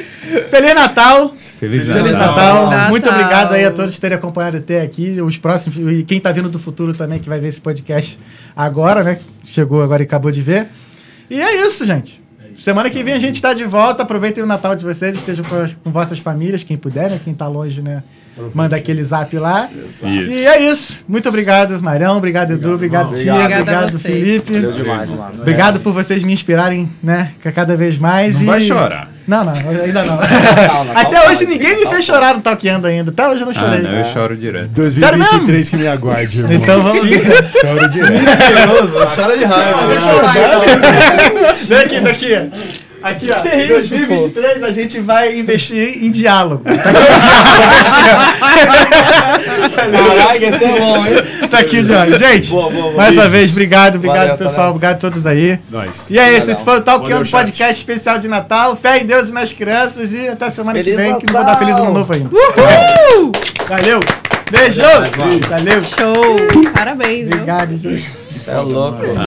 Feliz Natal. Feliz Feliz Natal. Natal. Natal. Muito obrigado aí a todos por terem acompanhado até aqui. Os próximos, e quem tá vindo do futuro também, que vai ver esse podcast agora, né? Chegou agora e acabou de ver. E é isso, gente. Semana que vem a gente tá de volta. Aproveitem o Natal de vocês, estejam com, as- com vossas famílias, quem puder, né? Quem tá longe, né? Manda aquele zap lá. E é isso. Muito obrigado, Marão. Obrigado, Edu. Obrigado, Tia. Obrigada a Obrigado, vocês. Felipe. Valeu demais, mano. Obrigado por vocês me inspirarem, né? ca- Cada vez mais. Não e... vai chorar. Não, não, ainda não. Calma, Até calma, hoje calma. ninguém me fez chorar no Talkando ainda. Até hoje eu não Ah, chorei. não, eu choro direto. 2023 que me aguarde, irmão. Então vamos. Choro direto. Mentiroso, chora de raiva. Vem aqui, daqui. Aqui, ó. Em 2023 a gente vai investir em diálogo. Caraca, esse é bom, hein? Tá aqui o diálogo. Gente, Boa, boa, boa. mais uma vez, obrigado, obrigado, Valeu, pessoal. Obrigado a todos aí. Nós. E é isso, esse foi o Talkando chat. Podcast especial de Natal. Fé em Deus e nas crianças. E até semana Feliz que vem, que não vou Natal. dar feliz ano novo ainda. Valeu. Beijo. Valeu. Show! Parabéns? Obrigado, gente. É louco.